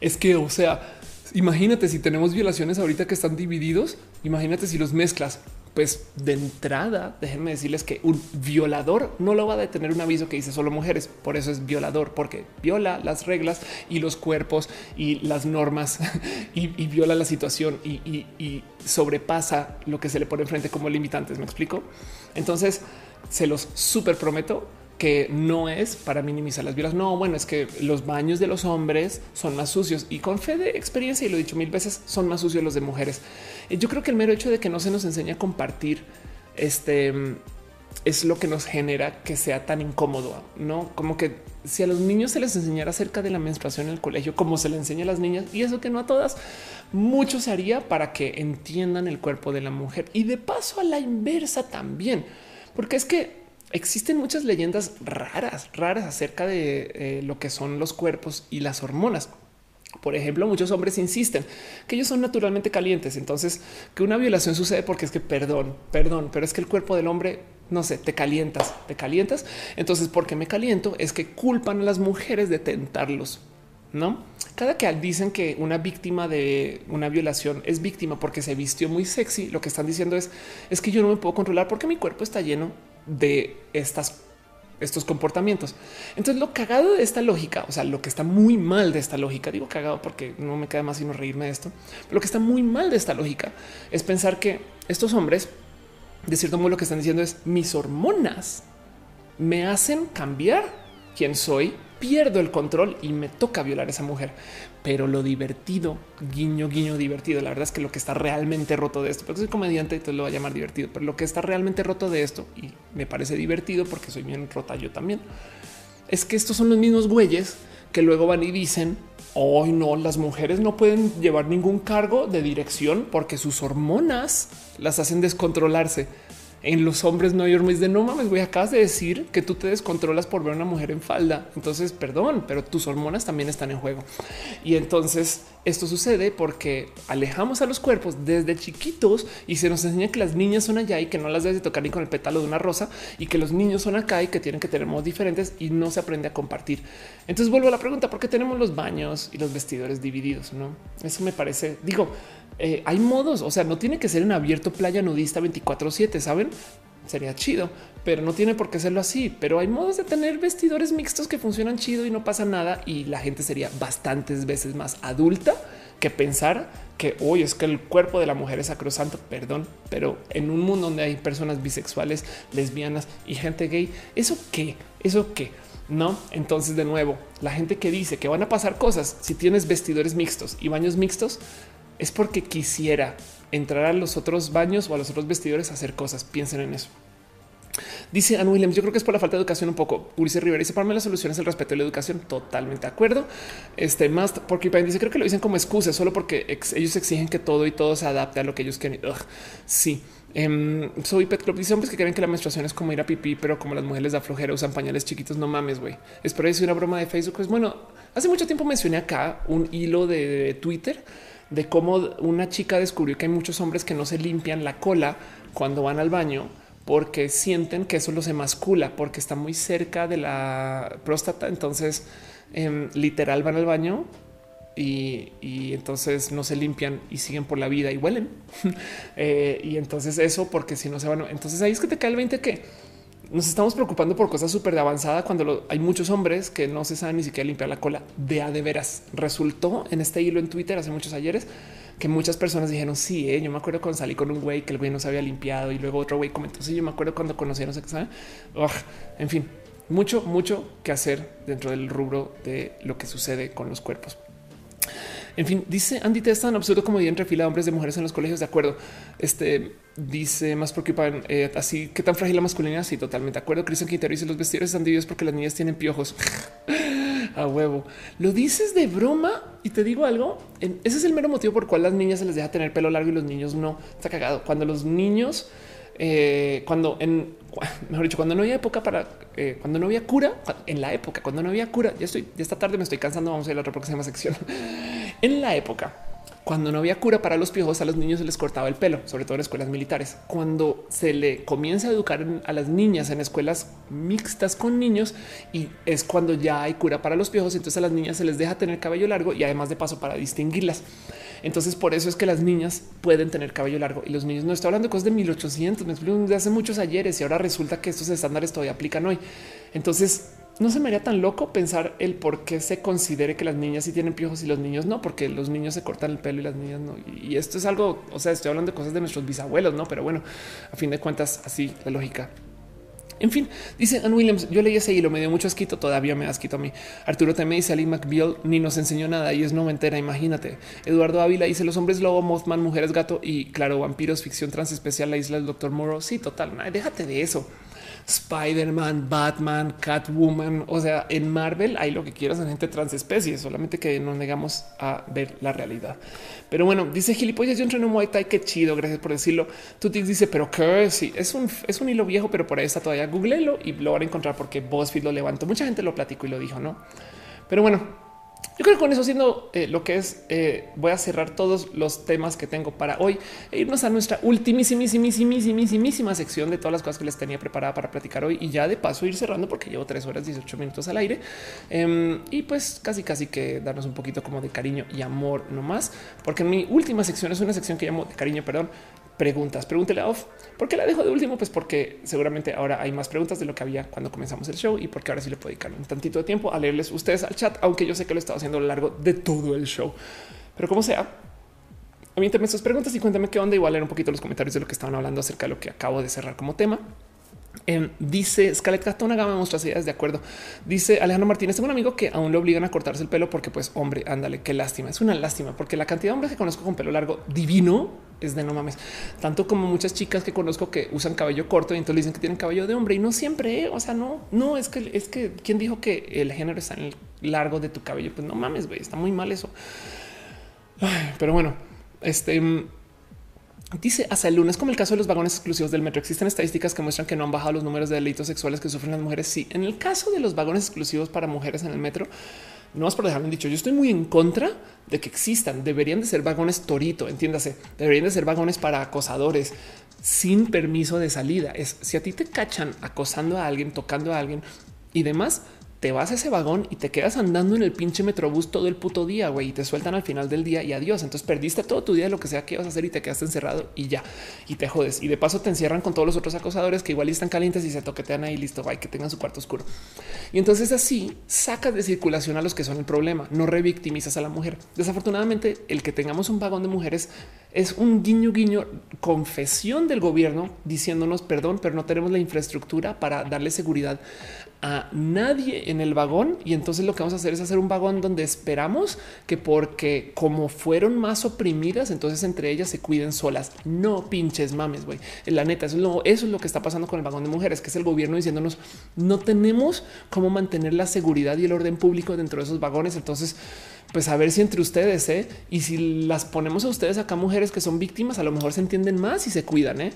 es que, o sea, imagínate si tenemos violaciones ahorita que están divididos, imagínate si los mezclas pues de entrada, déjenme decirles que un violador no lo va a detener un aviso que dice solo mujeres. Por eso es violador, porque viola las reglas y los cuerpos y las normas y, viola la situación y, y, sobrepasa lo que se le pone enfrente como limitantes. Me explico. Entonces se los súper prometo que no es para minimizar las violas. No, bueno, es que los baños de los hombres son más sucios y con fe de experiencia, y lo he dicho mil veces, son más sucios los de mujeres. Yo creo que el mero hecho de que no se nos enseña a compartir este es lo que nos genera que sea tan incómodo, no como que si a los niños se les enseñara acerca de la menstruación en el colegio, como se le enseña a las niñas, y eso que no a todas, mucho se haría para que entiendan el cuerpo de la mujer y de paso a la inversa también, porque es que existen muchas leyendas raras, raras acerca de eh, lo que son los cuerpos y las hormonas. Por ejemplo, muchos hombres insisten que ellos son naturalmente calientes. Entonces, que una violación sucede porque es que, perdón, perdón, pero es que el cuerpo del hombre, no sé, te calientas, te calientas. Entonces, porque me caliento es que culpan a las mujeres de tentarlos. No, cada que dicen que una víctima de una violación es víctima porque se vistió muy sexy, lo que están diciendo es es que yo no me puedo controlar porque mi cuerpo está lleno de estas estos comportamientos. Entonces, lo cagado de esta lógica, o sea, lo que está muy mal de esta lógica, digo cagado porque no me queda más sino reírme de esto, pero lo que está muy mal de esta lógica es pensar que estos hombres, de cierto modo, lo que están diciendo es mis hormonas me hacen cambiar quién soy, pierdo el control y me toca violar a esa mujer. Pero lo divertido, guiño, guiño, divertido. La verdad es que lo que está realmente roto de esto, porque soy comediante te lo voy a llamar divertido, pero lo que está realmente roto de esto y me parece divertido porque soy bien rota yo también, es que estos son los mismos güeyes que luego van y dicen hoy no, las mujeres no pueden llevar ningún cargo de dirección porque sus hormonas las hacen descontrolarse en los hombres no hay hormonas de no mames, voy acabas de decir que tú te descontrolas por ver a una mujer en falda. Entonces, perdón, pero tus hormonas también están en juego. Y entonces esto sucede porque alejamos a los cuerpos desde chiquitos y se nos enseña que las niñas son allá y que no las debes de tocar ni con el pétalo de una rosa y que los niños son acá y que tienen que tener modos diferentes y no se aprende a compartir. Entonces vuelvo a la pregunta, ¿por qué tenemos los baños y los vestidores divididos? No, eso me parece, digo, eh, hay modos, o sea, no tiene que ser en abierto playa nudista 24 7, saben? Sería chido, pero no tiene por qué serlo así. Pero hay modos de tener vestidores mixtos que funcionan chido y no pasa nada. Y la gente sería bastantes veces más adulta que pensar que hoy es que el cuerpo de la mujer es sacrosanto, perdón, pero en un mundo donde hay personas bisexuales, lesbianas y gente gay, eso qué, eso qué. No, entonces de nuevo, la gente que dice que van a pasar cosas si tienes vestidores mixtos y baños mixtos es porque quisiera entrar a los otros baños o a los otros vestidores a hacer cosas. Piensen en eso. Dice Ann Williams, yo creo que es por la falta de educación un poco. Ulises Rivera dice, para mí la solución es el respeto a la educación. Totalmente de acuerdo. Este más porque dice, creo que lo dicen como excusa, solo porque ellos exigen que todo y todo se adapte a lo que ellos quieren. sí. Em, soy Pet Club. Dice hombres que creen que la menstruación es como ir a pipí, pero como las mujeres da flojera usan pañales chiquitos. No mames, güey. Es por eso una broma de Facebook. Es bueno. Hace mucho tiempo mencioné acá un hilo de Twitter de cómo una chica descubrió que hay muchos hombres que no se limpian la cola cuando van al baño porque sienten que eso los emascula, porque está muy cerca de la próstata. Entonces, em, literal van al baño y, entonces no se limpian y siguen por la vida y huelen. Eh, y entonces eso, porque si no se van, entonces ahí es que te cae el 20 que nos estamos preocupando por cosas súper de avanzada cuando hay muchos hombres que no se saben ni siquiera limpiar la cola de a de veras. Resultó en este hilo en Twitter hace muchos ayeres que muchas personas dijeron sí, eh, yo me acuerdo cuando salí con un güey que el güey no se había limpiado y luego otro güey comentó sí, yo me acuerdo cuando conocí no sé en fin, mucho, mucho que hacer dentro del rubro de lo que sucede con los cuerpos. En fin, dice Andy Testa en absurdo como entre fila hombres de mujeres en los colegios. De acuerdo. Este dice más preocupan eh, así que tan frágil la masculinidad. Sí, totalmente de acuerdo. Cristian Quintero dice los vestidos están divididos porque las niñas tienen piojos a huevo. Lo dices de broma y te digo algo. Ese es el mero motivo por cual las niñas se les deja tener pelo largo y los niños no. Está cagado. Cuando los niños, eh, cuando en mejor dicho, cuando no había época para eh, cuando no había cura, en la época, cuando no había cura, ya estoy, ya esta tarde me estoy cansando. Vamos a ir a la otra próxima sección. en la época, cuando no había cura para los piojos, a los niños se les cortaba el pelo, sobre todo en escuelas militares. Cuando se le comienza a educar a las niñas en escuelas mixtas con niños y es cuando ya hay cura para los piojos, entonces a las niñas se les deja tener cabello largo y además de paso para distinguirlas. Entonces, por eso es que las niñas pueden tener cabello largo y los niños no estoy hablando de cosas de 1800, me explico de hace muchos ayeres y ahora resulta que estos estándares todavía aplican hoy. Entonces, no se me haría tan loco pensar el por qué se considere que las niñas sí tienen piojos y los niños no, porque los niños se cortan el pelo y las niñas no. Y esto es algo, o sea, estoy hablando de cosas de nuestros bisabuelos, no? Pero bueno, a fin de cuentas, así la lógica en fin, dice Ann Williams, yo leí ese hilo, me dio mucho asquito, todavía me asquito a mí. Arturo también dice, Ali McBeal ni nos enseñó nada y es noventera, imagínate. Eduardo Ávila dice, los hombres lobo, Mothman, mujeres gato y claro, vampiros, ficción transespecial, la isla del doctor Moro. Sí, total, déjate de eso. Spider-Man, Batman, Catwoman. O sea, en Marvel hay lo que quieras en gente transespecie, solamente que nos negamos a ver la realidad. Pero bueno, dice gilipollas, yo entreno Muay Thai, qué chido, gracias por decirlo. Tutix dice, pero qué sí, es un, es un hilo viejo, pero por ahí está todavía. Googlelo y lo van a encontrar porque BuzzFeed lo levantó. Mucha gente lo platicó y lo dijo, ¿no? Pero bueno, yo creo que con eso siendo eh, lo que es, eh, voy a cerrar todos los temas que tengo para hoy e irnos a nuestra ultimísimísimísimísimísima sección de todas las cosas que les tenía preparada para platicar hoy y ya de paso ir cerrando porque llevo tres horas 18 minutos al aire. Em, y pues casi casi que darnos un poquito como de cariño y amor nomás porque mi última sección es una sección que llamo de cariño, perdón, preguntas. Pregúntele a Off. ¿Por qué la dejo de último? Pues porque seguramente ahora hay más preguntas de lo que había cuando comenzamos el show y porque ahora sí le puedo dedicar un tantito de tiempo a leerles ustedes al chat, aunque yo sé que lo he estado haciendo a lo largo de todo el show. Pero como sea, aviéntame sus preguntas y cuéntame qué onda. Igual leer un poquito los comentarios de lo que estaban hablando acerca de lo que acabo de cerrar como tema. Em, dice Scarlett gasta una gama de de acuerdo. Dice Alejandro Martínez, tengo un amigo que aún le obligan a cortarse el pelo porque pues hombre, ándale, qué lástima. Es una lástima porque la cantidad de hombres que conozco con pelo largo divino es de no mames. Tanto como muchas chicas que conozco que usan cabello corto y entonces dicen que tienen cabello de hombre y no siempre, ¿eh? o sea, no, no, es que es que quién dijo que el género está en el largo de tu cabello, pues no mames, güey, está muy mal eso. pero bueno, este Dice hasta el lunes, como el caso de los vagones exclusivos del metro, existen estadísticas que muestran que no han bajado los números de delitos sexuales que sufren las mujeres. Sí, en el caso de los vagones exclusivos para mujeres en el metro, no más por dejarme dicho, yo estoy muy en contra de que existan. Deberían de ser vagones torito, entiéndase. Deberían de ser vagones para acosadores sin permiso de salida. Es si a ti te cachan acosando a alguien, tocando a alguien y demás, te vas a ese vagón y te quedas andando en el pinche metrobús todo el puto día, güey, y te sueltan al final del día y adiós. Entonces perdiste todo tu día lo que sea que ibas a hacer y te quedaste encerrado y ya, y te jodes. Y de paso te encierran con todos los otros acosadores que igual están calientes y se toquetean ahí, listo, güey, que tengan su cuarto oscuro. Y entonces así sacas de circulación a los que son el problema, no revictimizas a la mujer. Desafortunadamente, el que tengamos un vagón de mujeres es un guiño, guiño, confesión del gobierno diciéndonos perdón, pero no tenemos la infraestructura para darle seguridad a nadie en el vagón y entonces lo que vamos a hacer es hacer un vagón donde esperamos que porque como fueron más oprimidas, entonces entre ellas se cuiden solas. No pinches mames, güey. La neta, eso es, lo, eso es lo que está pasando con el vagón de mujeres, que es el gobierno diciéndonos no tenemos cómo mantener la seguridad y el orden público dentro de esos vagones. Entonces, pues a ver si entre ustedes ¿eh? y si las ponemos a ustedes acá mujeres que son víctimas, a lo mejor se entienden más y se cuidan. ¿eh?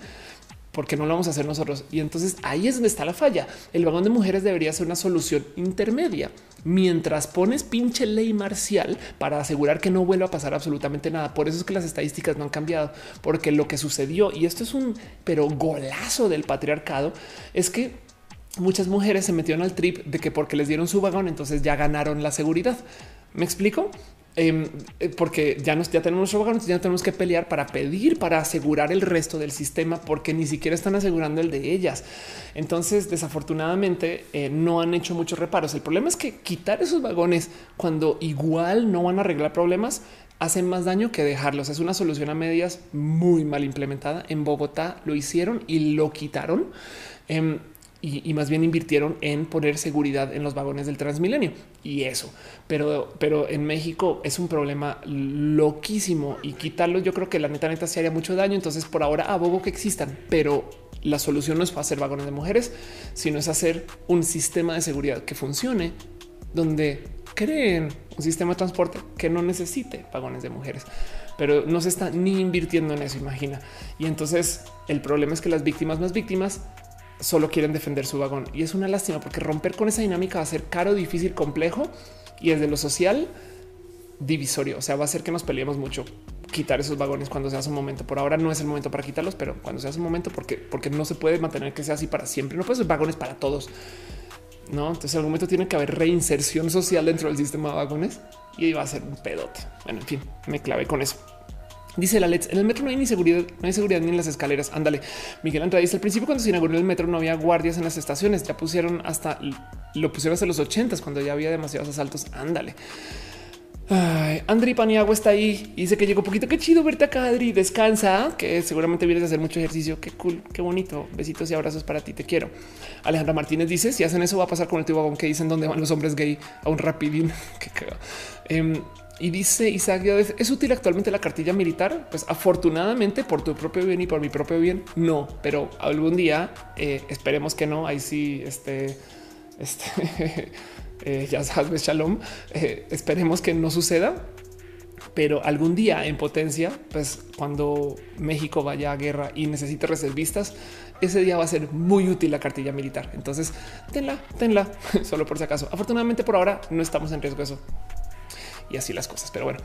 Porque no lo vamos a hacer nosotros. Y entonces ahí es donde está la falla. El vagón de mujeres debería ser una solución intermedia. Mientras pones pinche ley marcial para asegurar que no vuelva a pasar absolutamente nada. Por eso es que las estadísticas no han cambiado, porque lo que sucedió, y esto es un pero golazo del patriarcado, es que muchas mujeres se metieron al trip de que porque les dieron su vagón, entonces ya ganaron la seguridad. ¿Me explico? Em, eh, porque ya nos ya tenemos vagón, ya tenemos que pelear para pedir, para asegurar el resto del sistema, porque ni siquiera están asegurando el de ellas. Entonces, desafortunadamente, eh, no han hecho muchos reparos. El problema es que quitar esos vagones cuando igual no van a arreglar problemas hacen más daño que dejarlos. Es una solución a medias muy mal implementada. En Bogotá lo hicieron y lo quitaron. Em, y, más bien invirtieron en poner seguridad en los vagones del Transmilenio y eso. Pero, pero en México es un problema loquísimo y quitarlo. Yo creo que la neta neta se haría mucho daño. Entonces, por ahora abogo que existan, pero la solución no es hacer vagones de mujeres, sino es hacer un sistema de seguridad que funcione donde creen un sistema de transporte que no necesite vagones de mujeres, pero no se está ni invirtiendo en eso. Imagina. Y entonces el problema es que las víctimas más víctimas solo quieren defender su vagón. Y es una lástima porque romper con esa dinámica va a ser caro, difícil, complejo y desde lo social divisorio. O sea, va a ser que nos peleemos mucho quitar esos vagones cuando sea su momento. Por ahora no es el momento para quitarlos, pero cuando sea su momento, porque, porque no se puede mantener que sea así para siempre. No puede ser vagones para todos. No, entonces en algún momento tiene que haber reinserción social dentro del sistema de vagones y va a ser un pedote. Bueno, en fin, me clavé con eso. Dice la Let's en el metro no hay ni seguridad, no hay seguridad ni en las escaleras. Ándale. Miguel Andrade dice al principio cuando se inauguró el metro no había guardias en las estaciones. Ya pusieron hasta lo pusieron hasta los ochentas cuando ya había demasiados asaltos. Ándale. Ay, Andri Paniagua está ahí y dice que llegó poquito. Qué chido verte acá, Adri. Descansa, que seguramente vienes a hacer mucho ejercicio. Qué cool, qué bonito. Besitos y abrazos para ti. Te quiero. Alejandra Martínez dice: Si hacen eso, va a pasar con el tío que dicen dónde van los hombres gay a un rapidín. Qué cagado. Em, y dice Isaac, ¿es útil actualmente la cartilla militar? Pues afortunadamente por tu propio bien y por mi propio bien, no, pero algún día eh, esperemos que no. Ahí sí, este, este, eh, ya sabes, Shalom, eh, esperemos que no suceda. Pero algún día en potencia, pues cuando México vaya a guerra y necesite reservistas, ese día va a ser muy útil la cartilla militar. Entonces, tenla, tenla, solo por si acaso. Afortunadamente por ahora no estamos en riesgo de eso y así las cosas. Pero bueno,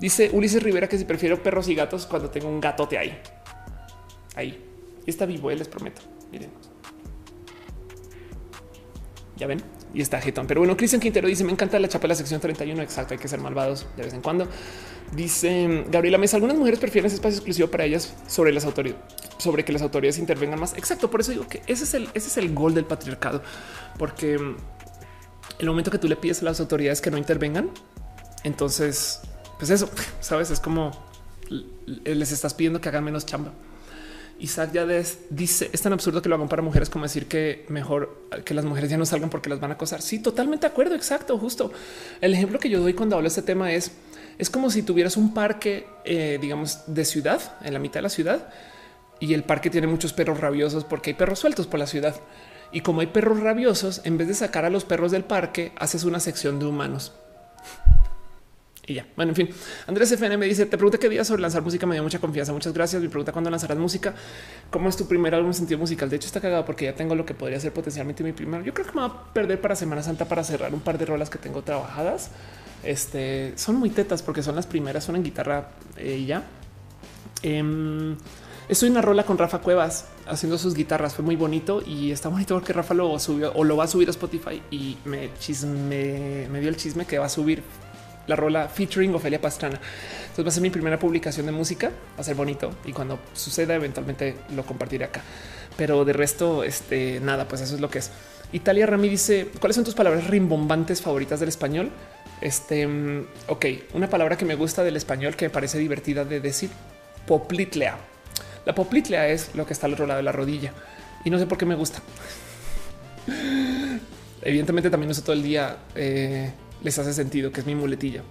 dice Ulises Rivera que si prefiero perros y gatos cuando tengo un gatote ahí. Ahí. Y está vivo, él les prometo. Miren. Ya ven, y está jetón. Pero bueno, Cristian Quintero dice: Me encanta la chapa de la sección 31. Exacto, hay que ser malvados de vez en cuando. Dice Gabriela Mesa: Algunas mujeres prefieren ese espacio exclusivo para ellas sobre las autoridades, sobre que las autoridades intervengan más. Exacto. Por eso digo que ese es el, ese es el gol del patriarcado, porque mm, el momento que tú le pides a las autoridades que no intervengan, entonces, pues eso, sabes, es como les estás pidiendo que hagan menos chamba. Isaac ya dice es tan absurdo que lo hagan para mujeres como decir que mejor que las mujeres ya no salgan porque las van a acosar. Sí, totalmente de acuerdo. Exacto. Justo el ejemplo que yo doy cuando hablo de este tema es es como si tuvieras un parque, eh, digamos, de ciudad en la mitad de la ciudad y el parque tiene muchos perros rabiosos porque hay perros sueltos por la ciudad. Y como hay perros rabiosos, en vez de sacar a los perros del parque, haces una sección de humanos Y ya. Bueno, en fin, Andrés FN me dice: Te pregunté qué día sobre lanzar música. Me dio mucha confianza. Muchas gracias. Me pregunta cuándo lanzarás música. ¿Cómo es tu primer álbum en sentido musical? De hecho, está cagado porque ya tengo lo que podría ser potencialmente mi primer. Yo creo que me va a perder para Semana Santa para cerrar un par de rolas que tengo trabajadas. Este son muy tetas porque son las primeras, son en guitarra eh, y ya. Em, estoy en una rola con Rafa Cuevas haciendo sus guitarras. Fue muy bonito y está bonito porque Rafa lo subió o lo va a subir a Spotify y me chisme, me dio el chisme que va a subir la rola featuring Ofelia Pastrana. Entonces va a ser mi primera publicación de música, va a ser bonito y cuando suceda eventualmente lo compartiré acá. Pero de resto, este nada, pues eso es lo que es. Italia Rami dice cuáles son tus palabras rimbombantes favoritas del español. Este, mm, ok, una palabra que me gusta del español que me parece divertida de decir poplitlea. La poplitlea es lo que está al otro lado de la rodilla y no sé por qué me gusta. Evidentemente también uso todo el día. Eh, les hace sentido, que es mi muletilla.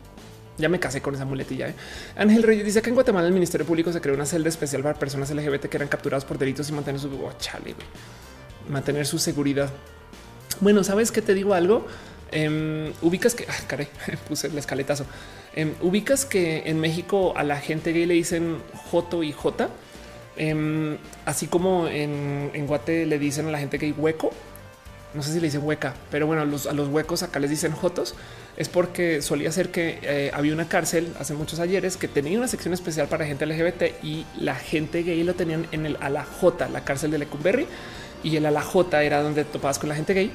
Ya me casé con esa muletilla. ¿eh? Ángel Reyes dice que en Guatemala el Ministerio Público se creó una celda especial para personas LGBT que eran capturadas por delitos y mantener su oh, mantener su seguridad. Bueno, sabes que te digo algo. Em, ubicas que ah, puse el escaletazo. Em, ubicas que en México a la gente gay le dicen Joto y J, em, así como en, en Guate le dicen a la gente gay hueco no sé si le dicen hueca, pero bueno, a los, a los huecos acá les dicen jotos, es porque solía ser que eh, había una cárcel hace muchos ayeres que tenía una sección especial para gente LGBT y la gente gay lo tenían en el J, la cárcel de Lecumberri, y el J era donde topabas con la gente gay.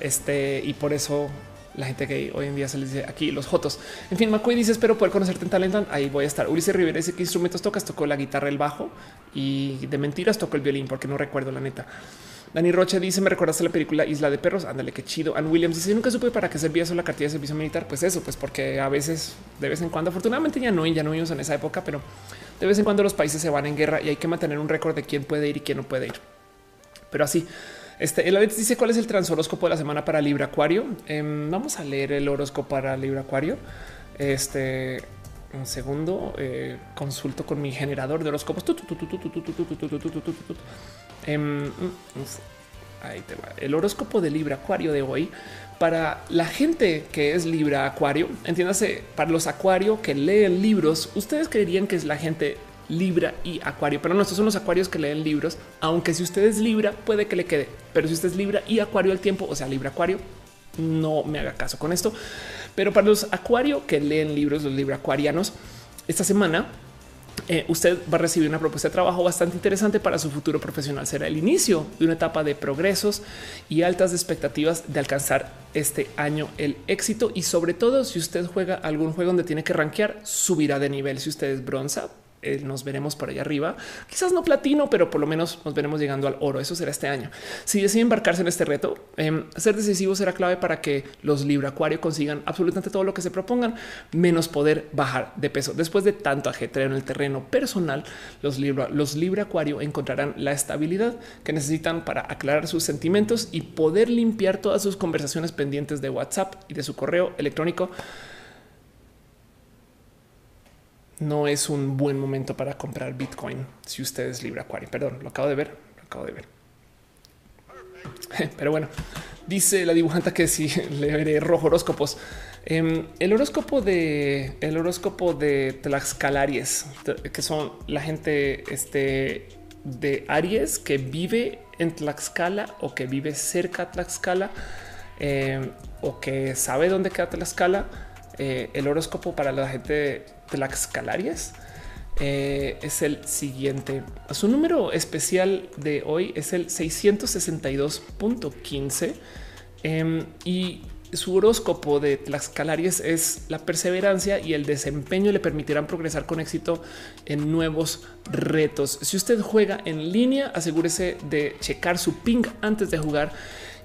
Este, y por eso la gente gay hoy en día se les dice aquí los jotos. En fin, McCoy dice espero poder conocerte en Talentan. Ahí voy a estar. Ulises Rivera dice qué instrumentos tocas. Tocó la guitarra, el bajo y de mentiras tocó el violín porque no recuerdo la neta. Dani Roche dice: Me recordaste la película Isla de Perros. Ándale, qué chido. Ann Williams dice: Nunca supe para qué servía eso la cartilla de servicio militar. Pues eso, pues porque a veces, de vez en cuando, afortunadamente ya no, ya no vimos en esa época, pero de vez en cuando los países se van en guerra y hay que mantener un récord de quién puede ir y quién no puede ir. Pero así, este el dice: ¿Cuál es el transhoróscopo de la semana para Libra Acuario? vamos a leer el horóscopo para Libra Acuario. Este un segundo, consulto con mi generador de horóscopos. Ahí te va. El horóscopo de Libra Acuario de hoy para la gente que es Libra Acuario. Entiéndase, para los Acuario que leen libros, ustedes creerían que es la gente Libra y Acuario, pero no, estos son los Acuarios que leen libros. Aunque si usted es Libra, puede que le quede, pero si usted es Libra y Acuario al tiempo, o sea, Libra Acuario, no me haga caso con esto. Pero para los Acuario que leen libros, los Libra Acuarianos, esta semana eh, usted va a recibir una propuesta de trabajo bastante interesante para su futuro profesional. Será el inicio de una etapa de progresos y altas expectativas de alcanzar este año el éxito. Y sobre todo, si usted juega algún juego donde tiene que rankear, subirá de nivel. Si usted es bronza, eh, nos veremos por allá arriba. Quizás no platino, pero por lo menos nos veremos llegando al oro. Eso será este año. Si decide embarcarse en este reto, em, ser decisivo será clave para que los Libra Acuario consigan absolutamente todo lo que se propongan, menos poder bajar de peso. Después de tanto ajetreo en el terreno personal, los Libra, los Libra Acuario encontrarán la estabilidad que necesitan para aclarar sus sentimientos y poder limpiar todas sus conversaciones pendientes de WhatsApp y de su correo electrónico no es un buen momento para comprar Bitcoin si usted es Libra Acuario. Perdón, lo acabo de ver, lo acabo de ver. Pero bueno, dice la dibujanta que si le veré rojo horóscopos. Em, el horóscopo de el horóscopo de Tlaxcalaries, que son la gente este, de Aries que vive en Tlaxcala o que vive cerca de Tlaxcala em, o que sabe dónde queda Tlaxcala. Eh, el horóscopo para la gente Tlaxcalarias eh, es el siguiente. Su número especial de hoy es el 662.15 em, y su horóscopo de Tlaxcalaries es la perseverancia y el desempeño le permitirán progresar con éxito en nuevos retos. Si usted juega en línea, asegúrese de checar su ping antes de jugar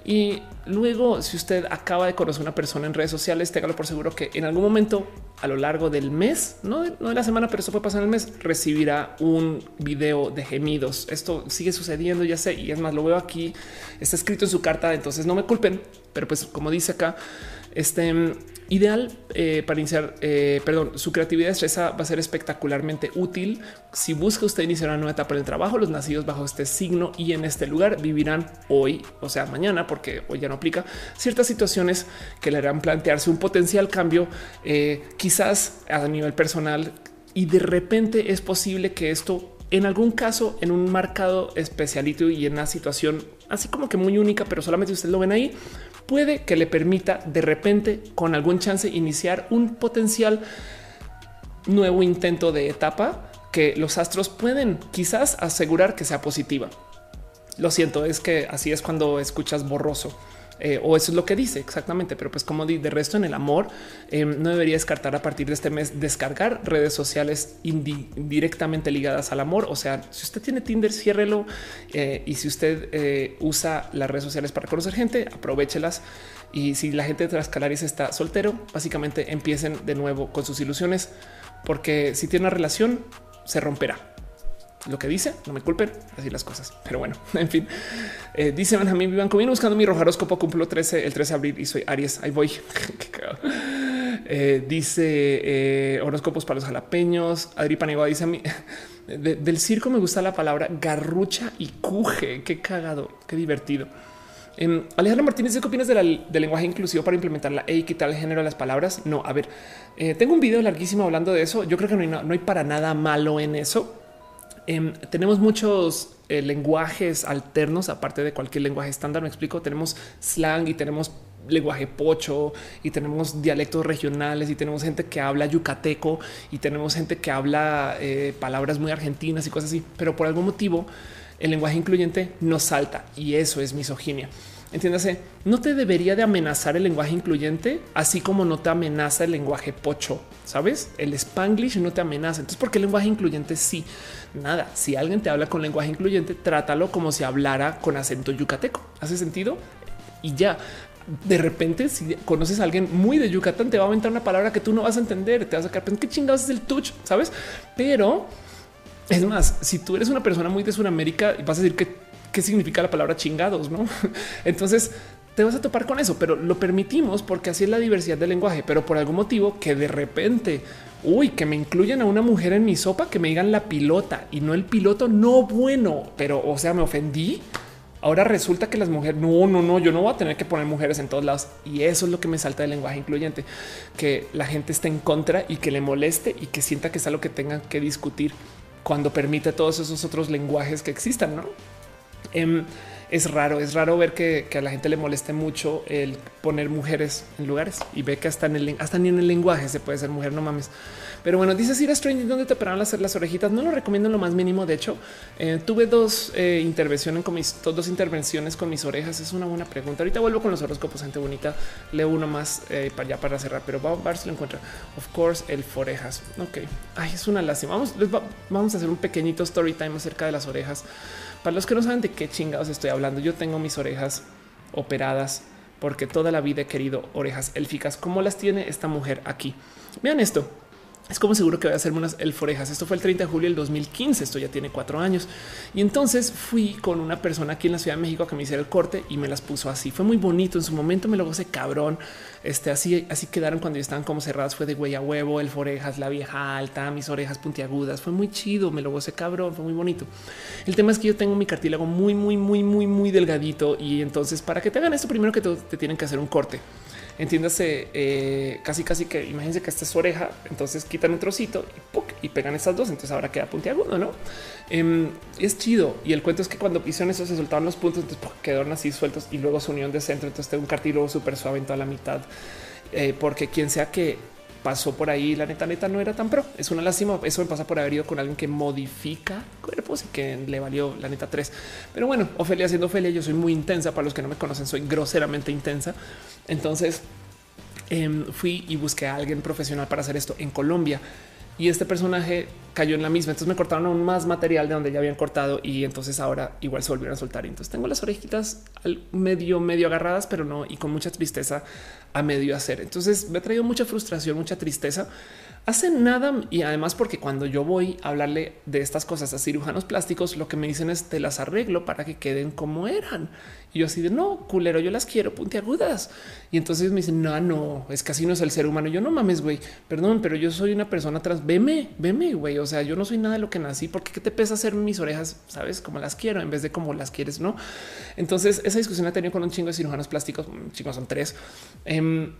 y luego, si usted acaba de conocer a una persona en redes sociales, téngalo por seguro que en algún momento a lo largo del mes, no de, no de la semana, pero eso puede pasar en el mes, recibirá un video de gemidos. Esto sigue sucediendo, ya sé, y es más, lo veo aquí, está escrito en su carta, entonces no me culpen, pero pues como dice acá, este ideal eh, para iniciar, eh, perdón, su creatividad estresa va a ser espectacularmente útil. Si busca usted iniciar una nueva etapa en el trabajo, los nacidos bajo este signo y en este lugar vivirán hoy, o sea, mañana, porque hoy ya no aplica ciertas situaciones que le harán plantearse un potencial cambio, eh, quizás a nivel personal y de repente es posible que esto en algún caso, en un marcado especialito y en una situación así como que muy única, pero solamente ustedes lo ven ahí, puede que le permita de repente con algún chance iniciar un potencial nuevo intento de etapa que los astros pueden quizás asegurar que sea positiva. Lo siento, es que así es cuando escuchas borroso. Eh, o eso es lo que dice exactamente. Pero pues como de, resto en el amor, eh, no debería descartar a partir de este mes descargar redes sociales directamente ligadas al amor. O sea, si usted tiene Tinder, ciérrelo. Eh, y si usted usa las redes sociales para conocer gente, aprovechelas. Y si la gente de Trascalaris está soltero, básicamente empiecen de nuevo con sus ilusiones, porque si tiene una relación, se romperá lo que dice, no me culpen, así las cosas. Pero bueno, en fin, eh, dice Benjamín Vivan, viene buscando mi rojaróscopo, cumplo 13 el 13 de abril y soy Aries. Ahí voy. eh, dice eh, horóscopos para los jalapeños. Adri Panegua dice a mí del circo me gusta la palabra garrucha y cuje. Qué cagado, qué divertido. Eh, Alejandro Martínez, ¿qué opinas del lenguaje inclusivo para implementar la E y quitar el género de las palabras? No, a ver, tengo un video larguísimo hablando de eso. Yo creo que no hay para nada malo en eso. Em, tenemos muchos eh, lenguajes alternos, aparte de cualquier lenguaje estándar. Me explico, tenemos slang y tenemos lenguaje pocho y tenemos dialectos regionales y tenemos gente que habla yucateco y tenemos gente que habla eh, palabras muy argentinas y cosas así. Pero por algún motivo el lenguaje incluyente no salta y eso es misoginia. Entiéndase, no te debería de amenazar el lenguaje incluyente, así como no te amenaza el lenguaje pocho, ¿sabes? El spanglish no te amenaza. Entonces, ¿por qué el lenguaje incluyente sí? Nada, si alguien te habla con lenguaje incluyente, trátalo como si hablara con acento yucateco. ¿Hace sentido? Y ya, de repente, si conoces a alguien muy de Yucatán, te va a aventar una palabra que tú no vas a entender, te vas a sacar, ¿qué chingados es el touch? ¿Sabes? Pero... Es más, si tú eres una persona muy de Sudamérica y vas a decir que qué significa la palabra chingados, ¿no? Entonces te vas a topar con eso, pero lo permitimos porque así es la diversidad del lenguaje, pero por algún motivo que de repente, uy, que me incluyan a una mujer en mi sopa, que me digan la pilota y no el piloto, no bueno, pero o sea, me ofendí. Ahora resulta que las mujeres, no, no, no, yo no voy a tener que poner mujeres en todos lados. Y eso es lo que me salta del lenguaje incluyente, que la gente esté en contra y que le moleste y que sienta que es algo que tengan que discutir cuando permite todos esos otros lenguajes que existan, ¿no? Em, es raro, es raro ver que, a la gente le moleste mucho el poner mujeres en lugares y ve que hasta en el hasta ni en el lenguaje se puede ser mujer, no mames. Pero bueno, dices ir a Strange donde te operaron las, las orejitas. No lo recomiendo en lo más mínimo. De hecho, eh, tuve dos eh, intervenciones con mis dos intervenciones con mis orejas. Es una buena pregunta. Ahorita vuelvo con los horóscopos, gente bonita. Leo uno más eh, para ya para cerrar, pero vamos a ver si lo encuentra. Of course, el forejas. Ok, ay, es una lástima. Vamos, vamos a hacer un pequeñito story time acerca de las orejas. Para los que no saben de qué chingados estoy hablando, yo tengo mis orejas operadas porque toda la vida he querido orejas élficas como las tiene esta mujer aquí. Vean esto. Es como seguro que voy a hacerme unas elforejas. Esto fue el 30 de julio del 2015. Esto ya tiene cuatro años. Y entonces fui con una persona aquí en la Ciudad de México que me hiciera el corte y me las puso así. Fue muy bonito. En su momento me lo gocé cabrón. Este así, así quedaron cuando ya estaban como cerradas. Fue de güey a huevo, el forejas, la vieja alta, mis orejas puntiagudas. Fue muy chido. Me lo gocé cabrón. Fue muy bonito. El tema es que yo tengo mi cartílago muy, muy, muy, muy, muy delgadito. Y entonces, para que te hagan esto, primero que te, te tienen que hacer un corte entiéndase eh, casi casi que imagínense que esta es su oreja, entonces quitan un trocito y, y pegan estas dos, entonces ahora queda puntiagudo, ¿no? Em, es chido y el cuento es que cuando pisan eso se soltaron los puntos, entonces quedaron así sueltos y luego su unión de centro, entonces tengo un cartílago súper suave en toda la mitad, eh, porque quien sea que pasó por ahí, la neta, neta no era tan pro. Es una lástima. Eso me pasa por haber ido con alguien que modifica cuerpos y que le valió la neta tres. Pero bueno, Ofelia siendo Ofelia, yo soy muy intensa. Para los que no me conocen, soy groseramente intensa. Entonces em, fui y busqué a alguien profesional para hacer esto en Colombia y este personaje cayó en la misma. Entonces me cortaron aún más material de donde ya habían cortado y entonces ahora igual se volvieron a soltar. Entonces tengo las orejitas medio, medio agarradas, pero no y con mucha tristeza a medio hacer. Entonces me ha traído mucha frustración, mucha tristeza hacen nada y además porque cuando yo voy a hablarle de estas cosas a cirujanos plásticos, lo que me dicen es te las arreglo para que queden como eran. Y yo así de no, culero, yo las quiero puntiagudas. Y entonces me dicen, no, no, es así no es el ser humano. yo no mames, güey, perdón, pero yo soy una persona trans. Veme, veme, güey. O sea, yo no soy nada de lo que nací. porque qué te pesa hacer mis orejas? Sabes como las quiero en vez de como las quieres, no? Entonces, esa discusión la he tenido con un chingo de cirujanos plásticos. Chicos, son tres. Em,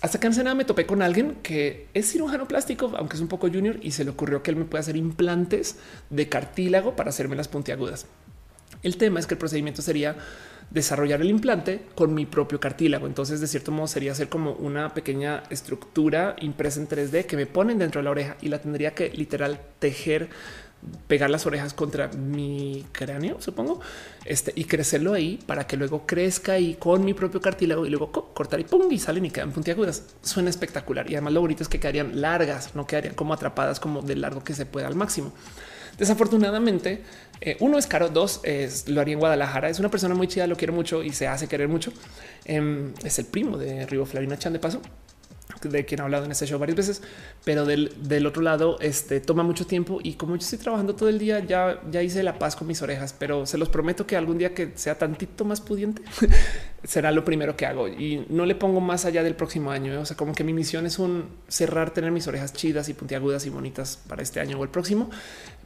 hasta que en nada me topé con alguien que es cirujano plástico, aunque es un poco junior, y se le ocurrió que él me puede hacer implantes de cartílago para hacerme las puntiagudas. El tema es que el procedimiento sería desarrollar el implante con mi propio cartílago. Entonces, de cierto modo, sería hacer como una pequeña estructura impresa en 3D que me ponen dentro de la oreja y la tendría que literal tejer pegar las orejas contra mi cráneo, supongo, este, y crecerlo ahí para que luego crezca y con mi propio cartílago y luego cortar y pum y salen y quedan puntiagudas. Suena espectacular y además lo bonito es que quedarían largas, no quedarían como atrapadas como de largo que se pueda al máximo. Desafortunadamente, eh, uno es caro, dos es, lo haría en Guadalajara. Es una persona muy chida, lo quiero mucho y se hace querer mucho. Em, es el primo de Rivo Flavina Chan de paso de quien ha hablado en este show varias veces, pero del, otro lado este, toma mucho tiempo y como yo estoy trabajando todo el día, ya, ya hice la paz con mis orejas, pero se los prometo que algún día que sea tantito más pudiente, será lo primero que hago y no le pongo más allá del próximo año. ¿eh? O sea, como que mi misión es un cerrar, tener mis orejas chidas y puntiagudas y bonitas para este año o el próximo,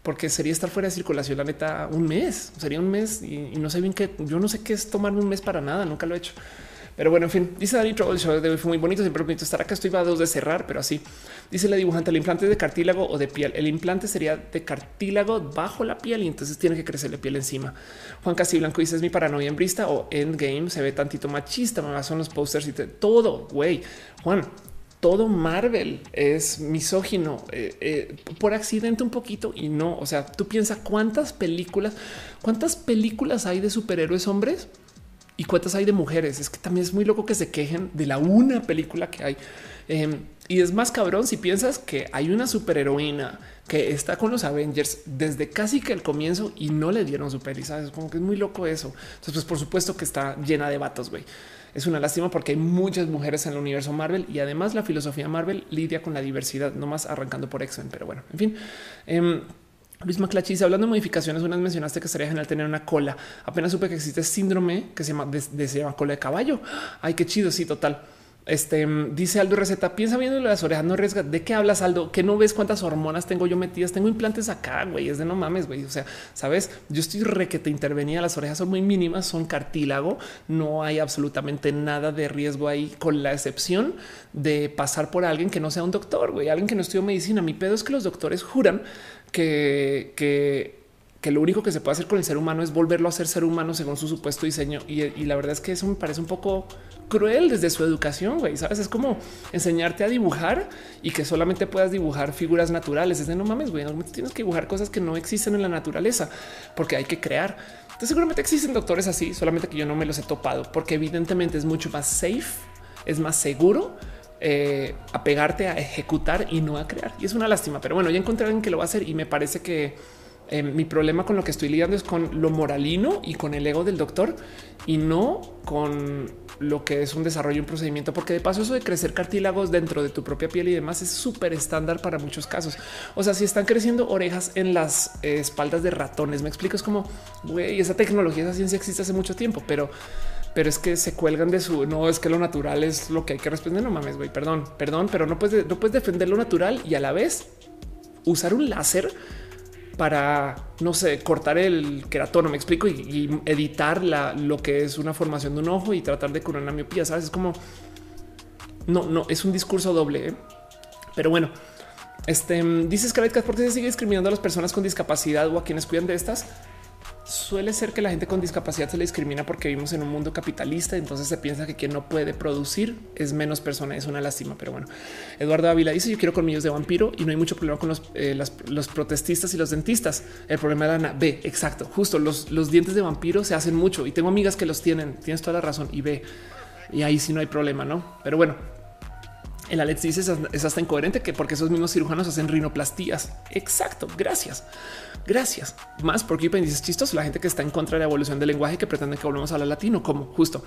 porque sería estar fuera de circulación la neta un mes, sería un mes y, no sé bien qué, yo no sé qué es tomarme un mes para nada, nunca lo he hecho. Pero bueno, en fin, dice Dani Trouble, el show fue muy bonito. Siempre bonito estar acá. Estoy a dos de cerrar, pero así dice la dibujante: el implante es de cartílago o de piel. El implante sería de cartílago bajo la piel y entonces tiene que crecerle piel encima. Juan Casiblanco dice: es mi paranoia en brista o endgame. Se ve tantito machista. Me son los posters y todo. Güey, Juan, todo Marvel es misógino eh, eh, por accidente un poquito y no. O sea, tú piensas cuántas películas, cuántas películas hay de superhéroes hombres y cuántas hay de mujeres. Es que también es muy loco que se quejen de la una película que hay. Em, y es más cabrón si piensas que hay una superheroína que está con los Avengers desde casi que el comienzo y no le dieron su peli. Sabes como que es muy loco eso. Entonces, pues por supuesto que está llena de vatos. güey. Es una lástima porque hay muchas mujeres en el universo Marvel y además la filosofía Marvel lidia con la diversidad, no más arrancando por X-Men. Pero bueno, en fin. Em, Luis Maclachis, hablando de modificaciones, unas mencionaste que sería genial tener una cola. Apenas supe que existe síndrome que se llama, se llama cola de caballo. Ay, qué chido. Sí, total. Este dice Aldo Receta, piensa viendo las orejas, no arriesga. ¿De qué hablas, Aldo? Que no ves cuántas hormonas tengo yo metidas. Tengo implantes acá, güey. Es de no mames, güey. O sea, sabes, yo estoy re que te intervenía. Las orejas son muy mínimas, son cartílago. No hay absolutamente nada de riesgo ahí, con la excepción de pasar por alguien que no sea un doctor, güey, alguien que no estudió medicina. Mi pedo es que los doctores juran que, que, que lo único que se puede hacer con el ser humano es volverlo a ser ser humano según su supuesto diseño. Y, la verdad es que eso me parece un poco cruel desde su educación. Güey, sabes, es como enseñarte a dibujar y que solamente puedas dibujar figuras naturales. Es de no mames, güey, tienes que dibujar cosas que no existen en la naturaleza porque hay que crear. Entonces, seguramente existen doctores así, solamente que yo no me los he topado porque evidentemente es mucho más safe, es más seguro eh, a pegarte a ejecutar y no a crear. Y es una lástima, pero bueno, ya encontré alguien que lo va a hacer y me parece que eh, mi problema con lo que estoy lidiando es con lo moralino y con el ego del doctor y no con lo que es un desarrollo, un procedimiento, porque de paso eso de crecer cartílagos dentro de tu propia piel y demás es súper estándar para muchos casos. O sea, si están creciendo orejas en las eh, espaldas de ratones, me explico, es como, güey, esa tecnología, esa ciencia existe hace mucho tiempo, pero pero es que se cuelgan de su no es que lo natural es lo que hay que responder. No mames, güey, perdón, perdón, pero no puedes, no puedes defender lo natural y a la vez usar un láser para no sé, cortar el queratono. Me explico y, editar la, lo que es una formación de un ojo y tratar de curar una miopía. Sabes, es como no, no es un discurso doble, ¿eh? pero bueno. Este dice Scarlett ¿por qué se sigue discriminando a las personas con discapacidad o a quienes cuidan de estas? Suele ser que la gente con discapacidad se le discrimina porque vivimos en un mundo capitalista. Entonces se piensa que quien no puede producir es menos persona. Es una lástima, pero bueno. Eduardo Ávila dice: Yo quiero colmillos de vampiro y no hay mucho problema con los, eh, los protestistas y los dentistas. El problema de la B. Exacto. Justo los, los dientes de vampiro se hacen mucho y tengo amigas que los tienen. Tienes toda la razón y B. Y ahí sí no hay problema, no? Pero bueno, el Alex dice es hasta incoherente que porque esos mismos cirujanos hacen rinoplastías. Exacto. Gracias. Gracias. Más porque dices chistoso la gente que está en contra de la evolución del lenguaje que pretende que volvamos a hablar latino, como justo.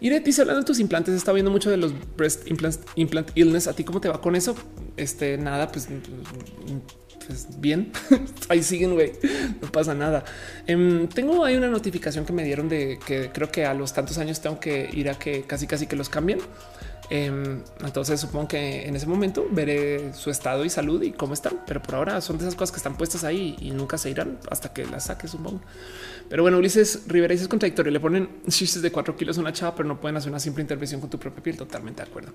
Y dice hablando de tus implantes, está viendo mucho de los breast implants, implant illness. A ti, cómo te va con eso? Este nada, pues, pues bien. Ahí siguen, güey. No pasa nada. Em, tengo ahí una notificación que me dieron de que creo que a los tantos años tengo que ir a que casi, casi que los cambien. Em, entonces supongo que en ese momento veré su estado y salud y cómo están, pero por ahora son de esas cosas que están puestas ahí y nunca se irán hasta que las saques, supongo. Pero bueno, Ulises Rivera dice es contradictorio. Le ponen chistes de cuatro kilos a una chava, pero no pueden hacer una simple intervención con tu propia piel. Totalmente de acuerdo.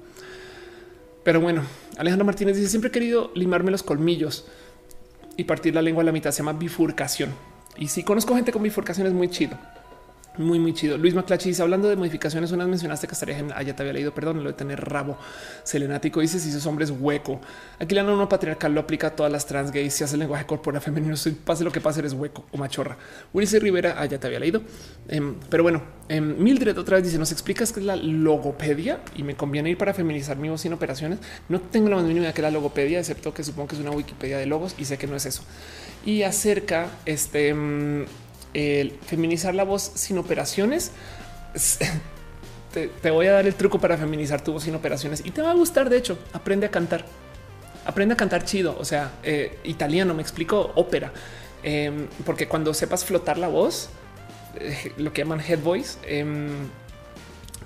Pero bueno, Alejandro Martínez dice siempre he querido limarme los colmillos y partir la lengua a la mitad. Se llama bifurcación. Y si conozco gente con bifurcación es muy chido. Muy, muy chido. Luis Maclachi dice hablando de modificaciones, unas mencionaste que estaría en. Ah, ya te había leído, perdón, lo de tener rabo. Selenático dice si sos hombres hueco. Aquí la norma patriarcal lo aplica a todas las trans gays. Si hace el lenguaje corporal femenino, pase lo que pase, eres hueco o machorra. Ulises Rivera, ah, ya te había leído. Em, pero bueno, em, Mildred otra vez dice: Nos explicas qué es la logopedia y me conviene ir para feminizar mi voz sin operaciones. No tengo la más mínima idea que la logopedia, excepto que supongo que es una Wikipedia de logos y sé que no es eso. Y acerca este em, el feminizar la voz sin operaciones. Te, voy a dar el truco para feminizar tu voz sin operaciones y te va a gustar. De hecho, aprende a cantar, aprende a cantar chido. O sea, eh, italiano, me explico ópera, em, porque cuando sepas flotar la voz, eh, lo que llaman head voice, em,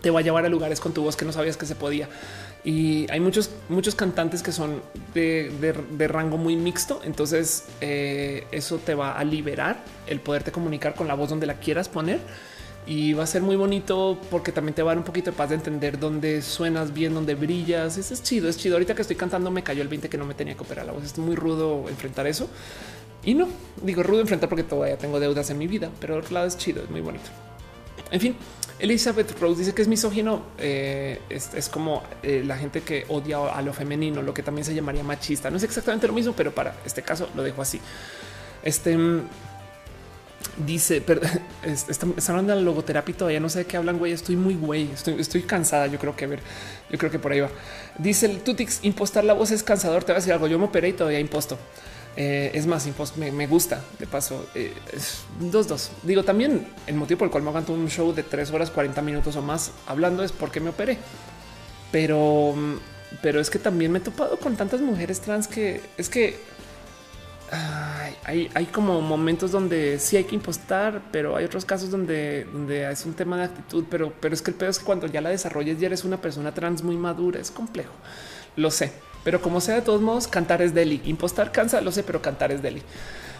te va a llevar a lugares con tu voz que no sabías que se podía. Y hay muchos, muchos cantantes que son de, rango muy mixto. Entonces eh, eso te va a liberar el poderte comunicar con la voz donde la quieras poner. Y va a ser muy bonito porque también te va a dar un poquito de paz de entender dónde suenas bien, dónde brillas. Eso es chido, es chido. Ahorita que estoy cantando me cayó el 20 que no me tenía que operar la voz. Es muy rudo enfrentar eso. Y no digo rudo enfrentar porque todavía tengo deudas en mi vida, pero al otro lado es chido, es muy bonito. En fin, Elizabeth Rose dice que es misógino. Eh, es, como eh, la gente que odia a lo femenino, lo que también se llamaría machista. No es exactamente lo mismo, pero para este caso lo dejo así. Este mm, dice, están hablando de logoterapia todavía no sé de qué hablan, güey. Estoy muy güey, estoy, cansada. Yo creo que ver, yo creo que por ahí va. Dice el Tutix, impostar la voz es cansador. Te va a decir algo. Yo me operé y todavía imposto. Eh, es más, me, me, gusta. De paso, eh, dos, dos. Digo también el motivo por el cual me aguanto un show de tres horas, 40 minutos o más hablando es porque me operé. Pero, pero es que también me he topado con tantas mujeres trans que es que hay, hay, como momentos donde sí hay que impostar, pero hay otros casos donde, donde es un tema de actitud. Pero, pero es que el pedo es que cuando ya la desarrolles, ya eres una persona trans muy madura. Es complejo. Lo sé pero como sea, de todos modos, cantar es deli. Impostar cansa, lo sé, pero cantar es deli.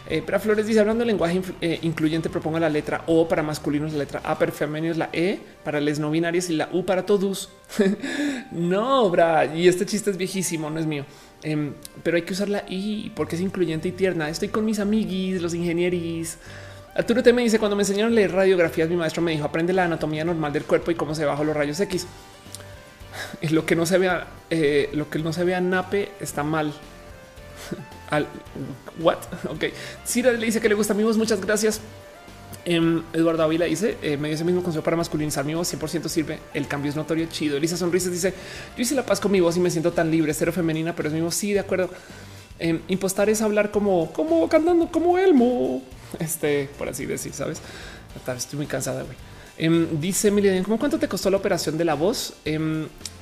Eh, Flores dice hablando de lenguaje eh, incluyente, propongo la letra O para masculinos, la letra A para femeninos, la E para les no binarias y la U para todos. no, bra. Y este chiste es viejísimo, no es mío. Em, pero hay que usar la I porque es incluyente y tierna. Estoy con mis amiguis, los ingenieris. Arturo T me dice cuando me enseñaron a leer radiografías, mi maestro me dijo aprende la anatomía normal del cuerpo y cómo se bajan los rayos X. lo que no se vea, eh, lo que no se vea nape está mal. Al what? Ok. Cira le dice que le gusta mi voz. Muchas gracias. Em, Eduardo Ávila dice: eh, Me dio ese mismo consejo para masculinizar mi voz. 100% sirve. El cambio es notorio. Chido. Elisa Sonrisas dice: Yo hice la paz con mi voz y me siento tan libre, cero femenina, pero es mi voz. Sí, de acuerdo. Em, impostar es hablar como, como cantando, como Elmo. Este, por así decir, sabes? Estoy muy cansada. Güey. Em, dice Emilian, ¿cómo cuánto te costó la operación de la voz?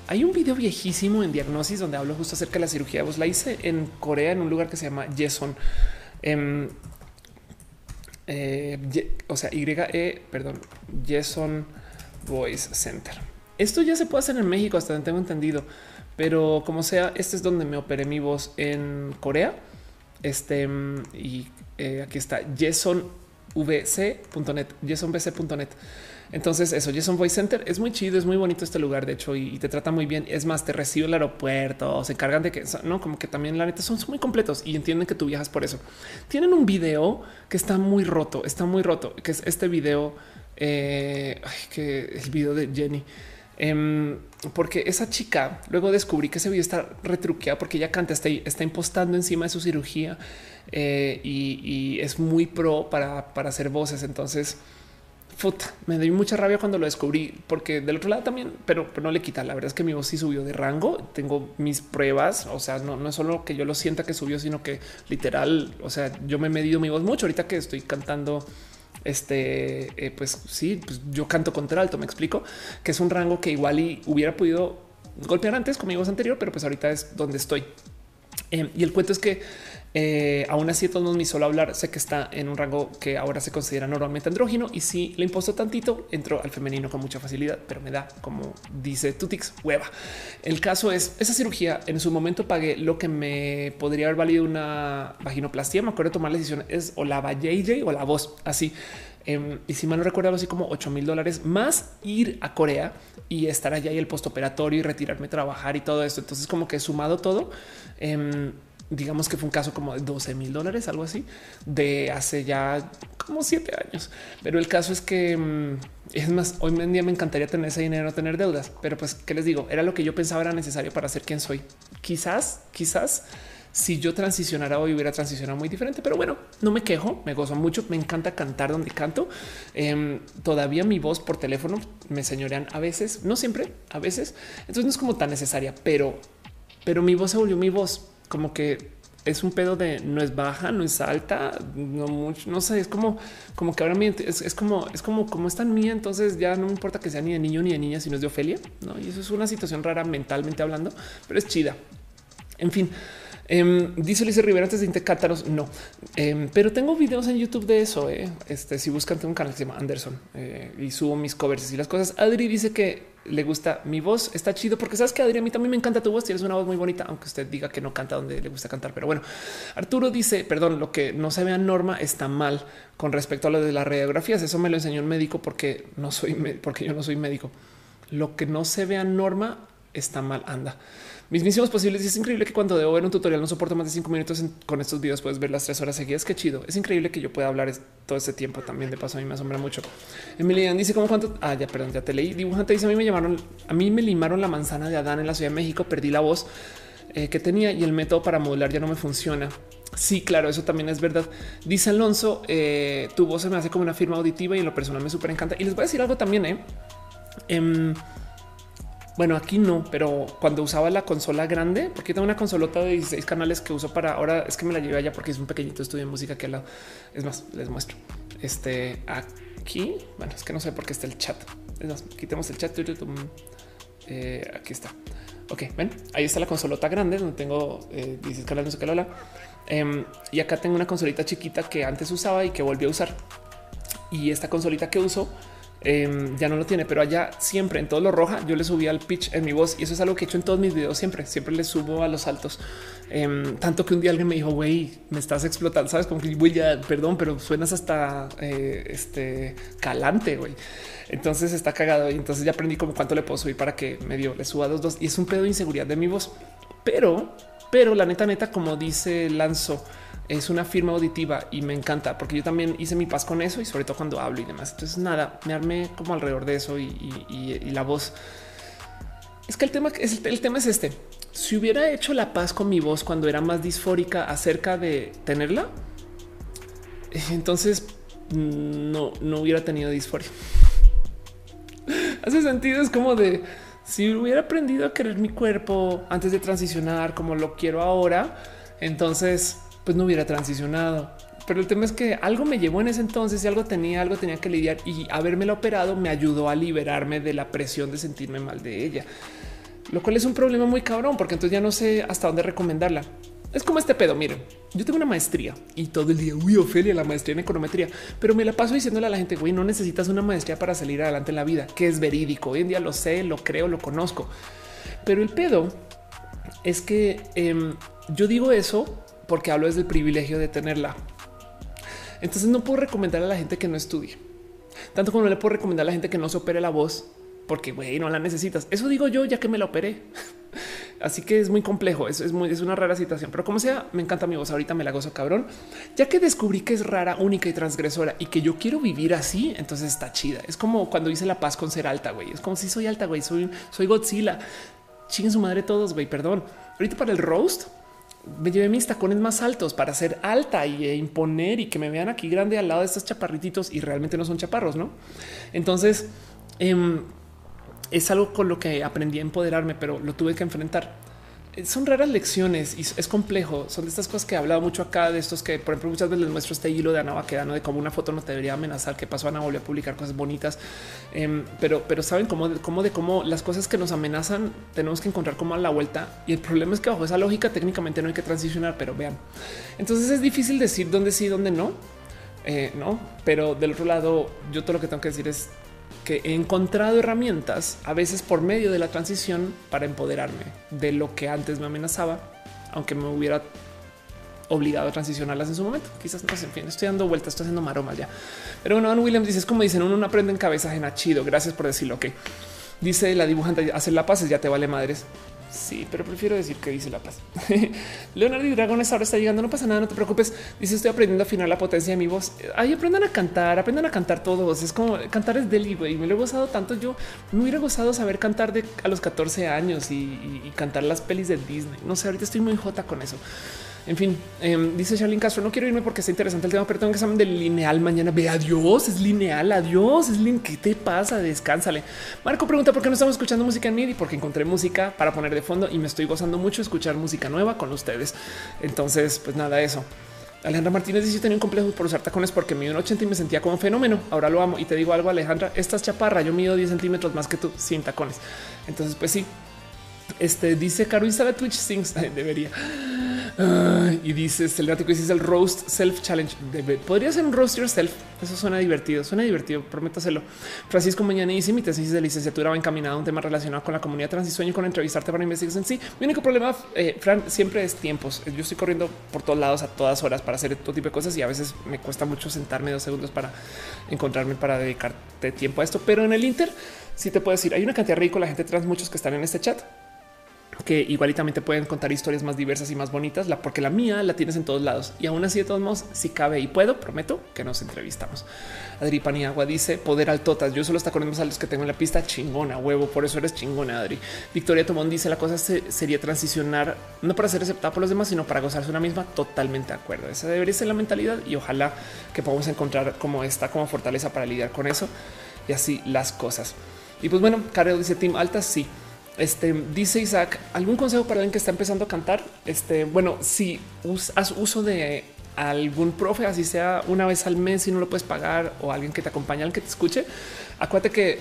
Hay un video viejísimo en diagnosis donde hablo justo acerca de la cirugía de voz. La hice en Corea, en un lugar que se llama Yeson. Em, eh, o sea, Y, E, perdón, Yeson Voice Center. Esto ya se puede hacer en México, hasta donde tengo entendido, pero como sea, este es donde me operé mi voz en Corea. Este y eh, aquí está JasonVC.net, JasonVC.net. Entonces eso, Jason Voice Center es muy chido, es muy bonito este lugar, de hecho, y, te trata muy bien. Es más, te recibe el aeropuerto, se encargan de que, no, como que también la neta son muy completos y entienden que tú viajas por eso. Tienen un video que está muy roto, está muy roto, que es este video, eh, que el video de Jenny. Em, porque esa chica luego descubrí que ese video está retruqueado porque ella canta, está, está impostando encima de su cirugía eh, y, es muy pro para, para hacer voces. Entonces, me dio mucha rabia cuando lo descubrí, porque del otro lado también, pero, no le quita. La verdad es que mi voz sí subió de rango. Tengo mis pruebas. O sea, no, no es solo que yo lo sienta que subió, sino que literal, o sea, yo me he medido mi voz mucho ahorita que estoy cantando. Este, eh, pues sí, pues yo canto alto. Me explico que es un rango que igual y hubiera podido golpear antes con mi voz anterior, pero pues ahorita es donde estoy. Em, y el cuento es que eh, aún así, todos mi solo hablar sé que está en un rango que ahora se considera normalmente andrógino y si le impuesto tantito, entró al femenino con mucha facilidad, pero me da como dice Tutix hueva. El caso es esa cirugía. En su momento pagué lo que me podría haber valido una vaginoplastia. Me acuerdo tomar la decisión es o la JJ o la voz así. Em, y si mal no recuerdo, así como 8 mil dólares más ir a Corea y estar allá y el postoperatorio y retirarme trabajar y todo esto. Entonces, como que sumado todo, em, digamos que fue un caso como de 12 mil dólares, algo así, de hace ya como siete años. Pero el caso es que mm, es más, hoy en día me encantaría tener ese dinero, tener deudas, pero pues, ¿qué les digo? Era lo que yo pensaba era necesario para ser quien soy. Quizás, quizás si yo transicionara hoy hubiera transicionado muy diferente, pero bueno, no me quejo, me gozo mucho, me encanta cantar donde canto. Em, todavía mi voz por teléfono me señorean a veces, no siempre, a veces. Entonces no es como tan necesaria, pero, pero mi voz se volvió mi voz como que es un pedo de no es baja, no es alta, no mucho, no sé, es como, como que ahora es, es como, es como, como es tan mía, entonces ya no me importa que sea ni de niño ni de niña, sino es de Ofelia, ¿no? Y eso es una situación rara mentalmente hablando, pero es chida. En fin, eh, dice Ulises Rivera antes de Intecátaros, no, em, pero tengo videos en YouTube de eso. Eh. Este, si buscan, tengo un canal que se llama Anderson eh, y subo mis covers y las cosas. Adri dice que le gusta mi voz, está chido porque sabes que Adri a mí también me encanta tu voz. Tienes una voz muy bonita, aunque usted diga que no canta donde le gusta cantar. Pero bueno, Arturo dice, perdón, lo que no se vea norma está mal con respecto a lo de las radiografías. Eso me lo enseñó un médico porque no soy, porque yo no soy médico. Lo que no se vea norma está mal. Anda mismísimos posibles. Y es increíble que cuando debo ver un tutorial no soporto más de cinco minutos con estos videos, puedes ver las tres horas seguidas. Qué chido. Es increíble que yo pueda hablar todo ese tiempo también. De paso, a mí me asombra mucho. Emilian dice como cuánto. Ah, ya, perdón, ya te leí. Dibujante dice a mí me llamaron, a mí me limaron la manzana de Adán en la Ciudad de México. Perdí la voz eh, que tenía y el método para modular ya no me funciona. Sí, claro, eso también es verdad. Dice Alonso, eh, tu voz se me hace como una firma auditiva y en lo personal me súper encanta. Y les voy a decir algo también. Eh. Em, bueno, aquí no, pero cuando usaba la consola grande, porque tengo una consolota de 16 canales que uso para ahora, es que me la llevé allá porque es un pequeñito estudio de música que al lado. Es más, les muestro. Este aquí, bueno, es que no sé por qué está el chat. Es más, quitemos el chat. Eh, aquí está. Ok, ven, ahí está la consolota grande donde tengo 16 eh, canales, no sé qué, em, y acá tengo una consolita chiquita que antes usaba y que volví a usar. Y esta consolita que uso Em, ya no lo tiene, pero allá siempre en todo lo roja yo le subía al pitch en mi voz y eso es algo que he hecho en todos mis videos siempre, siempre le subo a los altos. Em, tanto que un día alguien me dijo, güey, me estás explotando, sabes como que güey, ya perdón, pero suenas hasta eh, este calante, güey. Entonces está cagado y entonces ya aprendí como cuánto le puedo subir para que medio le suba dos, dos y es un pedo de inseguridad de mi voz, pero, pero la neta, neta, como dice Lanzo, es una firma auditiva y me encanta porque yo también hice mi paz con eso y sobre todo cuando hablo y demás. Entonces nada, me armé como alrededor de eso y, la voz. Es que el tema es el tema es este. Si hubiera hecho la paz con mi voz cuando era más disfórica acerca de tenerla, entonces no, no hubiera tenido disforia. Hace sentido, es como de si hubiera aprendido a querer mi cuerpo antes de transicionar como lo quiero ahora, entonces pues no hubiera transicionado. Pero el tema es que algo me llevó en ese entonces y algo tenía, algo tenía que lidiar y habérmela operado me ayudó a liberarme de la presión de sentirme mal de ella. Lo cual es un problema muy cabrón porque entonces ya no sé hasta dónde recomendarla. Es como este pedo. Miren, yo tengo una maestría y todo el día, uy, Ofelia, la maestría en econometría, pero me la paso diciéndole a la gente, güey, no necesitas una maestría para salir adelante en la vida, que es verídico. Hoy en día lo sé, lo creo, lo conozco. Pero el pedo es que em, yo digo eso porque hablo desde el privilegio de tenerla. Entonces no puedo recomendar a la gente que no estudie, tanto como no le puedo recomendar a la gente que no se opere la voz, porque güey, no la necesitas. Eso digo yo ya que me la operé. Así que es muy complejo. Eso es muy, es una rara situación, pero como sea, me encanta mi voz. Ahorita me la gozo cabrón, ya que descubrí que es rara, única y transgresora y que yo quiero vivir así. Entonces está chida. Es como cuando hice la paz con ser alta. Güey, es como si soy alta. Güey, soy, soy Godzilla. Chinguen su madre todos. Güey, perdón. Ahorita para el roast me llevé mis tacones más altos para ser alta y e imponer y que me vean aquí grande al lado de estos chaparrititos y realmente no son chaparros, ¿no? Entonces, em, es algo con lo que aprendí a empoderarme, pero lo tuve que enfrentar. Son raras lecciones y es complejo. Son de estas cosas que he hablado mucho acá, de estos que, por ejemplo, muchas veces les muestro este hilo de Ana Baquedano de cómo una foto no te debería amenazar, que pasó Ana volvió a publicar cosas bonitas. Em, pero, pero saben cómo, cómo de cómo las cosas que nos amenazan tenemos que encontrar como a la vuelta. Y el problema es que bajo esa lógica técnicamente no hay que transicionar, pero vean. Entonces es difícil decir dónde sí, dónde no. Eh, no, pero del otro lado, yo todo lo que tengo que decir es que he encontrado herramientas, a veces por medio de la transición, para empoderarme de lo que antes me amenazaba, aunque me hubiera obligado a transicionarlas en su momento. Quizás no en fin, estoy dando vueltas, estoy haciendo maromas ya. Pero bueno, Ann Williams dice, es como dicen, uno no aprende en cabeza ajena, chido, gracias por decirlo, que dice la dibujante, hacer la paz ya te vale madres. Sí, pero prefiero decir que dice La Paz. Leonardo y Dragones ahora está llegando. No pasa nada, no te preocupes. Dice: Estoy aprendiendo a afinar la potencia de mi voz. Ahí aprendan a cantar, aprendan a cantar todos. Es como cantar es deli, güey. Me lo he gozado tanto. Yo me hubiera gozado saber cantar a los 14 años y, y cantar las pelis de Disney. No sé, ahorita estoy muy jota con eso. En fin, em, dice Charlene Castro, no quiero irme porque está interesante el tema, pero tengo que examen del lineal mañana. Ve, adiós, es lineal, adiós, es lineal. ¿Qué te pasa? Descánsale. Marco pregunta por qué no estamos escuchando música en MIDI, porque encontré música para poner de fondo y me estoy gozando mucho escuchar música nueva con ustedes. Entonces, pues nada, eso. Alejandra Martínez dice: Tenía un complejo por usar tacones porque mido un 80 y me sentía como fenómeno. Ahora lo amo. Y te digo algo, Alejandra, estás chaparra. Yo mido 10 centímetros más que tú sin tacones. Entonces, pues sí. Este dice Caro instala Twitch Things. Debería y dices el gráfico dice el roast self challenge. Podría ser un roast yourself. Eso suena divertido, suena divertido. Prometo hacerlo. Francisco Mañana dice mi tesis de licenciatura va encaminada a un tema relacionado con la comunidad trans y sueño con entrevistarte para investigación. Sí, mi único problema, eh, Fran, siempre es tiempos. Yo estoy corriendo por todos lados a todas horas para hacer todo tipo de cosas y a veces me cuesta mucho sentarme dos segundos para encontrarme para dedicarte tiempo a esto. Pero en el Inter, sí te puedo decir, hay una cantidad rico la gente trans, muchos que están en este chat que igual y también te pueden contar historias más diversas y más bonitas, la, porque la mía la tienes en todos lados y aún así de todos modos, si cabe y puedo, prometo que nos entrevistamos. Adri Paniagua dice poder altotas. Yo solo está con los que tengo en la pista chingona, huevo. Por eso eres chingona, Adri. Victoria Tomón dice la cosa sería transicionar no para ser aceptada por los demás, sino para gozarse una misma. Totalmente de acuerdo. Esa debería ser la mentalidad y ojalá que podamos encontrar como esta como fortaleza para lidiar con eso y así las cosas. Y pues bueno, Careo dice Team Altas. Sí, este dice Isaac, ¿algún consejo para alguien que está empezando a cantar? Este, bueno, si haz uso de algún profe, así sea una vez al mes, si no lo puedes pagar o alguien que te acompañe, alguien que te escuche, acuérdate que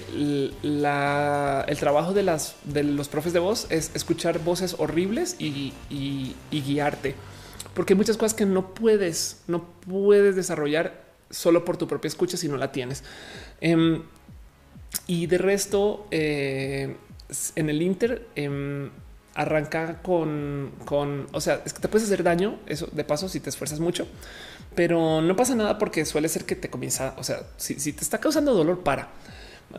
el trabajo de los profes de voz es escuchar voces horribles y, guiarte, porque hay muchas cosas que no puedes, no puedes desarrollar solo por tu propia escucha si no la tienes. Em, y de resto, eh, en el Inter em, arranca con, con, o sea, es que te puedes hacer daño, eso de paso, si te esfuerzas mucho, pero no pasa nada porque suele ser que te comienza, o sea, si, te está causando dolor, para.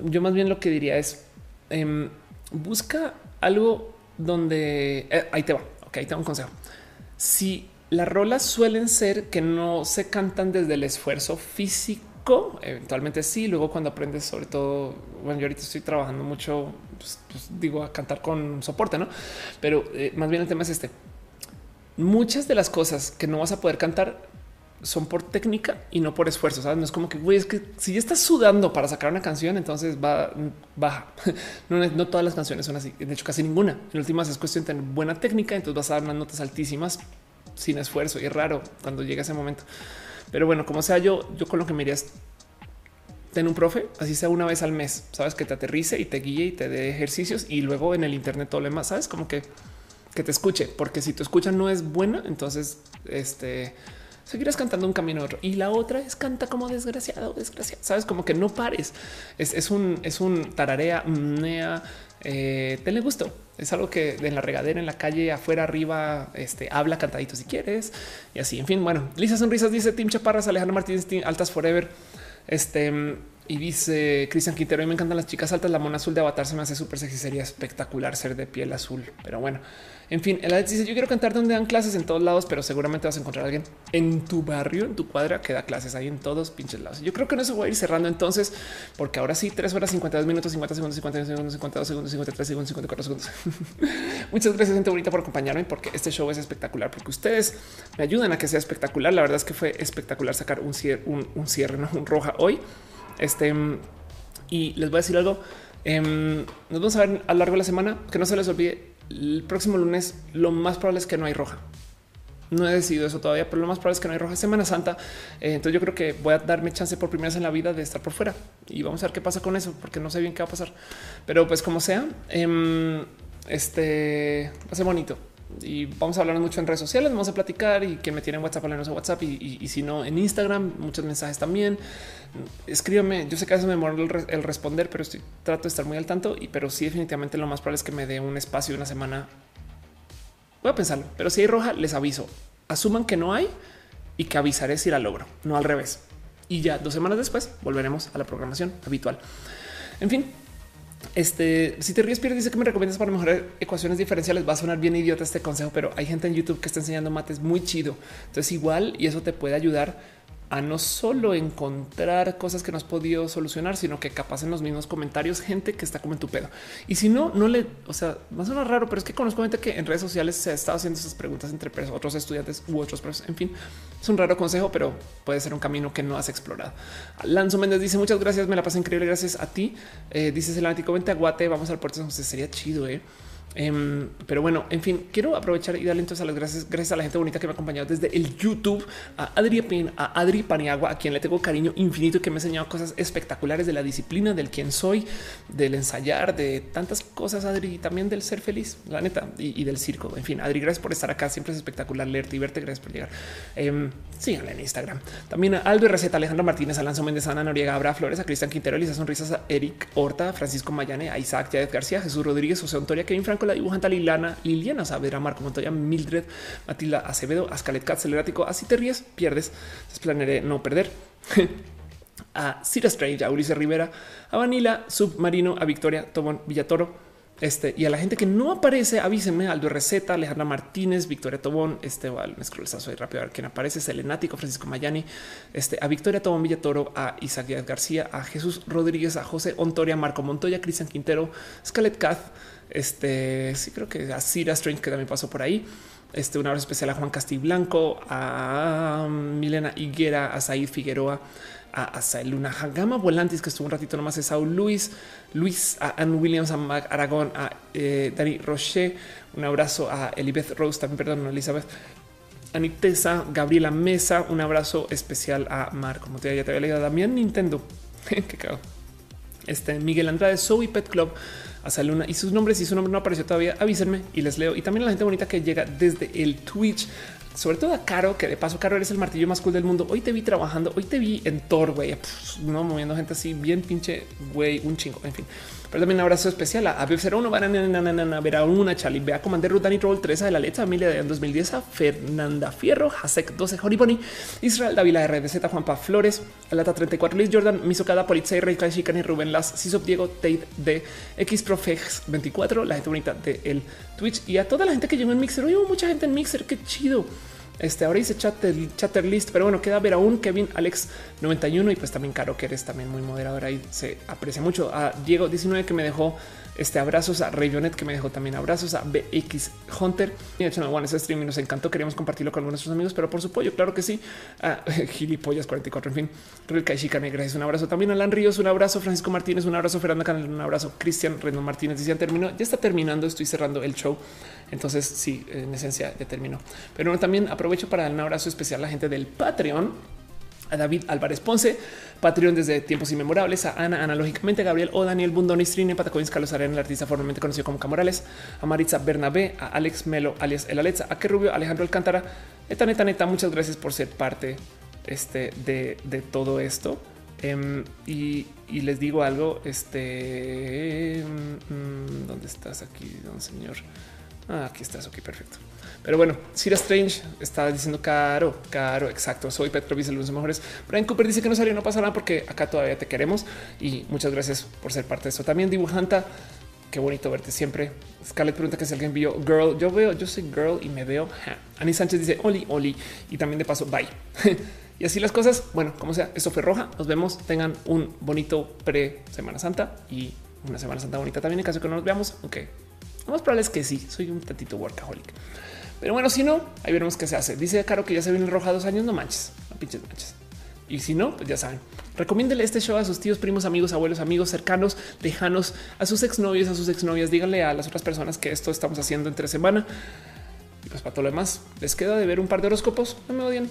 Yo más bien lo que diría es, em, busca algo donde, eh, ahí te va, ok, ahí te un consejo. Si las rolas suelen ser que no se cantan desde el esfuerzo físico, eventualmente sí. Luego, cuando aprendes, sobre todo, bueno, yo ahorita estoy trabajando mucho, pues, pues, digo, a cantar con soporte, no? Pero eh, más bien el tema es este. Muchas de las cosas que no vas a poder cantar son por técnica y no por esfuerzo. ¿sabes? No es como que güey, es que si ya estás sudando para sacar una canción, entonces va baja. No, todas las canciones son así. De hecho, casi ninguna. En últimas es cuestión de tener buena técnica. Entonces vas a dar unas notas altísimas sin esfuerzo y es raro cuando llega ese momento. Pero bueno, como sea, yo, yo con lo que me iría es ten un profe, así sea una vez al mes, sabes que te aterrice y te guíe y te dé ejercicios y luego en el Internet todo lo demás, sabes como que que te escuche, porque si tu escucha no es buena, entonces este seguirás cantando un camino otro. Y la otra es canta como desgraciado, desgraciado. Sabes como que no pares. Es, un, es un tararea, nea, eh, tenle gusto. Es algo que en la regadera, en la calle, afuera, arriba, este habla cantadito si quieres y así. En fin, bueno, Lisa Sonrisas dice Tim Chaparras, Alejandro Martínez, Altas Forever. Este y dice Cristian Quintero, y me encantan las chicas altas. La mona azul de Avatar se me hace súper sexy. Sería espectacular ser de piel azul, pero bueno, en fin, el dice: Yo quiero cantar donde dan clases en todos lados, pero seguramente vas a encontrar a alguien en tu barrio, en tu cuadra que da clases ahí en todos pinches lados. Yo creo que no se voy a ir cerrando entonces, porque ahora sí, 3 horas 52 minutos, 50 segundos, 50 segundos, 52 segundos, 53 segundos, 54 segundos. Muchas gracias, gente bonita, por acompañarme, porque este show es espectacular, porque ustedes me ayudan a que sea espectacular. La verdad es que fue espectacular sacar un cierre, un, cierre, no un roja hoy. Este y les voy a decir algo. Em, nos vamos a ver a lo largo de la semana. Que no se les olvide el próximo lunes lo más probable es que no hay roja. No he decidido eso todavía, pero lo más probable es que no hay roja Semana Santa. Eh, entonces yo creo que voy a darme chance por primera vez en la vida de estar por fuera y vamos a ver qué pasa con eso, porque no sé bien qué va a pasar. Pero pues como sea, eh, este va a ser bonito y vamos a hablar mucho en redes sociales, vamos a platicar y que me tienen WhatsApp, no a WhatsApp y, si no en Instagram, muchos mensajes también. Escríbeme, yo sé que a veces me el, responder, pero estoy, trato de estar muy al tanto y pero sí definitivamente lo más probable es que me dé un espacio de una semana. Voy a pensarlo, pero si hay roja, les aviso. Asuman que no hay y que avisaré si la logro, no al revés. Y ya dos semanas después volveremos a la programación habitual. En fin, este, si te ríes, Pierre dice que me recomiendas para mejorar ecuaciones diferenciales. Va a sonar bien idiota este consejo, pero hay gente en YouTube que está enseñando mates muy chido. Entonces, igual y eso te puede ayudar a no solo encontrar cosas que no has podido solucionar, sino que capaz en los mismos comentarios gente que está como en tu pedo. Y si no, no le, o sea, más suena raro, pero es que conozco gente que en redes sociales se ha estado haciendo esas preguntas entre otros estudiantes u otros, en fin, es un raro consejo, pero puede ser un camino que no has explorado. Lanzo Méndez dice muchas gracias, me la pasé increíble, gracias a ti. Eh, dices el antiguo vente a Guate, vamos al puerto, sería chido, eh. Em, pero bueno, en fin, quiero aprovechar y darle entonces a las gracias, gracias a la gente bonita que me ha acompañado desde el YouTube, a Adri, a Adri Paniagua, a quien le tengo cariño infinito y que me ha enseñado cosas espectaculares de la disciplina, del quién soy, del ensayar, de tantas cosas, Adri, y también del ser feliz, la neta, y, del circo. En fin, Adri, gracias por estar acá. Siempre es espectacular leerte y verte. Gracias por llegar. Eh, síganle en Instagram. También a Aldo Receta, Alejandro Martínez, Alonso Méndez, Ana Noriega, Abra Flores, a Cristian Quintero, Elisa Sonrisas, a Eric Horta, Francisco Mayane, a Isaac Yadez García, Jesús Rodríguez, José Antoria, Kevin Franco, la dibujante Liliana Saavedra, Marco Montoya, Mildred, Matilda Acevedo, Ascalet Cat, Celerático. Así te ríes, pierdes. Entonces planearé no perder. a Cira Strange, a Ulises Rivera, a Vanilla, Submarino, a Victoria, Tobón, Villatoro. Este y a la gente que no aparece, avísenme Aldo Receta, Alejandra Martínez, Victoria Tobón, este va al scrollazo rápido a ver quién aparece, Selenático, Francisco Mayani, este a Victoria Tobón Villatoro, a Isaac García, a Jesús Rodríguez, a José Ontoria, Marco Montoya, Cristian Quintero, Scarlett Kath, este sí creo que a Cira Strange que también pasó por ahí. Este un abrazo especial a Juan Castiblanco, a Milena Higuera, a Said Figueroa, a, Luna Hagama Volantis, que estuvo un ratito nomás, a Saúl Luis, Luis, a Ann Williams, a Mac Aragón, a eh, Dani Roche, un abrazo a Elizabeth Rose, también perdón, Elizabeth. Anitesa, Gabriela Mesa, un abrazo especial a Marco, como te, ya te había leído, Damián Nintendo, qué cago. Este Miguel Andrade, Zoe Pet Club, a Luna y sus nombres. Si su nombre no apareció todavía, avísenme y les leo. Y también la gente bonita que llega desde el Twitch, sobre todo a Caro, que de paso, Caro eres el martillo más cool del mundo. Hoy te vi trabajando, hoy te vi en Thor, güey, no moviendo gente así, bien pinche, güey, un chingo. En fin, pero también un abrazo especial a B01, a ver a una Charlie, Vea Commander Ruth, Danny Troll, Teresa de la Leche, Emilia de 2010, a Fernanda Fierro, Hasek 12, Horiboni, Israel Davila RDZ, Juanpa Flores, Alata 34, Liz Jordan, Misocada, Polizei, Rey Shikani, Rubén Las, Sisop Diego, Tate de X Profex 24, la gente bonita de el Twitch y a toda la gente que llegó en Mixer. Hoy hubo mucha gente en Mixer, qué chido. Este ahora dice chat chatter list, pero bueno, queda ver aún Kevin Alex 91 y pues también Caro que eres también muy moderador ahí se aprecia mucho. A Diego 19 que me dejó este abrazos a Rayonet que me dejó también abrazazos a BX Hunter y hecho One ese stream y nos encantó. Queríamos compartirlo con nuestros amigos, pero por su pollo, claro que sí. A Gilipollas 44. En fin, Real Kaishikane, gracias. Un abrazo también a Alan Ríos, un abrazo. Francisco Martínez, un abrazo. Fernando Canal, un abrazo. Cristian Reno Martínez decían terminó, ya está terminando. Estoy cerrando el show. Entonces, sí, en esencia ya terminó. Pero también aprovecho para dar un abrazo especial a la gente del Patreon a David Álvarez Ponce, Patreon desde tiempos inmemorables, a Ana, analógicamente, Gabriel o Daniel Bundoni, Strine, Patacoins, Carlos Arena, el artista formalmente conocido como Camorales, a Maritza Bernabé, a Alex Melo, alias El Alexa, a Rubio, Alejandro Alcántara. Neta, neta, neta, muchas gracias por ser parte este, de, todo esto. Em, y, les digo algo, este, mm, ¿dónde estás aquí, don señor? Ah, aquí estás, ok, perfecto. Pero bueno, Sira Strange está diciendo caro, caro. Exacto. Soy Petrovis, el mejores. Brian Cooper dice que no salió, no pasa nada porque acá todavía te queremos y muchas gracias por ser parte de eso. También dibujanta. Qué bonito verte siempre. Scarlett pregunta que si alguien vio girl. Yo veo, yo soy girl y me veo. Ani Sánchez dice Oli, Oli. Y también de paso, bye. y así las cosas. Bueno, como sea, esto fue roja. Nos vemos. Tengan un bonito pre Semana Santa y una Semana Santa bonita también en caso que no nos veamos. Aunque lo más probable es que sí. Soy un tantito workaholic. Pero bueno, si no, ahí veremos qué se hace. Dice Caro que ya se viene roja dos años, no manches, no pinches manches. Y si no, pues ya saben. Recomiéndele este show a sus tíos, primos, amigos, abuelos, amigos cercanos, lejanos, a sus exnovios, a sus exnovias. Díganle a las otras personas que esto estamos haciendo entre semana. Y pues para todo lo demás, les queda de ver un par de horóscopos. No me odian,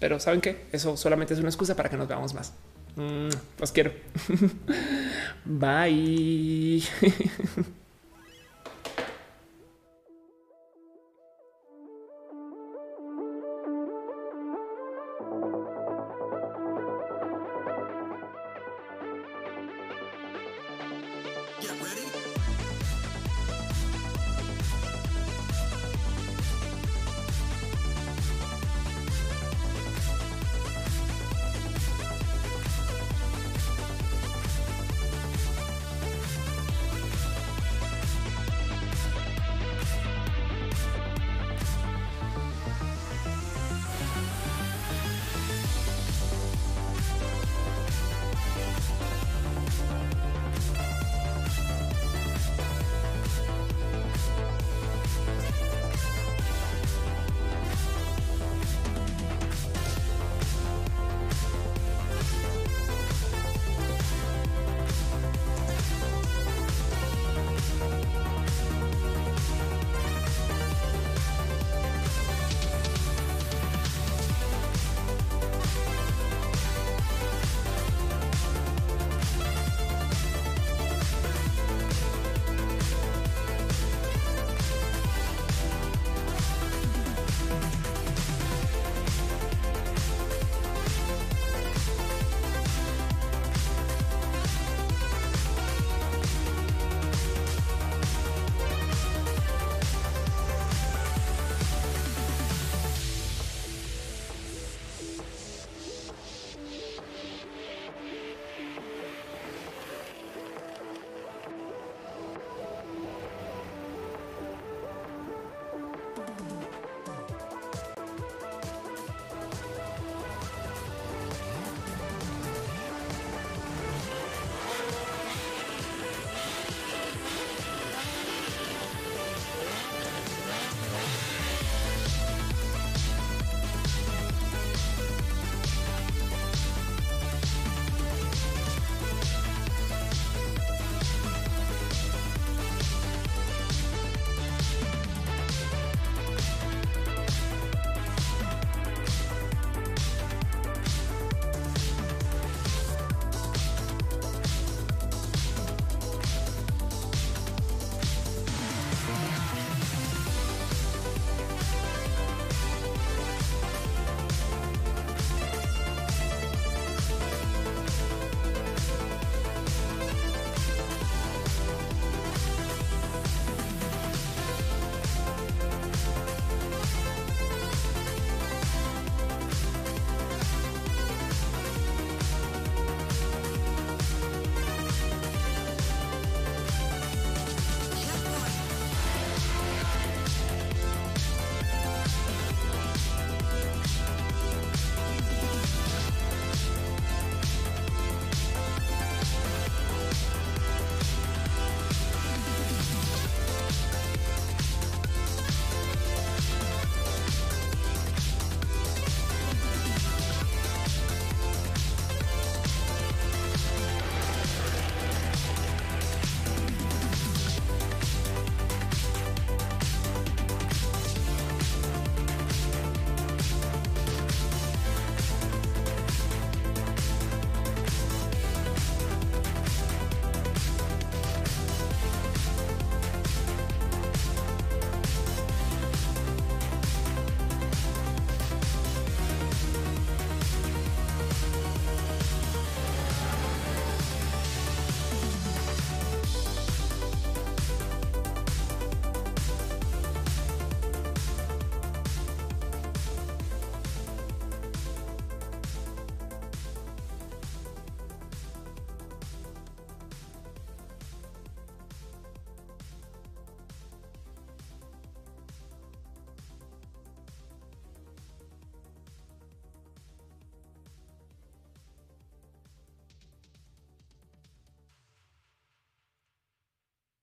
pero saben que eso solamente es una excusa para que nos veamos más. Mm, los quiero. Bye.